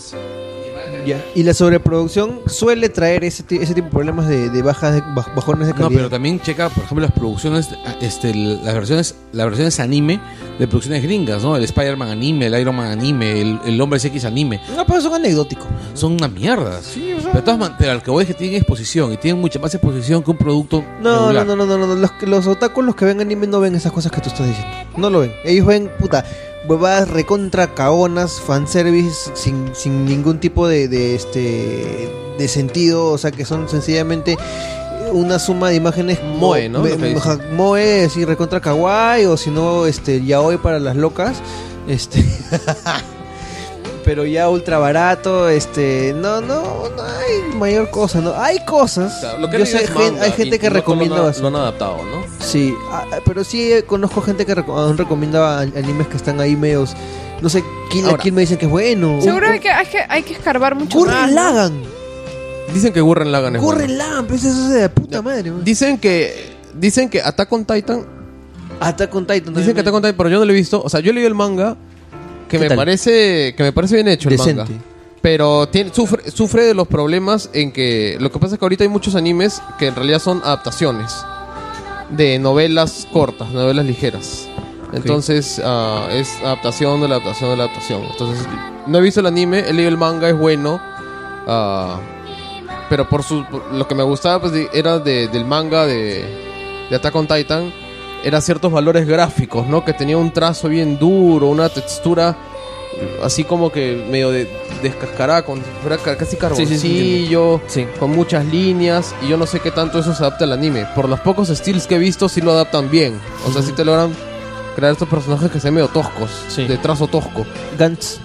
Speaker 2: Ya. Y la sobreproducción suele traer ese, ese tipo de problemas de, de bajas de, baj- bajones de
Speaker 3: No,
Speaker 2: calidad.
Speaker 3: pero también checa, por ejemplo, las producciones, este, las versiones, las versiones anime de producciones gringas, ¿no? El Spider-Man anime, el Iron Man anime, el, el Hombre X anime.
Speaker 2: No, pero son anecdóticos.
Speaker 3: Son una mierda. Pero, de todas man- pero al que voy es que tienen exposición y tienen mucha más exposición que un producto
Speaker 2: No,
Speaker 3: regular.
Speaker 2: no, no, no, no, no. Los, los otakus, los que ven anime, no ven esas cosas que tú estás diciendo. No lo ven. Ellos ven, puta, huevadas recontra caonas, fanservice, sin, sin ningún tipo de, de, este de sentido. O sea, que son sencillamente una suma de imágenes
Speaker 4: Moe, ¿no?
Speaker 2: me- moe, así recontra kawaii, o si no, este, yaoi para las locas. Este. Pero ya ultra barato, este, no, no, no hay mayor cosa, no, hay cosas.
Speaker 4: O sea, lo que
Speaker 2: Yo sé, gen-
Speaker 4: manga
Speaker 2: hay gente
Speaker 4: y
Speaker 2: que recomienda
Speaker 4: lo, lo han adaptado, ¿no?
Speaker 2: Sí, ah, pero sí eh, conozco gente que reco- aún recomienda an- animes que están ahí medios. No sé, Kill la. Kill me dicen que es bueno.
Speaker 1: Seguro
Speaker 2: Un-
Speaker 1: hay que, hay que, hay que escarbar mucho
Speaker 2: Gurren
Speaker 1: más.
Speaker 2: Lagan.
Speaker 4: Dicen que Gurren Lagann es
Speaker 2: Gurren
Speaker 4: bueno.
Speaker 2: Lagan, pues eso es de puta madre. man.
Speaker 4: Dicen que dicen que Attack on Titan,
Speaker 2: Attack on Titan.
Speaker 4: dicen que Attack on Titan, pero yo no lo he visto. O sea, yo leí el manga que
Speaker 2: ¿Qué
Speaker 4: me
Speaker 2: tal?
Speaker 4: parece que me parece bien hecho el manga. Pero tiene, sufre, sufre de los problemas en que lo que pasa es que ahorita hay muchos animes que en realidad son adaptaciones de novelas cortas, novelas ligeras. Entonces ah, es adaptación de la adaptación de la adaptación. Entonces no he visto el anime, he leído el manga, es bueno. ah, pero por su por- lo que me gustaba pues, de- era de- del manga de, de Attack on Titan era ciertos valores gráficos, ¿no? Que tenía un trazo bien duro, una textura así como que medio de descascarada, con casi carboncillo,
Speaker 2: Sí.
Speaker 4: con muchas líneas, y yo no sé qué tanto eso se adapta al anime. Por los pocos styles que he visto, sí lo adaptan bien. O sea, sí te logran crear estos personajes que se medio toscos,
Speaker 2: Sí.
Speaker 4: de trazo tosco.
Speaker 2: Gantz.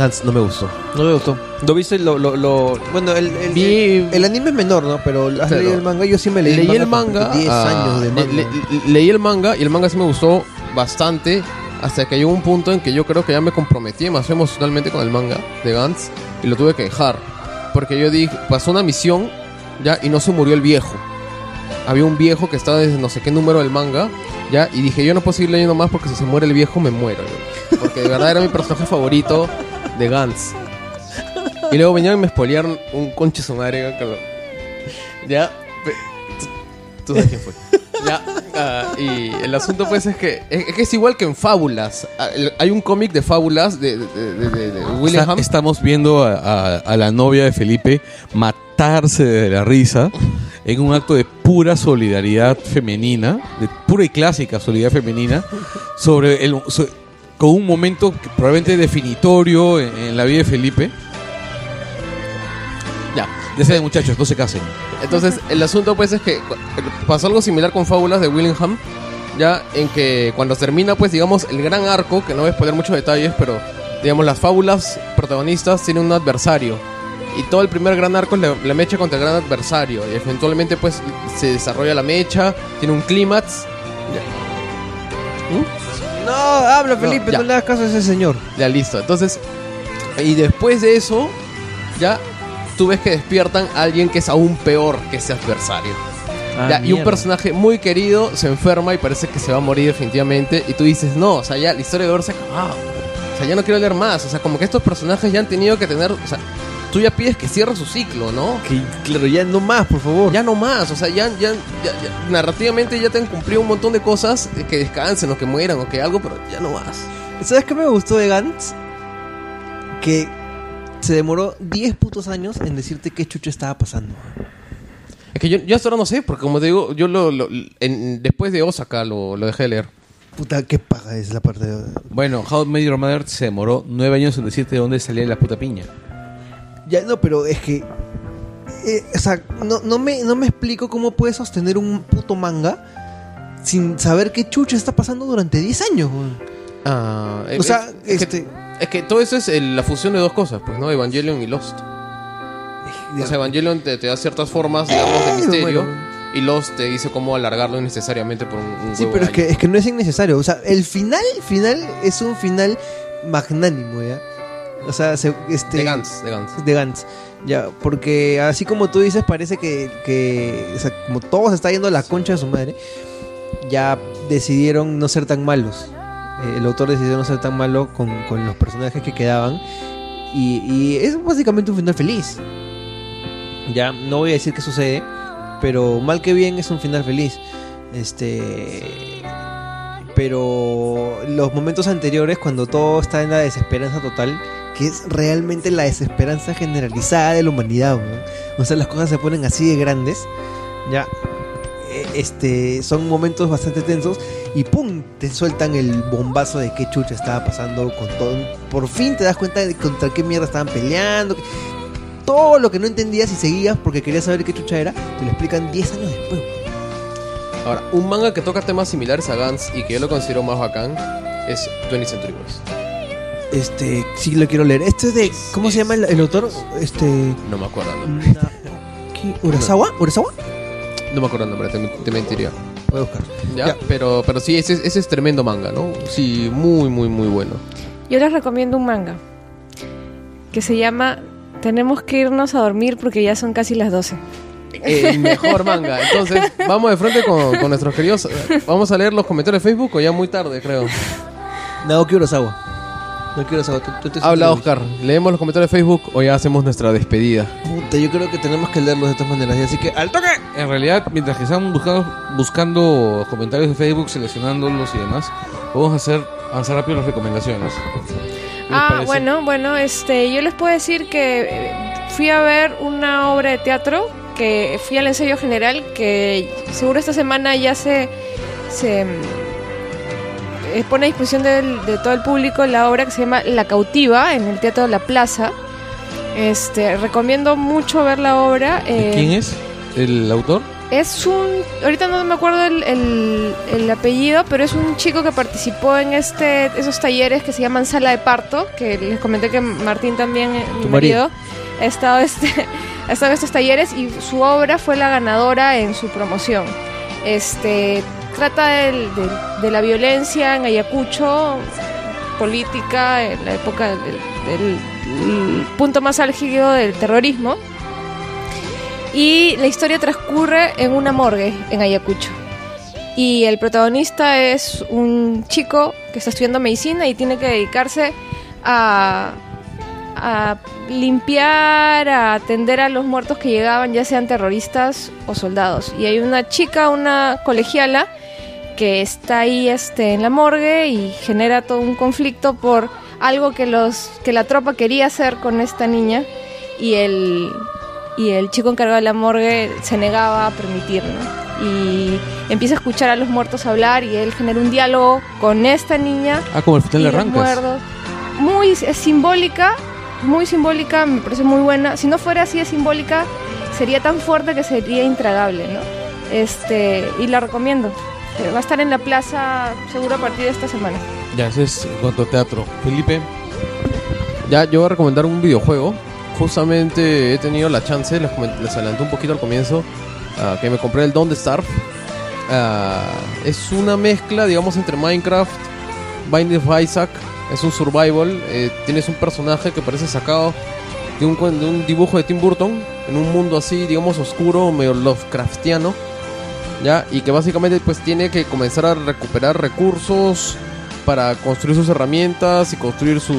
Speaker 4: Gantz no me gustó.
Speaker 2: No me gustó. ¿Lo viste? Lo, lo, lo- Bueno, el, el,
Speaker 4: Vi-
Speaker 2: el anime es menor, ¿no? Pero has
Speaker 4: Claro.
Speaker 2: leído el manga. Yo sí me leí,
Speaker 4: leí el manga.
Speaker 2: 10
Speaker 4: ah,
Speaker 2: años de manga.
Speaker 4: le- le- leí el manga y el manga sí me gustó bastante. Hasta que llegó un punto en que yo creo que ya me comprometí demasiado emocionalmente con el manga de Gantz y lo tuve que dejar. Porque yo dije, pasó una misión ya y no se murió el viejo. Había un viejo que estaba desde no sé qué número del manga ya y dije, yo no puedo seguir leyendo más porque si se muere el viejo me muero. yo. Porque de verdad era mi personaje favorito de Gantz. Y luego venían y me spoilearon un conche su madre. que lo- Ya. tú- sabes quién fue. Ya. ah, y el asunto pues es que es, que es igual que en Fábulas. Ah, Hay un cómic de Fábulas de, de, de.
Speaker 3: Está- estamos viendo a, a- a la novia de Felipe matarse de la risa en un acto de pura solidaridad femenina, de pura y clásica solidaridad femenina, sobre el, so- con un momento probablemente definitorio en, en la vida de Felipe.
Speaker 4: Ya.
Speaker 3: Saben muchachos, no se casen.
Speaker 4: Entonces, el asunto pues es que pasó algo similar con Fábulas de Willingham, ya en que cuando termina pues digamos el gran arco, que no voy a spoiler muchos detalles, pero digamos las fábulas protagonistas tienen un adversario. Y todo el primer gran arco es la, la mecha contra el gran adversario. Y eventualmente pues se desarrolla la mecha, tiene un clímax.
Speaker 2: No, habla
Speaker 4: No,
Speaker 2: Felipe,
Speaker 4: ya.
Speaker 2: no, le hagas caso a ese señor.
Speaker 4: Ya listo. Entonces, y después de eso, ya tú ves que despiertan a alguien que es aún peor que ese adversario.
Speaker 2: Ah,
Speaker 4: Ya, y un personaje muy querido se enferma y parece que se va a morir definitivamente. Y tú dices, no, o sea, ya la historia de Gore se ha acabado. O sea, ya no quiero leer más. O sea, como que estos personajes ya han tenido que tener. O sea, tú ya pides que cierre su ciclo, ¿no?
Speaker 2: Que, claro, ya no más, por favor.
Speaker 4: Ya no más, o sea, ya, ya, ya- ya- narrativamente ya te han cumplido un montón de cosas, eh, que descansen o que mueran o que algo, pero ya no más.
Speaker 2: ¿Sabes qué me gustó de Gantz? Que se demoró 10 putos años en decirte qué chucho estaba pasando.
Speaker 4: Es que yo, yo hasta ahora no sé, porque como te digo, yo lo, lo- en- después de Osaka lo, lo dejé de leer.
Speaker 2: Puta, qué paja es la parte de...
Speaker 3: Bueno, How Met Your Mother se demoró nueve años en decirte de dónde salía la puta piña.
Speaker 2: Ya, no, pero es que... eh, o sea, no, no, me, no me explico cómo puedes sostener un puto manga sin saber qué chucho está pasando durante 10 años.
Speaker 4: Ah,
Speaker 2: O sea,
Speaker 4: es, es
Speaker 2: este-
Speaker 4: que, es que todo eso es el- la fusión de dos cosas, pues, ¿no? Evangelion y Lost. O sea, Evangelion te, te da ciertas formas, digamos, de misterio.
Speaker 2: bueno.
Speaker 4: Y Lost te dice cómo alargarlo innecesariamente por un, un
Speaker 2: Sí, pero es que, es que no es innecesario. O sea, el final, final es un final magnánimo, ¿ya? O sea, se- este...
Speaker 4: De Gantz, de Gantz.
Speaker 2: de Gantz. Ya, porque así como tú dices, parece que, que o sea, como todo se está yendo a la concha de su madre, ya decidieron no ser tan malos. Eh, el autor decidió no ser tan malo con, con los personajes que quedaban. Y, y es básicamente un final feliz. Ya, no voy a decir qué sucede, pero mal que bien es un final feliz. Este. Pero los momentos anteriores, cuando todo está en la desesperanza total, que es realmente la desesperanza generalizada de la humanidad, ¿no? O sea, las cosas se ponen así de grandes, ya. eh, Este, son momentos bastante tensos y ¡pum! te sueltan el bombazo de qué chucha estaba pasando con todo. Por fin te das cuenta de contra qué mierda estaban peleando. Todo lo que no entendías y seguías porque querías saber qué chucha era, te lo explican 10 años después.
Speaker 4: Ahora, un manga que toca temas similares a Gantz y que yo lo considero más bacán es 20th Century Boys.
Speaker 2: Este, sí lo quiero leer. Este es de, ¿cómo se llama el, el autor? Este,
Speaker 4: No me acuerdo el nombre.
Speaker 2: ¿qué? ¿Urasawa? ¿Urasawa?
Speaker 4: No me acuerdo el nombre, te, te mentiría.
Speaker 2: Voy a buscar.
Speaker 4: ¿Ya?
Speaker 2: Ya.
Speaker 4: Pero, pero sí, ese, ese es tremendo manga, ¿no? Sí, muy, muy, muy bueno.
Speaker 1: Yo les recomiendo un manga que se llama Tenemos que irnos a dormir porque ya son casi las 12.
Speaker 4: El mejor manga. Entonces, vamos de frente con, con nuestros queridos. Vamos a leer los comentarios de Facebook o ya muy tarde, creo.
Speaker 2: Naoki Urasawa. Naoki Urasawa. tú- tú te
Speaker 4: Habla Oscar. ¿Leemos los comentarios de Facebook o ya hacemos nuestra despedida?
Speaker 2: Puta, yo creo que tenemos que leerlos de todas maneras. y Así que, ¡al toque!
Speaker 3: En realidad, mientras que estamos buscando, buscando comentarios de Facebook, seleccionándolos y demás, vamos a hacer avanzar rápido las recomendaciones. ¿Qué les
Speaker 1: Ah,
Speaker 3: parece?
Speaker 1: bueno, bueno, este, yo les puedo decir que eh, fui a ver una obra de teatro, que fui al ensayo general, que seguro esta semana ya se, se pone a disposición del- de, todo el público la obra que se llama La cautiva en el Teatro de la Plaza. Este, recomiendo mucho ver la obra.
Speaker 3: ¿De
Speaker 1: eh,
Speaker 3: ¿Quién es el autor?
Speaker 1: es un. Ahorita no me acuerdo el, el- el apellido, pero es un chico que participó en este esos talleres que se llaman Sala de Parto, que les comenté que Martín también, eh, mi
Speaker 2: Tu
Speaker 1: marido, ha estado, este, ha estado en estos talleres y su obra fue la ganadora en su promoción. Este trata de la violencia en Ayacucho, política, en la época del, del- el punto más álgido del terrorismo. Y la historia transcurre en una morgue en Ayacucho. Y el protagonista es un chico que está estudiando medicina y tiene que dedicarse a, a limpiar, a atender a los muertos que llegaban, ya sean terroristas o soldados. Y hay una chica, una colegiala, que está ahí este, en la morgue y genera todo un conflicto por algo que, los, que la tropa quería hacer con esta niña y el, y el chico encargado de la morgue se negaba a permitir, ¿no? Y empieza a escuchar a los muertos hablar y él genera un diálogo con esta niña
Speaker 3: Ah, como el final de Arrancas.
Speaker 1: muertos. Muy simbólica, muy simbólica, me parece muy buena. Si no fuera así de simbólica, sería tan fuerte que sería intragable, ¿no? Este, y la recomiendo. Eh, Va a estar en la plaza seguro a partir de esta semana.
Speaker 3: Ya, ese es en cuanto a teatro. Felipe,
Speaker 4: Ya, yo voy a recomendar un videojuego. Justamente he tenido la chance, les, les adelanté un poquito al comienzo, ah, que me compré el Don't Starve. ah, es una mezcla, digamos, entre Minecraft, Binding of Isaac. Es un survival. eh, tienes un personaje que parece sacado de un, de un dibujo de Tim Burton. En un mundo así, digamos, oscuro, medio Lovecraftiano. ¿Ya? Y que básicamente pues tiene que comenzar a recuperar recursos para construir sus herramientas y construir sus,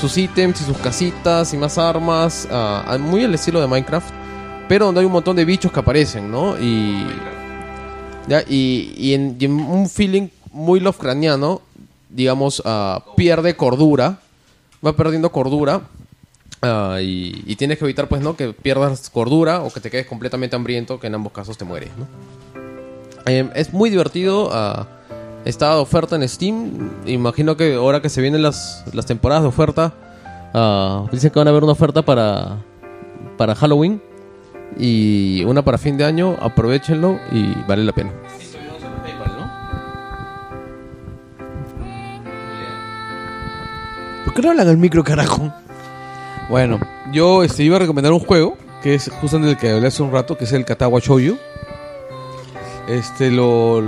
Speaker 4: sus ítems y sus casitas y más armas. ah, muy al estilo de Minecraft. Pero donde hay un montón de bichos que aparecen, ¿no? Y. ¿ya? Y, y en, y en un feeling muy Lovecraftiano, digamos, ah, pierde cordura. Va perdiendo cordura. ah, y, tienes que evitar, pues, ¿no? Que pierdas cordura o que te quedes completamente hambriento, que en ambos casos te mueres. Eh, es muy divertido. ah, está de oferta en Steam. Imagino que ahora que se vienen las, las temporadas de oferta, dicen que van a haber una oferta para, para Halloween y una para fin de año. Aprovechenlo y vale la pena.
Speaker 2: ¿Por qué no hablan al micro, carajo?
Speaker 3: Bueno, yo este, iba a recomendar un juego que es justamente el que hablé hace un rato, que es el Katawa Shoujo. Este lo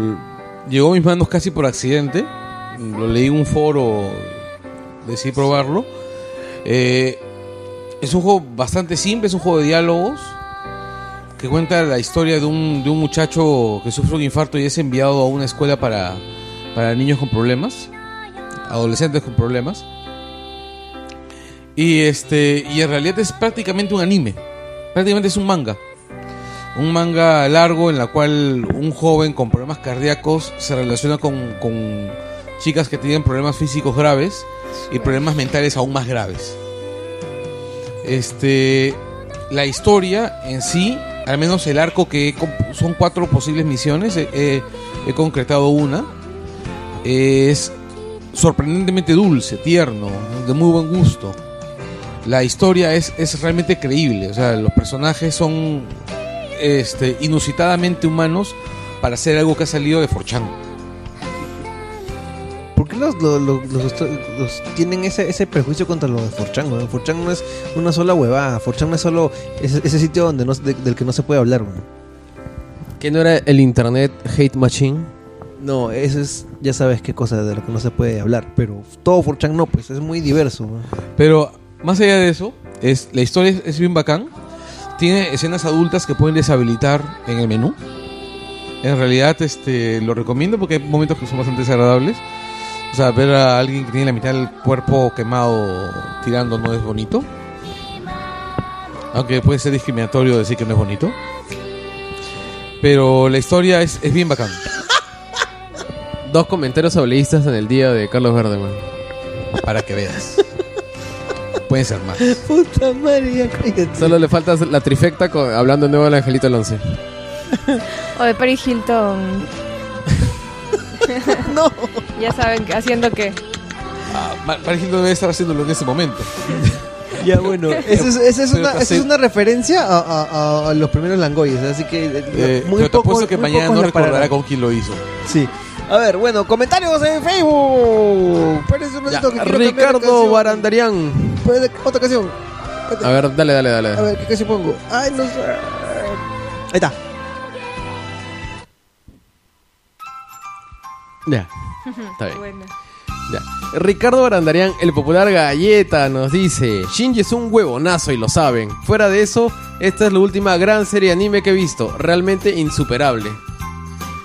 Speaker 3: llegó a mis manos casi por accidente. Lo leí en un foro, decidí probarlo. Eh, es un juego bastante simple, es un juego de diálogos que cuenta la historia de un, de un muchacho que sufre un infarto y es enviado a una escuela para, para niños con problemas, adolescentes con problemas. Y este y en realidad es prácticamente un anime. Prácticamente es un manga. Un manga largo en la cual un joven con problemas cardíacos se relaciona con, con chicas que tienen problemas físicos graves y problemas mentales aún más graves. Este la historia en sí, al menos el arco que son cuatro posibles misiones, he concretado una. Es sorprendentemente dulce, tierno, de muy buen gusto la historia es, es realmente creíble. O sea, los personajes son este, inusitadamente humanos para hacer algo que ha salido de Forchan.
Speaker 2: ¿Por qué los, los, los- los- los- tienen ese, ese prejuicio contra los de Forchan? weón? Forchan no es una sola huevada. Forchan no es solo ese, ese sitio donde no, de- del que no se puede hablar. weón.
Speaker 4: ¿Qué no era el Internet Hate Machine?
Speaker 2: No, eso es, ya sabes qué cosa de lo que no se puede hablar. Pero todo Forchan no, pues es muy diverso. weón.
Speaker 3: Pero más allá de eso, es, la historia es, es bien bacán. Tiene escenas adultas que pueden deshabilitar en el menú. En realidad este, lo recomiendo porque hay momentos que son bastante desagradables. O sea, ver a alguien que tiene la mitad del cuerpo quemado tirando no es bonito. Aunque puede ser discriminatorio decir que no es bonito. Pero la historia es, es bien bacán.
Speaker 4: Dos comentarios hableístas en el día de Carlos Verdeman.
Speaker 3: Para que veas. Pueden ser más.
Speaker 2: Puta madre, ya cállate.
Speaker 4: Solo le falta la trifecta con- hablando de nuevo del Angelito el 11.
Speaker 1: O de Paris Hilton.
Speaker 2: No.
Speaker 1: Ya saben, que- haciendo que.
Speaker 3: Ah, Ma- Paris Hilton debe estar haciéndolo en ese momento.
Speaker 2: Ya bueno, esa es, esa es
Speaker 3: Pero
Speaker 2: una, esa es una referencia a, a- a- a los primeros Langoyes, así que eh,
Speaker 3: Eh,
Speaker 2: muy
Speaker 3: pero te
Speaker 2: poco.
Speaker 3: apuesto que
Speaker 2: muy
Speaker 3: mañana
Speaker 2: pocos
Speaker 3: no
Speaker 2: la
Speaker 3: recordará
Speaker 2: pararán.
Speaker 3: con quién lo hizo.
Speaker 2: Sí. A ver, bueno, comentarios en Facebook. Espérense un
Speaker 4: Ya,
Speaker 2: ratito que quiero cambiar de
Speaker 4: Ricardo
Speaker 2: canción.
Speaker 4: Barandarian.
Speaker 2: Puede- Otra canción.
Speaker 4: A ver, dale, dale, dale.
Speaker 2: A ver, ¿qué canción pongo? Ay, no sé. Ahí está.
Speaker 4: Ya. Está bien.
Speaker 1: Bueno.
Speaker 4: Ya. Ricardo Barandarian, el popular galleta, nos dice: Shinji es un huevonazo y lo saben. Fuera de eso, esta es la última gran serie de anime que he visto, realmente insuperable.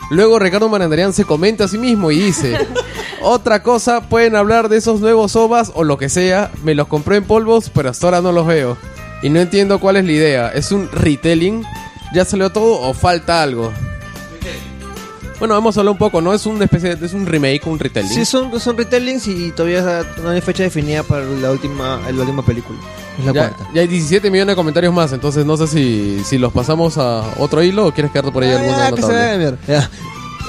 Speaker 4: Luego Ricardo Barandarian se comenta a sí mismo y dice: Otra cosa, pueden hablar de esos nuevos ovas o lo que sea. Me los compré en polvos, pero hasta ahora no los veo. Y no entiendo cuál es la idea. ¿Es un retelling? ¿Ya salió todo o falta algo? Bueno, hemos hablado un poco, ¿no? Es una especie de, es un remake, un retelling.
Speaker 2: Sí, son, son retellings y todavía no hay fecha definida para la última, la última película. Es la
Speaker 4: ya,
Speaker 2: cuarta.
Speaker 4: ya hay 17 millones de comentarios más, entonces no sé si, si los pasamos a otro hilo o quieres quedarte por ahí
Speaker 2: Ah,
Speaker 4: alguno
Speaker 2: ya, que se vaya a mierda. Ya.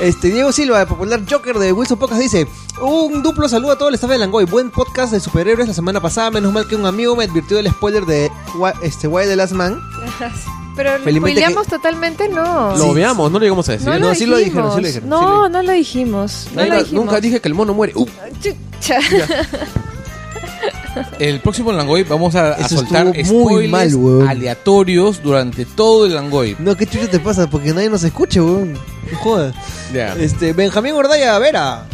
Speaker 2: Este, Diego Silva, el popular Joker de Wilson Podcast, dice: Un duplo saludo a todo el staff de Langoy. Buen podcast de superhéroes la semana pasada. Menos mal que un amigo me advirtió del spoiler de Why, este, Why the Last Man.
Speaker 1: Pero
Speaker 2: Felizmente
Speaker 1: spoileamos totalmente, no.
Speaker 4: Lo veamos, no lo llegamos a decir.
Speaker 1: No,
Speaker 2: no,
Speaker 1: lo
Speaker 2: sí lo dijeron,
Speaker 1: dijimos.
Speaker 2: sí lo dijeron,
Speaker 1: No,
Speaker 2: sí lo-
Speaker 1: no lo dijimos. No lo dijimos.
Speaker 4: nunca dije que el mono muere. Uh,
Speaker 1: Chucha.
Speaker 3: El próximo Langoy vamos a, soltar spoilers
Speaker 2: mal,
Speaker 3: aleatorios durante todo el Langoy.
Speaker 2: No, ¿qué chucha te pasa? Porque nadie nos escucha, weón. No jodas.
Speaker 4: Ya.
Speaker 2: Este, Benjamín Gordaya, Vera.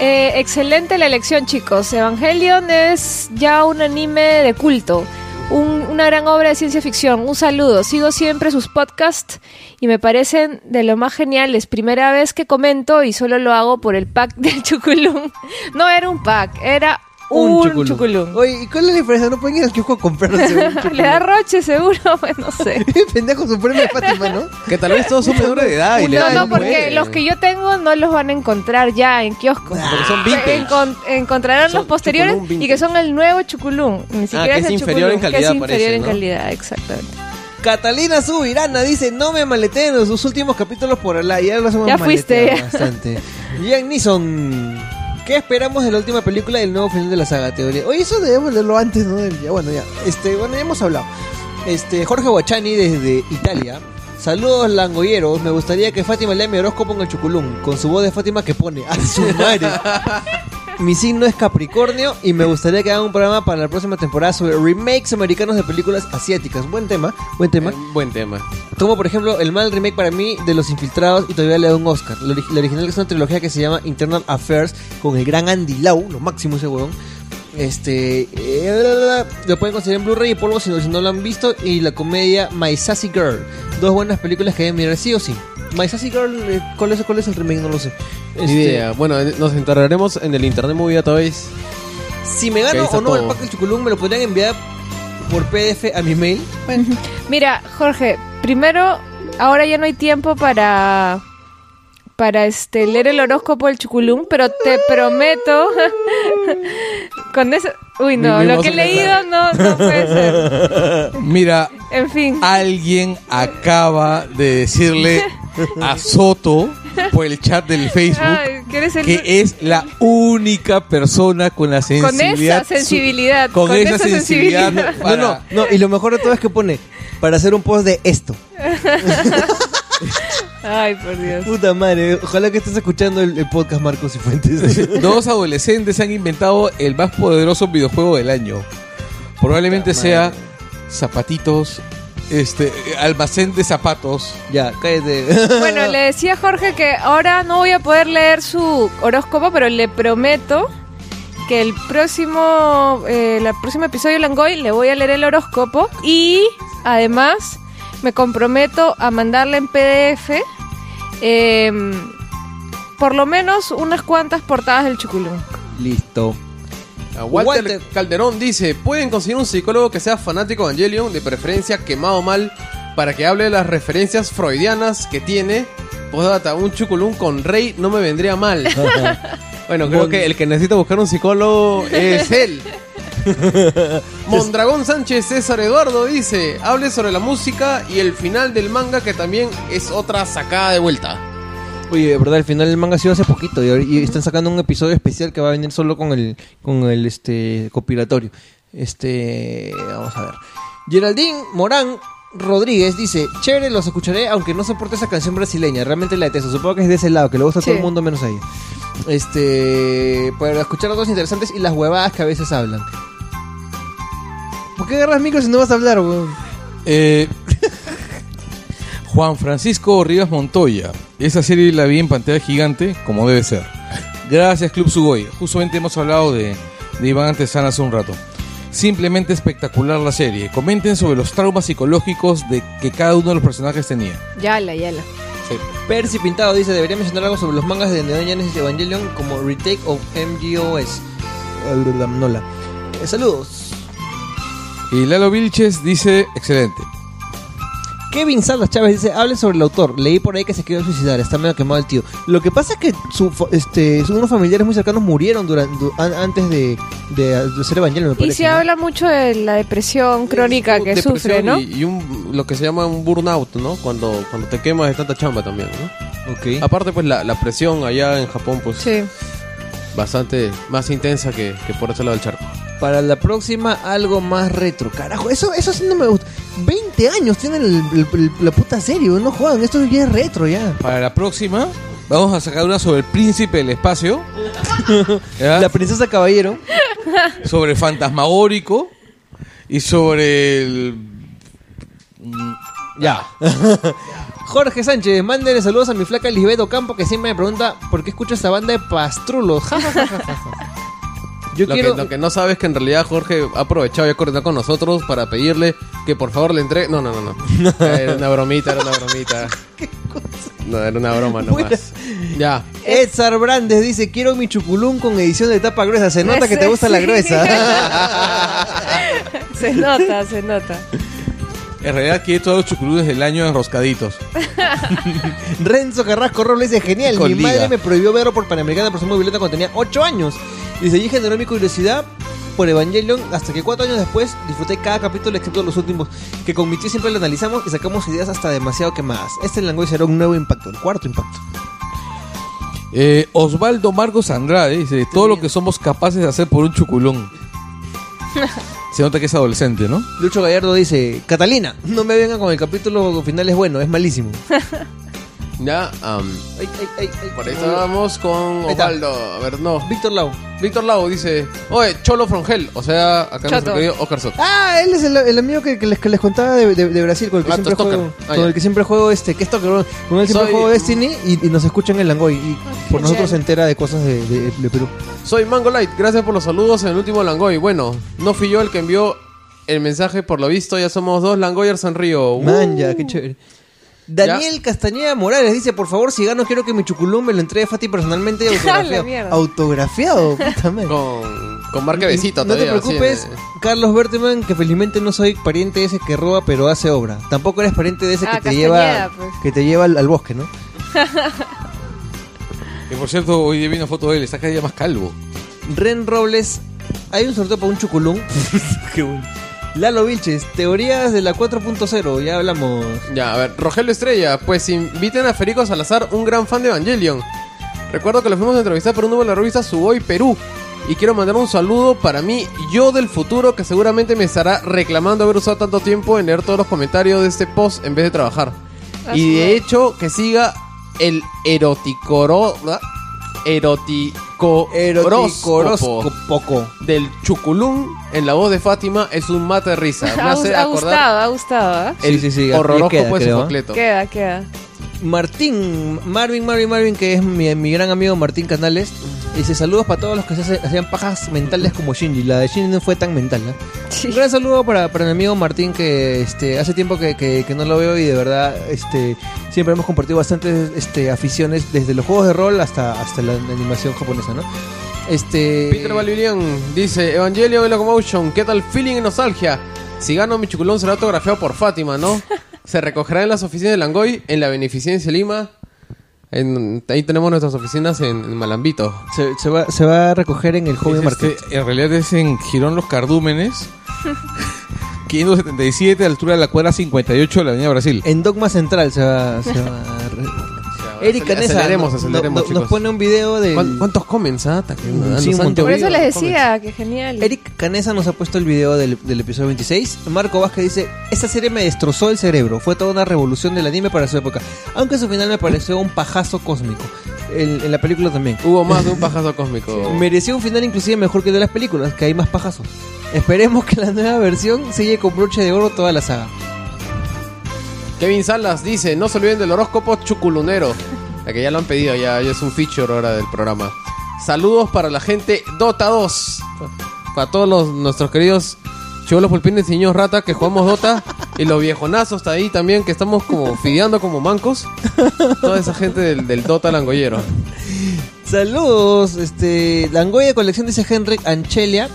Speaker 1: Eh, excelente la elección, chicos. Evangelion es ya un anime de culto. Un- una gran obra de ciencia ficción. Un saludo. Sigo siempre sus podcasts y me parecen de lo más geniales. Primera vez que comento y solo lo hago por el pack del chuculum. No era un pack, era un, chuculum.
Speaker 2: Oye, ¿y cuál es la diferencia? No pueden ir al kiosco a comprarse un chuculum.
Speaker 1: Le da roche, seguro. Pues no sé.
Speaker 2: Pendejo supremo de Fátima, ¿no?
Speaker 4: Que tal vez todos son menores de edad y le
Speaker 1: No, no,
Speaker 4: un
Speaker 1: porque los que yo tengo no los van a encontrar ya en kioscos.
Speaker 4: Porque son vintage.
Speaker 1: Encon- encontrarán
Speaker 4: Son
Speaker 1: los posteriores y que son el nuevo chuculum. Ni siquiera
Speaker 4: que
Speaker 1: es
Speaker 4: es
Speaker 1: el
Speaker 4: inferior en
Speaker 1: chuculum, que
Speaker 4: calidad,
Speaker 1: es inferior
Speaker 4: parece,
Speaker 1: en
Speaker 4: ¿no?
Speaker 1: calidad, exactamente.
Speaker 2: Catalina Subirana dice, no me maleteen en sus últimos capítulos por Allah. Ya los hemos
Speaker 1: Ya fuiste,
Speaker 2: maleteado
Speaker 1: ya.
Speaker 2: bastante. Ian Neeson, ¿qué esperamos de la última película y el nuevo final de la saga? Teoría. Oye, eso debemos leerlo antes, ¿no? Del- Ya, bueno, ya. Este, bueno, ya hemos hablado. Este, Jorge Guachani desde Italia. Saludos langoyeros, me gustaría que Fátima lea mi horóscopo en el chuculum, con su voz de Fátima que pone a su madre. Mi signo es Capricornio y me gustaría que hagan un programa para la próxima temporada sobre remakes americanos de películas asiáticas. Buen tema, buen tema.
Speaker 4: Eh, Buen tema.
Speaker 2: Como por ejemplo el mal remake para mí de Los Infiltrados y todavía le da un Oscar. La, ori- la original es una trilogía que se llama Internal Affairs con el gran Andy Lau, lo máximo ese huevón. Este eh, lo pueden conseguir en Blu-ray y polvo si no, si no lo han visto. Y la comedia My Sassy Girl. Dos buenas películas que deben mirar sí o sí. My Sassy Girl, eh, ¿cuál es, cuál es el remake? No lo sé.
Speaker 4: Ni
Speaker 2: Este,
Speaker 4: idea. Bueno, eh, nos enterraremos en el Internet Movie Database.
Speaker 2: Si me gano
Speaker 4: está
Speaker 2: o no el
Speaker 4: todo.
Speaker 2: pack del Chuculum, me lo podrían enviar por PDF a mi mail.
Speaker 1: Mira, Jorge, primero, ahora ya no hay tiempo para para este leer el horóscopo del chuculum, pero te prometo con eso, uy no,
Speaker 4: Mi-
Speaker 1: lo que he leído no no puede ser.
Speaker 3: Mira,
Speaker 1: En fin,
Speaker 3: alguien acaba de decirle a Soto por el chat del Facebook
Speaker 1: Ay, que eres el-
Speaker 3: que es la única persona con la
Speaker 1: con
Speaker 3: sensibilidad.
Speaker 1: esa sensibilidad,
Speaker 3: su- con, esa, sensibilidad.
Speaker 2: No,
Speaker 3: para-
Speaker 2: no, no, y lo mejor de todo es que pone para hacer un post de esto.
Speaker 1: Ay, por Dios.
Speaker 2: Puta madre, ojalá que estés escuchando el, el podcast Marcos y Fuentes.
Speaker 3: Dos adolescentes han inventado el más poderoso videojuego del año. Probablemente sea zapatitos, este, almacén de zapatos.
Speaker 2: ya, cállate.
Speaker 1: Bueno, le decía a Jorge que ahora no voy a poder leer su horóscopo, pero le prometo que el próximo, eh, el próximo episodio de Langoy le voy a leer el horóscopo y además me comprometo a mandarle en PDF em, por lo menos unas cuantas portadas del chuculum.
Speaker 2: Listo.
Speaker 4: A Walter,
Speaker 2: Walter.
Speaker 4: Calderón dice, pueden conseguir un psicólogo que sea fanático de Evangelion, de preferencia quemado mal, para que hable de las referencias freudianas que tiene. Postdata, un chuculum con rey no me vendría mal. bueno, creo que el que necesita buscar un psicólogo es él. Mondragón Sánchez César Eduardo dice, hable sobre la música y el final del manga que también es otra sacada de vuelta.
Speaker 2: Oye, de verdad, el final del manga ha sido hace poquito y, están sacando un episodio especial que va a venir solo con el con el este compilatorio. Este, vamos a ver. Geraldine Morán Rodríguez dice, "Chévere, los escucharé aunque no soporte esa canción brasileña, realmente la detesto. Supongo que es de ese lado, que le gusta a todo el mundo menos a ella." Este, para escuchar las dos interesantes y las huevadas que a veces hablan. ¿Por qué agarras micro si no vas a hablar, weón?
Speaker 3: Eh, Juan Francisco Rivas Montoya. Esa serie la vi en pantalla gigante, como debe ser. Gracias, Club Sugoi. Justamente hemos hablado de, de Iván Antesana hace un rato. Simplemente espectacular la serie. Comenten sobre los traumas psicológicos de que cada uno de los personajes tenía.
Speaker 1: Yala, yala.
Speaker 2: Percy Pintado dice, debería mencionar algo sobre los mangas de Neon Genesis Evangelion como Retake of MGOS. Nola. Eh, saludos.
Speaker 3: Y Lalo Vilches dice, excelente.
Speaker 2: Kevin Salas Chávez dice, hable sobre el autor. Leí por ahí que se quedó suicidar, está medio quemado el tío. Lo que pasa es que su, fa- este, unos familiares muy cercanos murieron durante, du- an- antes de, de, de ser Evangelion, me
Speaker 1: Y
Speaker 2: parece.
Speaker 1: se
Speaker 2: ¿no?
Speaker 1: habla mucho de la depresión crónica que
Speaker 4: Depresión
Speaker 1: sufre, ¿no?
Speaker 4: Y, y un, lo que se llama un burnout, ¿no? Cuando, cuando te quemas de tanta chamba también, ¿no?
Speaker 2: Ok.
Speaker 4: Aparte, pues la, la presión allá en Japón, pues
Speaker 1: Sí.
Speaker 4: bastante más intensa que, que por ese lado del charco.
Speaker 2: Para la próxima, algo más retro. Carajo, eso, eso sí no me gusta. 20 años tiene el- el- el- la puta serie, no jodan, esto ya es retro ya.
Speaker 3: Para la próxima, vamos a sacar una sobre el príncipe del espacio. ¿ya?
Speaker 2: La princesa caballero.
Speaker 3: sobre fantasmagórico y sobre el mm,
Speaker 2: Ya. Jorge Sánchez, mándele saludos a mi flaca Lisbeth Ocampo que siempre me pregunta por qué escucho esta banda de pastrulos. Ja, ja, ja, ja, ja. Yo
Speaker 4: Lo,
Speaker 2: quiero...
Speaker 4: que, lo que no sabes es que en realidad Jorge ha aprovechado y ha coordinado con nosotros para pedirle que por favor le entregue. No, no, no, no. Era una bromita, era una bromita. No, era una broma nomás. Ya.
Speaker 2: Edsar Brandes dice, quiero mi chuculún con edición de tapa gruesa. Se nota que te gusta la gruesa.
Speaker 1: Se nota, se nota.
Speaker 3: En realidad quiere todos los chuculudes del año enroscaditos.
Speaker 2: Renzo Carrasco Robles dice, genial,
Speaker 3: Con
Speaker 2: mi
Speaker 3: liga.
Speaker 2: madre me prohibió verlo por Panamericana por ser muy violenta cuando tenía 8 años. Dice, y generó mi curiosidad por Evangelion hasta que 4 años después disfruté cada capítulo excepto los últimos, que con mi tío siempre lo analizamos y sacamos ideas hasta demasiado quemadas. Este en Langoy será un nuevo impacto, el cuarto impacto.
Speaker 3: Eh, Osvaldo Marcos Andrade dice, todo lo que somos capaces de hacer por un chuculón. Se nota que es adolescente, ¿no?
Speaker 2: Lucho Gallardo dice, Catalina, no me vengan con el capítulo final es bueno, es malísimo.
Speaker 4: Ya. am,
Speaker 2: Ay, ay, ay, ay.
Speaker 4: por ahí estábamos con. Osvaldo. A ver, no.
Speaker 2: Víctor Lau.
Speaker 4: Víctor Lau dice: Oye, Cholo from Hell. O sea, acá nuestro querido Oscar Soto.
Speaker 2: Ah, él es el, el amigo que, que les, que les contaba de, de- de Brasil, con el que
Speaker 4: Ah,
Speaker 2: siempre juego.
Speaker 4: Ah,
Speaker 2: con
Speaker 4: ya.
Speaker 2: el que siempre juego este, que es Toker, con él siempre
Speaker 4: Soy-
Speaker 2: juego Destiny y, y nos escuchan en Langoy. Y por
Speaker 1: qué
Speaker 2: nosotros se entera de cosas de, de- de Perú.
Speaker 4: Soy Mango Light. Gracias por los saludos en el último Langoy. Bueno, no fui yo el que envió el mensaje. Por lo visto, ya somos dos Langoyers en Río. Uh.
Speaker 2: Man, ya, qué chévere. Daniel Castañeda Morales dice, por favor, si gano, quiero que mi chuculum me lo entregue Fati personalmente autografiado. autografiado.
Speaker 4: Con, con marca de besito
Speaker 2: No te preocupes. Carlos Berteman, que felizmente no soy pariente de ese que roba pero hace obra. Tampoco eres pariente de ese
Speaker 1: Ah,
Speaker 2: que te lleva
Speaker 1: pues.
Speaker 2: que te lleva al, al bosque, ¿no?
Speaker 3: Que por cierto, hoy día vi una foto de él, está cada día más calvo.
Speaker 2: Ren Robles, hay un sorteo para un chuculum. Qué bueno. Lalo Vilches, teorías de la 4.0, ya hablamos.
Speaker 4: Ya, a ver, Rogelio Estrella, pues inviten a Federico Salazar, un gran fan de Evangelion. Recuerdo que lo fuimos a entrevistar por un número de la revista Suboy Perú. Y quiero mandar un saludo para mí, yo del futuro, que seguramente me estará reclamando haber usado tanto tiempo en leer todos los comentarios de este post en vez de trabajar.
Speaker 1: Así
Speaker 4: y de
Speaker 1: es.
Speaker 4: hecho, que siga el eroticoro... ¿verdad? Erotico... horóscopo
Speaker 2: poco.
Speaker 4: del chuculún en la voz de Fátima es un mate de risa. Me
Speaker 1: Ha,
Speaker 4: hace
Speaker 1: ha gustado, ha gustado, ¿ah?
Speaker 2: Sí, sí, sí,
Speaker 4: horroróscopo
Speaker 2: queda,
Speaker 4: de
Speaker 2: creo, ¿eh?
Speaker 4: Sofocleto.
Speaker 1: Queda, queda.
Speaker 2: Martín, Marvin, Marvin, Marvin, que es mi, mi gran amigo Martín Canales, dice saludos para todos los que se hace- hacían pajas mentales como Shinji. La de Shinji no fue tan mental, ¿no?
Speaker 1: Sí.
Speaker 2: Un gran saludo para, para mi amigo Martín, que este, hace tiempo que, que- que no lo veo y de verdad este, siempre hemos compartido bastantes este, aficiones, desde los juegos de rol hasta, hasta la animación japonesa, ¿no? Este,
Speaker 4: Peter Valerian dice Evangelio de Locomotion, ¿qué tal feeling y nostalgia? Si gano mi chuculón será autografiado por Fátima, ¿no? Se recogerá en las oficinas de Langoy, en la Beneficencia Lima. En- ahí tenemos nuestras oficinas en, en Malambito.
Speaker 2: se, se va, se va a recoger en el Hobby
Speaker 3: Es
Speaker 2: Market.
Speaker 3: este, en realidad es en Girón Los Cardúmenes, 577, altura de la cuadra 58 de la Avenida Brasil.
Speaker 2: En Dogma Central se va, se va a Eric Canesa
Speaker 4: aceleremos,
Speaker 2: no-
Speaker 4: aceleremos,
Speaker 2: no- no-
Speaker 4: chicos.
Speaker 2: nos pone un video de
Speaker 4: ¿Cuán- ¿Cuántos comments, ah?
Speaker 2: Sí, montón.
Speaker 1: Por eso les
Speaker 4: comments.
Speaker 1: decía que genial.
Speaker 2: Eric Canesa nos ha puesto el video del, del episodio 26. Marco Vázquez dice, esta serie me destrozó el cerebro. Fue toda una revolución del anime para su época. Aunque su final me pareció un pajazo cósmico. En, en la película también.
Speaker 4: Hubo más de un pajazo cósmico.
Speaker 2: Mereció un final inclusive mejor que el de las películas, que hay más pajazos. Esperemos que la nueva versión selle con broche de oro toda la saga.
Speaker 4: Kevin Salas dice, no se olviden del horóscopo chuculunero. La que ya lo han pedido, ya, es un feature ahora del programa. Saludos para la gente Dota 2. Para todos los, nuestros queridos chivolos pulpines y niños rata que jugamos Dota. Y los viejonazos está ahí también que estamos como fideando como mancos. Toda esa gente del, del Dota langollero.
Speaker 2: Saludos, este Langoya Colección dice Henrik Anchelia.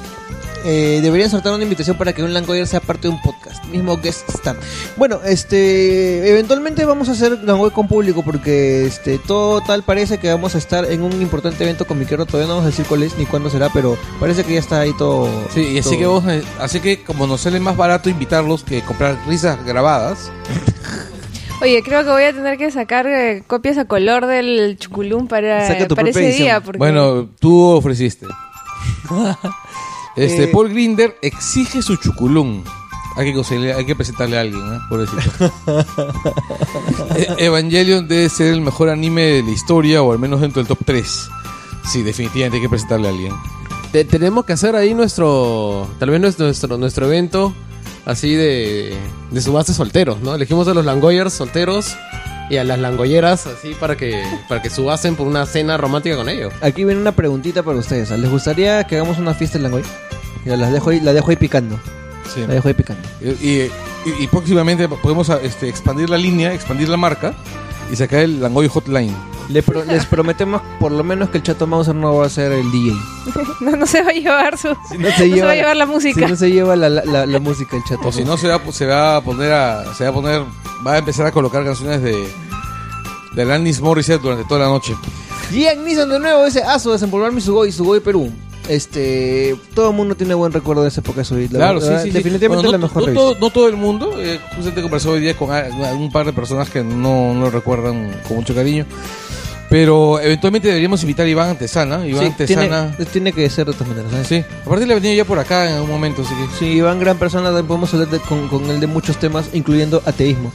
Speaker 2: Eh, deberían soltar una invitación para que un Langoyer sea parte de un podcast, mismo guest star. Bueno, este, eventualmente vamos a hacer Langoy con público porque este todo tal parece que vamos a estar en un importante evento con Miquero. Todavía no vamos a decir cuál es ni cuándo será, pero parece que ya está ahí todo.
Speaker 3: Sí, y así
Speaker 2: todo.
Speaker 3: que, vos, eh, así que como nos sale más barato invitarlos que comprar risas grabadas,
Speaker 1: Oye, creo que voy a tener que sacar eh, copias a color del chuculum para,
Speaker 2: Saca tu
Speaker 1: para ese día.
Speaker 2: edición.
Speaker 1: Porque...
Speaker 3: bueno, tú ofreciste. Este,
Speaker 2: Eh.
Speaker 3: Paul Grinder exige su chuculum. Hay que, conseguirle- hay que presentarle a alguien, ¿eh? Pobrecito. Eh, Evangelion debe ser el mejor anime de la historia, o al menos dentro del top 3. Sí, definitivamente hay que presentarle a alguien.
Speaker 4: Te- tenemos que hacer ahí nuestro, tal vez nuestro, nuestro, nuestro evento así de, de subasta solteros, ¿no? Elegimos a los Langoyers solteros y a las langolleras así para que para que subasen por una cena romántica con ellos.
Speaker 2: Aquí viene una preguntita para ustedes. ¿Les gustaría que hagamos una fiesta en Langoy? Ya las dejo ahí, la dejo ahí picando.
Speaker 3: Sí.
Speaker 2: La dejo ahí picando.
Speaker 3: Y, y- y- próximamente podemos a- este, expandir la línea, expandir la marca y sacar el Langoy Hotline.
Speaker 2: Le pro- les prometemos por lo menos que el Chato Mauser no va a ser el DJ.
Speaker 1: No, no se va a llevar su.
Speaker 2: Si no
Speaker 1: no se va a llevar la música.
Speaker 2: Si no se lleva la, la, la- la música el Chato
Speaker 3: O si no, se va, se va a poner a, se va a poner, va a empezar a colocar canciones de, de Alanis Morissette durante toda la noche.
Speaker 2: Gian Nissan de nuevo dice Aso, desempolvar mi Sugoi, Sugoi Perú. Este, todo el mundo tiene buen recuerdo de esa época de Sugoi. La
Speaker 3: Claro, sí,
Speaker 2: verdad,
Speaker 3: sí, sí.
Speaker 2: Definitivamente
Speaker 3: Bueno,
Speaker 2: la
Speaker 3: no,
Speaker 2: mejor
Speaker 3: no todo, no todo el mundo. Eh, justamente conversé hoy día con un par de personas que no, no lo recuerdan con mucho cariño. Pero eventualmente deberíamos invitar a Iván Antesana. Iván
Speaker 2: Sí,
Speaker 3: Antesana.
Speaker 2: tiene, tiene que ser de todas maneras. ¿sabes?
Speaker 3: Sí, aparte le ha venido ya por acá en algún momento, así que.
Speaker 2: Sí, Iván, gran persona, podemos hablar de- con, con él de muchos temas, incluyendo ateísmo.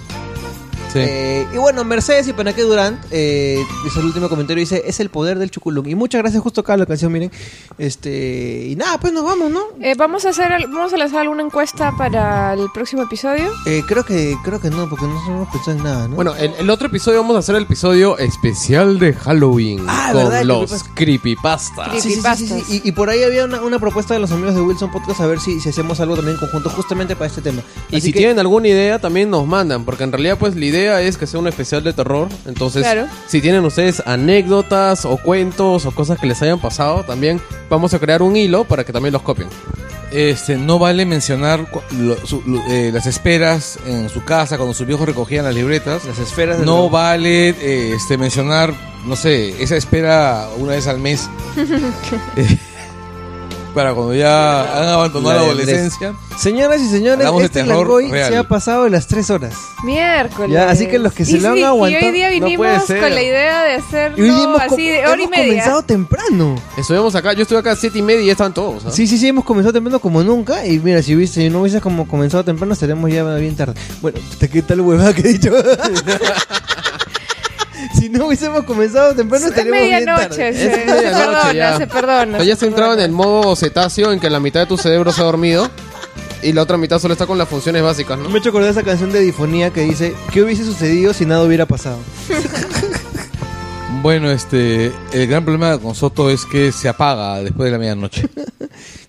Speaker 3: Sí.
Speaker 2: Eh, y bueno, Mercedes y Panaque Durant, eh, dice el último comentario, dice, es el poder del chuculum. Y muchas gracias justo acá la canción, miren. Este, y nada, pues nos vamos, ¿no?
Speaker 1: Eh, vamos a hacer, al- vamos a lanzar alguna encuesta para el próximo episodio.
Speaker 2: Eh, creo que creo que no, porque no hemos pensado en nada, ¿no?
Speaker 4: Bueno, el, el otro episodio vamos a hacer el episodio especial de Halloween
Speaker 2: Ah,
Speaker 4: con
Speaker 2: ¿verdad?
Speaker 4: los creepypastas.
Speaker 1: Creepy-
Speaker 2: Sí, sí, sí, sí, sí. Y, y por ahí había una, una propuesta de los amigos de Wilson Podcast a ver si, si hacemos algo también en conjunto justamente para este tema.
Speaker 4: Y
Speaker 2: Así
Speaker 4: si
Speaker 2: que-
Speaker 4: tienen alguna idea, también nos mandan, porque en realidad pues la idea es que sea un especial de terror. Entonces,
Speaker 1: Claro.
Speaker 4: si tienen ustedes anécdotas o cuentos o cosas que les hayan pasado, también vamos a crear un hilo para que también los copien.
Speaker 3: Este, no vale mencionar lo- su- lo- eh, las esperas en su casa cuando sus viejos recogían las libretas.
Speaker 2: las esferas
Speaker 3: No vale eh, este, mencionar, no sé, esa espera una vez al mes. Para cuando ya han abandonado la, adolescencia.
Speaker 2: Señoras y señores,
Speaker 3: Hablamos de
Speaker 2: este
Speaker 3: terror
Speaker 2: Langoy
Speaker 3: real.
Speaker 2: se ha pasado de las 3 horas.
Speaker 1: Miércoles.
Speaker 2: Ya, así que los que se
Speaker 1: Y
Speaker 2: lo han
Speaker 1: sí,
Speaker 2: aguantado-
Speaker 1: Y hoy día
Speaker 4: no
Speaker 1: vinimos
Speaker 4: puede ser.
Speaker 1: con la idea de
Speaker 2: Y
Speaker 1: hacerlo
Speaker 2: hoy hemos, co-
Speaker 1: así de hora y
Speaker 2: hemos
Speaker 1: media.
Speaker 2: comenzado temprano.
Speaker 4: Estuvimos acá, yo estuve acá a siete y media y ya estaban todos.
Speaker 2: Sí, sí, sí, hemos comenzado temprano como nunca. Y mira, si, hubiese, si no hubiese como comenzado temprano, estaríamos ya bien tarde. Bueno, puta, ¿qué tal huevada que he dicho? si no hubiésemos comenzado temprano,
Speaker 1: Es
Speaker 2: estaríamos bien
Speaker 1: medianoche,
Speaker 2: tarde.
Speaker 1: se,
Speaker 4: Es
Speaker 1: se
Speaker 4: medianoche
Speaker 1: perdona,
Speaker 4: ya.
Speaker 1: se perdona.
Speaker 4: O sea, ya
Speaker 1: se
Speaker 4: se entraba en el modo cetáceo en que la mitad de tu cerebro se ha dormido y la otra mitad solo está con las funciones básicas, ¿no?
Speaker 2: Me he hecho acordar de esa canción de Difonía que dice: ¿Qué hubiese sucedido si nada hubiera pasado?
Speaker 3: Bueno, este, el gran problema con Soto es que se apaga después de la medianoche.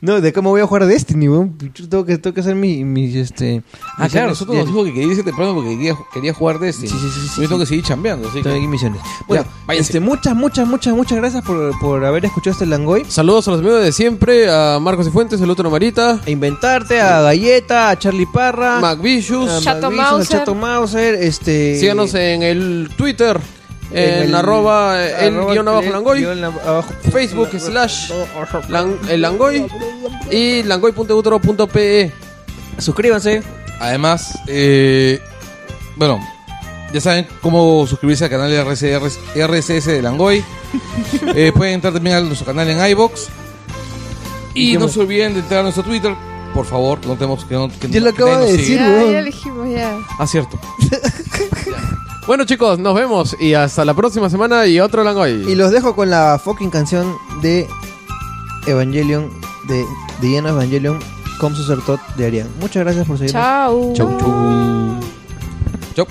Speaker 2: No, ¿de cómo voy a jugar Destiny, weón? Yo Tengo que, tengo que hacer mi, mi, este...
Speaker 3: Ah, claro, Soto nos dijo que quería irse temprano porque quería, quería jugar Destiny.
Speaker 2: Sí, sí, sí, sí,
Speaker 3: Yo tengo
Speaker 2: sí.
Speaker 3: que seguir chambeando, así
Speaker 2: Tengo
Speaker 3: que...
Speaker 2: aquí misiones. Bueno,
Speaker 3: váyanse.
Speaker 2: este, muchas, muchas, muchas, muchas gracias por, por haber escuchado este Langoy.
Speaker 4: Saludos a los amigos de siempre, a Marcos y Fuentes, el otro Marita,
Speaker 2: A Inventarte, a Galleta, a Charlie Parra,
Speaker 4: Mac Vicious.
Speaker 2: a
Speaker 1: Chato Mauser.
Speaker 2: Chato Mauser, este...
Speaker 4: Síganos en el Twitter, en,
Speaker 2: el-
Speaker 4: arroba eh, el
Speaker 2: arroba
Speaker 4: guion abajo Langoy, Facebook slash el Langoy y langoy.utero.pe.
Speaker 2: Suscríbanse.
Speaker 3: Además, eh, bueno, ya saben cómo suscribirse al canal de RCS, RSS de Langoy. Eh, pueden entrar también a nuestro canal en iBox.
Speaker 2: ¿Y
Speaker 3: no se olviden de entrar a nuestro Twitter. Por favor, no tenemos que no, que
Speaker 2: Ya lo
Speaker 3: que
Speaker 2: acabo de decir,
Speaker 3: siga.
Speaker 1: Ya,
Speaker 2: weón.
Speaker 1: ya elegimos, ya.
Speaker 3: Ah, cierto.
Speaker 4: Bueno chicos, nos vemos y hasta la próxima semana y otro Langoy.
Speaker 2: Y los dejo con la fucking canción de Evangelion, de, Ian Evangelion, Come Tot de Arián. Muchas gracias por seguirnos.
Speaker 1: Chao.
Speaker 3: Chau, chau. Chau.